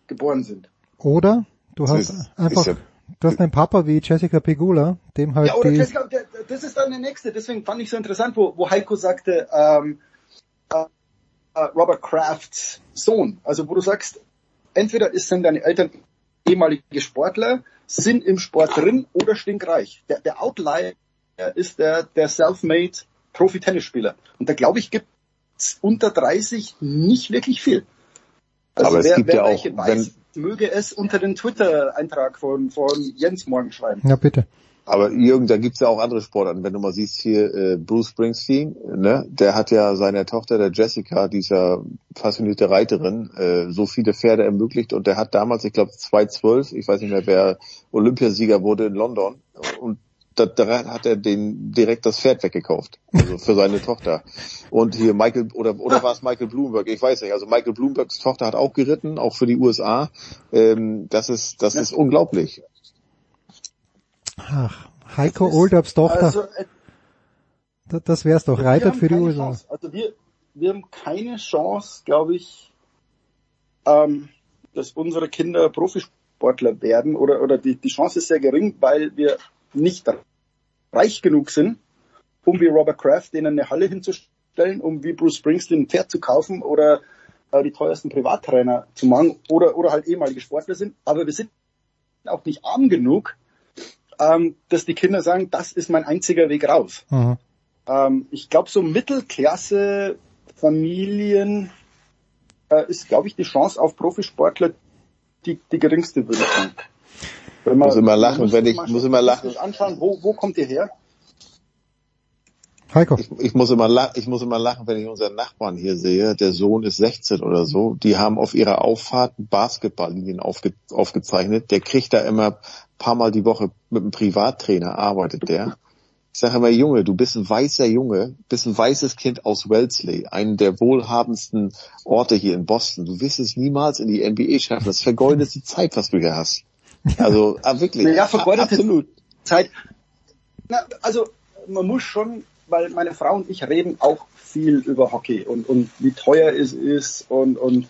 geboren sind. Oder du hast ist- einfach, ist ja- du hast einen Papa wie Jessica Pegula, dem halt Ja, oder die, das, der- das ist dann der nächste. Deswegen fand ich so interessant, wo, wo Heiko sagte, ähm, äh, äh, Robert Crafts Sohn. Also wo du sagst, entweder ist sind deine Eltern ehemalige Sportler, sind im Sport drin oder stinkreich. Der, der Outlier ist der, der self-made Profi-Tennisspieler. Und da glaube ich, gibt's unter 30 nicht wirklich viel. Also Aber es wer, gibt wer ja auch, welche weiß, möge es unter den Twitter-Eintrag von, von Jens morgen schreiben. ja bitte. Aber Jürgen, da gibt's ja auch andere Sportarten. Wenn du mal siehst hier äh, Bruce Springsteen, ne, der hat ja seiner Tochter, der Jessica, dieser passionierte Reiterin, äh, so viele Pferde ermöglicht und der hat damals, ich glaube 2012, ich weiß nicht mehr, wer Olympiasieger wurde in London und da, da hat er den direkt das Pferd weggekauft, also für seine Tochter. Und hier Michael oder oder war es Michael Bloomberg? Ich weiß nicht. Also Michael Bloombergs Tochter hat auch geritten, auch für die USA. Ähm, das ist das ist unglaublich. Ach, Heiko Oldaps Tochter, Also, äh, das, wär's doch, wir reitet haben für die keine USA. Chance. Also wir, wir haben keine Chance, glaube ich, ähm, dass unsere Kinder Profisportler werden oder, oder die, die Chance ist sehr gering, weil wir nicht reich genug sind, um wie Robert Kraft denen eine Halle hinzustellen, um wie Bruce Springsteen ein Pferd zu kaufen oder äh, die teuersten Privattrainer zu machen oder, oder halt ehemalige Sportler sind. Aber wir sind auch nicht arm genug, ähm, dass die Kinder sagen, das ist mein einziger Weg raus. Mhm. Ähm, ich glaube, so Mittelklasse Familien äh, ist, glaube ich, die Chance auf Profisportler die, die geringste, würde ich sagen. Wenn Muss immer lachen, wenn ich- mal muss immer lachen. Anschauen, wo, wo kommt ihr her? Heiko. Ich, ich muss immer lachen, ich muss immer lachen, wenn ich unseren Nachbarn hier sehe. Der Sohn ist 16 oder so. Die haben auf ihrer Auffahrt Basketballlinien aufge, aufgezeichnet. Der kriegt da immer ein paar Mal die Woche mit einem Privattrainer arbeitet der. Ich sage immer, Junge, du bist ein weißer Junge, bist ein weißes Kind aus Wellesley, einen der wohlhabendsten Orte hier in Boston. Du wirst es niemals in die NBA schaffen. Das vergeudet die Zeit, was du hier hast. Also, ah, wirklich. Ja, vergeudete Absolut. Zeit. Na, also man muss schon, weil meine Frau und ich reden auch viel über Hockey und, und wie teuer es ist und, und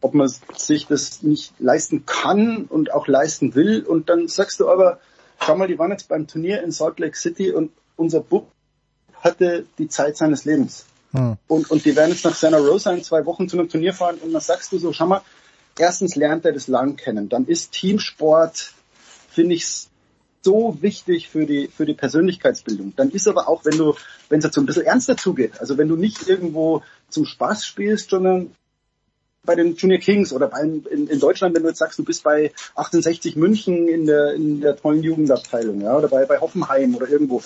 ob man sich das nicht leisten kann und auch leisten will. Und dann sagst du aber, schau mal, die waren jetzt beim Turnier in Salt Lake City und unser Bub hatte die Zeit seines Lebens. Hm. Und, und die werden jetzt nach Santa Rosa in zwei Wochen zu einem Turnier fahren und dann sagst du so, schau mal, erstens lernt er das Land kennen, dann ist Teamsport, finde ich, so wichtig für die, für die Persönlichkeitsbildung. Dann ist aber auch, wenn du, wenn es so ein bisschen ernster zugeht, also wenn du nicht irgendwo zum Spaß spielst, sondern bei den Junior Kings oder beim, in, in Deutschland, wenn du jetzt sagst, du bist bei 68 München in der, in der tollen Jugendabteilung, ja, oder bei, bei Hoffenheim oder irgendwo,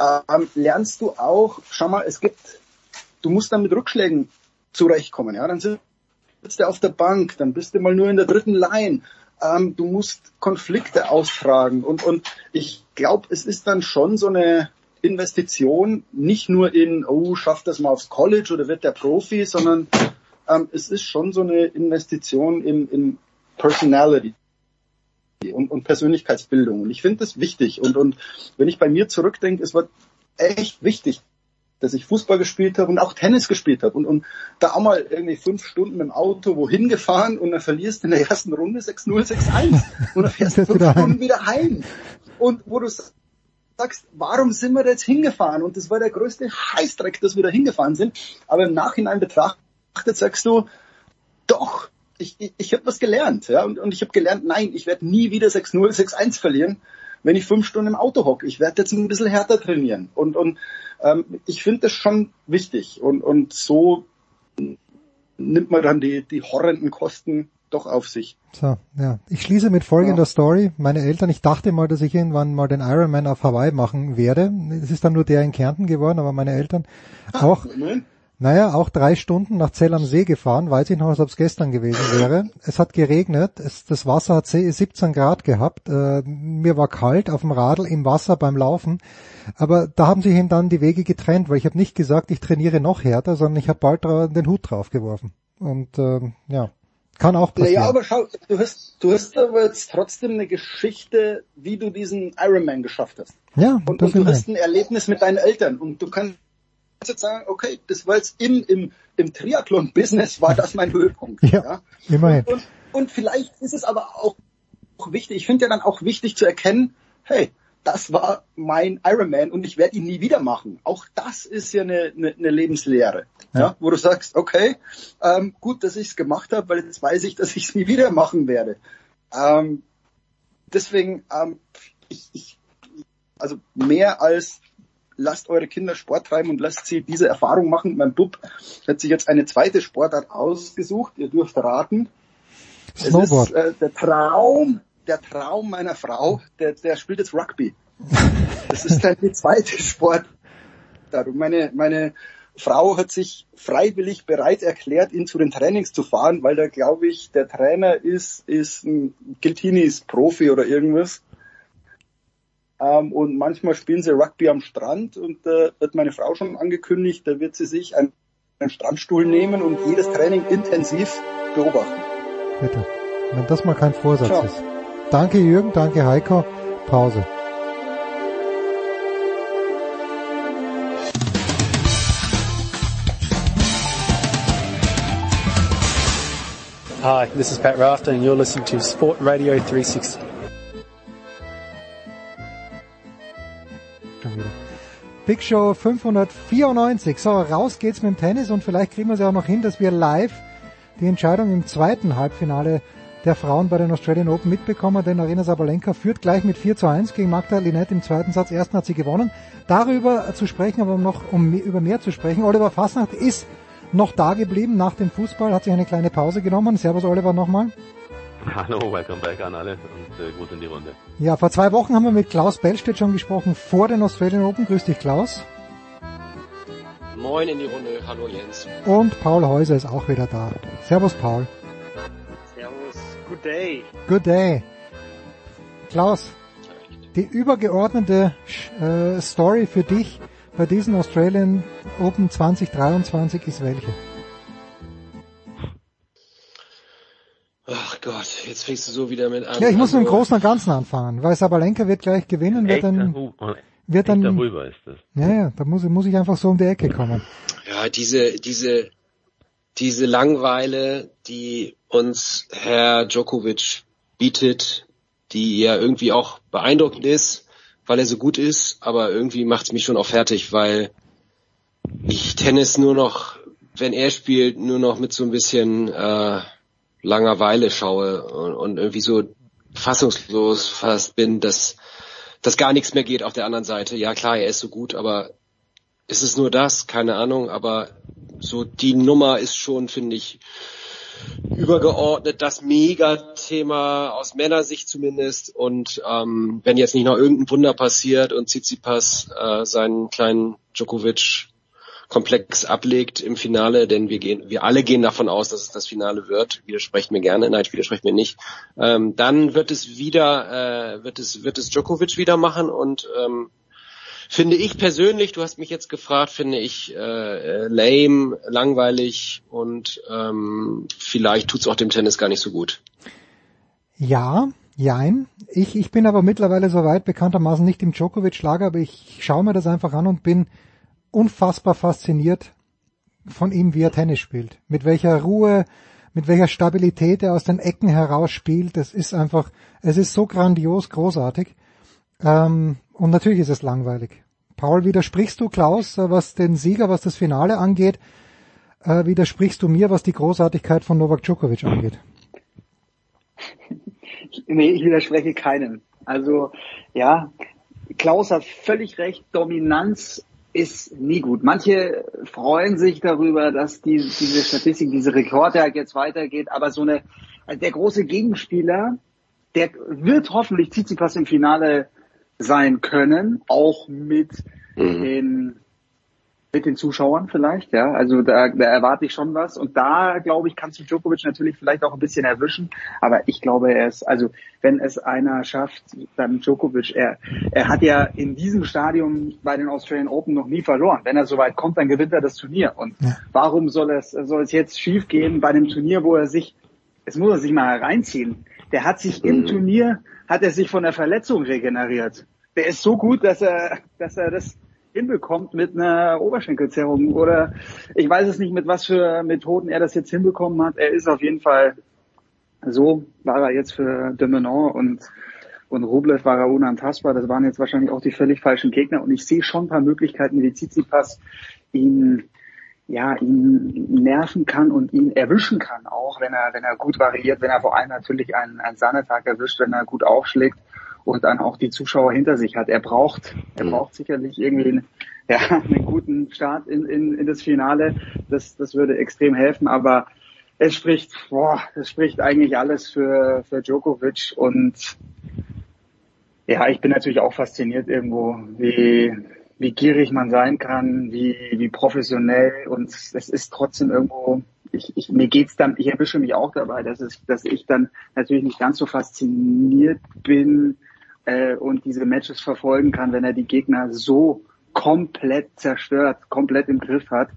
ähm, lernst du auch, schau mal, es gibt, du musst dann mit Rückschlägen zurechtkommen, ja, dann sitzt du auf der Bank, dann bist du mal nur in der dritten Line, ähm, du musst Konflikte austragen und, und ich glaube, es ist dann schon so eine Investition, nicht nur in, oh, schafft das mal aufs College oder wird der Profi, sondern ähm, es ist schon so eine Investition in, in Personality und, und Persönlichkeitsbildung. Und ich finde das wichtig. Und, und wenn ich bei mir zurückdenke, es war echt wichtig, dass ich Fußball gespielt habe und auch Tennis gespielt habe und, und da auch mal irgendwie fünf Stunden im Auto wohin gefahren und dann verlierst in der ersten Runde 6-0, 6-1 und dann fährst du fünf wieder Stunden wieder heim. Und wo du sagst, warum sind wir da jetzt hingefahren? Und das war der größte Scheißdreck, dass wir da hingefahren sind. Aber im Nachhinein betrachtet sagst du, doch, ich, ich, ich habe was gelernt. Ja? Und, und ich habe gelernt, nein, ich werde nie wieder 6-0, 6-1 verlieren, wenn ich fünf Stunden im Auto hocke. Ich werde jetzt ein bisschen härter trainieren. Und, und ähm, ich finde das schon wichtig. Und, und so nimmt man dann die, die horrenden Kosten doch auf sich. So, ja. Ich schließe mit folgender ja. Story. Meine Eltern, ich dachte mal, dass ich irgendwann mal den Ironman auf Hawaii machen werde. Es ist dann nur der in Kärnten geworden, aber meine Eltern ah, auch. Nein. Naja, auch drei Stunden nach Zell am See gefahren, weiß ich noch, als ob es gestern gewesen wäre. Es hat geregnet, es, das Wasser hat 17 Grad gehabt, äh, mir war kalt auf dem Radl im Wasser beim Laufen, aber da haben sich eben dann die Wege getrennt, weil ich habe nicht gesagt, ich trainiere noch härter, sondern ich habe bald den Hut draufgeworfen. Und äh, ja, kann auch passieren. Naja, aber schau, du hast, du hast aber jetzt trotzdem eine Geschichte, wie du diesen Ironman geschafft hast. Ja, und, und du hast ein Erlebnis mit deinen Eltern und du kannst jetzt sagen, okay, das war jetzt im, im, im Triathlon-Business war das mein Höhepunkt. ja, ja, immerhin. Und, und vielleicht ist es aber auch wichtig, ich finde ja dann auch wichtig zu erkennen, hey, das war mein Ironman und ich werde ihn nie wieder machen. Auch das ist ja eine, eine, eine Lebenslehre, ja. ja. wo du sagst, okay, ähm, gut, dass ich es gemacht habe, weil jetzt weiß ich, dass ich es nie wieder machen werde. Ähm, deswegen, ähm, ich, ich, also mehr als lasst eure Kinder Sport treiben und lasst sie diese Erfahrung machen. Mein Bub hat sich jetzt eine zweite Sportart ausgesucht. Ihr dürft raten. Snowboard. Es ist äh, der Traum der Traum meiner Frau, der, der spielt jetzt Rugby. Das ist dann die zweite Sport. Meine, meine Frau hat sich freiwillig bereit erklärt, ihn zu den Trainings zu fahren, weil da glaube ich, der Trainer ist, ist ein Giltinis Profi oder irgendwas. Ähm, und manchmal spielen sie Rugby am Strand und da äh, hat meine Frau schon angekündigt, da wird sie sich einen, einen Strandstuhl nehmen und jedes Training intensiv beobachten. Bitte. Wenn das mal kein Vorsatz Ciao. ist. Danke Jürgen, danke Heiko. Pause. Hi, this is Pat Rafter and you're listening to Sport Radio 360. Big Show 594. So, raus geht's mit dem Tennis und vielleicht kriegen wir es ja auch noch hin, dass wir live die Entscheidung im zweiten Halbfinale der Frauen bei den Australian Open mitbekommen, denn Arena Sabalenka führt gleich mit 4 zu 1 gegen Magda Linette im zweiten Satz. Ersten hat sie gewonnen. Darüber zu sprechen, aber noch um über mehr zu sprechen. Oliver Fassnacht ist noch da geblieben nach dem Fußball, hat sich eine kleine Pause genommen. Servus Oliver nochmal. Hallo, welcome back an alle und äh, gut in die Runde. Ja, vor zwei Wochen haben wir mit Klaus Bellstedt schon gesprochen vor den Australian Open. Grüß dich Klaus. Moin in die Runde, hallo Jens. Und Paul Häuser ist auch wieder da. Servus Paul. Good day. Good day. Klaus, die übergeordnete äh, Story für dich bei diesen Australian Open 2023 ist welche? Ach Gott, jetzt fängst du so wieder mit an. Ja, ich muss mit dem Großen und Ganzen anfangen, weil Sabalenka wird gleich gewinnen, wird dann, wird dann, darüber ist das. Ja, ja, da muss, muss ich einfach so um die Ecke kommen. Ja, diese, diese, diese Langweile, die uns Herr Djokovic bietet, die ja irgendwie auch beeindruckend ist, weil er so gut ist, aber irgendwie macht es mich schon auch fertig, weil ich Tennis nur noch, wenn er spielt, nur noch mit so ein bisschen äh, Langeweile schaue und, und irgendwie so fassungslos fast bin, dass, dass gar nichts mehr geht auf der anderen Seite. Ja klar, er ist so gut, aber ist es nur das? Keine Ahnung, aber so die Nummer ist schon, finde ich, übergeordnet das Mega-Thema aus Männersicht zumindest. Und ähm, wenn jetzt nicht noch irgendein Wunder passiert und Tsitsipas äh, seinen kleinen Djokovic Komplex ablegt im Finale, denn wir gehen, wir alle gehen davon aus, dass es das Finale wird. Widersprecht mir gerne, nein, widersprecht mir nicht. Ähm, dann wird es wieder, äh, wird es, wird es Djokovic wieder machen und ähm, finde ich persönlich, du hast mich jetzt gefragt, finde ich äh, lame, langweilig und ähm, vielleicht tut's auch dem Tennis gar nicht so gut. Ja, jein. Ich, ich bin aber mittlerweile soweit bekanntermaßen nicht im Djokovic-Lager, aber ich schaue mir das einfach an und bin unfassbar fasziniert von ihm, wie er Tennis spielt. Mit welcher Ruhe, mit welcher Stabilität er aus den Ecken heraus spielt. Das ist einfach, es ist so grandios, großartig. Ähm, und natürlich ist es langweilig. Paul, widersprichst du Klaus, äh, was den Sieger, was das Finale angeht? Äh, widersprichst du mir, was die Großartigkeit von Novak Djokovic angeht? Nee, ich widerspreche keinem. Also, ja, Klaus hat völlig recht. Dominanz ist nie gut. Manche freuen sich darüber, dass die, diese Statistik, diese Rekordjagd jetzt weitergeht, aber so eine, der große Gegenspieler, der wird hoffentlich Tsitsipas im Finale sein können, auch mit mhm. den mit den Zuschauern vielleicht, ja. Also da, da erwarte ich schon was. Und da, glaube ich, kannst du Djokovic natürlich vielleicht auch ein bisschen erwischen. Aber ich glaube, er ist, also wenn es einer schafft, dann Djokovic, er, er hat ja in diesem Stadium bei den Australian Open noch nie verloren. Wenn er soweit kommt, dann gewinnt er das Turnier. Und ja. warum soll es, soll es jetzt schief gehen bei einem Turnier, wo er sich, es muss er sich mal reinziehen. Der hat sich im mhm. Turnier, hat er sich von der Verletzung regeneriert. Der ist so gut, dass er, dass er das hinbekommt mit einer Oberschenkelzerrung oder ich weiß es nicht, mit was für Methoden er das jetzt hinbekommen hat. Er ist auf jeden Fall so, war er jetzt für de Menon und und Rublev war er unantastbar. Das waren jetzt wahrscheinlich auch die völlig falschen Gegner. Und ich sehe schon ein paar Möglichkeiten, wie Tsitsipas ihn, ja, ihn nerven kann und ihn erwischen kann, auch wenn er, wenn er gut variiert, wenn er vor allem natürlich einen, einen Sahnetag erwischt, wenn er gut aufschlägt und dann auch die Zuschauer hinter sich hat. Er braucht, er mhm. braucht sicherlich irgendwie einen, ja, einen guten Start in, in, in das Finale. Das, das würde extrem helfen, aber es spricht, boah, es spricht eigentlich alles für, für Djokovic und ja, ich bin natürlich auch fasziniert irgendwo, wie, wie gierig man sein kann, wie, wie professionell und es ist trotzdem irgendwo, ich, ich, mir geht's dann, ich erwische mich auch dabei, dass, es, dass ich dann natürlich nicht ganz so fasziniert bin äh, und diese Matches verfolgen kann, wenn er die Gegner so komplett zerstört, komplett im Griff hat.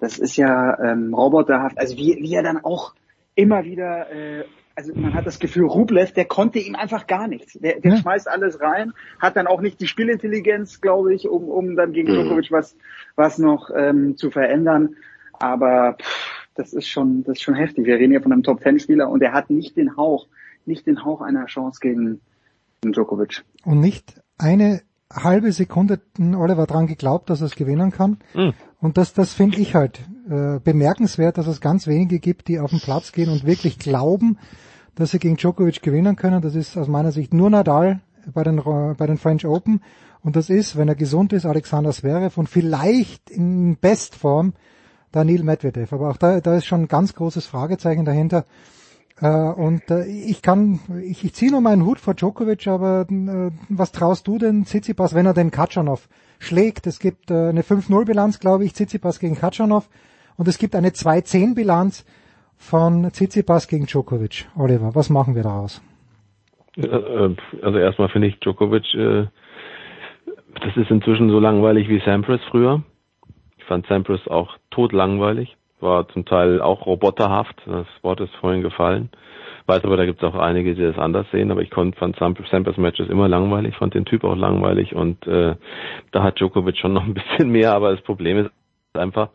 Das ist ja ähm, roboterhaft. Also wie, wie er dann auch immer wieder, äh, also man hat das Gefühl, Rublev, der konnte ihm einfach gar nichts. Der, der ja. schmeißt alles rein, hat dann auch nicht die Spielintelligenz, glaube ich, um, um dann gegen mhm. Djokovic was, was noch ähm, zu verändern. Aber pff, das ist schon, das ist schon heftig. Wir reden ja von einem Top-Ten-Spieler und er hat nicht den Hauch, nicht den Hauch einer Chance gegen, Djokovic. Und nicht eine halbe Sekunde Oliver dran geglaubt, dass er es gewinnen kann. Mhm. Und das, das finde ich halt äh, bemerkenswert, dass es ganz wenige gibt, die auf den Platz gehen und wirklich glauben, dass sie gegen Djokovic gewinnen können. Das ist aus meiner Sicht nur Nadal bei den, bei den French Open. Und das ist, wenn er gesund ist, Alexander Zverev und vielleicht in Bestform Daniel Medvedev. Aber auch da, da ist schon ein ganz großes Fragezeichen dahinter. Äh, und äh, ich kann, ich, ich ziehe nur meinen Hut vor Djokovic, aber äh, was traust du denn Tsitsipas, wenn er den Katschanov schlägt? Es gibt eine 5-0-Bilanz, glaube ich, Tsitsipas gegen Katschanov und es gibt eine 2-10-Bilanz von Tsitsipas gegen Djokovic. Oliver, was machen wir daraus? Also erstmal finde ich Djokovic, das ist inzwischen so langweilig wie Sampras früher. Ich fand Sampras auch totlangweilig war zum Teil auch roboterhaft. Das Wort ist vorhin gefallen. Weiß aber, da gibt es auch einige, die das anders sehen, aber ich konnte, fand Sampras Matches immer langweilig, fand den Typ auch langweilig und äh, da hat Djokovic schon noch ein bisschen mehr, aber das Problem ist einfach,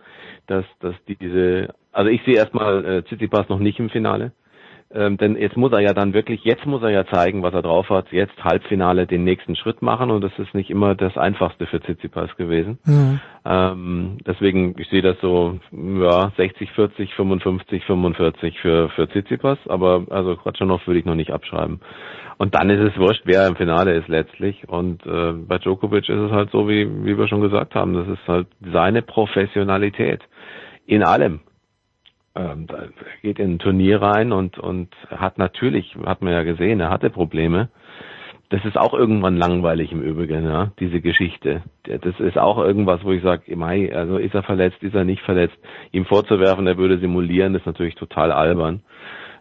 dass, dass diese, also ich sehe erstmal äh, Tsitsipas noch nicht im Finale. Ähm, denn jetzt muss er ja dann wirklich, jetzt muss er ja zeigen, was er drauf hat, jetzt Halbfinale den nächsten Schritt machen und das ist nicht immer das Einfachste für Tsitsipas gewesen. Mhm. Ähm, deswegen, ich sehe das so, ja, 60, 40, 55, 45 für, für Tsitsipas, aber also Kratschanov würde ich noch nicht abschreiben. Und dann ist es wurscht, wer im Finale ist letztlich. Und äh, bei Djokovic ist es halt so, wie, wie wir schon gesagt haben, das ist halt seine Professionalität in allem. Ähm, geht in ein Turnier rein und und hat natürlich, hat man ja gesehen, er hatte Probleme. Das ist auch irgendwann langweilig im Übrigen, ja, diese Geschichte. Das ist auch irgendwas, wo ich sage, Mai, also ist er verletzt, ist er nicht verletzt. Ihm vorzuwerfen, er würde simulieren, ist natürlich total albern.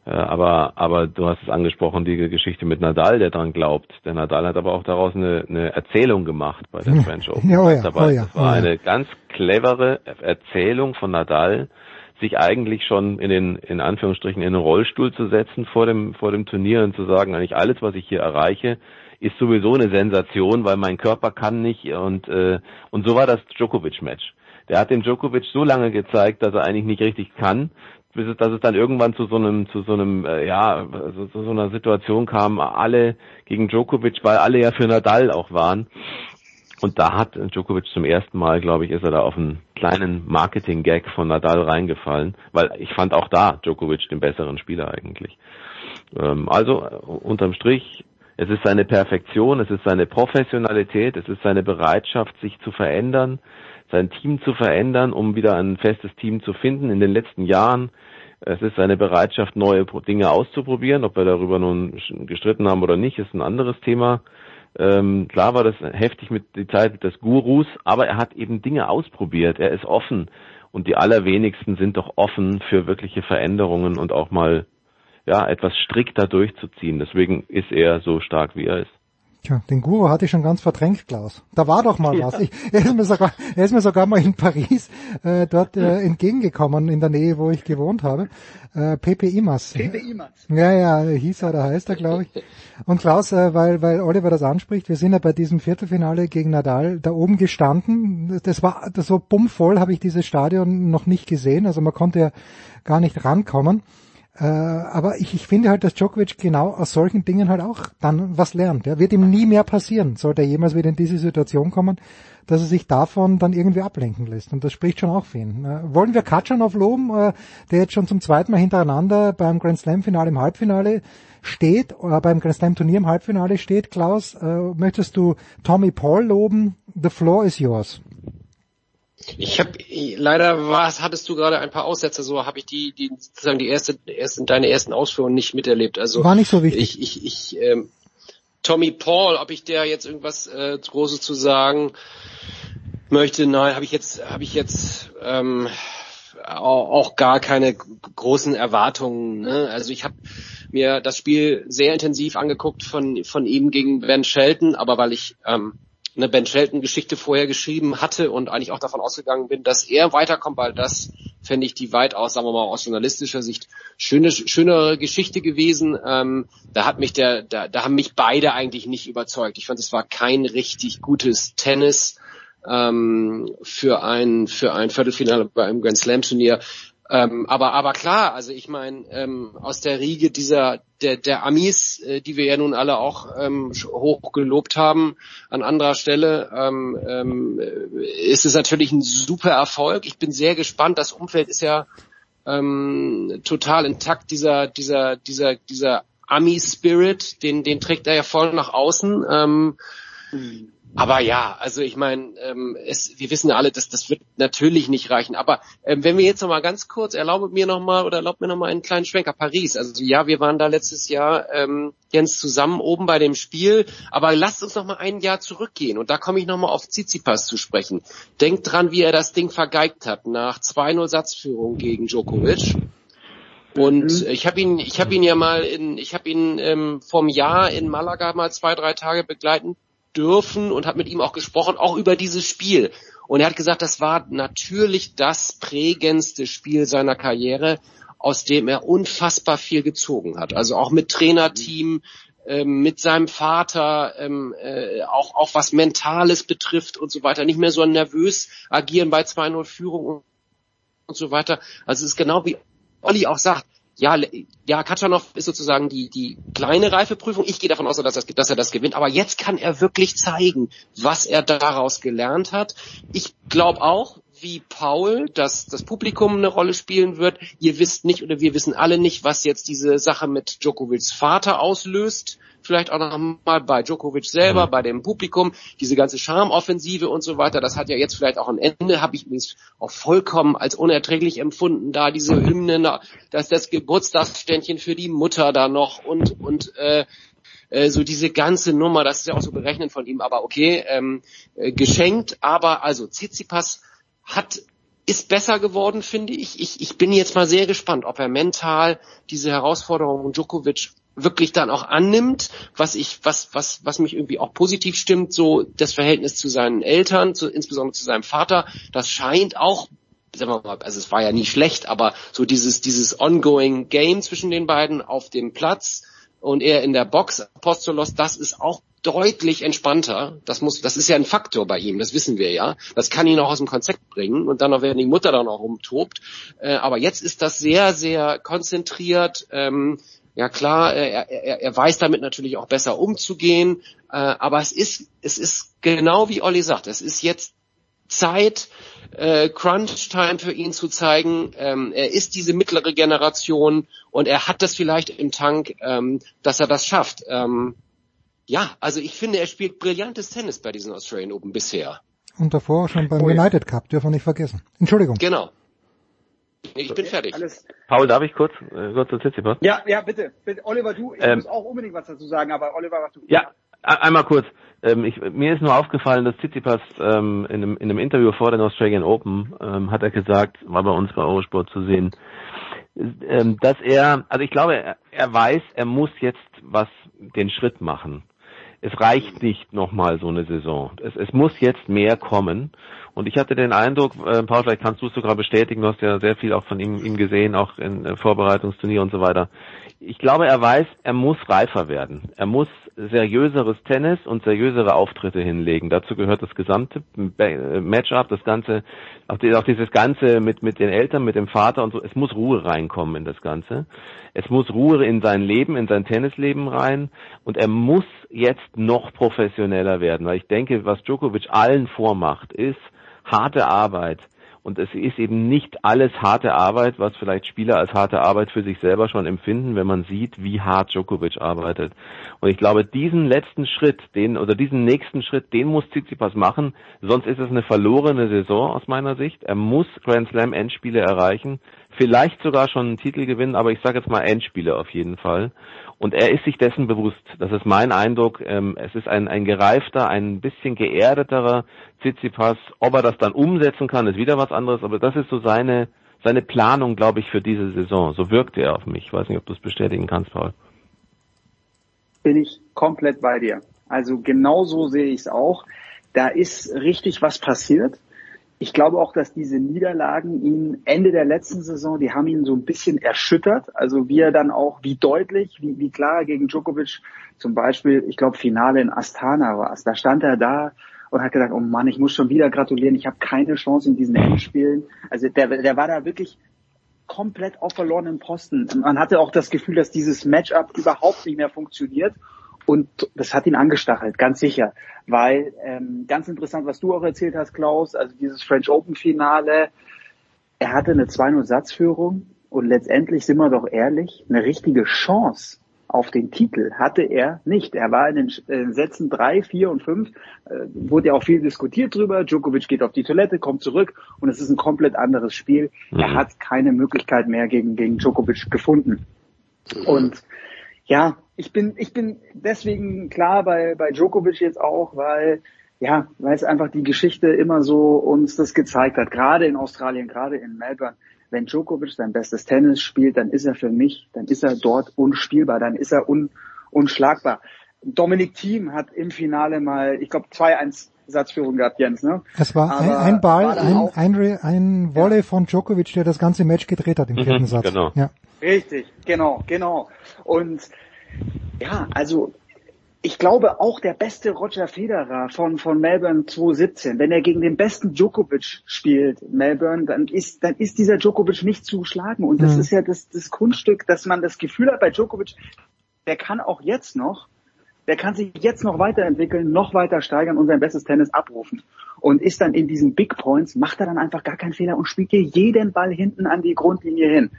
Äh, aber, aber du hast es angesprochen, die Geschichte mit Nadal, der dran glaubt. Der Nadal hat aber auch daraus eine, eine Erzählung gemacht bei der French Open. Ja, oh ja, oh ja, das war oh ja. eine ganz clevere Erzählung von Nadal, sich eigentlich schon in den, in Anführungsstrichen, in den Rollstuhl zu setzen vor dem, vor dem Turnier und zu sagen, eigentlich alles, was ich hier erreiche, ist sowieso eine Sensation, weil mein Körper kann nicht und, äh, und so war das Djokovic-Match. Der hat dem Djokovic so lange gezeigt, dass er eigentlich nicht richtig kann, bis es, dass es dann irgendwann zu so einem, zu so einem, äh, ja, so, zu so einer Situation kam, alle gegen Djokovic, weil alle ja für Nadal auch waren. Und da hat Djokovic zum ersten Mal, glaube ich, ist er da auf einen kleinen Marketing-Gag von Nadal reingefallen, weil ich fand auch da Djokovic den besseren Spieler eigentlich. Ähm, also äh, unterm Strich, es ist seine Perfektion, es ist seine Professionalität, es ist seine Bereitschaft, sich zu verändern, sein Team zu verändern, um wieder ein festes Team zu finden in den letzten Jahren. Es ist seine Bereitschaft, neue Dinge auszuprobieren. Ob wir darüber nun gestritten haben oder nicht, ist ein anderes Thema. Ähm, klar war das heftig mit die Zeit des Gurus, aber er hat eben Dinge ausprobiert. Er ist offen und die allerwenigsten sind doch offen für wirkliche Veränderungen und auch mal ja etwas strikter durchzuziehen. Deswegen ist er so stark, wie er ist. Tja, den Guru hatte ich schon ganz verdrängt, Klaus. Da war doch mal Ja. was. Ich, er, ist mir sogar, er ist mir sogar mal in Paris äh, dort äh, entgegengekommen, in der Nähe, wo ich gewohnt habe. Äh, Pepe Imas. Pepe Imas. Ja, ja, hieß er, oder heißt er, glaube ich. Und Klaus, äh, weil, weil Oliver das anspricht, wir sind ja bei diesem Viertelfinale gegen Nadal da oben gestanden. Das war das so bummvoll, habe ich dieses Stadion noch nicht gesehen. Also man konnte ja gar nicht rankommen. Äh, aber ich, ich finde halt, dass Djokovic genau aus solchen Dingen halt auch dann was lernt. Ja. Wird ihm nie mehr passieren, sollte er jemals wieder in diese Situation kommen, dass er sich davon dann irgendwie ablenken lässt. Und das spricht schon auch für ihn. Äh, wollen wir Katschanov loben, äh, der jetzt schon zum zweiten Mal hintereinander beim Grand Slam Finale im Halbfinale steht, oder beim Grand Slam Turnier im Halbfinale steht, Klaus, äh, möchtest du Tommy Paul loben? The floor is yours. Ich habe leider was hattest du gerade ein paar Aussätze, so habe ich die die sozusagen die erste ersten deine ersten Ausführungen nicht miterlebt. Also War nicht so wichtig. Ich ich, ich ähm, Tommy Paul, ob ich der jetzt irgendwas äh, Großes zu sagen möchte, nein, habe ich jetzt habe ich jetzt ähm, auch, gar keine großen Erwartungen. Ne? Also ich habe mir das Spiel sehr intensiv angeguckt von von ihm gegen Ben Shelton, aber weil ich ähm, eine Ben Shelton Geschichte vorher geschrieben hatte und eigentlich auch davon ausgegangen bin, dass er weiterkommt, weil das fände ich die weitaus, sagen wir mal, aus journalistischer Sicht schöne, schönere Geschichte gewesen. Ähm, da hat mich der, da, da haben mich beide eigentlich nicht überzeugt. Ich fand, es war kein richtig gutes Tennis ähm, für ein für ein Viertelfinale bei einem Grand Slam Turnier. Ähm, aber aber klar, also ich meine ähm, aus der Riege dieser der der Amis, äh, die wir ja nun alle auch ähm, hoch gelobt haben an anderer Stelle, ähm, ähm, äh, ist es natürlich ein super Erfolg. Ich bin sehr gespannt. Das Umfeld ist ja ähm, total intakt. Dieser dieser dieser dieser Ami Spirit, den den trägt er ja voll nach außen. Ähm, aber ja, also ich meine, ähm, es, wir wissen ja alle, dass das wird natürlich nicht reichen. Aber ähm, wenn wir jetzt noch mal ganz kurz, erlaube mir noch mal oder erlaubt mir noch mal einen kleinen Schwenker Paris. Also ja, wir waren da letztes Jahr ähm, Jens zusammen oben bei dem Spiel. Aber lasst uns noch mal ein Jahr zurückgehen und da komme ich noch mal auf Tsitsipas zu sprechen. Denkt dran, wie er das Ding vergeigt hat nach 2-0 Satzführung gegen Djokovic. Und ich habe ihn, ich habe ihn ja mal in, ich habe ihn ähm, vom Jahr in Malaga mal zwei, drei Tage begleiten dürfen und habe mit ihm auch gesprochen, auch über dieses Spiel. Und er hat gesagt, das war natürlich das prägendste Spiel seiner Karriere, aus dem er unfassbar viel gezogen hat. Also auch mit Trainerteam, ähm, mit seinem Vater, ähm, äh, auch, auch was Mentales betrifft und so weiter. Nicht mehr so nervös agieren bei 2-0 Führung und, und so weiter. Also es ist genau wie Olli auch sagt, ja, ja, Katschanov ist sozusagen die, die kleine Reifeprüfung. Ich gehe davon aus, dass, das, dass er das gewinnt. Aber jetzt kann er wirklich zeigen, was er daraus gelernt hat. Ich glaube auch, wie Paul, dass das Publikum eine Rolle spielen wird. Ihr wisst nicht oder wir wissen alle nicht, was jetzt diese Sache mit Djokovics Vater auslöst. Vielleicht auch noch mal bei Djokovic selber, Mhm. bei dem Publikum, diese ganze Charmoffensive und so weiter, das hat ja jetzt vielleicht auch ein Ende, habe ich übrigens auch vollkommen als unerträglich empfunden, da diese Hymnen, da- dass das Geburtstagsständchen für die Mutter da noch und und äh, äh, so diese ganze Nummer, das ist ja auch so berechnet von ihm, aber okay, ähm, äh, geschenkt, aber also Tsitsipas hat ist besser geworden, finde ich. ich. Ich bin jetzt mal sehr gespannt, ob er mental diese Herausforderung von Djokovic wirklich dann auch annimmt, was ich, was, was, was mich irgendwie auch positiv stimmt, so das Verhältnis zu seinen Eltern, zu, insbesondere zu seinem Vater, das scheint auch, sagen wir mal, also es war ja nie schlecht, aber so dieses, dieses ongoing Game zwischen den beiden auf dem Platz und er in der Box, Apostolos, das ist auch deutlich entspannter. Das muss, das ist ja ein Faktor bei ihm, das wissen wir ja. Das kann ihn auch aus dem Konzept bringen und dann noch, wenn die Mutter dann auch rumtobt. Äh, aber jetzt ist das sehr, sehr konzentriert. Ähm, ja klar, äh, er, er, er weiß damit natürlich auch besser umzugehen. Äh, aber es ist, es ist genau wie Olli sagt, es ist jetzt Zeit, äh, Crunch-Time für ihn zu zeigen. Ähm, er ist diese mittlere Generation und er hat das vielleicht im Tank, ähm, dass er das schafft. Ähm, ja, also ich finde, er spielt brillantes Tennis bei diesen Australian Open bisher. Und davor schon beim Oh ja. United Cup, dürfen wir nicht vergessen. Entschuldigung. Genau. Ich bin fertig. Paul, darf ich kurz, äh, kurz zu Tsitsipas? Ja, ja, bitte. bitte. Oliver, du, ich Ähm, muss auch unbedingt was dazu sagen, aber Oliver, was du. Ja, e- einmal kurz. Ähm, ich, mir ist nur aufgefallen, dass Tsitsipas ähm, in, einem, in einem Interview vor den Australian Open ähm, hat er gesagt, war bei uns bei Eurosport zu sehen, ähm, dass er, also ich glaube, er, er weiß, er muss jetzt was den Schritt machen. Es reicht nicht nochmal so eine Saison. Es, es muss jetzt mehr kommen. Und ich hatte den Eindruck, äh, Paul, vielleicht kannst du es sogar bestätigen, du hast ja sehr viel auch von ihm, ihm gesehen, auch in äh, Vorbereitungsturnier und so weiter. Ich glaube, er weiß, er muss reifer werden. Er muss seriöseres Tennis und seriösere Auftritte hinlegen. Dazu gehört das gesamte äh, Matchup, das ganze, auch dieses Ganze mit, mit den Eltern, mit dem Vater und so. Es muss Ruhe reinkommen in das Ganze. Es muss Ruhe in sein Leben, in sein Tennisleben rein. Und er muss jetzt noch professioneller werden, weil ich denke, was Djokovic allen vormacht, ist harte Arbeit. Und es ist eben nicht alles harte Arbeit, was vielleicht Spieler als harte Arbeit für sich selber schon empfinden, wenn man sieht, wie hart Djokovic arbeitet. Und ich glaube, diesen letzten Schritt, den oder diesen nächsten Schritt, den muss Tsitsipas machen, sonst ist es eine verlorene Saison aus meiner Sicht. Er muss Grand Slam Endspiele erreichen, vielleicht sogar schon einen Titel gewinnen, aber ich sage jetzt mal Endspiele auf jeden Fall. Und er ist sich dessen bewusst. Das ist mein Eindruck. Ähm, es ist ein, ein gereifter, ein bisschen geerdeterer Tsitsipas. Ob er das dann umsetzen kann, ist wieder was anderes. Aber das ist so seine, seine Planung, glaube ich, für diese Saison. So wirkt er auf mich. Ich weiß nicht, ob du es bestätigen kannst, Paul. bin ich komplett bei dir. Also genau so sehe ich es auch. Da ist richtig was passiert. Ich glaube auch, dass diese Niederlagen ihn Ende der letzten Saison, die haben ihn so ein bisschen erschüttert. Also wie er dann auch, wie deutlich, wie, wie klar gegen Djokovic zum Beispiel, ich glaube Finale in Astana war es. Da stand er da und hat gedacht, oh Mann, ich muss schon wieder gratulieren, ich habe keine Chance in diesen Endspielen. Also der, der war da wirklich komplett auf verlorenen Posten. Man hatte auch das Gefühl, dass dieses Matchup überhaupt nicht mehr funktioniert. Und das hat ihn angestachelt, ganz sicher. Weil, ähm, ganz interessant, was du auch erzählt hast, Klaus, also dieses French Open Finale, er hatte eine 2-0 Satzführung und letztendlich, sind wir doch ehrlich, eine richtige Chance auf den Titel hatte er nicht. Er war in den äh, Sätzen drei, vier und fünf, äh, wurde ja auch viel diskutiert drüber. Djokovic geht auf die Toilette, kommt zurück und es ist ein komplett anderes Spiel. Mhm. Er hat keine Möglichkeit mehr gegen, gegen Djokovic gefunden. Und ja, ich bin, ich bin deswegen klar bei, bei Djokovic jetzt auch, weil, ja, weil es einfach die Geschichte immer so uns das gezeigt hat, gerade in Australien, gerade in Melbourne. Wenn Djokovic sein bestes Tennis spielt, dann ist er für mich, dann ist er dort unspielbar, dann ist er un, unschlagbar. Dominik Thiem hat im Finale mal, ich glaube, 2-1 Satzführung gehabt, Jens, ne? Es war ein, Aber ein Ball, war ein, auch- ein, ein Volley von Djokovic, der das ganze Match gedreht hat im Mhm, vierten Satz. genau. Ja. Richtig, genau, genau. Und ja, also ich glaube auch der beste Roger Federer von, von Melbourne 2017, wenn er gegen den besten Djokovic spielt, Melbourne, dann ist, dann ist dieser Djokovic nicht zu schlagen. Und das Mhm. ist ja das, das Kunststück, dass man das Gefühl hat bei Djokovic, der kann auch jetzt noch, der kann sich jetzt noch weiterentwickeln, noch weiter steigern und sein bestes Tennis abrufen. Und ist dann in diesen Big Points, macht er dann einfach gar keinen Fehler und spielt dir jeden Ball hinten an die Grundlinie hin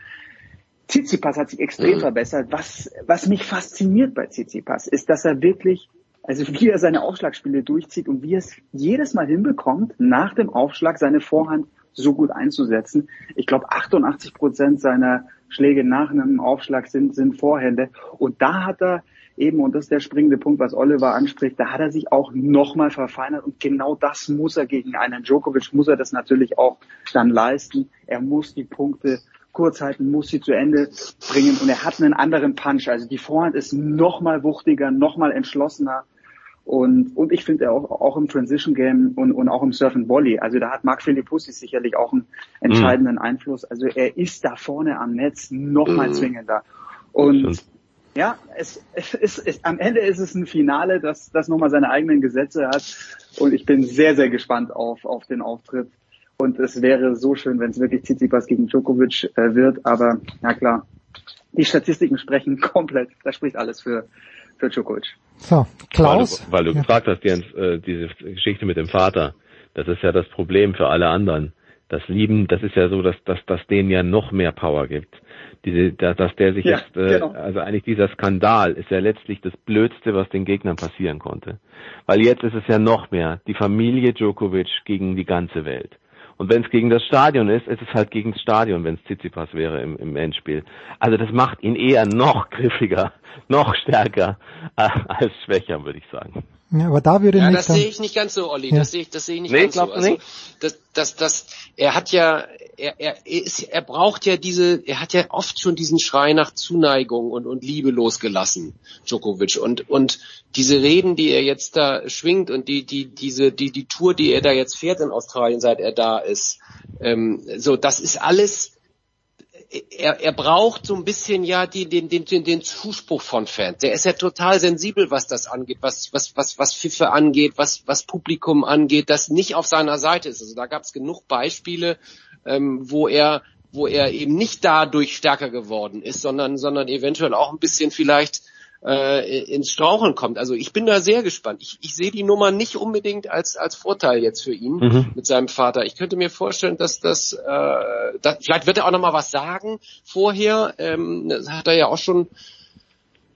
Tsitsipas hat sich extrem Mhm. verbessert. Was, was mich fasziniert bei Tsitsipas ist, dass er wirklich, also wie er seine Aufschlagspiele durchzieht und wie er es jedes Mal hinbekommt, nach dem Aufschlag seine Vorhand so gut einzusetzen. Ich glaube, 88 Prozent seiner Schläge nach einem Aufschlag sind, sind Vorhände. Und da hat er eben, und das ist der springende Punkt, was Oliver anspricht, da hat er sich auch nochmal verfeinert und genau das muss er gegen einen Djokovic, muss er das natürlich auch dann leisten. Er muss die Punkte kurz halten, muss sie zu Ende bringen und er hat einen anderen Punch. Also die Vorhand ist nochmal wuchtiger, nochmal entschlossener. Und, und ich finde auch, auch im Transition Game und, und auch im Surf and Volley, also da hat Marc Philippussi sicherlich auch einen entscheidenden Einfluss. Also er ist da vorne am Netz nochmal Mhm. zwingender. Und ja, es, es, es, es, am Ende ist es ein Finale, das, das nochmal seine eigenen Gesetze hat. Und ich bin sehr, sehr gespannt auf, auf den Auftritt. Und es wäre so schön, wenn es wirklich Tsitsipas gegen Djokovic äh, wird. Aber na klar, die Statistiken sprechen komplett. Das spricht alles für, für Djokovic. So, Klaus. Weil du, weil du Ja. gefragt hast, Jens, äh, diese Geschichte mit dem Vater, das ist ja das Problem für alle anderen. Das Lieben, das ist ja so, dass, dass das denen ja noch mehr Power gibt. Diese, dass, dass der sich Ja, jetzt, äh, genau. also eigentlich dieser Skandal ist ja letztlich das Blödste, was den Gegnern passieren konnte. Weil jetzt ist es ja noch mehr die Familie Djokovic gegen die ganze Welt. Und wenn es gegen das Stadion ist, ist es halt gegen das Stadion, wenn es Tsitsipas wäre im, im Endspiel. Also das macht ihn eher noch griffiger, noch stärker äh, als schwächer, würde ich sagen. Ja, aber da würde Ja, das sehe ich nicht ganz so, Olli. Ja. Das sehe ich, das sehe ich nicht Nee, ganz so. Also, nicht? das, das, das, er hat ja, er, er ist, er braucht ja diese, er hat ja oft schon diesen Schrei nach Zuneigung und, und Liebe losgelassen, Djokovic. Und, und diese Reden, die er jetzt da schwingt und die, die, diese, die, die Tour, die er da jetzt fährt in Australien, seit er da ist, ähm, so, das ist alles, er, er braucht so ein bisschen ja die, den, den, den, den Zuspruch von Fans. Der ist ja total sensibel, was das angeht, was, was, was, was Pfiffe angeht, was, was Publikum angeht, das nicht auf seiner Seite ist. Also da gab es genug Beispiele, ähm, wo er wo er eben nicht dadurch stärker geworden ist, sondern, sondern eventuell auch ein bisschen vielleicht äh, ins Straucheln kommt. Also ich bin da sehr gespannt. Ich, ich sehe die Nummer nicht unbedingt als als Vorteil jetzt für ihn Mhm. mit seinem Vater. Ich könnte mir vorstellen, dass das, äh, da, vielleicht wird er auch noch mal was sagen vorher. Ähm, das hat er ja auch schon,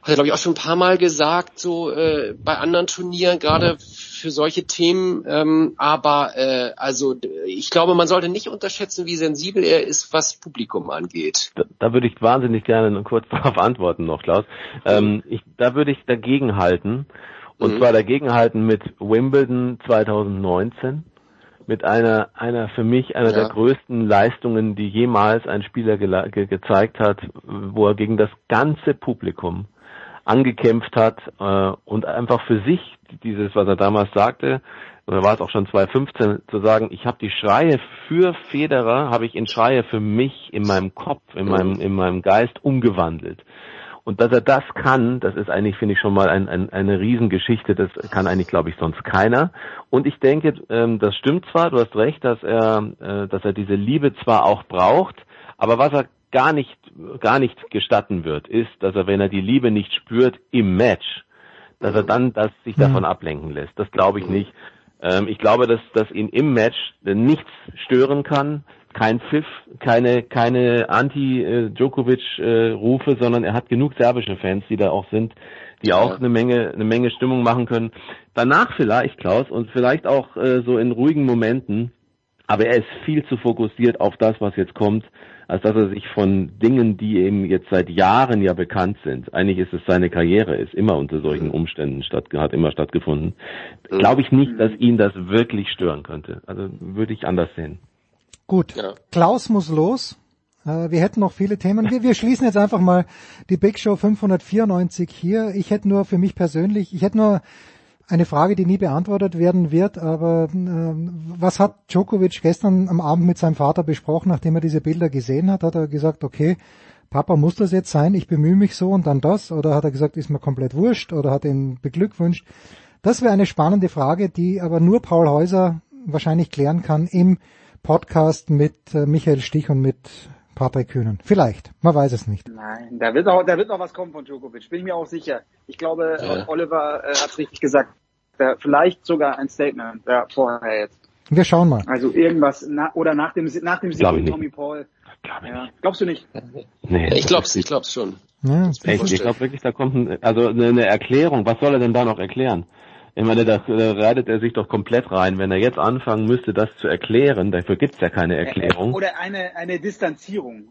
hat er glaube ich auch schon ein paar Mal gesagt, so äh, bei anderen Turnieren gerade für solche Themen. Ähm, aber äh, also ich glaube, man sollte nicht unterschätzen, wie sensibel er ist, was Publikum angeht. Da, da würde ich wahnsinnig gerne noch kurz darauf antworten noch, Klaus. Ähm, ich, da würde ich dagegen halten. Und Mhm. zwar dagegen halten mit Wimbledon 2019. Mit einer, einer für mich einer Ja. der größten Leistungen, die jemals ein Spieler ge gezeigt hat, wo er gegen das ganze Publikum angekämpft hat äh, und einfach für sich dieses, was er damals sagte, oder war es auch schon 2015, zu sagen, ich habe die Schreie für Federer, habe ich in Schreie für mich in meinem Kopf, in meinem, in meinem Geist umgewandelt. Und dass er das kann, das ist eigentlich, finde ich, schon mal ein, ein, eine Riesengeschichte. Das kann eigentlich, glaube ich, sonst keiner. Und ich denke, ähm, das stimmt zwar, du hast recht, dass er, äh, dass er diese Liebe zwar auch braucht, aber was er gar nicht, gar nicht gestatten wird, ist, dass er, wenn er die Liebe nicht spürt im Match, dass er dann das sich davon ablenken lässt. Das glaube ich nicht. Ähm, ich glaube, dass, dass ihn im Match nichts stören kann. Kein Pfiff, keine, keine Anti-Djokovic-Rufe, sondern er hat genug serbische Fans, die da auch sind, die auch eine Menge, eine Menge Stimmung machen können. Danach vielleicht, Klaus, und vielleicht auch äh, so in ruhigen Momenten, aber er ist viel zu fokussiert auf das, was jetzt kommt, als dass er sich von Dingen, die eben jetzt seit Jahren ja bekannt sind, eigentlich ist es seine Karriere, ist immer unter solchen Umständen statt, hat immer stattgefunden, glaube ich nicht, dass ihn das wirklich stören könnte. Also würde ich anders sehen. Gut, Klaus muss los. Äh, Wir hätten noch viele Themen. Wir, wir schließen jetzt einfach mal die Big Show 594 hier. Ich hätte nur für mich persönlich, ich hätte nur eine Frage, die nie beantwortet werden wird, aber ähm, was hat Djokovic gestern am Abend mit seinem Vater besprochen, nachdem er diese Bilder gesehen hat? Hat er gesagt, okay, Papa muss das jetzt sein, ich bemühe mich so und dann das? Oder hat er gesagt, ist mir komplett wurscht? Oder hat ihn beglückwünscht? Das wäre eine spannende Frage, die aber nur Paul Häuser wahrscheinlich klären kann im Podcast mit äh, Michael Stich und mit Patrick Kühnen. Vielleicht, man weiß es nicht. Nein, da wird noch, da wird noch was kommen von Djokovic, bin ich mir auch sicher. Ich glaube, Ja. Oliver äh, hat es richtig gesagt. Da, vielleicht sogar ein Statement ja, vorher jetzt. Wir schauen mal. Also irgendwas na, oder nach dem nach dem Sieg Glaub ich nicht. Tommy Paul Ja. Glaubst du nicht? Nee, Ich glaub's, ich glaub's schon. Ja, Echt, ich glaube wirklich, da kommt ein, also eine Erklärung. Was soll er denn da noch erklären? Ich meine, da, da reitet er sich doch komplett rein. Wenn er jetzt anfangen müsste, das zu erklären, dafür gibt's ja keine Erklärung. Oder eine, eine Distanzierung.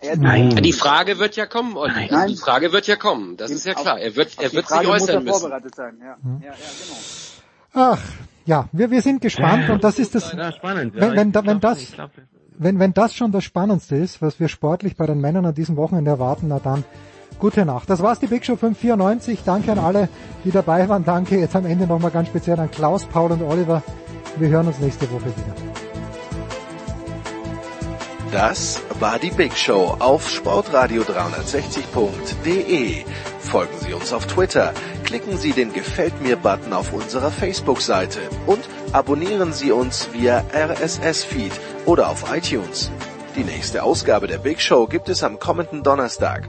Er, er, Nein. Die Frage wird ja kommen, Olli. Nein. Die Frage wird ja kommen. Das ist ja klar. Er wird, er wird sich muss er äußern müssen. vorbereitet sein. Ja, ja, ja, genau. Ach, ja, wir, wir sind gespannt und das ist das, Ja, spannend. wenn, wenn, da- das, wenn, wenn das schon das Spannendste ist, was wir sportlich bei den Männern an diesem Wochenende erwarten, na dann gute Nacht. Das war's, die Big Show 594. Danke an alle, die dabei waren. Danke jetzt am Ende nochmal ganz speziell an Klaus, Paul und Oliver. Wir hören uns nächste Woche wieder. Das war die Big Show auf sportradio360.de. Folgen Sie uns auf Twitter, klicken Sie den Gefällt mir Button auf unserer Facebook-Seite und abonnieren Sie uns via RSS-Feed oder auf iTunes. Die nächste Ausgabe der Big Show gibt es am kommenden Donnerstag.